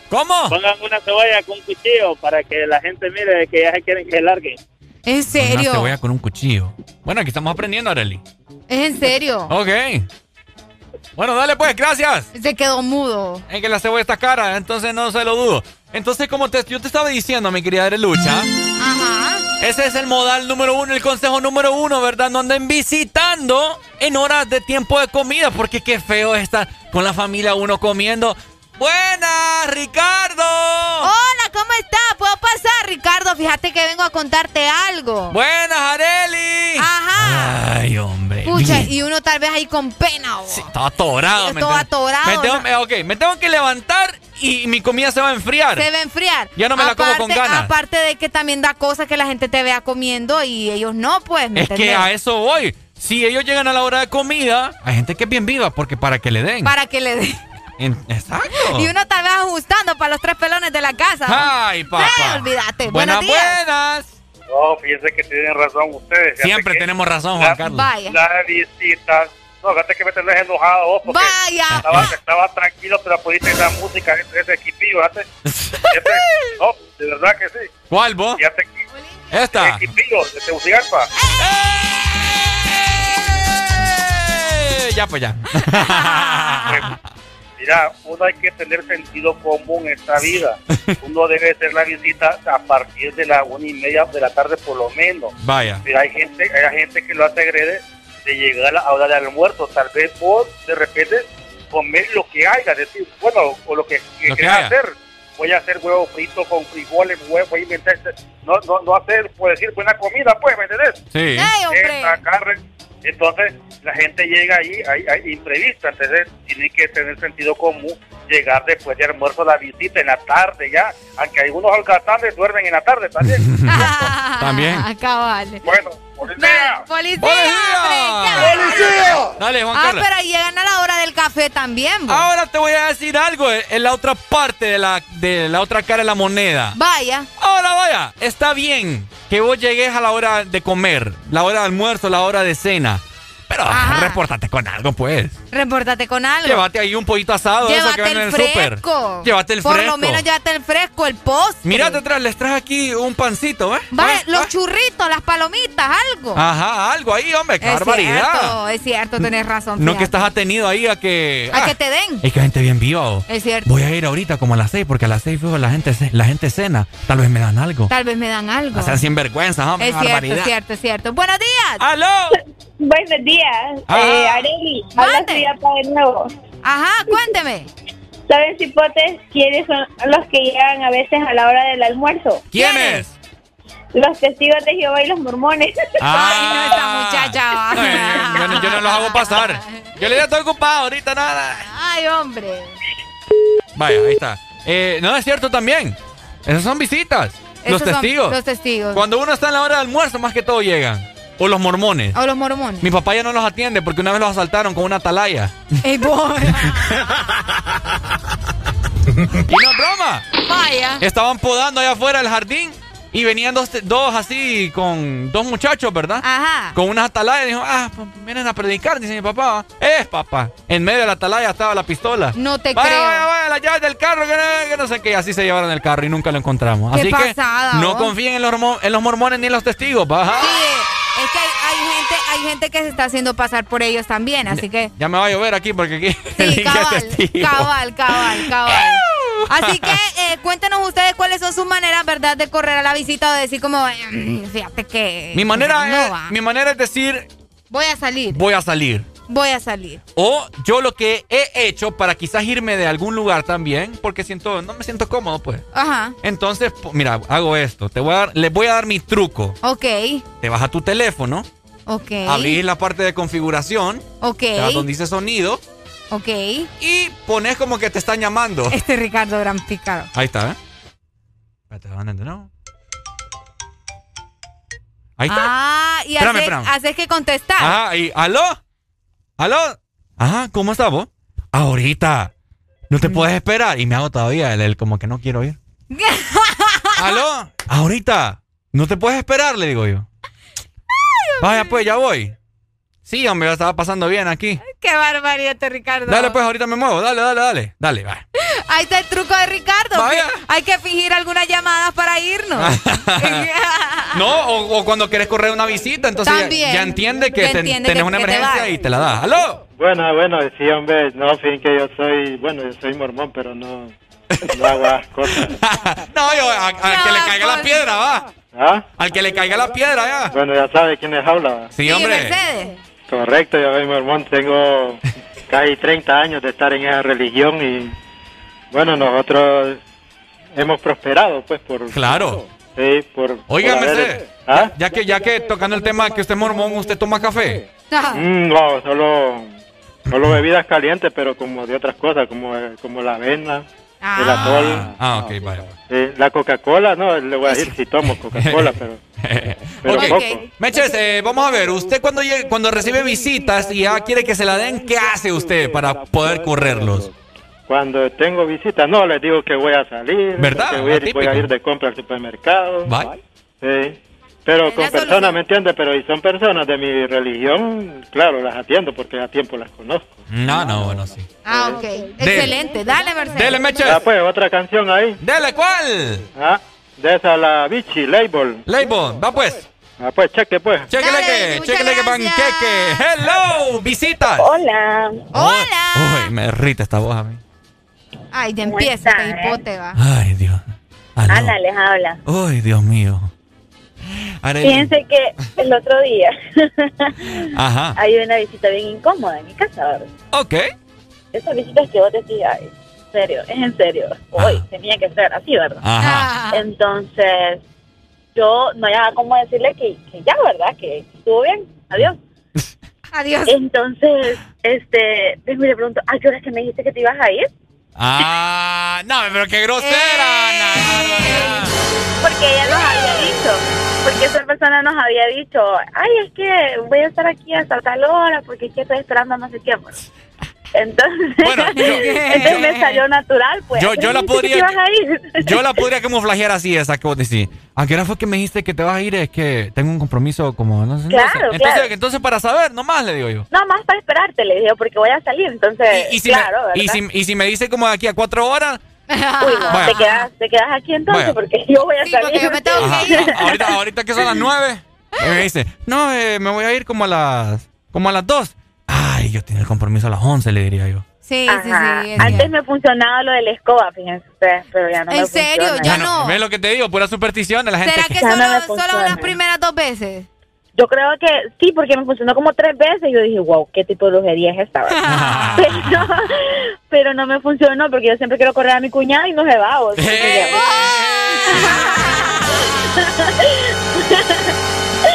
Speaker 2: ¿Cómo?
Speaker 55: Pongan una cebolla con un cuchillo para que la gente mire que ya se quieren que larguen.
Speaker 3: ¿En serio?
Speaker 2: Una cebolla con un cuchillo. Bueno, aquí estamos aprendiendo, Areli.
Speaker 3: ¿Es en serio?
Speaker 2: Ok. Bueno, dale pues, gracias.
Speaker 3: Se quedó mudo.
Speaker 2: Es que la cebolla está cara, entonces no se lo dudo. Entonces, como te, yo te estaba diciendo, mi querida Arelucha.
Speaker 3: Ajá.
Speaker 2: Ese es el modal número uno, el consejo número uno, ¿verdad? No anden visitando en horas de tiempo de comida, porque qué feo estar con la familia uno comiendo. Buenas, Ricardo.
Speaker 3: Hola, ¿cómo estás? ¿Puedo pasar, Ricardo? Fíjate que vengo a contarte algo.
Speaker 2: Buenas, Areli.
Speaker 3: Ajá.
Speaker 2: Ay, hombre.
Speaker 3: Pucha, y uno tal vez ahí con pena.
Speaker 2: Sí, todo atorado.
Speaker 3: Todo atorado.
Speaker 2: Me tengo, Ok, me tengo que levantar y mi comida se va a enfriar.
Speaker 3: Se va a enfriar.
Speaker 2: Ya no me la como con ganas.
Speaker 3: Aparte de que también da cosas que la gente te vea comiendo y ellos no, pues.
Speaker 2: es que a eso voy. Si ellos llegan a la hora de comida, hay gente que es bien viva porque para que le den.
Speaker 3: Para que le den.
Speaker 2: Exacto.
Speaker 3: Y uno tal vez ajustando para los tres pelones de la casa.
Speaker 2: Ay, papá.
Speaker 3: Eh, olvídate.
Speaker 2: Buenas,
Speaker 3: Buenos días.
Speaker 2: buenas.
Speaker 55: No, fíjense que tienen razón ustedes.
Speaker 2: Siempre tenemos razón, Juan
Speaker 55: la,
Speaker 2: Carlos.
Speaker 3: Vaya.
Speaker 55: La visita. No, fíjate que me tenés enojado vos. Porque
Speaker 3: Vaya.
Speaker 55: Estaba, estaba tranquilo, pero pudiste la música ese, ese equipillo. Fíjate. Fíjate. No, de verdad que sí.
Speaker 2: ¿Cuál, vos?
Speaker 55: Fíjate.
Speaker 2: Esta.
Speaker 55: Equipillo de Tegucigalpa.
Speaker 2: ¡Eh! Ya, pues ya.
Speaker 55: Mira, uno hay que tener sentido común en esta vida. Uno debe hacer la visita a partir de la una y media de la tarde por lo menos.
Speaker 2: Vaya.
Speaker 55: Mira, hay gente, hay gente que lo hace agrede de llegar a la hora del almuerzo. Tal vez vos de repente comer lo que haya, decir, bueno, o lo que, que
Speaker 2: Lo que
Speaker 55: quieras hacer. Voy a hacer huevo frito con frijoles, huevo, voy a inventar, no, no, no hacer, pues decir, buena comida, pues, ¿me entendés?
Speaker 2: Sí.
Speaker 3: ¡Ey, hombre!
Speaker 55: Esta carne, Entonces, la gente llega ahí, hay, hay imprevista, entonces tiene que tener sentido común llegar después de almuerzo a la visita en la tarde ya, aunque algunos al tarde duermen en la tarde también.
Speaker 2: También.
Speaker 3: Cabal.
Speaker 55: Bueno, policía.
Speaker 3: Policía.
Speaker 2: ¡Policía! Dale, Juan
Speaker 3: Ah,
Speaker 2: Carlos.
Speaker 3: pero llegan a la hora del café también. bo.
Speaker 2: Ahora te voy a decir algo eh, en la otra parte de la, de la otra cara de la moneda.
Speaker 3: Vaya.
Speaker 2: Ahora vaya, está bien que vos llegues a la hora de comer, la hora de almuerzo, la hora de cena. Pero
Speaker 3: Ajá.
Speaker 2: repórtate con algo, pues.
Speaker 3: Repórtate con algo.
Speaker 2: Llévate ahí un pollito asado de eso que
Speaker 3: Llévate
Speaker 2: venden
Speaker 3: el
Speaker 2: en el súper.
Speaker 3: fresco.
Speaker 2: Llévate el
Speaker 3: Por
Speaker 2: fresco.
Speaker 3: lo menos llévate el fresco, el postre.
Speaker 2: Mira detrás, les traje aquí un pancito, ¿eh?
Speaker 3: Vaya, los churritos, las palomitas, algo.
Speaker 2: Ajá, algo ahí, hombre, qué
Speaker 3: es
Speaker 2: barbaridad.
Speaker 3: cierto, es cierto, tenés razón.
Speaker 2: No que estás atenido ahí a que.
Speaker 3: A
Speaker 2: ah,
Speaker 3: que te den.
Speaker 2: Es que gente bien viva.
Speaker 3: Es cierto.
Speaker 2: Voy a ir ahorita como a las seis, porque a las seis, fijo, la gente, la gente cena. Tal vez me dan algo.
Speaker 3: Tal vez me dan algo.
Speaker 2: O sea, sinvergüenza, hombre,
Speaker 3: es cierto,
Speaker 2: barbaridad.
Speaker 3: es cierto, es cierto. Buenos días.
Speaker 2: ¡Aló!
Speaker 48: Buenos días. Eh, Areli, habla Suyapa de nuevo.
Speaker 3: Ajá, cuénteme.
Speaker 48: ¿Saben, cipotes, quiénes son los que llegan a veces a la hora del almuerzo?
Speaker 2: ¿Quiénes?
Speaker 48: Los testigos de Jehová y los mormones.
Speaker 2: Ah.
Speaker 3: Esta muchacha.
Speaker 2: Ay, yo, no- yo no los hago pasar. Yo le digo, estoy ocupado ahorita, nada.
Speaker 3: Ay, hombre.
Speaker 2: Vaya, ahí está. Eh, no, es cierto también. Esas son visitas. los
Speaker 3: Esos son
Speaker 2: testigos.
Speaker 3: Los testigos.
Speaker 2: Cuando uno está en la hora de almuerzo, más que todo llegan. O los mormones.
Speaker 3: O los mormones.
Speaker 2: Mi papá ya no los atiende porque una vez los asaltaron con una atalaya.
Speaker 3: Ey, boy.
Speaker 2: Y no es broma.
Speaker 3: Vaya.
Speaker 2: Estaban podando allá afuera del jardín y venían dos, dos así con dos muchachos, ¿verdad?
Speaker 3: Ajá.
Speaker 2: Con unas atalayas. Dijo, ah, pues vienen a predicar, dice mi papá. Es papá. En medio de la atalaya estaba la pistola.
Speaker 3: No te
Speaker 2: vaya,
Speaker 3: creo.
Speaker 2: Vaya, vaya, las llaves del carro, que no, que no sé qué. Así se llevaron el carro y nunca lo encontramos.
Speaker 3: Qué
Speaker 2: así
Speaker 3: pasada,
Speaker 2: que no
Speaker 3: vos.
Speaker 2: confíen en los, mormo- en los mormones ni en los testigos, baja.
Speaker 3: Sí, es que hay, hay gente, hay gente que se está haciendo pasar por ellos también, así que
Speaker 2: Ya me va a llover aquí porque aquí
Speaker 3: sí, cabal, cabal, cabal, cabal. Así que eh, cuéntenos ustedes cuáles son sus maneras, ¿verdad?, de correr a la visita o de decir como, "Mm, fíjate que...
Speaker 2: Mi manera,
Speaker 3: no
Speaker 2: es, mi manera es decir,
Speaker 3: Voy a salir,
Speaker 2: voy a salir.
Speaker 3: Voy a salir.
Speaker 2: O yo lo que he hecho para quizás irme de algún lugar también, porque siento, no me siento cómodo, pues.
Speaker 3: Ajá,
Speaker 2: Entonces, mira, hago esto. Te voy a dar, les voy a dar mi truco.
Speaker 3: ok,
Speaker 2: Te vas a tu teléfono,
Speaker 3: ok.
Speaker 2: abrís la parte de configuración,
Speaker 3: Ok,
Speaker 2: te vas donde dice sonido
Speaker 3: ok.
Speaker 2: y pones como que te están llamando.
Speaker 3: Este Ricardo Gran Picado.
Speaker 2: Ahí está, ¿eh? Ahí está.
Speaker 3: Ah, y haces, que contestar.
Speaker 2: Ajá, y ¿aló? ¿Aló? Ajá, ¿cómo estás vos? Ahorita. No
Speaker 3: Mm.
Speaker 2: te puedes esperar. Y me hago todavía el, el como que no quiero ir. ¿Aló? Ahorita. No te puedes esperar, le digo yo. Vaya, pues, ya voy. Sí, hombre, estaba pasando bien aquí.
Speaker 3: Qué barbaridad este Ricardo.
Speaker 2: Dale, pues, ahorita me muevo. Dale, dale, dale. Dale, va.
Speaker 3: Ahí está el truco de Ricardo.
Speaker 2: Vaya.
Speaker 3: Hay que fingir algunas llamadas para irnos.
Speaker 2: No, o, o cuando quieres correr una visita, entonces ya-
Speaker 3: También.
Speaker 2: ya, entiende que ten- tenés
Speaker 3: que-
Speaker 2: una
Speaker 3: que
Speaker 2: emergencia y te la da. ¿Aló?
Speaker 26: Bueno, bueno, sí, hombre, no, fin que yo soy, bueno, yo soy mormón, pero no, no hago cosas.
Speaker 2: No, yo, a- al que le caiga la piedra, va.
Speaker 26: ¿Ah?
Speaker 2: Al que le caiga la piedra, ya.
Speaker 26: Bueno, ya sabe quién es habla.
Speaker 2: Sí, hombre.
Speaker 26: Correcto, yo soy mormón, tengo casi 30 años de estar en esa religión y, bueno, nosotros hemos prosperado, pues, por...
Speaker 2: Claro.
Speaker 26: Sí, por...
Speaker 2: Oiga,
Speaker 26: por haber-
Speaker 2: Mercedes,
Speaker 26: ¿Ah?
Speaker 2: ya que, ya que tocando el tema que usted es mormón, ¿usted toma café?
Speaker 26: Mm, no, solo, solo bebidas calientes, pero como de otras cosas, como, como la avena, el atol.
Speaker 2: Ah, ok, vaya.
Speaker 26: Eh, la Coca-Cola, no, le voy a decir si tomo Coca-Cola, pero, pero
Speaker 2: Ok.
Speaker 26: poco.
Speaker 2: Meches, eh, vamos a ver, usted cuando, llegue- cuando recibe visitas y ya quiere que se la den, ¿qué hace usted para poder correrlos?
Speaker 26: Cuando tengo visitas, no, les digo que voy a salir,
Speaker 2: ¿Verdad?
Speaker 26: que voy a, ir,
Speaker 2: Típico.
Speaker 26: voy a ir de compra al supermercado.
Speaker 2: Bye.
Speaker 26: Sí. Pero con personas, ¿me entiendes? Pero si son personas de mi religión, claro, las atiendo porque a tiempo las conozco.
Speaker 2: No, no, bueno, sí.
Speaker 3: Ah, ok. Excelente. Dale, Mercedes.
Speaker 2: Dele, Meches.
Speaker 26: Ya pues, otra canción ahí.
Speaker 2: Dele, ¿cuál?
Speaker 26: Ah, de esa la Vichy, Label.
Speaker 2: Label, va pues.
Speaker 26: Ah, pues, cheque pues.
Speaker 2: Chequele que, chequele que panqueque. Hello, visitas.
Speaker 48: Hola.
Speaker 3: Hola.
Speaker 2: Uy, me derrite esta voz a mí.
Speaker 3: Ay, ya empieza hipote, va.
Speaker 2: Ay, Dios.
Speaker 48: Ana les habla.
Speaker 2: Ay, Dios mío. Arely.
Speaker 48: Fíjense que el otro día
Speaker 2: Ajá.
Speaker 48: hay una visita bien incómoda en mi casa, ¿verdad?
Speaker 2: Ok.
Speaker 48: Esas visitas que vos decís, ay, serio, es en serio. Hoy tenía que ser así, ¿verdad?
Speaker 2: Ajá.
Speaker 48: Entonces, yo no había cómo decirle que, que ya, ¿verdad? Que estuvo bien, adiós.
Speaker 3: Adiós.
Speaker 48: Entonces, este, le pregunto, ¿a qué hora es que me dijiste que te ibas a ir?
Speaker 2: Ah, no, pero qué grosera,
Speaker 3: Eh.
Speaker 2: Ana.
Speaker 48: Porque ella nos había dicho, porque esa persona nos había dicho, ay, es que voy a estar aquí hasta tal hora porque es que estoy esperando no sé qué. pues. Entonces, entonces me salió natural, pues.
Speaker 2: Yo- yo la podría-
Speaker 48: ibas a ir.
Speaker 2: Yo la podría camuflajear así, esa que vos decís. ¿A qué hora fue que me dijiste que te vas a ir? Es que tengo un compromiso como, no sé. no
Speaker 48: Claro,
Speaker 2: sé. Entonces,
Speaker 48: claro.
Speaker 2: entonces para saber, nomás le digo yo.
Speaker 48: No, más para esperarte, le dije, porque voy a salir, entonces,
Speaker 2: Y si,
Speaker 48: claro,
Speaker 2: me, y, si, y si me dice como de aquí a cuatro horas.
Speaker 48: Uy, no, te quedas, te quedas aquí entonces, porque yo voy a salir.
Speaker 2: Ahorita, ahorita que son las nueve. Y me dice, no, eh, me voy a ir como a las como a las dos. Ay, yo tenía el compromiso a las once, le diría yo.
Speaker 3: Sí,
Speaker 48: Ajá.
Speaker 3: sí, sí. es
Speaker 48: Antes me funcionaba lo de la escoba, fíjense ustedes, pero ya no
Speaker 3: ¿En
Speaker 48: me
Speaker 3: serio?
Speaker 48: funciona.
Speaker 3: Ya no.
Speaker 2: ¿Ves lo que te digo? Pura superstición de la gente.
Speaker 3: ¿Será que
Speaker 48: Ya no
Speaker 3: solo, solo las primeras dos veces?
Speaker 48: Yo creo que sí, porque me funcionó como tres veces. Yo dije, wow, ¿qué tipo de brujería es esta? verdad? pero, pero no me funcionó porque yo siempre quiero correr a mi cuñada y no se va.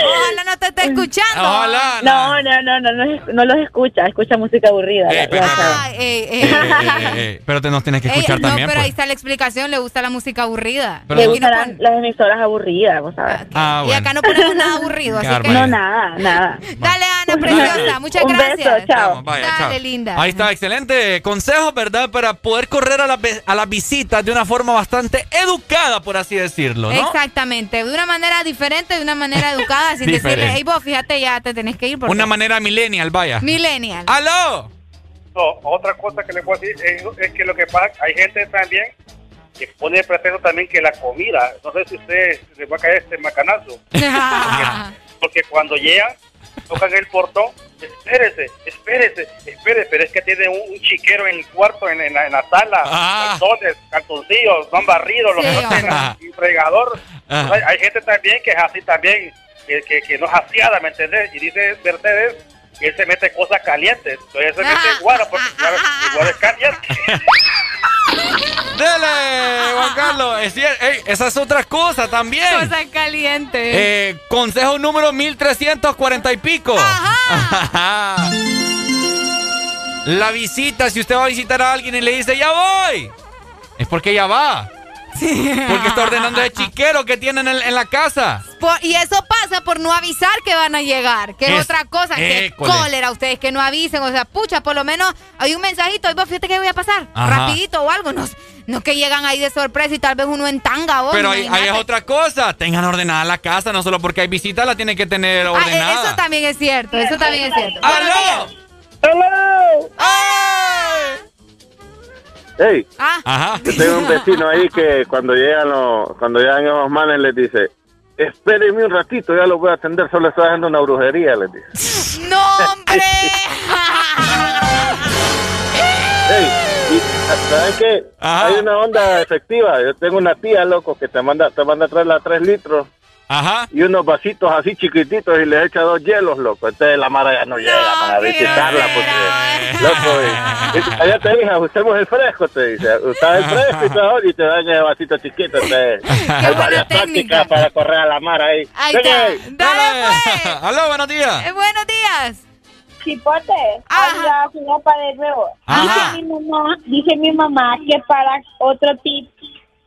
Speaker 3: Ojalá no te esté escuchando.
Speaker 2: Ojalá.
Speaker 48: No, no, no, no, no, no los escucha, escucha música aburrida.
Speaker 2: Eh,
Speaker 48: ya-
Speaker 2: pero-.
Speaker 3: Ay, ey, ey.
Speaker 2: Eh, eh, eh, pero te nos tienes que
Speaker 3: Ey,
Speaker 2: escuchar
Speaker 3: no,
Speaker 2: también.
Speaker 3: pero ahí
Speaker 2: pues.
Speaker 3: está la explicación, le gusta la música aburrida.
Speaker 2: Pero
Speaker 48: Le
Speaker 2: no-
Speaker 48: gustan las, emisoras aburridas, vos sabes.
Speaker 2: Ah,
Speaker 3: Y
Speaker 2: bueno.
Speaker 3: acá no ponemos nada aburrido, así que...
Speaker 48: No, nada, nada.
Speaker 3: Dale, Ana, preciosa. Muchas
Speaker 48: Un beso,
Speaker 3: gracias.
Speaker 48: chao.
Speaker 2: Vamos, vaya,
Speaker 3: Dale,
Speaker 2: chao.
Speaker 3: linda.
Speaker 2: Ahí está, excelente consejos, ¿verdad? Para poder correr a las a las visitas de una forma bastante educada, por así decirlo, ¿no?
Speaker 3: Exactamente, de una manera diferente, de una manera educada, sin
Speaker 2: Diferente.
Speaker 3: decirle, hey, vos, fíjate, ya te tenés que ir porque...
Speaker 2: Una manera millennial, vaya.
Speaker 3: Millennial.
Speaker 2: ¡Aló!
Speaker 55: No, otra cosa que le puedo decir es, es que lo que pasa, hay gente también que pone de pretexto también que la comida, no sé si usted se va a caer este macanazo, porque cuando llegan, tocan el portón, espérese, espérese, espérese, pero es que tiene un, un chiquero en el cuarto, en, en la, en la sala,
Speaker 2: Ah.
Speaker 55: calzones, calzoncillos, no han barrido, los
Speaker 2: Sí,
Speaker 55: no tienen un fregador.
Speaker 2: Ajá.
Speaker 55: Hay, hay gente también que es así también, que, que, que no es aseada, ¿me entendés? Y dice Mercedes que él se mete cosas calientes, entonces él se mete guaro, porque igual, igual es caliente.
Speaker 2: ¡Dele, Juan Carlos! Es ey, esa es otra cosa también.
Speaker 3: Cosa caliente.
Speaker 2: Eh, consejo número 1340 y pico. La visita, si usted va a visitar a alguien y le dice, ya voy, es porque ya va. Porque está ordenando de chiquero que tienen en, en la casa.
Speaker 3: Por- y eso pasa por no avisar que van a llegar, que es,
Speaker 2: Es-
Speaker 3: otra cosa, que
Speaker 2: école.
Speaker 3: cólera ustedes que no avisen, o sea, pucha, por lo menos hay un mensajito, y vos fíjate que voy a pasar,
Speaker 2: Ajá.
Speaker 3: rapidito o algo, no, no que llegan ahí de sorpresa y tal vez uno en tanga vos,
Speaker 2: Pero ahí, ahí es otra cosa. Tengan ordenada la casa, no solo porque hay visita, la tienen que tener
Speaker 3: Ah,
Speaker 2: ordenada.
Speaker 3: eso también es cierto, eso también es cierto.
Speaker 2: ¡Aló!
Speaker 47: ¡Hello! Hey,
Speaker 3: Ah,
Speaker 2: Ajá.
Speaker 47: yo tengo un vecino ahí que cuando llegan los, cuando llegan esos manes les dice, espérenme un ratito, ya lo voy a atender, solo estoy haciendo una brujería, les dice.
Speaker 3: ¡No, hombre!
Speaker 47: Hey, y, ¿sabes qué? Hay una onda efectiva. Yo tengo una tía, loco, que te manda, te manda a traer las 3 litros.
Speaker 2: Ajá.
Speaker 47: Y unos vasitos así chiquititos y le echa dos hielos, loco. Entonces la mara ya no llega para visitarla porque, loco, y, y allá te dije, usemos el fresco, te dice. Usted el fresco y todo, y te dan el vasito chiquito. Entonces, hay varias prácticas para correr a la mar ahí.
Speaker 3: Ahí está. Dale, pues.
Speaker 2: Aló, buenos días.
Speaker 3: Eh, buenos días.
Speaker 48: Chipote, habla Filipa de nuevo.
Speaker 3: Ajá.
Speaker 48: Dice mi mamá, dice mi mamá que para otro tip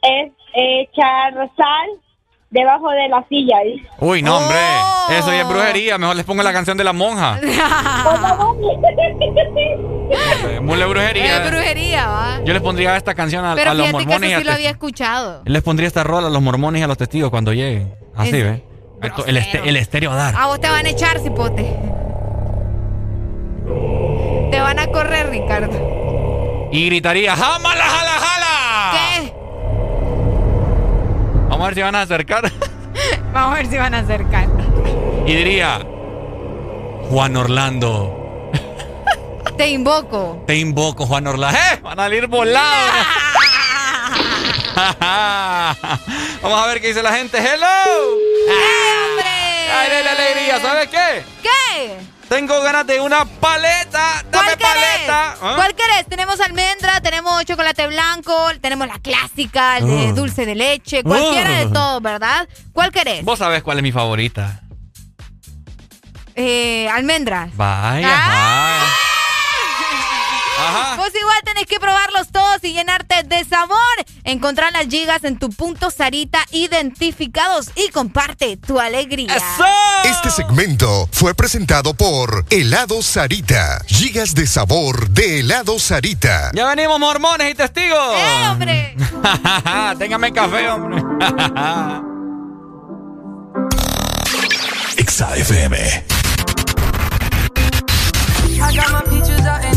Speaker 48: es echar sal debajo de la silla. dice.
Speaker 2: Uy, no, hombre.
Speaker 3: Oh.
Speaker 2: Eso ya es brujería. Mejor les pongo la canción de la monja. Eh, Mule brujería.
Speaker 3: Es brujería, va.
Speaker 2: Yo les pondría esta canción a,
Speaker 3: Pero
Speaker 2: a los
Speaker 3: que
Speaker 2: mormones. y
Speaker 3: eso lo había escuchado.
Speaker 2: Les pondría esta rola a los mormones y a los testigos cuando lleguen. Así,
Speaker 3: Es
Speaker 2: ¿ves? Esto- El, este- el estéreo a dar.
Speaker 3: A vos te van a echar, cipote. Te van a correr, Ricardo.
Speaker 2: Y gritaría, ¡Jámala, jala, jala!
Speaker 3: ¿Qué?
Speaker 2: Vamos a ver si van a acercar.
Speaker 3: Vamos a ver si van a acercar.
Speaker 2: Y diría, Juan Orlando,
Speaker 3: Te invoco.
Speaker 2: te invoco, Juan Orlando. ¡Eh! Van a salir volados. Vamos a ver qué dice la gente. ¡Hello! ¡Ay, la alegría! ¿Sabes qué?
Speaker 3: ¿Qué?
Speaker 2: Tengo ganas de una paleta. ¡Dame
Speaker 3: ¿Cuál
Speaker 2: paleta! ¿Ah?
Speaker 3: ¿Cuál querés? Tenemos almendra, tenemos chocolate blanco, tenemos la clásica, el de
Speaker 2: Oh.
Speaker 3: dulce de leche, cualquiera
Speaker 2: Oh.
Speaker 3: de todo, ¿verdad? ¿Cuál querés?
Speaker 2: Vos sabés cuál es mi favorita. ¿Cuál querés? Tengo ganas de una paleta. Dame paleta. ¿Ah? Todo, ¿verdad? ¿Cuál querés? Vos sabés cuál es mi favorita.
Speaker 3: eh, almendras.
Speaker 2: Vaya.
Speaker 3: Vos igual tenés que probarlos todos y llenarte de sabor. Encontrar las gigas en tu punto Sarita identificados y comparte tu alegría.
Speaker 6: Este segmento fue presentado por Helado Sarita. Gigas de sabor de Helado Sarita.
Speaker 2: Ya venimos, mormones y testigos.
Speaker 3: ¡Eh, hombre!
Speaker 2: Téngame café, hombre.
Speaker 6: XAFM.
Speaker 56: I got my peaches out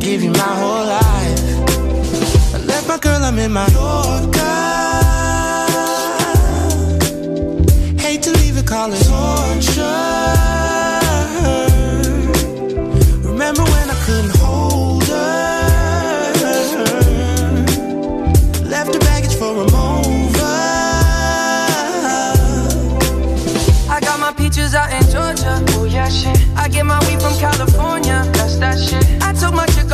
Speaker 57: give you my whole life. I left my girl, I'm in my Yorker. Hate to leave it, call it torture.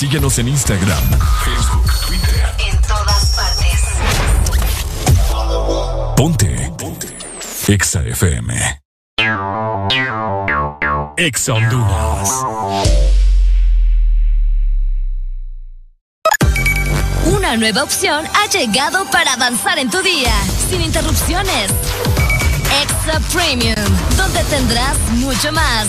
Speaker 6: Síguenos en Instagram, Facebook, Twitter.
Speaker 58: En todas partes.
Speaker 6: Ponte. Ponte. Exa FM. Exa Honduras.
Speaker 11: Una nueva opción ha llegado para avanzar en tu día, sin interrupciones. Extra Premium, donde tendrás mucho más,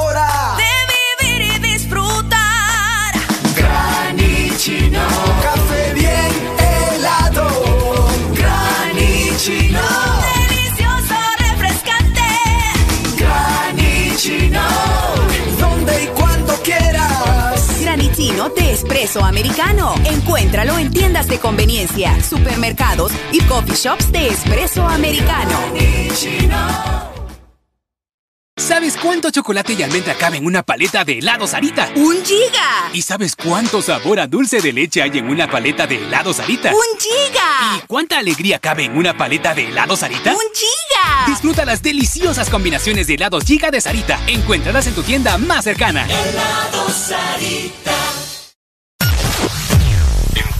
Speaker 59: Espresso americano. Encuéntralo en tiendas de conveniencia, supermercados y coffee shops de espresso americano.
Speaker 60: ¿Sabes cuánto chocolate y almendra cabe en una paleta de helado Sarita?
Speaker 59: ¡Un giga!
Speaker 60: ¿Y sabes cuánto sabor a dulce de leche hay en una paleta de helado Sarita?
Speaker 59: ¡Un giga!
Speaker 60: ¿Y cuánta alegría cabe en una paleta de helado Sarita?
Speaker 59: ¡Un giga!
Speaker 60: Disfruta las deliciosas combinaciones de helados Giga de Sarita. Encuéntralas en tu tienda más cercana.
Speaker 1: Helado Sarita.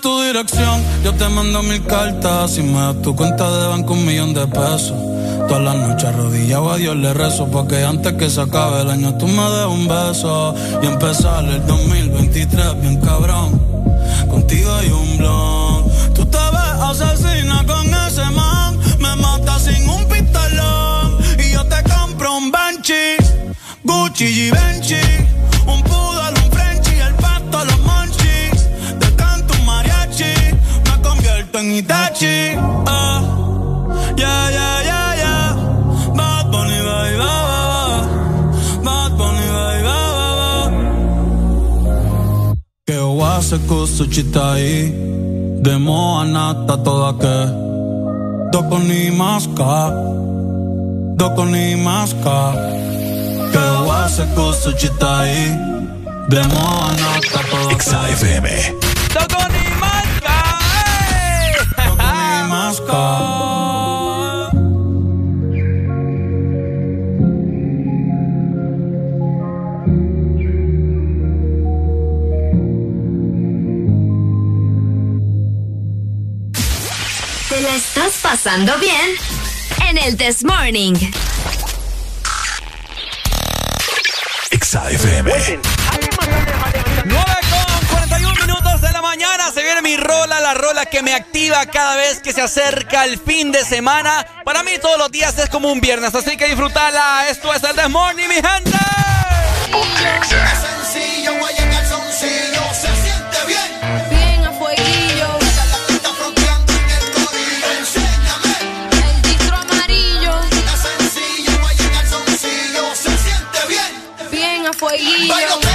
Speaker 9: tu dirección, yo te mando mil cartas. Si me das tu cuenta de banco, un millón de pesos. Todas las noches arrodillado a Dios le rezo Porque antes que se acabe el año tú me des un beso Y empezar el 2023 bien cabrón Contigo hay un blon Tú te ves asesina con ese man Me mata sin un pistolón Y yo te compro un Banshee Gucci y Benchi Convierto en Itachi ah. Yeah, yeah, yeah, yeah. Bad Bunny, ba, ba. Bad Bunny, ba. Que wase kusuchita i Demo anata toda que Doko ni maska Doko ni maska Que wase kusuchita i Demo anata toda que
Speaker 6: Exa FM.
Speaker 2: ¡Toco ni
Speaker 11: ¿Te la estás pasando bien? En el This Morning.
Speaker 6: Exa
Speaker 2: Se viene mi rola, la rola que me activa cada vez que se acerca el fin de semana. Para mí todos los días es como un viernes, así que disfrutala. Esto es el This Morning, mi gente.
Speaker 1: Sencillo, se siente bien.
Speaker 3: Bien a fueguillo.
Speaker 1: Está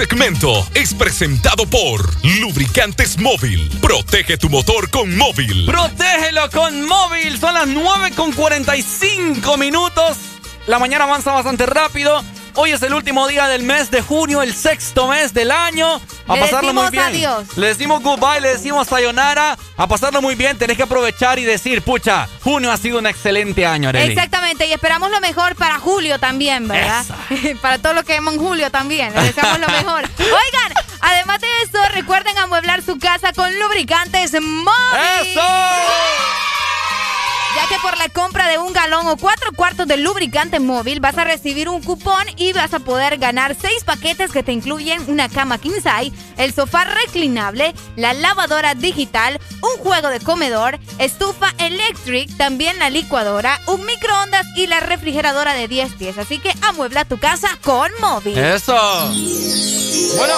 Speaker 6: segmento es presentado por Lubricantes Móvil. Protege tu motor con móvil.
Speaker 2: Protégelo con móvil. Son las 9 con 45 minutos. La mañana avanza bastante rápido. Hoy es el último día del mes de junio, el sexto mes del año. A
Speaker 3: Le
Speaker 2: pasarlo muy bien.
Speaker 3: adiós.
Speaker 2: Le decimos goodbye, le decimos sayonara. A pasarlo muy bien, tenés que aprovechar y decir, pucha, junio ha sido un excelente año, Arely.
Speaker 3: Exactamente, y esperamos lo mejor para julio también, ¿verdad? para todos los que vemos en julio también, les deseamos lo mejor. Oigan, además de eso, recuerden amueblar su casa con lubricantes móvil.
Speaker 2: ¡Eso!
Speaker 3: Por la compra de un galón o cuatro cuartos de lubricante móvil vas a recibir un cupón y vas a poder ganar seis paquetes que te incluyen una cama king el sofá reclinable, la lavadora digital, un juego de comedor, estufa electric, también la licuadora, un microondas y la refrigeradora de 10 pies. Así que amuebla tu casa con móvil.
Speaker 2: Eso. Bueno,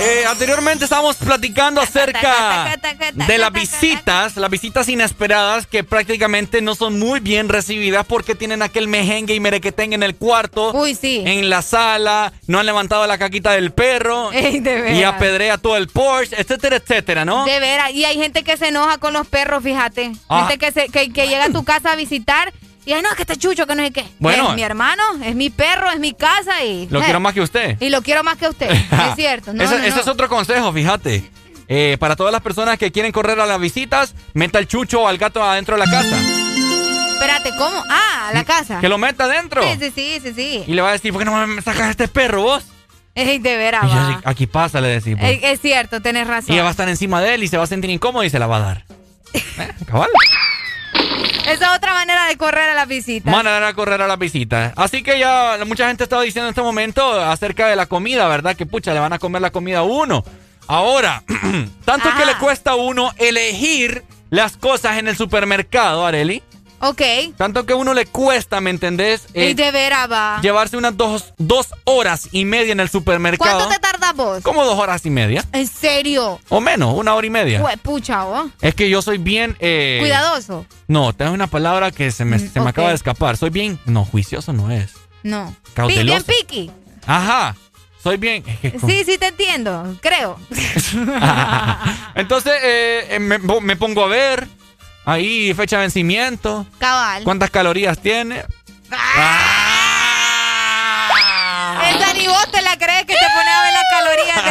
Speaker 2: eh, anteriormente estábamos platicando acerca de las visitas, las visitas inesperadas que prácticamente no son muy bien recibidas porque tienen aquel mejengue y merequetén en el cuarto,
Speaker 3: Uy, sí.
Speaker 2: en la sala, no han levantado la caquita del perro
Speaker 3: Ey, de veras.
Speaker 2: y apedrea todo el Porsche, etcétera, etcétera, ¿no?
Speaker 3: De veras, y hay gente que se enoja con los perros, fíjate.
Speaker 2: Ah.
Speaker 3: Gente que, se, que, que llega a tu casa a visitar y ay, no, que este chucho, que no sé qué.
Speaker 2: Bueno.
Speaker 3: Es mi hermano, es mi perro, es mi casa y.
Speaker 2: Lo
Speaker 3: eh,
Speaker 2: quiero más que usted.
Speaker 3: Y lo quiero más que usted. es cierto. No,
Speaker 2: ese,
Speaker 3: no,
Speaker 2: ese
Speaker 3: no.
Speaker 2: es otro consejo, fíjate. Eh, para todas las personas que quieren correr a las visitas, meta el chucho o al gato adentro de la casa.
Speaker 3: Espérate, ¿cómo? Ah, a la casa.
Speaker 2: Que lo meta adentro.
Speaker 3: Sí, sí, sí, sí, sí.
Speaker 2: Y le va a decir, ¿por qué no me sacas este perro vos?
Speaker 3: Ey, de veras,
Speaker 2: Y yo,
Speaker 3: va.
Speaker 2: "Sí, aquí pasa, le decimos.
Speaker 3: Eh, Es, cierto, tenés razón.
Speaker 2: y ella va a estar encima de él y se va a sentir incómodo y se la va a dar. ¿Eh? Cabal.
Speaker 3: Esa es otra manera de correr a las visitas.
Speaker 2: Manera a correr a las visitas. Así que ya mucha gente estaba diciendo en este momento acerca de la comida, ¿verdad? Que pucha, le van a comer la comida a uno. Ahora, tanto que le cuesta a uno elegir las cosas en el supermercado, Areli.
Speaker 3: Ok.
Speaker 2: Tanto que a uno le cuesta, ¿me entendés? Eh,
Speaker 3: Ey, de veras, va.
Speaker 2: llevarse unas dos, dos horas y media en el supermercado.
Speaker 3: ¿Cuánto te tardas vos?
Speaker 2: Como dos horas y media.
Speaker 3: ¿En serio?
Speaker 2: O menos, una hora y media.
Speaker 3: Hue- pucha, vos.
Speaker 2: Es que yo soy bien... eh,
Speaker 3: Cuidadoso.
Speaker 2: No, tengo una palabra que se me, se me
Speaker 3: ok.
Speaker 2: acaba de escapar. Soy bien... No, juicioso no es.
Speaker 3: No.
Speaker 2: Cauteloso.
Speaker 3: Bien piqui.
Speaker 2: Ajá. Soy bien...
Speaker 3: Sí, sí, te entiendo. Creo.
Speaker 2: Entonces eh, eh, me, me pongo a ver. Ahí, fecha de vencimiento.
Speaker 3: Cabal.
Speaker 2: ¿Cuántas calorías tiene?
Speaker 3: Esa ni vos te la crees que te pone a ver las calorías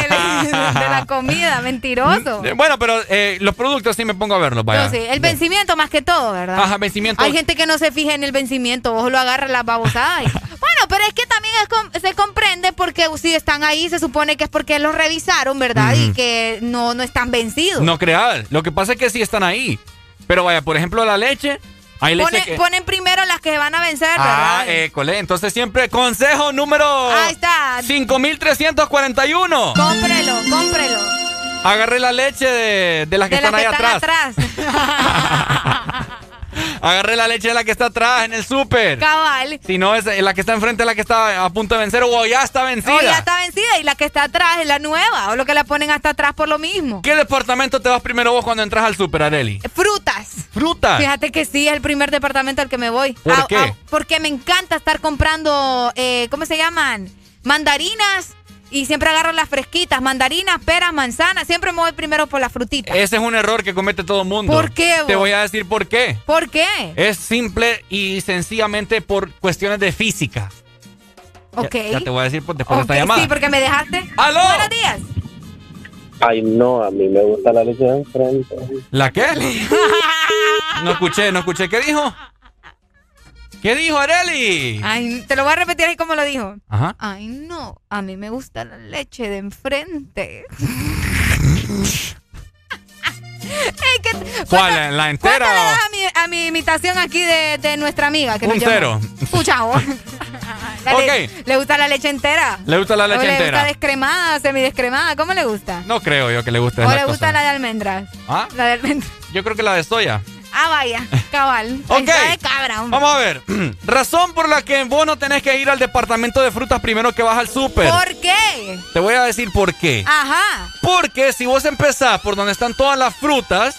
Speaker 3: de, de la comida. Mentiroso.
Speaker 2: Eh, Bueno, pero eh, los productos sí me pongo a verlos, vaya.
Speaker 3: Yo sí. El vencimiento más que todo, ¿verdad?
Speaker 2: Ajá, vencimiento.
Speaker 3: Hay gente que no se fija en el vencimiento, vos lo agarras las babosadas. y- Bueno, pero es que también es com- se comprende porque si están ahí se supone que es porque los revisaron, ¿verdad? Y que no, no están vencidos.
Speaker 2: No creas. Lo que pasa es que sí están ahí. Pero vaya, por ejemplo, la leche. Hay leche
Speaker 3: Pone-
Speaker 2: que...
Speaker 3: Ponen primero las que van a vencer,
Speaker 2: Ah,
Speaker 3: ¿verdad?
Speaker 2: école. Entonces siempre consejo número...
Speaker 3: Ahí está.
Speaker 2: 5341.
Speaker 3: Cómprelo, cómprelo.
Speaker 2: Agarré la leche de, de las que
Speaker 3: de las
Speaker 2: están
Speaker 3: que
Speaker 2: ahí
Speaker 3: están
Speaker 2: atrás.
Speaker 3: atrás.
Speaker 2: Agarré la leche de la que está atrás en el súper.
Speaker 3: Cabal.
Speaker 2: Si no, es la que está enfrente es la que está a punto de vencer o ya está vencida.
Speaker 3: O ya está vencida y la que está atrás es la nueva. O lo que la ponen hasta atrás por lo mismo.
Speaker 2: ¿Qué departamento te vas primero vos cuando entras al súper, Areli?
Speaker 3: Frutas.
Speaker 2: Frutas.
Speaker 3: Fíjate que sí, es el primer departamento al que me voy.
Speaker 2: ¿Por
Speaker 3: Ah,
Speaker 2: qué?
Speaker 3: ah, porque me encanta estar comprando, eh, ¿cómo se llaman? Mandarinas. Y siempre agarro las fresquitas. Mandarinas, peras, manzanas. Siempre me voy primero por las frutitas.
Speaker 2: Ese es un error que comete todo el mundo.
Speaker 3: ¿Por qué,
Speaker 2: Te voy a decir por qué.
Speaker 3: ¿Por qué?
Speaker 2: Es simple y sencillamente por cuestiones de física.
Speaker 3: Ok.
Speaker 2: Ya, ya te voy a decir después de esta llamada.
Speaker 3: Sí, porque me dejaste.
Speaker 2: ¡Aló!
Speaker 3: Buenos días.
Speaker 47: Ay, no, a mí me gusta la leche de enfrente.
Speaker 2: ¿La qué? No escuché, no escuché. ¿Qué dijo? ¿Qué dijo Areli?
Speaker 3: Ay, te lo voy a repetir ahí como lo dijo.
Speaker 2: Ajá.
Speaker 3: Ay, no. A mí me gusta la leche de enfrente. Ey, ¿qué-
Speaker 2: ¿Cuál? ¿La entera
Speaker 3: ¿Cuánto le
Speaker 2: o-
Speaker 3: das a mi, a mi imitación aquí de, de nuestra amiga? Que
Speaker 2: Un cero.
Speaker 3: Pucha, vos. La le-. ¿Le gusta la leche entera?
Speaker 2: ¿Le gusta la
Speaker 3: ¿O
Speaker 2: leche
Speaker 3: le
Speaker 2: entera?
Speaker 3: gusta descremada, semidescremada? ¿Cómo le gusta?
Speaker 2: No creo yo que le guste
Speaker 3: ¿O le gusta la de almendras?
Speaker 2: ¿Ah?
Speaker 3: La de almendras.
Speaker 2: Yo creo que la de soya.
Speaker 3: Ah, vaya, cabal.
Speaker 2: Ok.
Speaker 3: Está de cabra. hombre.
Speaker 2: Vamos a ver. Razón por la que vos no tenés que ir al departamento de frutas primero que vas al súper.
Speaker 3: ¿Por qué?
Speaker 2: Te voy a decir por qué.
Speaker 3: Ajá.
Speaker 2: Porque si vos empezás por donde están todas las frutas,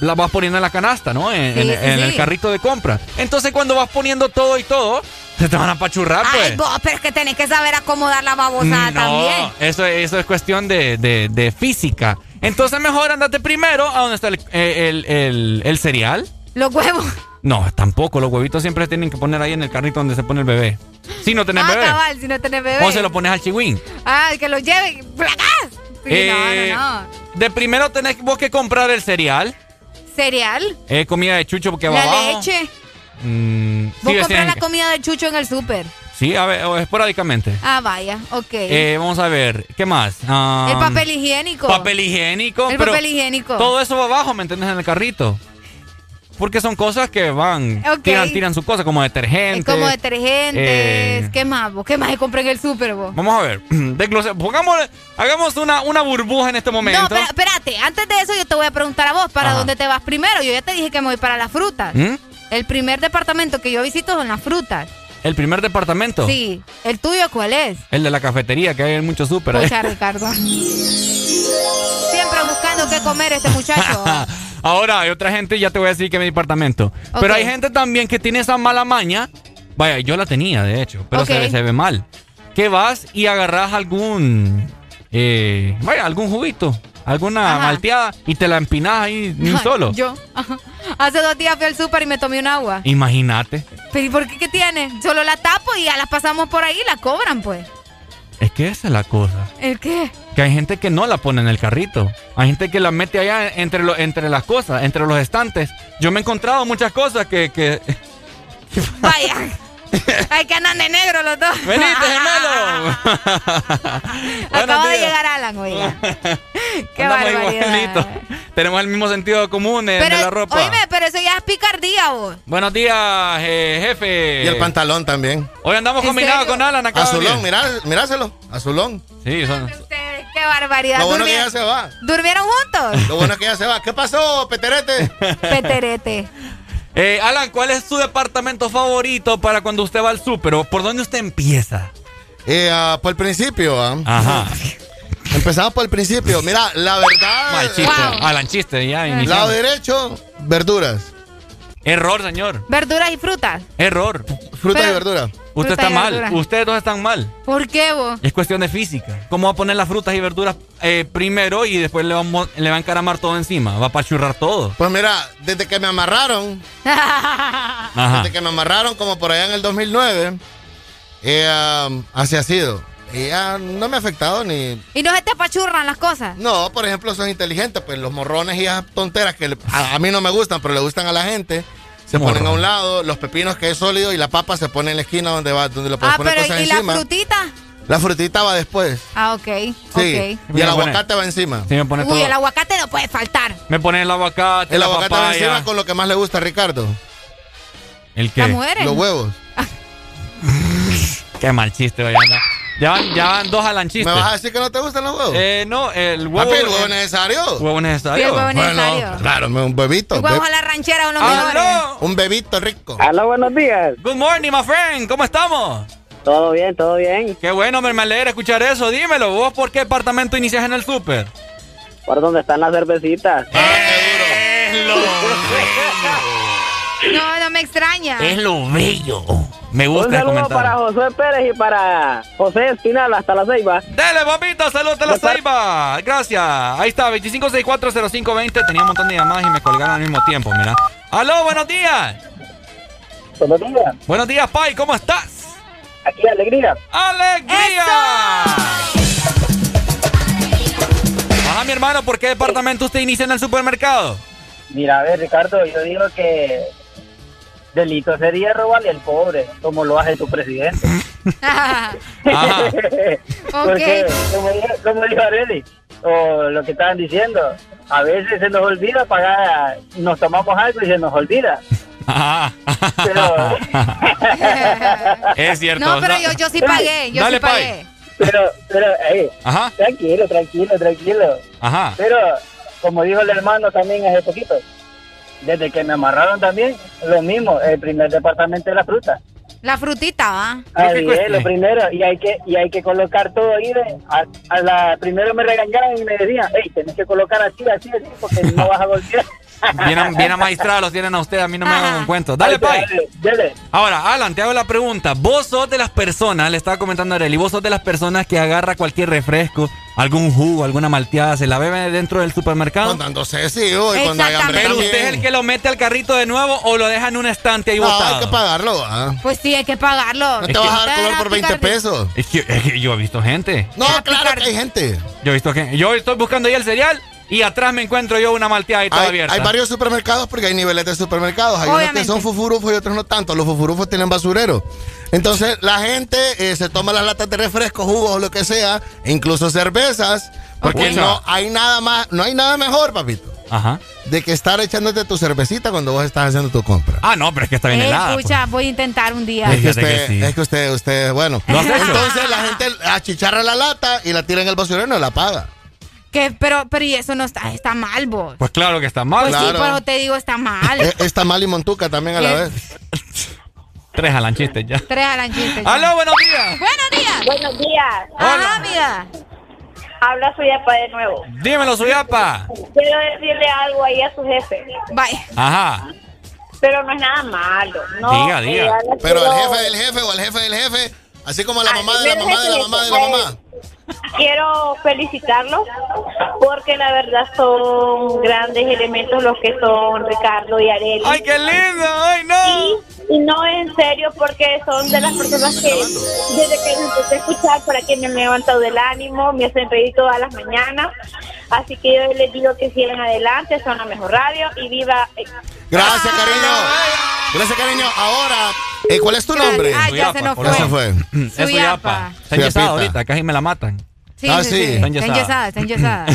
Speaker 2: las vas poniendo en la canasta, ¿no? En,
Speaker 3: Sí,
Speaker 2: en-
Speaker 3: sí,
Speaker 2: en el carrito de compra. Entonces cuando vas poniendo todo y todo, se te van a apachurrar, pues.
Speaker 3: Ay, vos, pero es que tenés que saber acomodar la babosada
Speaker 2: no,
Speaker 3: también.
Speaker 2: Eso, eso es cuestión de, de- de física. Entonces mejor andate primero a donde está el, el- el- el cereal.
Speaker 3: Los huevos.
Speaker 2: No, tampoco. Los huevitos siempre tienen que poner ahí en el carrito donde se pone el bebé. Si no tenés
Speaker 3: Ah,
Speaker 2: bebé.
Speaker 3: cabal, si no tenés bebé.
Speaker 2: O se lo pones al chihuín.
Speaker 3: Ah, que lo lleve. ¡Placas! Sí,
Speaker 2: Eh,
Speaker 3: no, no, no.
Speaker 2: De primero tenés vos que comprar el cereal.
Speaker 3: Cereal.
Speaker 2: Eh, comida de chucho porque va
Speaker 3: La
Speaker 2: abajo.
Speaker 3: leche.
Speaker 2: Mm,
Speaker 3: Vos
Speaker 2: sí,
Speaker 3: compras la comida de Chucho en el súper.
Speaker 2: Sí, a ver, o esporádicamente.
Speaker 3: Ah, vaya, ok.
Speaker 2: Eh, vamos a ver, ¿qué más? Ah,
Speaker 3: el papel higiénico.
Speaker 2: Papel higiénico.
Speaker 3: El
Speaker 2: pero
Speaker 3: papel higiénico.
Speaker 2: Todo eso va abajo, ¿me entiendes? En el carrito. Porque son cosas que van,
Speaker 3: Ok.
Speaker 2: tiran, tiran su cosa, como detergente.
Speaker 3: Es como detergentes.
Speaker 2: eh,
Speaker 3: ¿Qué más? vos? ¿Qué más se compra en el súper vos?
Speaker 2: Vamos a ver, desglose- pongamos, hagamos una, una burbuja en este momento.
Speaker 3: No, pero espérate. Antes de eso yo te voy a preguntar a vos, ¿para
Speaker 2: Ajá.
Speaker 3: dónde te vas primero? Yo ya te dije que me voy para las frutas.
Speaker 2: ¿Mm?
Speaker 3: El primer departamento que yo visito son las frutas.
Speaker 2: El primer departamento.
Speaker 3: Sí. ¿El tuyo cuál es?
Speaker 2: El de la cafetería, que hay en muchos súper. ¿eh?
Speaker 3: Ricardo. Siempre buscando qué comer este muchacho.
Speaker 2: Ahora, hay otra gente, ya te voy a decir que mi departamento. Pero hay gente también que tiene esa mala maña. Vaya, yo la tenía, de hecho, pero se,
Speaker 3: Ok.
Speaker 2: se ve mal. Que vas y agarras algún. eh, vaya, algún juguito, alguna
Speaker 3: Ajá.
Speaker 2: malteada y te la empinas ahí ni solo.
Speaker 3: Yo. ajá. Hace dos días fui al súper y me tomé un agua.
Speaker 2: Imagínate.
Speaker 3: ¿Pero y por qué qué tiene? Solo la tapo y ya las pasamos por ahí y la cobran, pues.
Speaker 2: Es que esa es la cosa.
Speaker 3: ¿El qué?
Speaker 2: Que hay gente que no la pone en el carrito. Hay gente que la mete allá entre, lo- entre las cosas, entre los estantes. Yo me he encontrado muchas cosas que... que...
Speaker 3: Vaya. Hay que andan de negro los dos.
Speaker 2: ¡Venite, gemelo!
Speaker 3: Acaba de llegar Alan, oiga. Qué
Speaker 2: Andamos
Speaker 3: barbaridad.
Speaker 2: igualitos. Tenemos el mismo sentido común
Speaker 3: Pero,
Speaker 2: de la ropa.
Speaker 3: oíme, pero eso ya es picardía, vos.
Speaker 2: Buenos días, eh, jefe.
Speaker 61: Y el pantalón también.
Speaker 2: Hoy andamos
Speaker 3: ¿En
Speaker 2: combinados con Alan acá.
Speaker 61: Azulón, mirá, miráselo. Azulón.
Speaker 2: Sí, son...
Speaker 3: Qué barbaridad.
Speaker 61: Lo bueno que
Speaker 3: Durmieron-
Speaker 61: ya se va.
Speaker 3: ¿Durmieron juntos?
Speaker 61: Lo bueno que ya se va. ¿Qué pasó, Peterete?
Speaker 3: Peterete.
Speaker 2: Eh, Alan, ¿cuál es su departamento favorito para cuando usted va al súper? ¿O ¿Por dónde usted empieza?
Speaker 61: Eh, ah, por el principio, ¿ah?
Speaker 2: Ajá.
Speaker 61: Empezamos por el principio. Mira, la verdad.
Speaker 2: Mal chiste. Alan, chiste, ya
Speaker 61: Lado derecho, verduras.
Speaker 2: Error, señor.
Speaker 3: Verduras y frutas.
Speaker 2: Error.
Speaker 61: Fruta
Speaker 3: Pero-
Speaker 61: y verdura.
Speaker 2: Usted está mal. Ustedes dos están mal.
Speaker 3: ¿Por qué vos?
Speaker 2: Es cuestión de física. ¿Cómo va a poner las frutas y verduras eh, primero y después le va, a mo- le va a encaramar todo encima? Va a pachurrar todo.
Speaker 61: Pues mira, desde que me amarraron,
Speaker 2: Ajá.
Speaker 61: desde que me amarraron como por allá en el 2009, eh, ah, así ha sido. Y ya no me ha afectado ni...
Speaker 3: ¿Y no se te apachurran las cosas?
Speaker 61: No, por ejemplo, son inteligentes, pues los morrones y esas tonteras que le- a, a mí no me gustan, pero le gustan a la gente. Se ponen a un lado, los pepinos que es sólido y la papa se pone en la esquina donde va, donde le puedes
Speaker 3: Ah,
Speaker 61: poner
Speaker 3: pero
Speaker 61: cosas
Speaker 3: ¿y la
Speaker 61: encima.
Speaker 3: frutita?
Speaker 61: La frutita va después.
Speaker 3: Ah, ok.
Speaker 61: Sí.
Speaker 3: ok.
Speaker 61: Y el
Speaker 2: pone-
Speaker 61: aguacate va encima.
Speaker 2: Sí, me pone
Speaker 3: Uy,
Speaker 2: todo.
Speaker 3: el aguacate no puede faltar.
Speaker 2: Me pone el aguacate,
Speaker 61: El
Speaker 2: la
Speaker 61: aguacate va encima con lo que más le gusta a Ricardo.
Speaker 2: ¿El qué?
Speaker 3: Las mujeres.
Speaker 61: Los huevos.
Speaker 2: Qué mal chiste, anda. Ya van, ya van dos Alan chistes.
Speaker 61: ¿Me vas a decir que no te gustan los huevos?
Speaker 2: Eh, no, el huevo.
Speaker 61: Papi, el huevo necesario.
Speaker 2: Huevo necesario.
Speaker 3: Sí, el huevo
Speaker 61: Bueno,
Speaker 3: necesario.
Speaker 61: claro, un bebito.
Speaker 3: Huevos
Speaker 61: be-
Speaker 3: a la ranchera los mejores.
Speaker 2: ¡Aló!
Speaker 61: un bebito rico.
Speaker 62: Hola, buenos días.
Speaker 2: Good morning, my friend. ¿Cómo estamos?
Speaker 62: Todo bien, todo bien.
Speaker 2: Qué bueno, me alegra escuchar eso. Dímelo, ¿vos por qué departamento inicias en el súper?
Speaker 62: ¿Por dónde están las cervecitas?
Speaker 2: Es lo
Speaker 3: No, no me extraña.
Speaker 2: Es lo bello. Me
Speaker 62: Un
Speaker 2: gusta el
Speaker 62: saludo
Speaker 2: comentario.
Speaker 62: para José Pérez y para José Espinal hasta la Ceiba.
Speaker 2: Dale, papito, saludos a la Ceiba. Gracias. Ahí está, 25640520. Tenía un montón de llamadas y me colgaron al mismo tiempo, mira. Aló, buenos días.
Speaker 62: Buenos días.
Speaker 2: Buenos días, Pai, ¿cómo estás?
Speaker 62: Aquí, alegría.
Speaker 2: ¡Alegría! Ajá, mi hermano, ¿por qué departamento usted inicia en el supermercado?
Speaker 62: Mira, a ver, Ricardo, yo digo que delito sería robarle al pobre, como lo hace tu presidente. Porque, como, dijo- como dijo Areli, o lo que estaban diciendo, a veces se nos olvida pagar, nos tomamos algo y se nos olvida.
Speaker 2: Ajá.
Speaker 62: Pero,
Speaker 2: Es cierto.
Speaker 3: No, pero yo, yo sí pagué. Yo
Speaker 2: Dale,
Speaker 3: sí pagué.
Speaker 62: pero, pero,
Speaker 2: Ajá.
Speaker 62: tranquilo, tranquilo, tranquilo.
Speaker 2: Ajá.
Speaker 62: Pero, como dijo el hermano también hace poquito, desde que me amarraron también, lo mismo, el primer departamento de la fruta.
Speaker 3: La frutita, ¿va?
Speaker 62: Así es, lo primero, y hay que y hay que colocar todo ahí. De, a, a la primero me regañaban y me decían, hey, tenés que colocar así, así, así, porque no vas a golpear.
Speaker 2: Bien, bien amaestrados los tienen a usted, a mí no me hagan un cuento. Dale, Pai.
Speaker 62: Dale, dale.
Speaker 2: Ahora, Alan, te hago la pregunta. Vos sos de las personas, le estaba comentando a Arely, vos sos de las personas que agarra cualquier refresco, algún jugo, alguna malteada, se la bebe dentro del supermercado.
Speaker 61: Contándose, sí, uy, cuando hay hambre
Speaker 2: Pero usted es el que lo mete al carrito de nuevo o lo deja en un estante ahí
Speaker 61: No,
Speaker 2: botado.
Speaker 61: hay que pagarlo, ¿ah?
Speaker 3: Pues sí, hay que pagarlo.
Speaker 61: No te vas a dar color por 20 pesos.
Speaker 2: Es que, es que yo he visto gente.
Speaker 61: No, claro que hay gente.
Speaker 2: Yo he visto gente. Yo estoy buscando ahí el cereal y atrás me encuentro yo una malteada y toda
Speaker 61: Hay,
Speaker 2: abierta.
Speaker 61: hay varios supermercados porque hay niveles de supermercados. Hay unos
Speaker 3: Obviamente.
Speaker 61: que son fufurufos y otros no tanto. Los fufurufos tienen basurero. Entonces la gente eh, se toma las latas de refrescos, jugos o lo que sea, e incluso cervezas, porque no hay nada más, no hay nada mejor, papito,
Speaker 2: Ajá.
Speaker 61: de que estar echándote tu cervecita cuando vos estás haciendo tu compra.
Speaker 2: Ah, no, pero es que está bien
Speaker 3: Eh,
Speaker 2: helada. pues.
Speaker 3: escucha, voy a intentar un día.
Speaker 61: Es que, usted,
Speaker 2: sí.
Speaker 61: es que usted, usted, bueno. Entonces la gente achicharra la lata y la tira en el basurero y no la paga.
Speaker 3: Que, pero, pero y eso no está, está mal, vos.
Speaker 2: Pues claro que está mal.
Speaker 3: Pues sí,
Speaker 61: claro.
Speaker 3: pero te digo, está mal.
Speaker 61: Eh, Está mal y montuca también a la vez.
Speaker 2: Tres alanchistes ya.
Speaker 3: Tres alanchitas.
Speaker 2: ¡Aló, buenos días!
Speaker 3: Buenos días.
Speaker 63: Buenos días.
Speaker 3: Ajá, amiga.
Speaker 63: Habla Suyapa de nuevo.
Speaker 2: Dímelo, Suyapa.
Speaker 63: Quiero decirle algo ahí a su jefe.
Speaker 3: Vaya.
Speaker 2: Ajá.
Speaker 63: Pero no es nada malo. No,
Speaker 2: Diga, diga.
Speaker 63: eh,
Speaker 61: Pero
Speaker 63: quiero-
Speaker 61: al jefe del jefe o al jefe del jefe, así como a la mamá de la mamá de la mamá de la mamá.
Speaker 63: Quiero felicitarlos porque la verdad son grandes elementos los que son Ricardo y Arely.
Speaker 2: ¡Ay, qué lindo! ¡Ay, no!
Speaker 63: Y, y no en serio porque son de las personas que desde que los empecé a escuchar para que me han levantado del ánimo, me hacen reír todas las mañanas. Así que yo les digo que sigan adelante, son la mejor radio y viva. eh,
Speaker 61: Gracias, cariño. Gracias, cariño. Ahora, eh, ¿cuál es tu nombre?
Speaker 3: Ah, ya se nos
Speaker 61: Ya se fue.
Speaker 2: Es
Speaker 3: Suyapa.
Speaker 2: Suyapa. Está enyesada ahorita, casi me la matan.
Speaker 3: Sí,
Speaker 61: Ah,
Speaker 3: sí,
Speaker 61: sí. Está
Speaker 2: enyesada.
Speaker 3: está enyesada.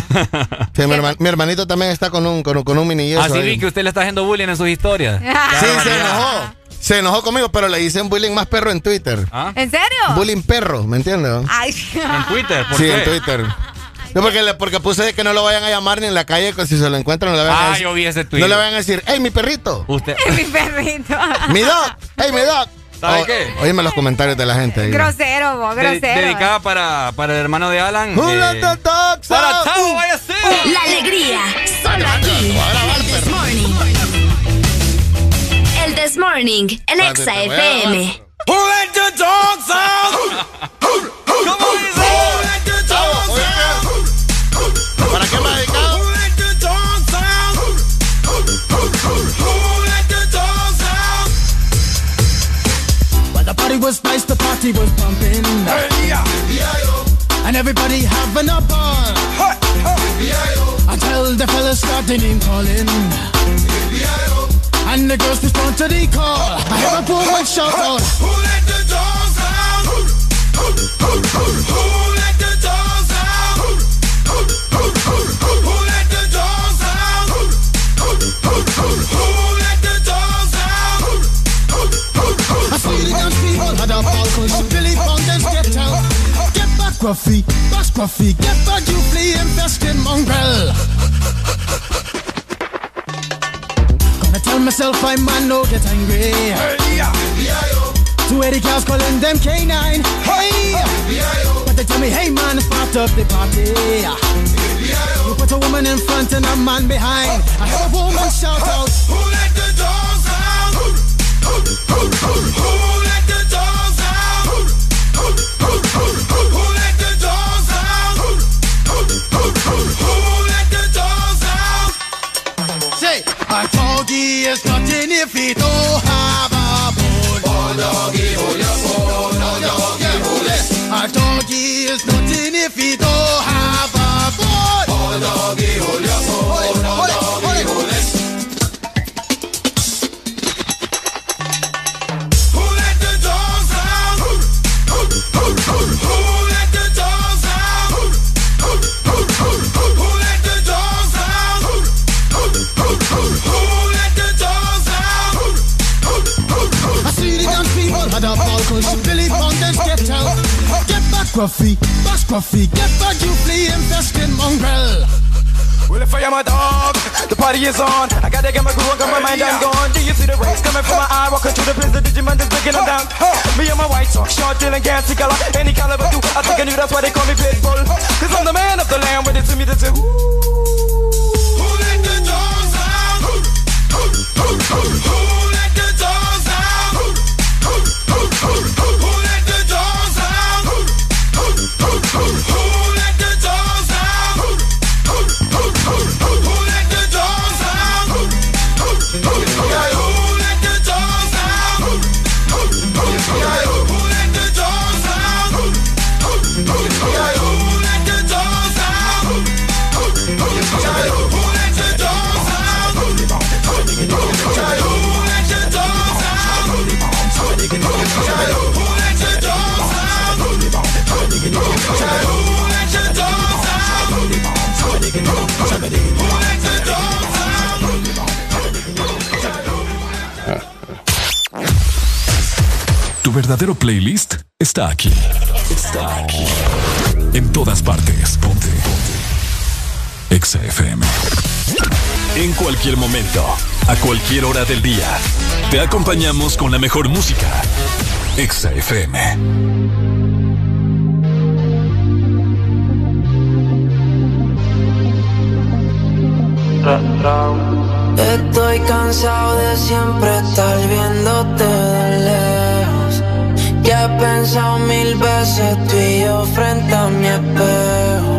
Speaker 61: Sí, mi, herman- mi hermanito también está con un, con, un- con un mini yeso
Speaker 2: Así
Speaker 61: ahí.
Speaker 2: vi que usted le está haciendo bullying en sus historias.
Speaker 61: Sí, se enojó. Se enojó conmigo, pero le dicen bullying más perro en Twitter.
Speaker 2: ¿Ah?
Speaker 3: ¿En serio?
Speaker 61: Bullying perro, ¿me entiendes?
Speaker 3: Ay.
Speaker 2: En Twitter, ¿por
Speaker 61: Sí,
Speaker 2: qué?
Speaker 61: en Twitter. No, porque, le- porque puse que no lo vayan a llamar ni en la calle, que si se lo encuentran no le vayan a
Speaker 2: Ah,
Speaker 61: decir.
Speaker 2: yo vi ese tweet.
Speaker 61: No le vayan a decir, hey, mi perrito,
Speaker 2: Usted.
Speaker 3: mi perrito.
Speaker 61: mi dog, hey, mi dog.
Speaker 2: ¿Sabe
Speaker 61: Oh,
Speaker 2: qué?
Speaker 61: Óyeme los comentarios de la gente. ahí.
Speaker 3: grosero, vos,
Speaker 2: De-
Speaker 3: grosero.
Speaker 2: dedicada para, para el hermano de Alan.
Speaker 61: Who
Speaker 2: eh,
Speaker 61: the dogs
Speaker 2: para
Speaker 61: out?
Speaker 2: Tavo, vaya a ser.
Speaker 11: La alegría, solo aquí. El This Morning. El This Morning, en Exa FM.
Speaker 64: Who let the dogs out?
Speaker 2: ¿Cómo dice?
Speaker 64: The dogs out?
Speaker 29: But the party was nice, the party was pumping. And everybody having a ball. Until the fellas started name calling. And the girls respond to the call. I hear a woman shout out.
Speaker 64: Who let the dogs out? Who let the dogs
Speaker 29: ball cause Billy Fountains get out. Get back, Gruffy, back, Gruffy, get back, you flea infested mongrel. Gonna tell myself I man no get angry. Two Eddie cows calling them K9. Hey! But they tell me, hey man, it's part of the party. You put a woman in front and a man behind. I heard a woman shout out.
Speaker 64: Who let the dogs out? Who let the
Speaker 29: is nothing if he don't oh, have a bone. Oh, doggy, hold your bone. Oh, doggy, hold it. A doggy is nothing if he don't scruffy, bus scruffy, get back, you flea infested mongrel.
Speaker 65: Well, if I am a dog, the party is on. I gotta get my groove on, cause my mind, I'm gone. Do you see the rays coming from my eye? Walking through the prison, Digimon is breaking them down. Me and my white socks, short, dealing, gassy color. Any caliber, do I think I knew that's why they call me Pitbull. Cause I'm the man of the land, with it to me, this is who. Who let the dogs out? Who, who, who, who, who?
Speaker 6: verdadero playlist está aquí. Está aquí. En todas partes. Ponte. Ponte. Exa FM. En cualquier momento, a cualquier hora del día, te acompañamos con la mejor música. Exa FM.
Speaker 1: Estoy cansado de siempre estar viéndote. Ya he pensado mil veces tú y yo frente a mi espejo.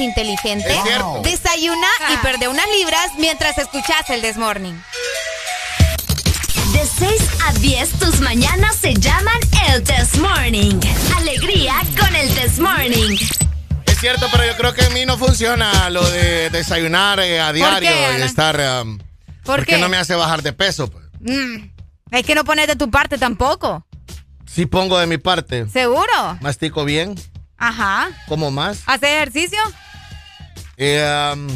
Speaker 3: Inteligente? Desayuna y perde unas libras mientras escuchas el Desmorning.
Speaker 11: De 6 a 10, tus mañanas se llaman el This Morning. Alegría con el This Morning.
Speaker 61: Es cierto, pero yo creo que a mí no funciona lo de desayunar eh, a diario
Speaker 3: qué,
Speaker 61: y estar. um,
Speaker 3: ¿Por
Speaker 61: porque
Speaker 3: qué?
Speaker 61: no me hace bajar de peso. pues.
Speaker 3: Mm, es que no pones de tu parte tampoco.
Speaker 61: Sí pongo de mi parte.
Speaker 3: ¿Seguro?
Speaker 61: Mastico bien,
Speaker 3: Ajá.
Speaker 61: como más.
Speaker 3: ¿Haces ejercicio?
Speaker 61: Eh, um,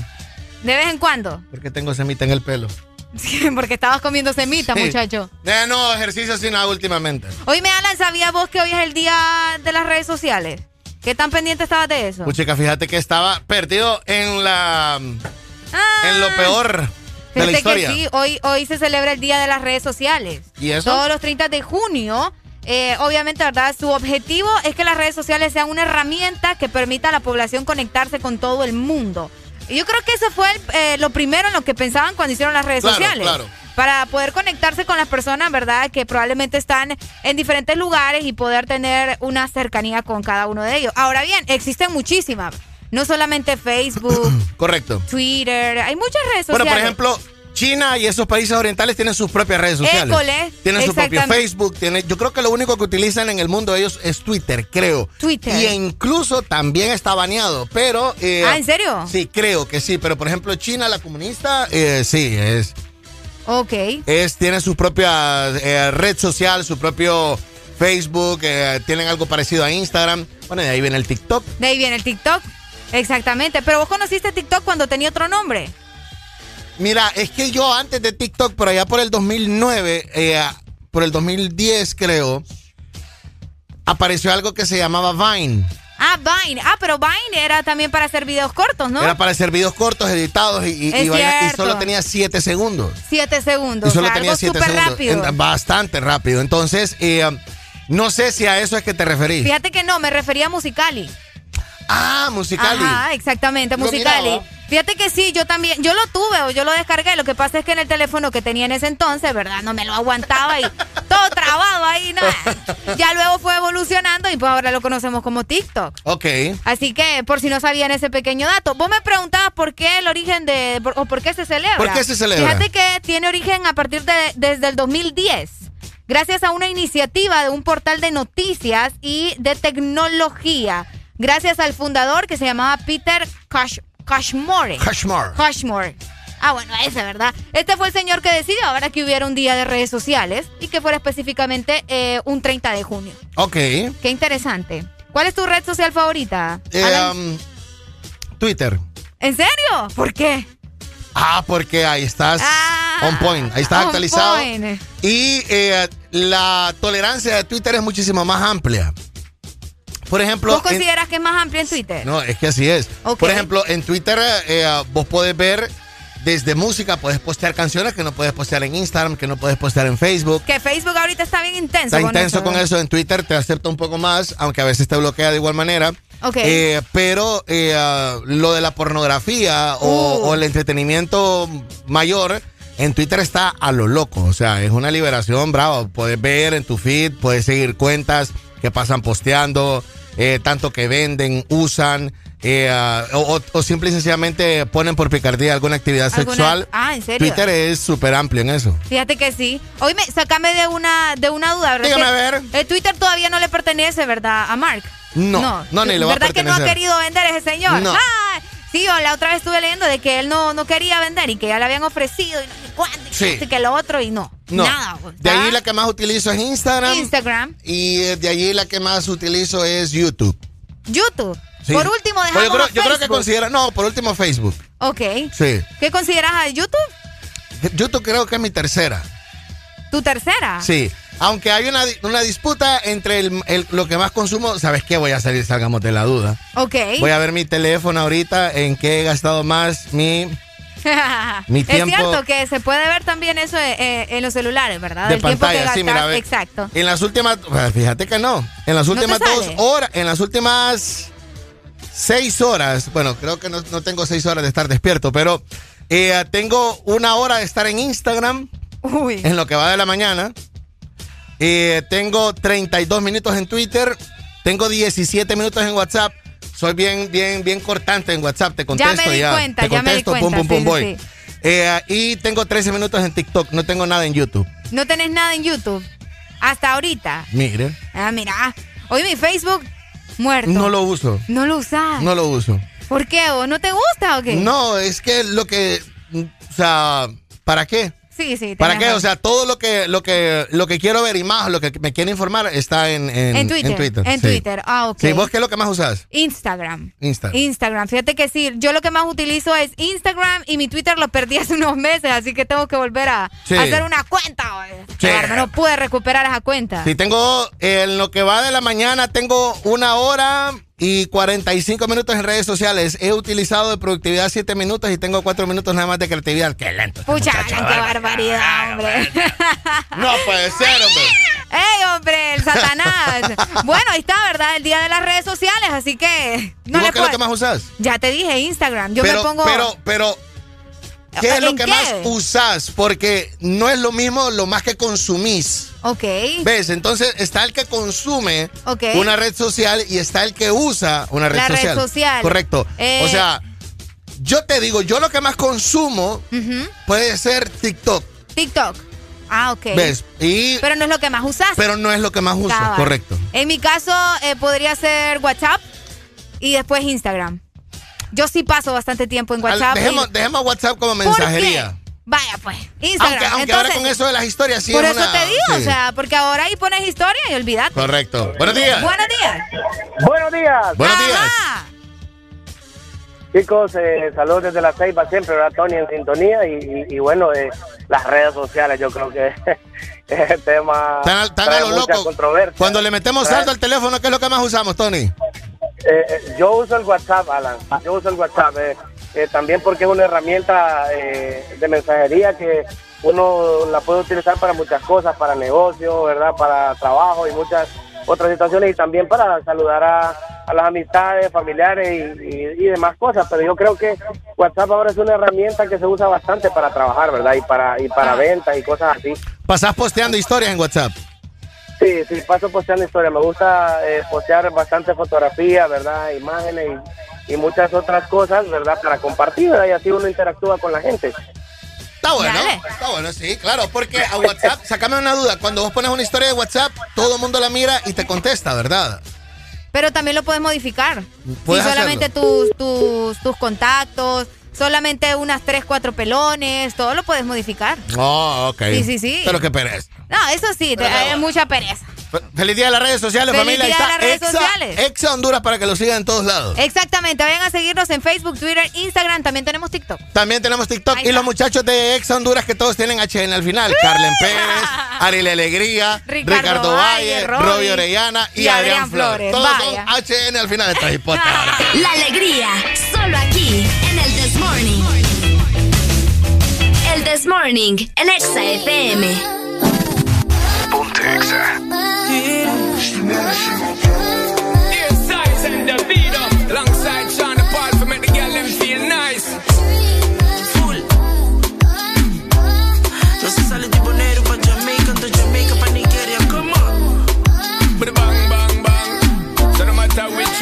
Speaker 3: De vez en cuando.
Speaker 61: porque tengo semita en el pelo.
Speaker 3: Porque estabas comiendo semita,
Speaker 61: Sí.
Speaker 3: muchacho.
Speaker 61: Eh, no, ejercicio sin nada últimamente.
Speaker 3: Oye, Alan, ¿sabías vos que hoy es el día de las redes sociales? ¿Qué tan pendiente estabas de eso?
Speaker 61: Puchica, fíjate que estaba perdido en la. en lo peor de la
Speaker 3: Ah. Fíjate
Speaker 61: historia.
Speaker 3: que sí, hoy, hoy se celebra el Día de las Redes Sociales.
Speaker 61: ¿Y eso?
Speaker 3: Todos los 30 de junio. Eh, obviamente, ¿verdad? Su objetivo es que las redes sociales sean una herramienta que permita a la población conectarse con todo el mundo. Y yo creo que eso fue el, eh, lo primero en lo que pensaban cuando hicieron las redes
Speaker 61: Claro,
Speaker 3: sociales.
Speaker 61: claro.
Speaker 3: Para poder conectarse con las personas, ¿verdad? Que probablemente están en diferentes lugares y poder tener una cercanía con cada uno de ellos. Ahora bien, existen muchísimas. No solamente Facebook,
Speaker 61: Correcto.
Speaker 3: Twitter, hay muchas redes sociales.
Speaker 61: Bueno, por ejemplo, China y esos países orientales tienen sus propias redes sociales.
Speaker 3: École,
Speaker 61: tienen su propio. Facebook. Tienen, yo creo que lo único que utilizan en el mundo ellos es Twitter, creo.
Speaker 3: Twitter.
Speaker 61: Y incluso también está baneado, pero... eh,
Speaker 3: Ah, ¿en serio?
Speaker 61: Sí, creo que sí. Pero, por ejemplo, China, la comunista, eh, sí, es,
Speaker 3: Ok.
Speaker 61: es, tiene su propia eh, red social, su propio Facebook, eh, tienen algo parecido a Instagram. Bueno, de ahí viene el TikTok.
Speaker 3: De ahí viene el TikTok. Exactamente. Pero vos conociste TikTok cuando tenía otro nombre.
Speaker 61: Mira, es que yo antes de TikTok, por allá por el 2009, eh, por el 2010 creo, apareció algo que se llamaba Vine.
Speaker 3: Ah, Vine. Ah, pero Vine era también para hacer videos cortos, ¿no?
Speaker 61: Era para hacer videos cortos, editados y, solo tenía 7 segundos.
Speaker 3: Siete segundos.
Speaker 61: Y solo
Speaker 3: o sea,
Speaker 61: tenía
Speaker 3: algo
Speaker 61: 7
Speaker 3: súper
Speaker 61: segundos.
Speaker 3: rápido.
Speaker 61: Bastante rápido. Entonces, eh, no sé si a eso es que te referís.
Speaker 3: Fíjate que no, me refería a Musicali.
Speaker 61: Ah, Musicali.
Speaker 3: Ajá, exactamente, Musicali.
Speaker 61: miraba.
Speaker 3: Fíjate que sí, yo también, yo lo tuve o yo lo descargué. Lo que pasa es que en el teléfono que tenía en ese entonces, ¿verdad? No me lo aguantaba y todo trabado ahí, ¿no? Ya luego fue evolucionando y pues ahora lo conocemos como TikTok.
Speaker 61: Ok.
Speaker 3: Así que, por si no sabían ese pequeño dato, vos me preguntabas por qué el origen de, por- o por qué se celebra.
Speaker 61: ¿Por qué se celebra?
Speaker 3: Fíjate que tiene origen a partir de, desde el 2010, gracias a una iniciativa de un portal de noticias y de tecnología, gracias al fundador que se llamaba Peter Cash, Cashmore.
Speaker 61: Cashmore.
Speaker 3: Cashmore. Ah, bueno, ese, ¿verdad? Este fue el señor que decidió ahora que hubiera un día de redes sociales y que fuera específicamente eh, un 30 de junio.
Speaker 61: Ok.
Speaker 3: Qué interesante. ¿Cuál es tu red social favorita?
Speaker 61: Eh, um, Twitter.
Speaker 3: ¿En serio? ¿Por qué?
Speaker 61: Ah, porque ahí estás on point, ahí estás
Speaker 3: Ah,
Speaker 61: actualizado.
Speaker 3: point.
Speaker 61: Y eh, la tolerancia de Twitter es muchísimo más amplia. Por ejemplo,
Speaker 3: ¿Vos
Speaker 61: en-
Speaker 3: consideras que es más amplio en Twitter?
Speaker 61: no, es que así es. Por ejemplo, en Twitter eh, vos podés ver desde música, puedes postear canciones que no puedes postear en Instagram, que no puedes postear en Facebook.
Speaker 3: Que Facebook ahorita está bien intenso.
Speaker 61: Está
Speaker 3: con
Speaker 61: intenso
Speaker 3: eso,
Speaker 61: con eso. En Twitter te acepta un poco más, aunque a veces te bloquea de igual manera.
Speaker 3: Ok.
Speaker 61: Eh, pero eh, ah, lo de la pornografía o,
Speaker 3: Uh.
Speaker 61: o el entretenimiento mayor en Twitter está a lo loco. O sea, es una liberación bravo. Puedes ver en tu feed, puedes seguir cuentas que pasan posteando, eh, tanto que venden, usan. eh, ah, o, o- simple y sencillamente ponen por picardía alguna actividad
Speaker 3: ¿Alguna-
Speaker 61: sexual.
Speaker 3: Ah, ¿en serio?
Speaker 61: Twitter es súper amplio en eso.
Speaker 3: Fíjate que sí. Oíme, sácame de una, de una duda, ¿verdad?
Speaker 61: Dígame, a ver.
Speaker 3: El Twitter todavía no le pertenece, ¿verdad, a Mark?
Speaker 61: No, no, ni le va a
Speaker 3: ¿Verdad que no ha
Speaker 61: pertenecer.
Speaker 3: querido vender ese señor?
Speaker 61: No.
Speaker 3: Ah, sí, yo la otra vez estuve leyendo de que él no, no quería vender y que ya le habían ofrecido y no sé cuánto, y
Speaker 61: Sí.
Speaker 3: que lo otro y no.
Speaker 61: No.
Speaker 3: Nada. pues,
Speaker 61: De
Speaker 3: ¿ah?
Speaker 61: ahí la que más utilizo es Instagram.
Speaker 3: Instagram,
Speaker 61: Y eh, de allí la que más utilizo es YouTube.
Speaker 3: YouTube.
Speaker 61: Sí.
Speaker 3: Por último,
Speaker 61: Pues
Speaker 3: dejamos
Speaker 61: yo creo,
Speaker 3: a
Speaker 61: yo creo que considera. No, por último Facebook.
Speaker 3: Ok.
Speaker 61: Sí.
Speaker 3: ¿Qué consideras a YouTube?
Speaker 61: YouTube creo que es mi tercera.
Speaker 3: ¿Tu tercera?
Speaker 61: Sí. Aunque hay una, una disputa entre el, el- lo que más consumo. ¿Sabes qué? Voy a salir, salgamos de la duda.
Speaker 3: Ok.
Speaker 61: Voy a ver mi teléfono ahorita en qué he gastado más mi Mi
Speaker 3: es
Speaker 61: tiempo-
Speaker 3: cierto que se puede ver también eso eh, eh, en los celulares, ¿verdad?
Speaker 61: de
Speaker 3: El tiempo que
Speaker 61: pantalla. Sí, mira,
Speaker 3: gastas.
Speaker 61: ve.
Speaker 3: Exacto.
Speaker 61: En las últimas. pues, Fíjate que no. En las últimas dos horas. En las últimas seis horas. Bueno, creo que no, no tengo seis horas de estar despierto, pero eh, tengo una hora de estar en Instagram.
Speaker 3: Uy.
Speaker 61: En lo que va de la mañana. Eh, tengo 32 minutos en Twitter. Tengo 17 minutos en WhatsApp. Soy bien, bien, bien cortante en WhatsApp. Te contesto
Speaker 3: ya me di cuenta,
Speaker 61: Te
Speaker 3: ya me di
Speaker 61: contesto,
Speaker 3: cuenta.
Speaker 61: pum, pum, pum,
Speaker 3: sí,
Speaker 61: voy.
Speaker 3: sí.
Speaker 61: Eh, y tengo 13 minutos en TikTok. No tengo nada en YouTube.
Speaker 3: No tenés nada en YouTube. Hasta ahorita.
Speaker 61: Mire.
Speaker 3: Ah, mira. Oye, mi Facebook muerto.
Speaker 61: No lo uso.
Speaker 3: No lo usás.
Speaker 61: No lo uso.
Speaker 3: ¿Por qué? ¿O no te gusta o qué?
Speaker 61: No, es que lo que. O sea, ¿para qué?
Speaker 3: Sí, sí.
Speaker 61: ¿Para qué? O sea, todo lo que, lo que, lo que quiero ver y más, lo que me quiere informar está en, en,
Speaker 3: En Twitter.
Speaker 61: En Twitter.
Speaker 3: En
Speaker 61: sí.
Speaker 3: Twitter. Ah, ok.
Speaker 61: Sí, ¿vos qué es lo que más usas?
Speaker 3: Instagram.
Speaker 61: Instagram.
Speaker 3: Instagram. Fíjate que sí, yo lo que más utilizo es Instagram y mi Twitter lo perdí hace unos meses, así que tengo que volver a,
Speaker 61: Sí.
Speaker 3: hacer una cuenta. oye.
Speaker 61: Sí.
Speaker 3: Claro, No pude recuperar esa cuenta.
Speaker 61: Sí, tengo, en lo que va de la mañana, tengo una hora y 45 minutos en redes sociales. He utilizado de productividad 7 minutos y tengo 4 minutos nada más de creatividad. Qué lento. este
Speaker 3: Pucha,
Speaker 61: muchacho,
Speaker 3: qué barbaridad, hombre.
Speaker 61: No puede ser, hombre.
Speaker 3: ¡Ey, hombre, el Satanás! bueno, ahí está, ¿verdad? El día de las redes sociales, así que.
Speaker 61: ¿Y
Speaker 3: No
Speaker 61: vos
Speaker 3: le
Speaker 61: qué es lo que más usas?
Speaker 3: Ya te dije, Instagram. Yo
Speaker 61: pero,
Speaker 3: me pongo.
Speaker 61: pero, pero, ¿qué es lo
Speaker 3: ¿En
Speaker 61: que
Speaker 3: qué?
Speaker 61: más usas? Porque no es lo mismo lo más que consumís.
Speaker 3: Ok.
Speaker 61: ¿Ves? Entonces está el que consume una red social y está el que usa una red
Speaker 3: La red
Speaker 61: social.
Speaker 3: social.
Speaker 61: Correcto.
Speaker 3: Eh.
Speaker 61: O sea, yo te digo, yo lo que más consumo puede ser TikTok.
Speaker 3: TikTok. Ah, ok.
Speaker 61: ¿Ves? Y,
Speaker 3: Pero no es lo que más usas.
Speaker 61: pero no es lo que más
Speaker 3: Cabal.
Speaker 61: correcto.
Speaker 3: En mi caso, eh, podría ser WhatsApp y después Instagram. Yo sí paso bastante tiempo en
Speaker 61: Al-
Speaker 3: WhatsApp. y-
Speaker 61: dejemos, dejemos WhatsApp como
Speaker 3: ¿Por
Speaker 61: mensajería.
Speaker 3: Vaya, pues. Instagram.
Speaker 61: Aunque, ahora con eso de las historias sí
Speaker 3: Por
Speaker 61: es
Speaker 3: eso
Speaker 61: una-
Speaker 3: te digo,
Speaker 61: sí.
Speaker 3: o sea, porque ahora ahí pones historia y olvídate.
Speaker 61: Correcto. Buenos días.
Speaker 3: Buenos días.
Speaker 50: Buenos días.
Speaker 61: Buenos días.
Speaker 50: Chicos, eh, saludos desde la Ceiba siempre, ¿verdad, Tony? En sintonía y, y- y bueno, eh, las redes sociales yo creo que es el tema
Speaker 61: Están, están a
Speaker 50: trae
Speaker 61: lo
Speaker 50: mucha
Speaker 61: loco.
Speaker 50: controversia.
Speaker 61: Cuando le metemos saldo al teléfono, ¿qué es lo que más usamos, Tony?
Speaker 50: Eh, yo uso el WhatsApp, Alan. Yo uso el WhatsApp. eh, eh, también porque es una herramienta eh, de mensajería que uno la puede utilizar para muchas cosas, para negocio, ¿verdad? Para trabajo y muchas otras situaciones y también para saludar a, a las amistades, familiares y, y- y demás cosas. Pero yo creo que WhatsApp ahora es una herramienta que se usa bastante para trabajar, ¿verdad? Y para, y para ventas y cosas así.
Speaker 61: Pasás posteando historias en WhatsApp.
Speaker 50: Sí, sí, paso posteando historias. Me gusta eh, postear bastante fotografía, ¿verdad? Imágenes y, y muchas otras cosas, ¿verdad? Para compartir, ¿verdad? Y así uno interactúa con la gente.
Speaker 61: Está bueno, está bueno, sí, claro, porque a WhatsApp, sacame una duda, cuando vos pones una historia de WhatsApp, todo el mundo la mira y te contesta, ¿verdad?
Speaker 3: Pero también lo puedes modificar. Si
Speaker 61: Puedes
Speaker 3: solamente tus, tus, tus contactos, solamente unas tres, cuatro pelones, todo lo puedes modificar.
Speaker 61: Oh, ok.
Speaker 3: Sí, sí, sí.
Speaker 61: Pero qué pereza.
Speaker 3: No, eso sí, te- hay mucha pereza.
Speaker 61: Fe- Feliz día de las redes sociales,
Speaker 3: Feliz
Speaker 61: familia.
Speaker 3: Día de las redes
Speaker 61: Exa,
Speaker 3: sociales.
Speaker 61: Exa Honduras para que lo sigan en todos lados.
Speaker 3: Exactamente, vayan a seguirnos en Facebook, Twitter, Instagram, también tenemos TikTok.
Speaker 61: También tenemos TikTok
Speaker 3: Ahí
Speaker 61: y
Speaker 3: está.
Speaker 61: los muchachos de Exa Honduras que todos tienen HN al final. Carlen Pérez, Ariel Alegría,
Speaker 3: Ricardo
Speaker 61: Ricardo, Valle,
Speaker 3: Robbie
Speaker 61: Robbie Orellana y,
Speaker 3: y
Speaker 61: Adrián,
Speaker 3: Adrián
Speaker 61: Flores.
Speaker 3: Flores.
Speaker 61: Todos
Speaker 3: Vaya.
Speaker 61: son HN al final de esta.
Speaker 11: La alegría, solo aquí, en This Morning. El This Morning, en Exa FM.
Speaker 66: Ponte Exa.
Speaker 67: Earsides and the beat. Alongside Sean Paul for make the girl them feel nice. Full.
Speaker 68: No se sale tipo negro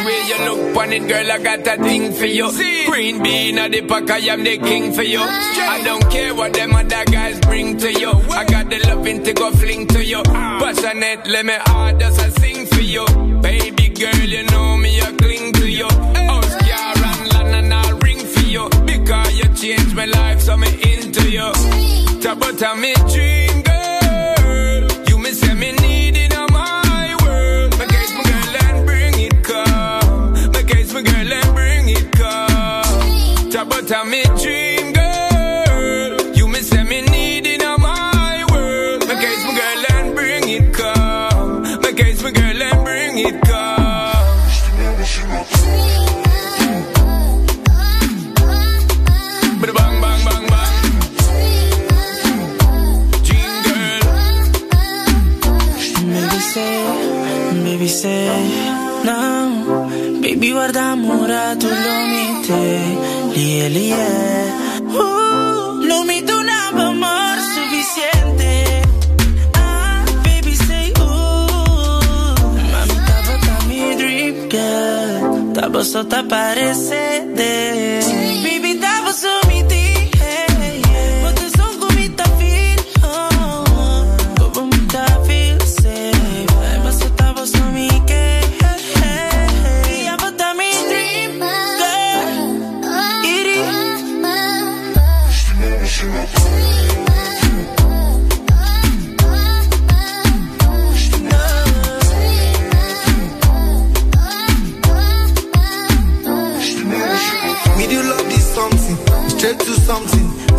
Speaker 67: way you look on it, girl, I got a thing for you. Green bean at the pack, I am the king for you. I don't care what them other guys bring to you. I got the loving to go fling to you. Passionate, let me hard as I sing for you. Baby girl, you know me, I cling to you. House, car, and land, and I'll ring for you. Because you changed my life, so me into you. About me dream, about me dream, girl. You me say me need it my world. My case, my girl, and bring it come. My case, my girl, and bring it come.
Speaker 68: Baby say, baby say, no. Baby guarda amore, tu lo mite, lie, lie. Uh, no mi tu amor suficiente. Ah, baby say, uh. Mami, tava tá mi dream girl. Tava só tá parecendo.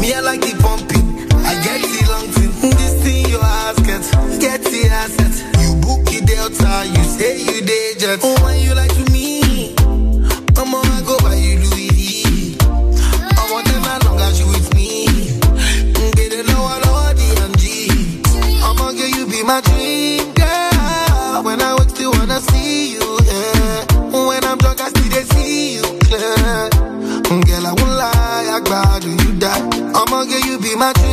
Speaker 68: Me
Speaker 69: I like the pumping, I get the long thing. This thing your ass get, get the asset. You book the delta, you say you day jet. Oh, when you like my dream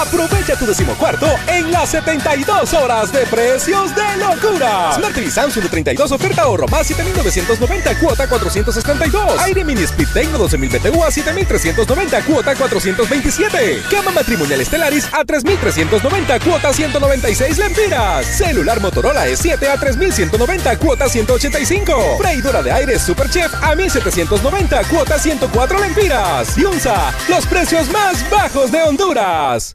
Speaker 70: Aprovecha tu decimocuarto en las 72 horas de precios de locura. Smart TV Samsung de 32 oferta ahorro más 7,990 cuota 472. Aire Mini Split Tecno 12,000 BTU a 7,390 cuota 427. Cama matrimonial Stellaris a 3,390 cuota 196 lempiras. Celular Motorola E7 a 3,190 cuota 185. Freidora de aire Super Chef a 1,790 cuota 104 lempiras. Y UNSA, los precios más bajos de Honduras.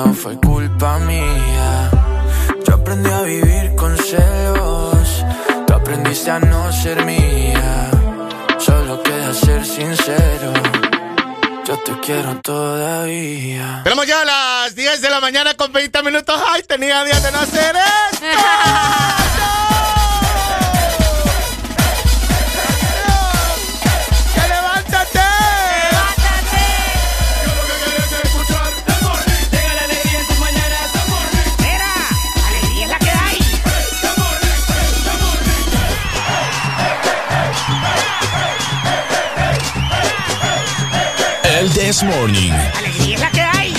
Speaker 71: tuya o fue culpa mía. Yo aprendí a vivir con celos, tú aprendiste a no ser mía. Solo queda ser sincero. Yo te quiero todavía.
Speaker 61: Tenemos ya a las 10 de la mañana con 20 minutos. ¡Ay, tenía días de no hacer esto!
Speaker 7: This Morning.
Speaker 8: Alegría es la que hay.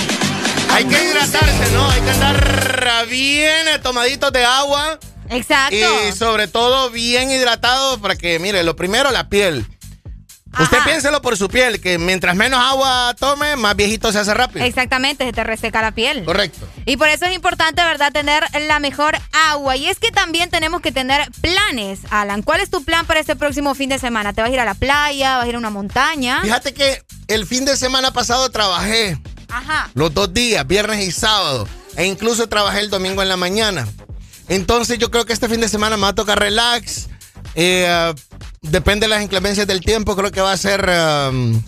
Speaker 61: Hay que hidratarse, ¿no? Hay que andar bien tomaditos de agua.
Speaker 3: Exacto.
Speaker 61: Y sobre todo bien hidratado para que, mire, lo primero, la piel. Usted piénselo por su piel, que mientras menos agua tome, más viejito se hace rápido.
Speaker 3: Exactamente, se te reseca la piel.
Speaker 61: Correcto.
Speaker 3: Y por eso es importante, ¿verdad?, tener la mejor agua. Y es que también tenemos que tener planes, Alan. ¿Cuál es tu plan para este próximo fin de semana? ¿Te vas a ir a la playa? ¿Vas a ir a una montaña?
Speaker 61: Fíjate que el fin de semana pasado trabajé
Speaker 3: Ajá.
Speaker 61: los dos días, viernes y sábado. E incluso trabajé el domingo en la mañana. Entonces yo creo que este fin de semana me va a tocar relax. Eh, depende de las inclemencias del tiempo, creo que va a ser um,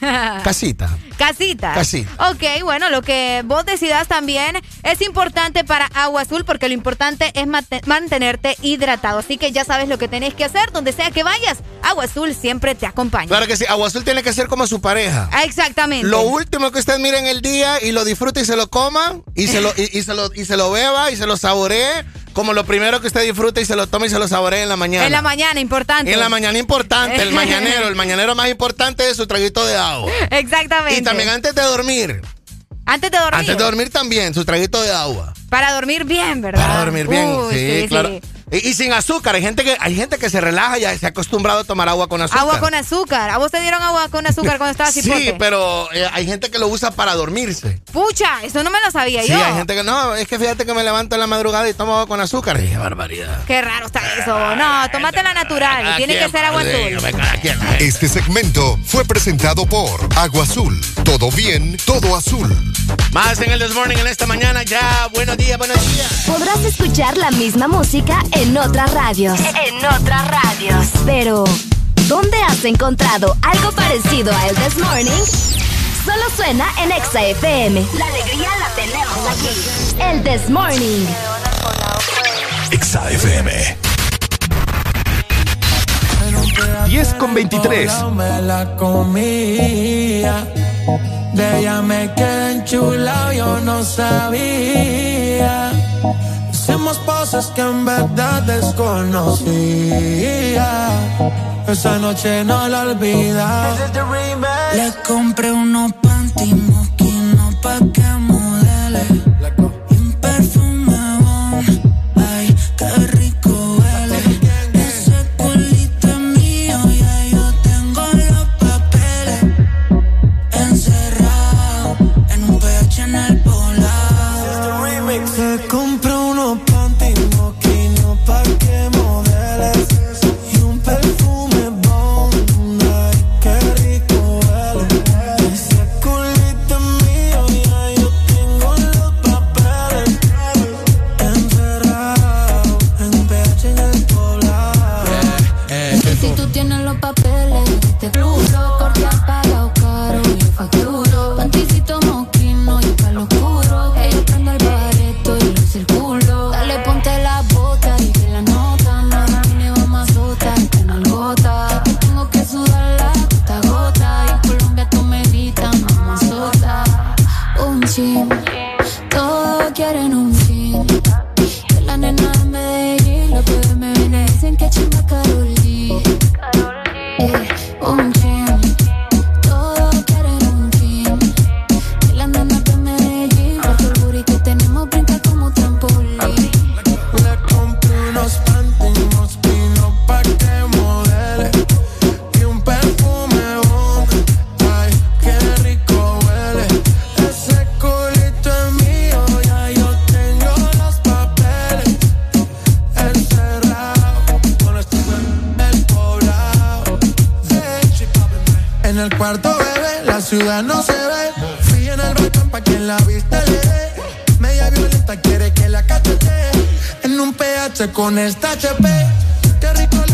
Speaker 61: casita.
Speaker 3: Casita.
Speaker 61: Casita.
Speaker 3: Ok, bueno, lo que vos decidas también es importante para Agua Azul porque lo importante es mantenerte hidratado. Así que ya sabes lo que tenés que hacer, donde sea que vayas, Agua Azul siempre te acompaña.
Speaker 61: Claro que sí, Agua Azul tiene que ser como su pareja.
Speaker 3: Ah, Exactamente.
Speaker 61: Lo último que usted mire en el día y lo disfrute y se lo coma y se lo, y, y se lo, y se lo beba y se lo saboree como lo primero que usted disfrute y se lo tome y se lo saboree en la mañana.
Speaker 3: En la mañana, importante.
Speaker 61: En la mañana importante, el mañanero, el mañanero más importante es su traguito de agua.
Speaker 3: Exactamente.
Speaker 61: Y también antes de dormir.
Speaker 3: Antes de dormir.
Speaker 61: Antes de dormir también, su traguito de agua.
Speaker 3: Para dormir bien, ¿verdad?
Speaker 61: Para dormir bien,
Speaker 3: Uy,
Speaker 61: sí, claro.
Speaker 3: sí.
Speaker 61: Y, y sin azúcar, hay gente que hay gente que se relaja y se ha acostumbrado a tomar agua con azúcar.
Speaker 3: Agua con azúcar. ¿A vos te dieron agua con azúcar cuando estabas
Speaker 61: Sí,
Speaker 3: cipote?
Speaker 61: pero eh, hay gente que lo usa para dormirse.
Speaker 3: Pucha, eso no me lo sabía
Speaker 61: Sí,
Speaker 3: yo.
Speaker 61: hay gente que no, es que fíjate que me levanto en la madrugada y tomo agua con azúcar. Qué barbaridad.
Speaker 3: Qué raro está eso. No, tomate la natural. Tiene que ser agua azul.
Speaker 25: Este segmento fue presentado por Agua Azul. Todo bien, todo azul.
Speaker 61: Más en el This Morning en esta mañana ya. Buenos días, buenos días.
Speaker 11: Podrás escuchar la misma música en otras radios.
Speaker 72: En otras radios.
Speaker 11: Pero, ¿dónde has encontrado algo parecido a El This Morning? Solo suena en Exa FM.
Speaker 72: La alegría la tenemos aquí.
Speaker 11: El This Morning.
Speaker 7: Exa FM. 10 con 23.
Speaker 71: Me la comía. De ella me quedé enchulado, yo no sabía. Hicimos cosas que en verdad desconocía. Esa noche no la olvida.
Speaker 8: Le compré unos panty moquinos pa' que
Speaker 7: ciudad no se ve. Fui en el balcón pa' quien la vista le dé. Media violenta quiere que la cachete. En un PH con esta HP. Qué rico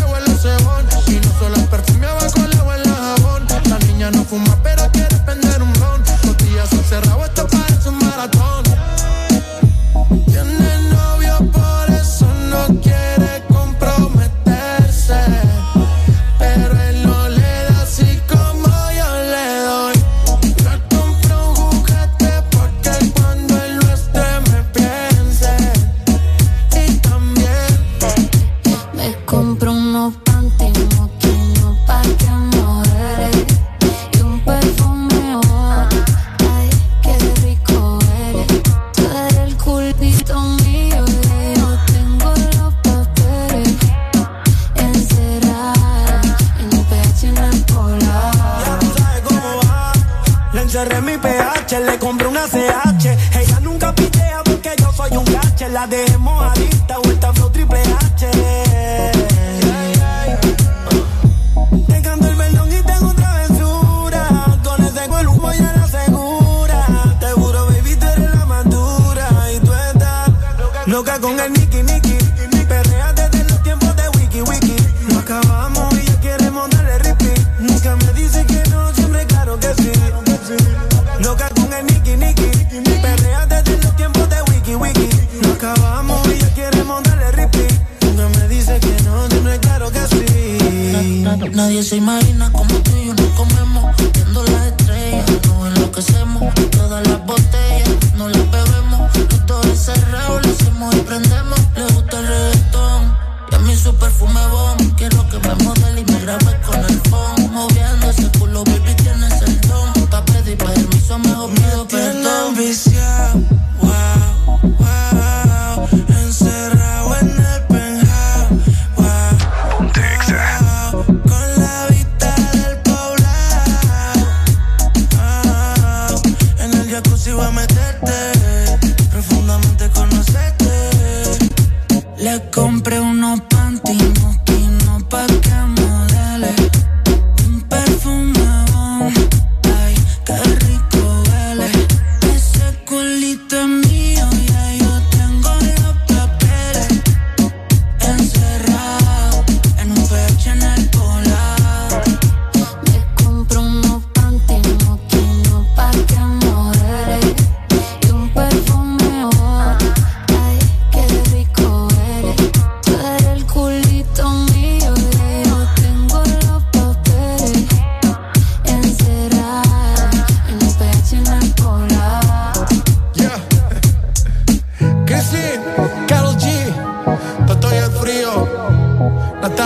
Speaker 7: la
Speaker 73: de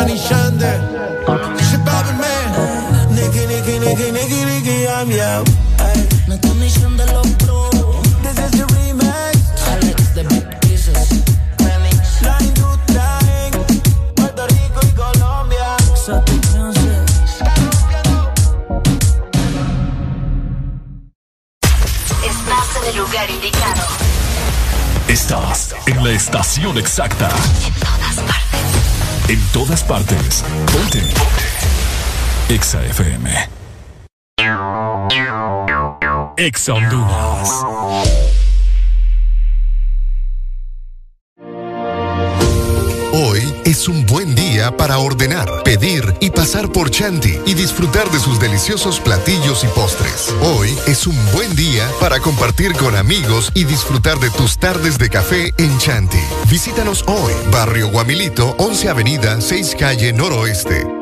Speaker 6: nişandı Exondumas.
Speaker 25: Hoy es un buen día para ordenar, pedir y pasar por Chanti y disfrutar de sus deliciosos platillos y postres. Hoy es un buen día para compartir con amigos y disfrutar de tus tardes de café en Chanti. Visítanos hoy, Barrio Guamilito, 11 Avenida, 6 Calle Noroeste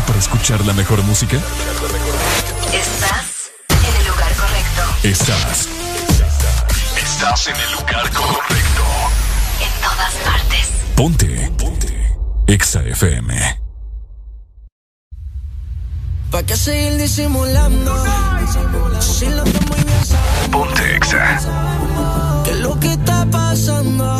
Speaker 6: para escuchar la mejor música?
Speaker 74: Estás en el lugar correcto.
Speaker 6: Estás. Estás en el lugar correcto.
Speaker 74: En todas partes.
Speaker 6: Ponte. Ponte. Exa FM.
Speaker 1: ¿Para qué seguir disimulando?
Speaker 6: Ponte Exa.
Speaker 1: ¿Qué es lo que está pasando?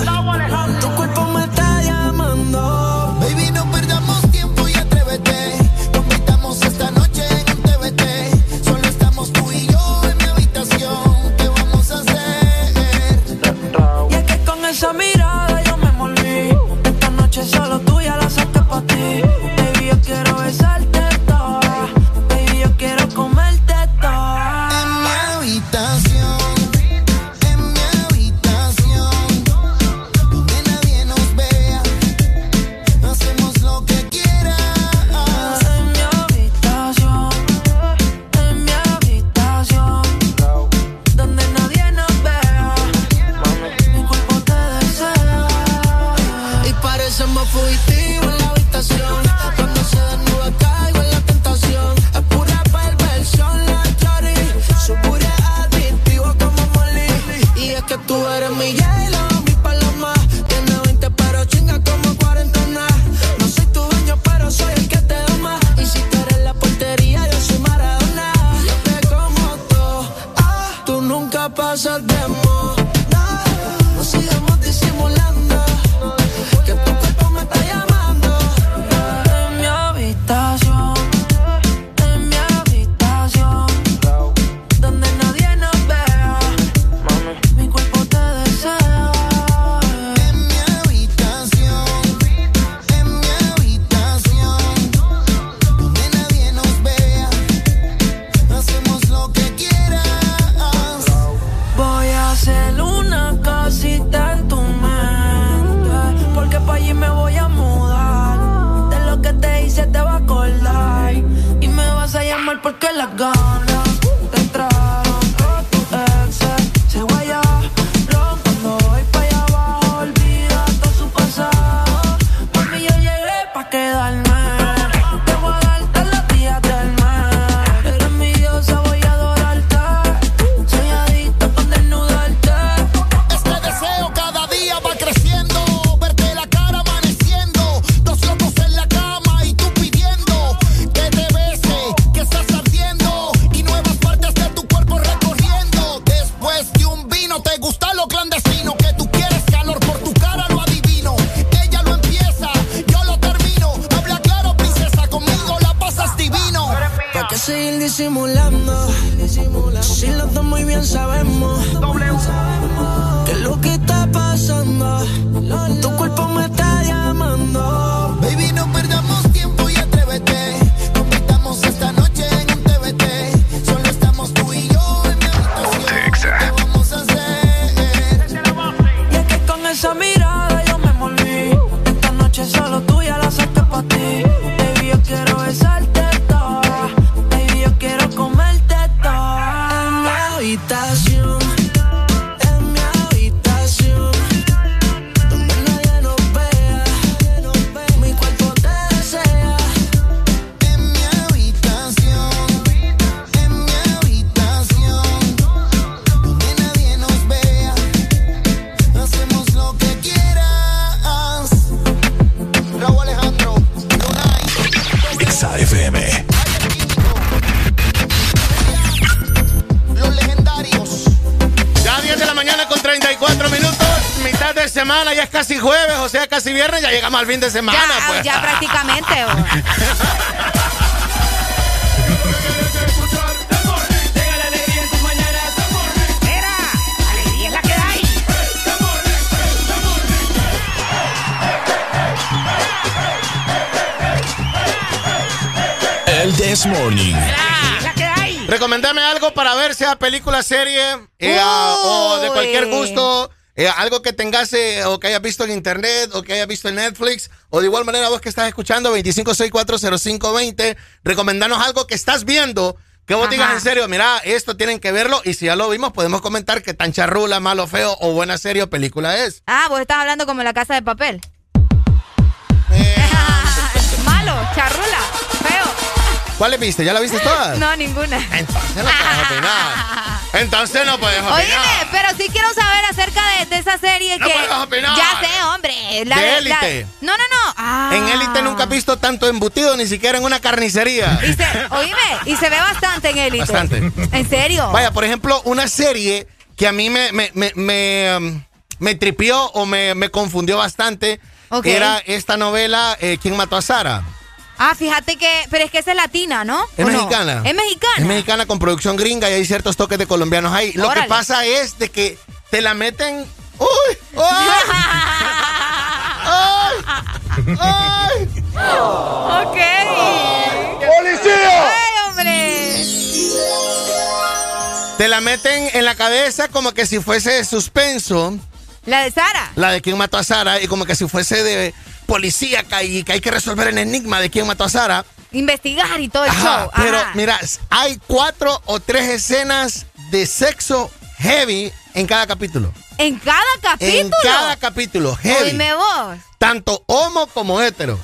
Speaker 61: al fin de semana.
Speaker 3: Ya,
Speaker 61: pues.
Speaker 3: ya prácticamente.
Speaker 6: El This Morning.
Speaker 61: Recomendame algo para ver, sea película, serie eh, o de cualquier gusto eh, algo que tengas eh, o que hayas visto en internet o que hayas visto en Netflix o de igual manera vos que estás escuchando 25640520 recomendanos algo que estás viendo que vos
Speaker 3: Ajá.
Speaker 61: digas en serio mira esto tienen que verlo y si ya lo vimos podemos comentar qué tan charrula malo feo o buena serie o película es
Speaker 3: Ah, vos estás hablando como la casa de papel.
Speaker 61: Eh.
Speaker 3: Malo, charrula, feo.
Speaker 61: ¿cuáles viste? ¿ya la viste todas?
Speaker 3: No, ninguna.
Speaker 61: entonces no puedes opinar entonces no puedes opinar
Speaker 3: Oíme, pero sí quiero saber acerca de, de esa serie
Speaker 61: No
Speaker 3: que.
Speaker 61: puedes opinar.
Speaker 3: Ya sé, hombre. La
Speaker 61: De
Speaker 3: la-
Speaker 61: élite.
Speaker 3: No, no, no. Ah.
Speaker 61: En élite nunca has visto tanto embutido ni siquiera en una carnicería
Speaker 3: Y se, oíme, y se ve bastante en élite.
Speaker 61: Bastante.
Speaker 3: ¿En serio?
Speaker 61: Vaya, por ejemplo, una serie que a mí me, me, me, me, um, me tripió o me, me confundió bastante
Speaker 3: Ok.
Speaker 61: era esta novela eh, ¿Quién mató a Sara?
Speaker 3: Ah, fíjate que. Pero es que esa es latina, ¿no?
Speaker 61: Es mexicana.
Speaker 3: Es mexicana.
Speaker 61: Es mexicana con producción gringa y hay ciertos toques de colombianos ahí. Lo
Speaker 3: Órale.
Speaker 61: que pasa es de que te la meten... ¡Uy! ¡Uy! ¡Ay! ¡Ay!
Speaker 3: ok.
Speaker 61: ¡Policía!
Speaker 3: ¡Ay, hombre!
Speaker 61: Te la meten en la cabeza como que si fuese suspenso.
Speaker 3: La de Sara.
Speaker 61: La de quién mató a Sara y como que si fuese de policíaca y que hay que resolver el enigma de quién mató a Sara.
Speaker 3: Investigar y todo el
Speaker 61: Ajá,
Speaker 3: show.
Speaker 61: pero mira, hay cuatro o tres escenas de sexo heavy en cada capítulo.
Speaker 3: En cada capítulo.
Speaker 61: En cada capítulo, heavy.
Speaker 3: Oíme vos.
Speaker 61: Tanto homo como hetero.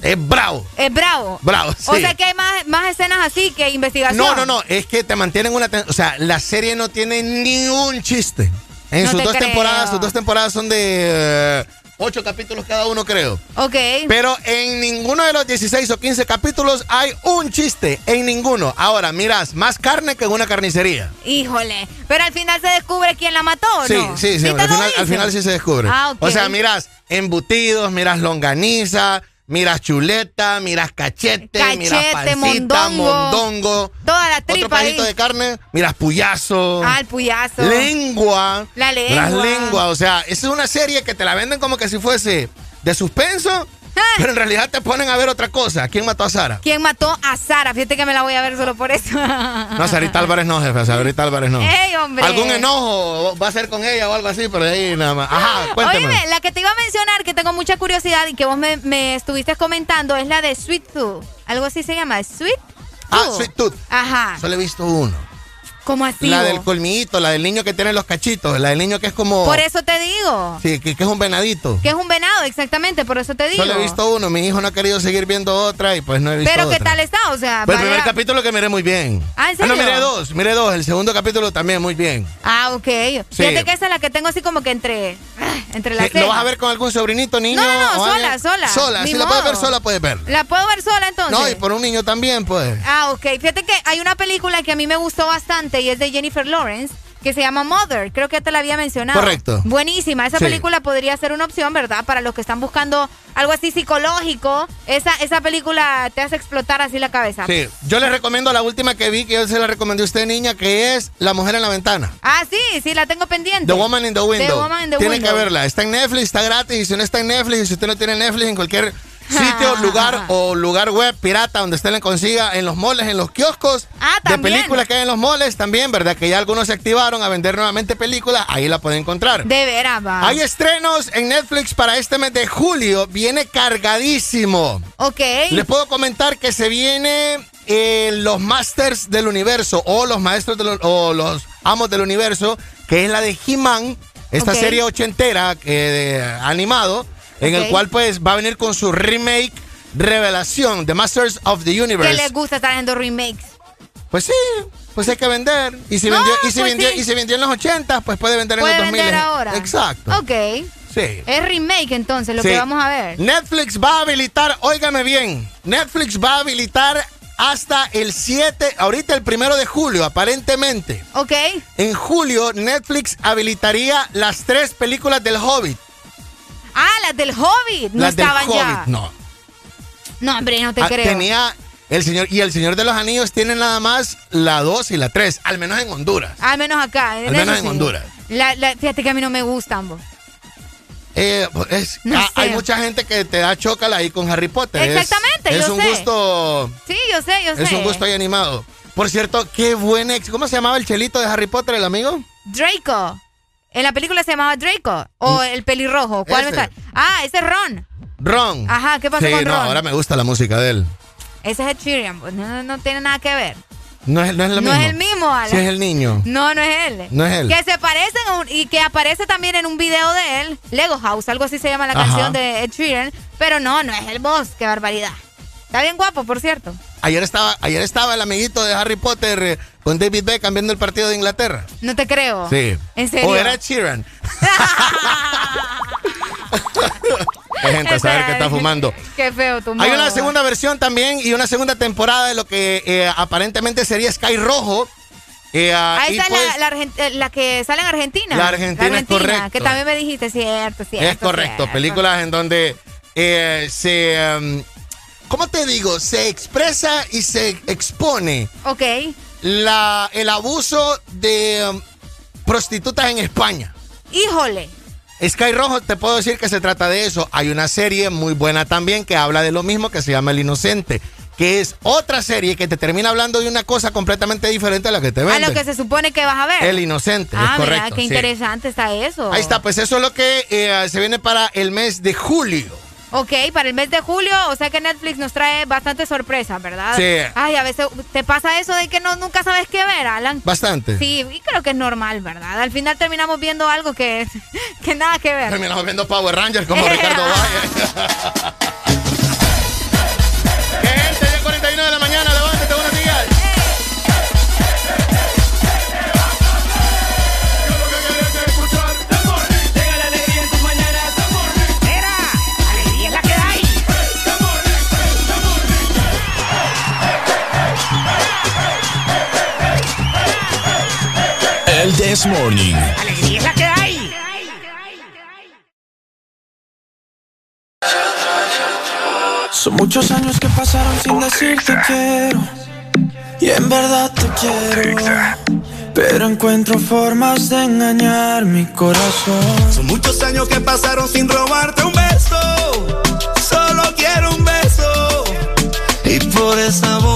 Speaker 61: Es bravo.
Speaker 3: Es bravo.
Speaker 61: Bravo,
Speaker 3: O sea que hay más, más escenas así que investigación.
Speaker 61: No, no, no, es que te mantienen una... O sea, la serie no tiene ni un chiste. En
Speaker 3: No
Speaker 61: sus dos
Speaker 3: creo.
Speaker 61: temporadas, sus dos temporadas son de eh, ocho capítulos cada uno, creo.
Speaker 3: Ok.
Speaker 61: Pero en ninguno de los 16 o 15 capítulos hay un chiste. En ninguno. Ahora, miras, más carne que en una carnicería.
Speaker 3: Híjole. Pero al final se descubre quién la mató, ¿o
Speaker 61: Sí,
Speaker 3: no?
Speaker 61: sí, sí.
Speaker 3: te
Speaker 61: Al final, al
Speaker 3: dicen?
Speaker 61: final sí se descubre.
Speaker 3: Ah, ok.
Speaker 61: O sea, miras embutidos, miras longaniza, miras chuleta, miras cachete, miras
Speaker 3: Cachete,
Speaker 61: pancita,
Speaker 3: mondongo.
Speaker 61: mondongo.
Speaker 3: Toda la
Speaker 61: Otro
Speaker 3: tripa ahí.
Speaker 61: pedacito de carne, miras puyazo.
Speaker 3: Ah, el puyazo.
Speaker 61: Lengua.
Speaker 3: La lengua.
Speaker 61: Las lenguas. O sea, esa es una serie que te la venden como que si fuese de suspenso, pero en realidad te ponen a ver otra cosa. ¿Quién mató a Sara?
Speaker 3: ¿Quién mató a Sara? Fíjate que me la voy a ver solo por eso.
Speaker 61: No, Sarita Álvarez no, jefe. Sarita Álvarez no.
Speaker 3: ¡Ey, hombre!
Speaker 61: Algún enojo va a ser con ella o algo así, pero ahí nada más. Ajá, cuénteme.
Speaker 3: Oíme, la que te iba a mencionar, que tengo mucha curiosidad y que vos me, me estuviste comentando, es la de Sweet Tooth. Algo así se llama, Sweet
Speaker 61: Ah,
Speaker 3: Tooth.
Speaker 61: Sweet Tooth.
Speaker 3: Ajá.
Speaker 61: Solo he visto uno.
Speaker 3: ¿Cómo así?
Speaker 61: La del colmillito, la del niño que tiene los cachitos, la del niño que es como...
Speaker 3: Por eso te digo.
Speaker 61: Sí, que, que es un venadito.
Speaker 3: Que es un venado, exactamente, por eso te digo.
Speaker 61: Solo he visto uno, mi hijo no ha querido seguir viendo otra y pues no he visto
Speaker 3: Pero ¿qué tal está? O sea,
Speaker 61: Pues el primer capítulo que miré muy bien.
Speaker 3: Ah, ¿en
Speaker 61: no,
Speaker 3: serio?
Speaker 61: miré dos, miré dos. El segundo capítulo también muy bien.
Speaker 3: Ah, ok.
Speaker 61: Sí.
Speaker 3: Fíjate que esa es la que tengo así como que entre, ah, entre las
Speaker 61: Sí, ¿Lo vas a ver con algún sobrinito, niño?
Speaker 3: No, no, no, sola,
Speaker 61: alguien?
Speaker 3: sola.
Speaker 61: Sola,
Speaker 3: Ni
Speaker 61: si la puedes ver
Speaker 3: modo.
Speaker 61: sola, puedes ver.
Speaker 3: ¿La puedo ver sola entonces?
Speaker 61: No, y por un niño también, pues.
Speaker 3: Ah, ok. Fíjate que hay una película que a mí me gustó bastante y es de Jennifer Lawrence que se llama Mother. Creo que te la había mencionado.
Speaker 61: Correcto.
Speaker 3: Buenísima. Esa
Speaker 61: Sí.
Speaker 3: película podría ser una opción, ¿verdad? Para los que están buscando algo así psicológico. Esa, esa película te hace explotar así la cabeza.
Speaker 61: Sí, yo les recomiendo la última que vi, que yo se la recomendé a usted, niña, que es La Mujer en la Ventana.
Speaker 3: Ah, sí, sí, la tengo pendiente.
Speaker 61: The Woman in the Window.
Speaker 3: The Woman in the
Speaker 61: Tiene
Speaker 3: Window.
Speaker 61: que verla. Está en Netflix, está gratis. Y si no está en Netflix, y si usted no tiene Netflix, en cualquier sitio, lugar o lugar web pirata donde usted la consiga, en los moles, en los kioscos
Speaker 3: Ah,
Speaker 61: de películas que hay en los moles, también, ¿verdad? Que ya algunos se activaron a vender nuevamente películas, ahí la pueden encontrar.
Speaker 3: De veras, va.
Speaker 61: Hay estrenos en Netflix para este mes de julio. Viene cargadísimo.
Speaker 3: Ok.
Speaker 61: Les puedo comentar que se viene eh, los Masters del Universo o los Maestros de lo- o los Amos del Universo, que es la de He-Man, esta serie ochentera eh, de- animado, en el cual pues va a venir con su remake Revelación, The Masters of the Universe.
Speaker 3: les gusta estar haciendo remakes.
Speaker 61: Pues sí, pues hay que vender. Y si,
Speaker 3: No,
Speaker 61: vendió, y si,
Speaker 3: pues
Speaker 61: vendió,
Speaker 3: sí.
Speaker 61: y si vendió en los 80, pues puede vender
Speaker 3: Puede
Speaker 61: en los 2000.
Speaker 3: vender ahora.
Speaker 61: Exacto.
Speaker 3: Ok.
Speaker 61: Sí.
Speaker 3: Es remake entonces, lo
Speaker 61: Sí.
Speaker 3: que vamos a ver.
Speaker 61: Netflix va a habilitar, óigame bien, Netflix va a habilitar hasta el 7, ahorita el primero de julio, aparentemente.
Speaker 3: Ok.
Speaker 61: En julio, Netflix habilitaría las tres películas del Hobbit.
Speaker 3: Ah, las del Hobbit. No
Speaker 61: las del
Speaker 3: estaban
Speaker 61: Hobbit,
Speaker 3: ya.
Speaker 61: no.
Speaker 3: No, hombre, no te
Speaker 61: Ah,
Speaker 3: creo.
Speaker 61: Tenía el señor, y el Señor de los Anillos tiene nada más la 2 y la 3, al menos en Honduras.
Speaker 3: Al menos acá.
Speaker 61: Al menos en
Speaker 3: sí.
Speaker 61: Honduras.
Speaker 3: La- la- fíjate que a mí no me gustan, vos.
Speaker 61: Eh, es, ah, hay mucha gente que te da chócala ahí con Harry Potter.
Speaker 3: Exactamente,
Speaker 61: es, un
Speaker 3: sé.
Speaker 61: gusto.
Speaker 3: Sí, yo sé, yo sé.
Speaker 61: Es un gusto ahí animado. Por cierto, qué buen ex. ¿Cómo se llamaba el chelito de Harry Potter, el amigo?
Speaker 3: Draco. En la película se llamaba Draco. O el pelirrojo. ¿Cuál
Speaker 61: Ese.
Speaker 3: Ah, ese es Ron.
Speaker 61: Ron.
Speaker 3: Ajá, ¿qué pasó
Speaker 61: sí,
Speaker 3: con
Speaker 61: no,
Speaker 3: Ron?
Speaker 61: ahora me gusta la música de él.
Speaker 3: Ese es Ed Sheeran. pues, No, no, no tiene nada que ver.
Speaker 61: No es, no es lo
Speaker 3: no
Speaker 61: mismo.
Speaker 3: es el mismo, Alan.
Speaker 61: Sí es el niño.
Speaker 3: No, no es él.
Speaker 61: No es él.
Speaker 3: Que se parecen un- y que aparece también en un video de él, Lego House, algo así se llama la
Speaker 61: Ajá.
Speaker 3: canción de Ed Sheeran, pero no, no es el boss, qué barbaridad. Está bien guapo, por cierto.
Speaker 61: Ayer estaba, ayer estaba el amiguito de Harry Potter eh, con David Beckham viendo el partido de Inglaterra.
Speaker 3: No te creo.
Speaker 61: Sí.
Speaker 3: ¿En serio?
Speaker 61: O era Sheeran. Qué gente a saber qué está fumando.
Speaker 3: Qué feo tu
Speaker 61: Hay una segunda versión también y una segunda temporada de lo que eh, aparentemente sería Sky Rojo. Eh, ah,
Speaker 3: Ah, esa es
Speaker 61: pues,
Speaker 3: la, la eh, la que sale en Argentina.
Speaker 61: La Argentina, es correcto.
Speaker 3: Que también me dijiste, cierto, cierto.
Speaker 61: es correcto,
Speaker 3: cierto.
Speaker 61: películas en donde eh, se... um, ¿Cómo te digo? Se expresa y se expone
Speaker 3: Ok.
Speaker 61: la, el abuso de um, prostitutas en España.
Speaker 3: Híjole.
Speaker 61: Sky Rojo, te puedo decir que se trata de eso. Hay una serie muy buena también que habla de lo mismo que se llama El Inocente, que es otra serie que te termina hablando de una cosa completamente diferente a la que te
Speaker 3: A
Speaker 61: venden.
Speaker 3: lo que se supone que vas a ver.
Speaker 61: El Inocente,
Speaker 3: Ah,
Speaker 61: es correcto.
Speaker 3: mira, qué
Speaker 61: sí.
Speaker 3: interesante está eso.
Speaker 61: Ahí está, pues eso es lo que eh, se viene para el mes de julio.
Speaker 3: Ok, para el mes de julio, o sea que Netflix nos trae bastante sorpresa, ¿verdad?
Speaker 61: Sí.
Speaker 3: Ay, a veces te pasa eso de que no nunca sabes qué ver, Alan.
Speaker 61: Bastante.
Speaker 3: Sí, y creo que es normal, ¿verdad? Al final terminamos viendo algo que, que nada que ver.
Speaker 61: Terminamos viendo Power Rangers como Ricardo Valle.
Speaker 6: El This Morning.
Speaker 73: Alegría es la que hay.
Speaker 1: Son muchos años que pasaron sin decirte quiero. Y en verdad te quiero. Pero encuentro formas de engañar mi corazón.
Speaker 57: Son muchos años que pasaron sin robarte un beso. Solo quiero un beso. Y por esa no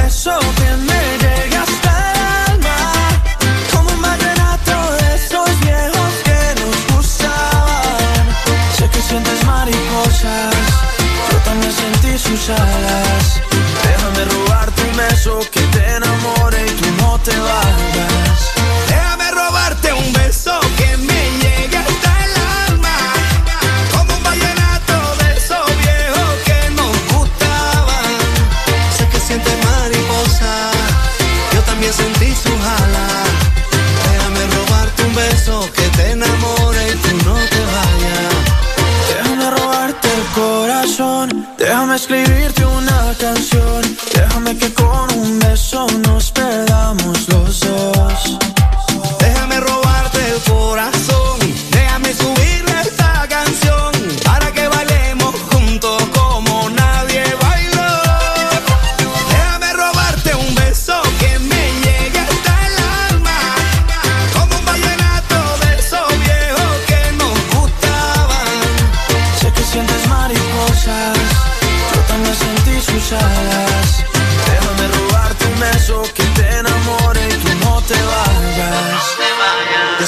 Speaker 1: Déjame robarte un beso que te enamore y tú no te vayas.
Speaker 57: Déjame
Speaker 1: escribirte una canción, déjame que con un beso nos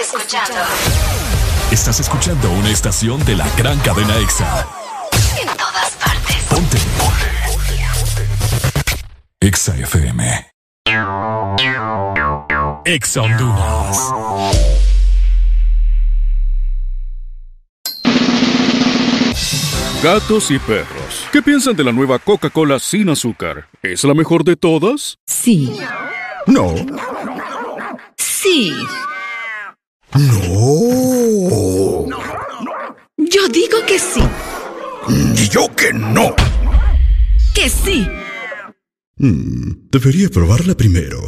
Speaker 6: Escuchando.
Speaker 75: Estás escuchando una estación de la gran cadena EXA.
Speaker 6: En todas partes.
Speaker 75: Ponte. EXA FM. EXA Honduras.
Speaker 25: Gatos y perros. ¿Qué piensan de la nueva Coca-Cola sin azúcar? ¿Es la mejor de todas?
Speaker 76: Sí.
Speaker 25: No.
Speaker 76: Sí.
Speaker 25: No.
Speaker 76: Yo digo que sí.
Speaker 25: Y yo que no.
Speaker 76: Que sí.
Speaker 25: Mm, debería probarla primero.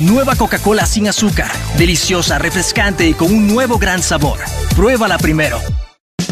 Speaker 77: Nueva Coca-Cola sin azúcar. Deliciosa, refrescante y con un nuevo gran sabor. Pruébala primero.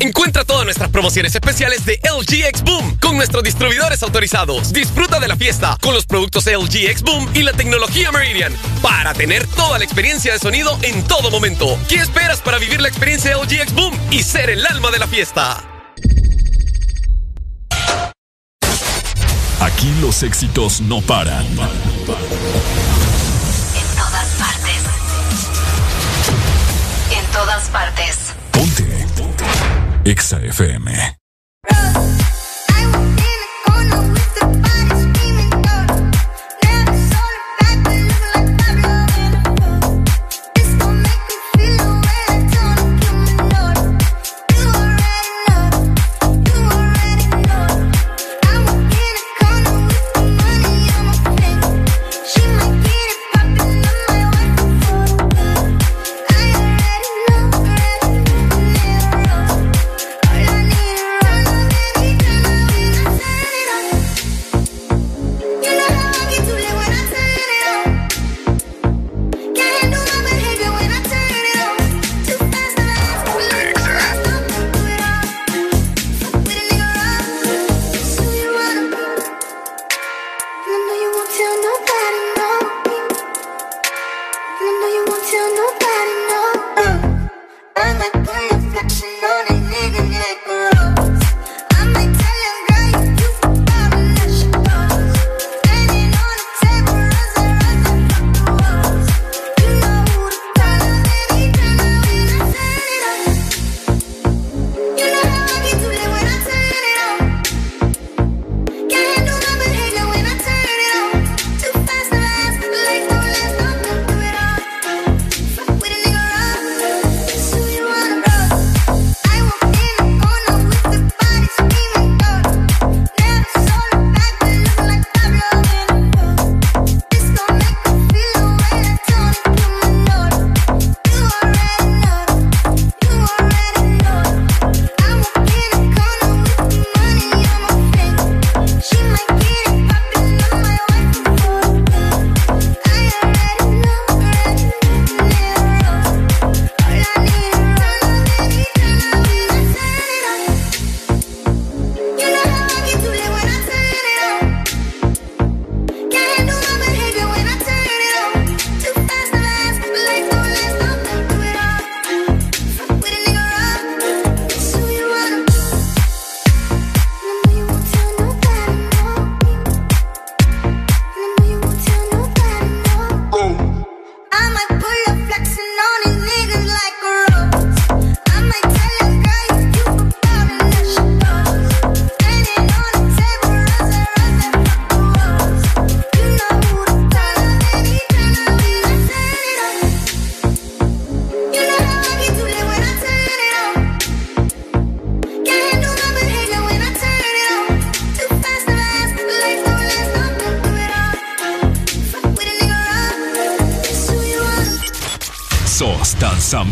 Speaker 78: Encuentra todas nuestras promociones especiales de LG X Boom con nuestros distribuidores autorizados. Disfruta de la fiesta con los productos LG X Boom y la tecnología Meridian para tener toda la experiencia de sonido en todo momento. ¿Qué esperas para vivir la experiencia LG X Boom y ser el alma de la fiesta?
Speaker 75: Aquí los éxitos no paran.
Speaker 6: En todas partes. En todas partes.
Speaker 75: EXA FM.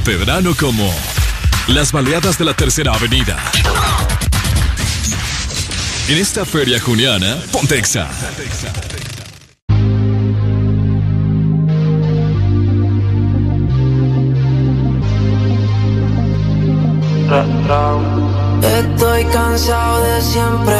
Speaker 6: Tan sanpedrano como las baleadas de la Tercera Avenida. En esta feria juniana, Pontexa.
Speaker 1: Estoy cansado de siempre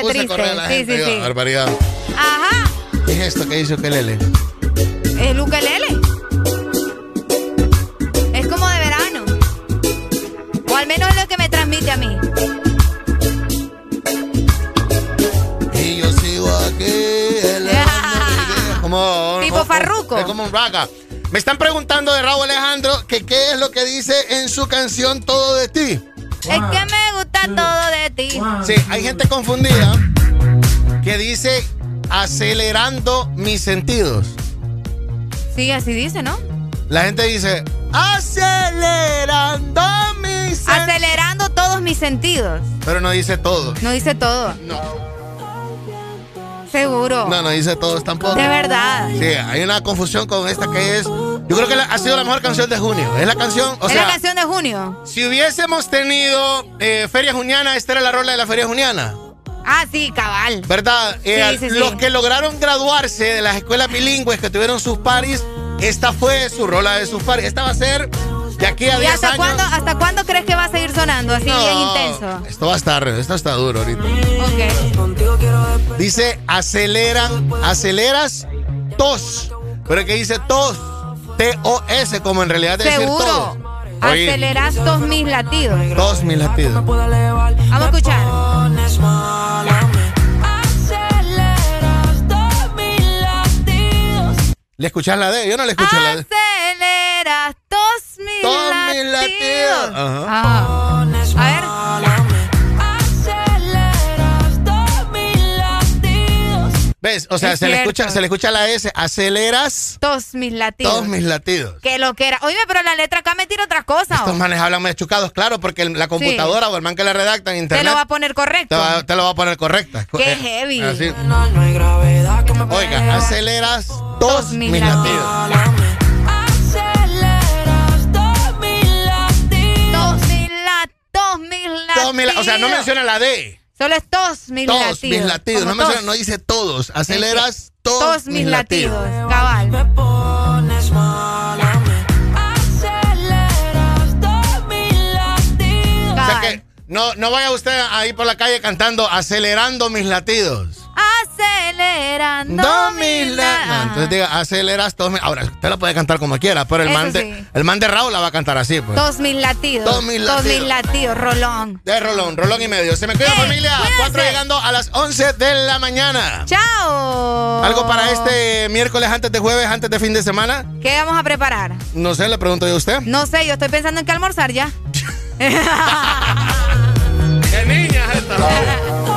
Speaker 61: puse
Speaker 3: triste.
Speaker 61: correr a la
Speaker 3: Sí,
Speaker 61: gente,
Speaker 3: sí,
Speaker 61: yo,
Speaker 3: sí.
Speaker 61: Barbaridad.
Speaker 3: Ajá,
Speaker 61: ¿Qué es esto que hizo Kelele?
Speaker 3: el ukelele. Es como de verano. O al menos es lo que me transmite a mí.
Speaker 61: Y yo sigo aquí. como,
Speaker 3: Tipo Farruko.
Speaker 61: Es como un raga. Me están preguntando de Raúl Alejandro que qué es lo que dice en su canción Todo de ti. Hay gente confundida que dice acelerando mis sentidos.
Speaker 3: Sí, así dice, ¿no?
Speaker 61: La gente dice acelerando mis sentidos.
Speaker 3: Acelerando todos mis sentidos.
Speaker 61: Pero no dice todo.
Speaker 3: No dice todo. Seguro.
Speaker 61: No, no dice todos tampoco.
Speaker 3: De verdad.
Speaker 61: Sí, hay una confusión con esta que es. Yo creo que ha sido la mejor canción de junio. Es la canción. O
Speaker 3: es
Speaker 61: sea,
Speaker 3: la canción de junio.
Speaker 61: Si hubiésemos tenido eh, Feria Juniana, esta era la rola de la Feria Juniana.
Speaker 3: Ah, sí, cabal.
Speaker 61: ¿Verdad? Eh,
Speaker 3: Sí, sí, sí.
Speaker 61: Los que lograron graduarse de las escuelas bilingües que tuvieron sus paris, esta fue su rola de sus paris. Esta va a ser de aquí a
Speaker 3: ¿Y
Speaker 61: 10
Speaker 3: hasta
Speaker 61: años.
Speaker 3: cuándo, hasta cuándo crees que va a seguir sonando así bien
Speaker 61: No,
Speaker 3: intenso?
Speaker 61: Esto va a estar, esto está duro ahorita.
Speaker 3: Ok.
Speaker 61: Dice, aceleran, aceleras tos. Pero que dice tos. T-O-S, como en realidad debe decir
Speaker 3: Seguro.
Speaker 61: tos.
Speaker 3: Aceleras todos mis latidos.
Speaker 61: Tos mis latidos.
Speaker 3: Vamos a escuchar.
Speaker 61: ¿Le escuchas la D? Yo no le escucho la D.
Speaker 3: Aceleras todos mis
Speaker 61: Todos mis
Speaker 3: latidos.
Speaker 61: latidos. Ajá.
Speaker 3: Ah. A ver.
Speaker 61: ¿Ves? O sea,
Speaker 3: Es
Speaker 61: se le, escucha, se le escucha la S. Aceleras
Speaker 3: Todos mis latidos.
Speaker 61: todos mis latidos.
Speaker 3: Que lo que era. Oye, pero la letra acá me tira otra cosa.
Speaker 61: Estos manes hablan machucados, claro, porque la computadora o el man que le redacta en
Speaker 3: Te
Speaker 61: internet
Speaker 3: lo va a poner
Speaker 61: te
Speaker 3: correcto.
Speaker 61: va- te lo va a poner correcta.
Speaker 3: Qué
Speaker 61: Eh,
Speaker 3: heavy.
Speaker 61: así. Oiga, aceleras todos mis,
Speaker 3: mis
Speaker 61: latidos.
Speaker 3: Todos mis latidos. Todos mis latidos.
Speaker 61: Todos mis la- o sea, no menciona la D.
Speaker 3: Solo es todos mis
Speaker 61: Todos
Speaker 3: latidos.
Speaker 61: mis latidos. No,
Speaker 3: Como
Speaker 61: menciona,
Speaker 3: todos.
Speaker 61: no dice todos. Aceleras todos,
Speaker 3: Todos mis latidos. Cabal.
Speaker 61: O sea que no, no vaya usted ahí por la calle cantando acelerando mis latidos.
Speaker 3: Acelerando
Speaker 61: la- no, entonces diga, aceleras todos mis... Ahora, usted lo puede cantar como quiera, pero el
Speaker 3: Eso
Speaker 61: man, de,
Speaker 3: sí.
Speaker 61: el man de Raúl la va a cantar así, pues.
Speaker 3: Todos mis latidos.
Speaker 61: Todos mis
Speaker 3: Todos mis
Speaker 61: latidos.
Speaker 3: latidos, Rolón.
Speaker 61: De Rolón, Rolón y medio. Se me cuida familia.
Speaker 3: cuídense.
Speaker 61: Cuatro llegando a las 11 de la mañana.
Speaker 3: Chao.
Speaker 61: ¿Algo para este miércoles antes de jueves, antes de fin de semana?
Speaker 3: ¿Qué vamos a preparar?
Speaker 61: No sé, le pregunto yo a usted.
Speaker 3: No sé, yo estoy pensando en que almorzar ya.
Speaker 61: ¡Qué niña esta!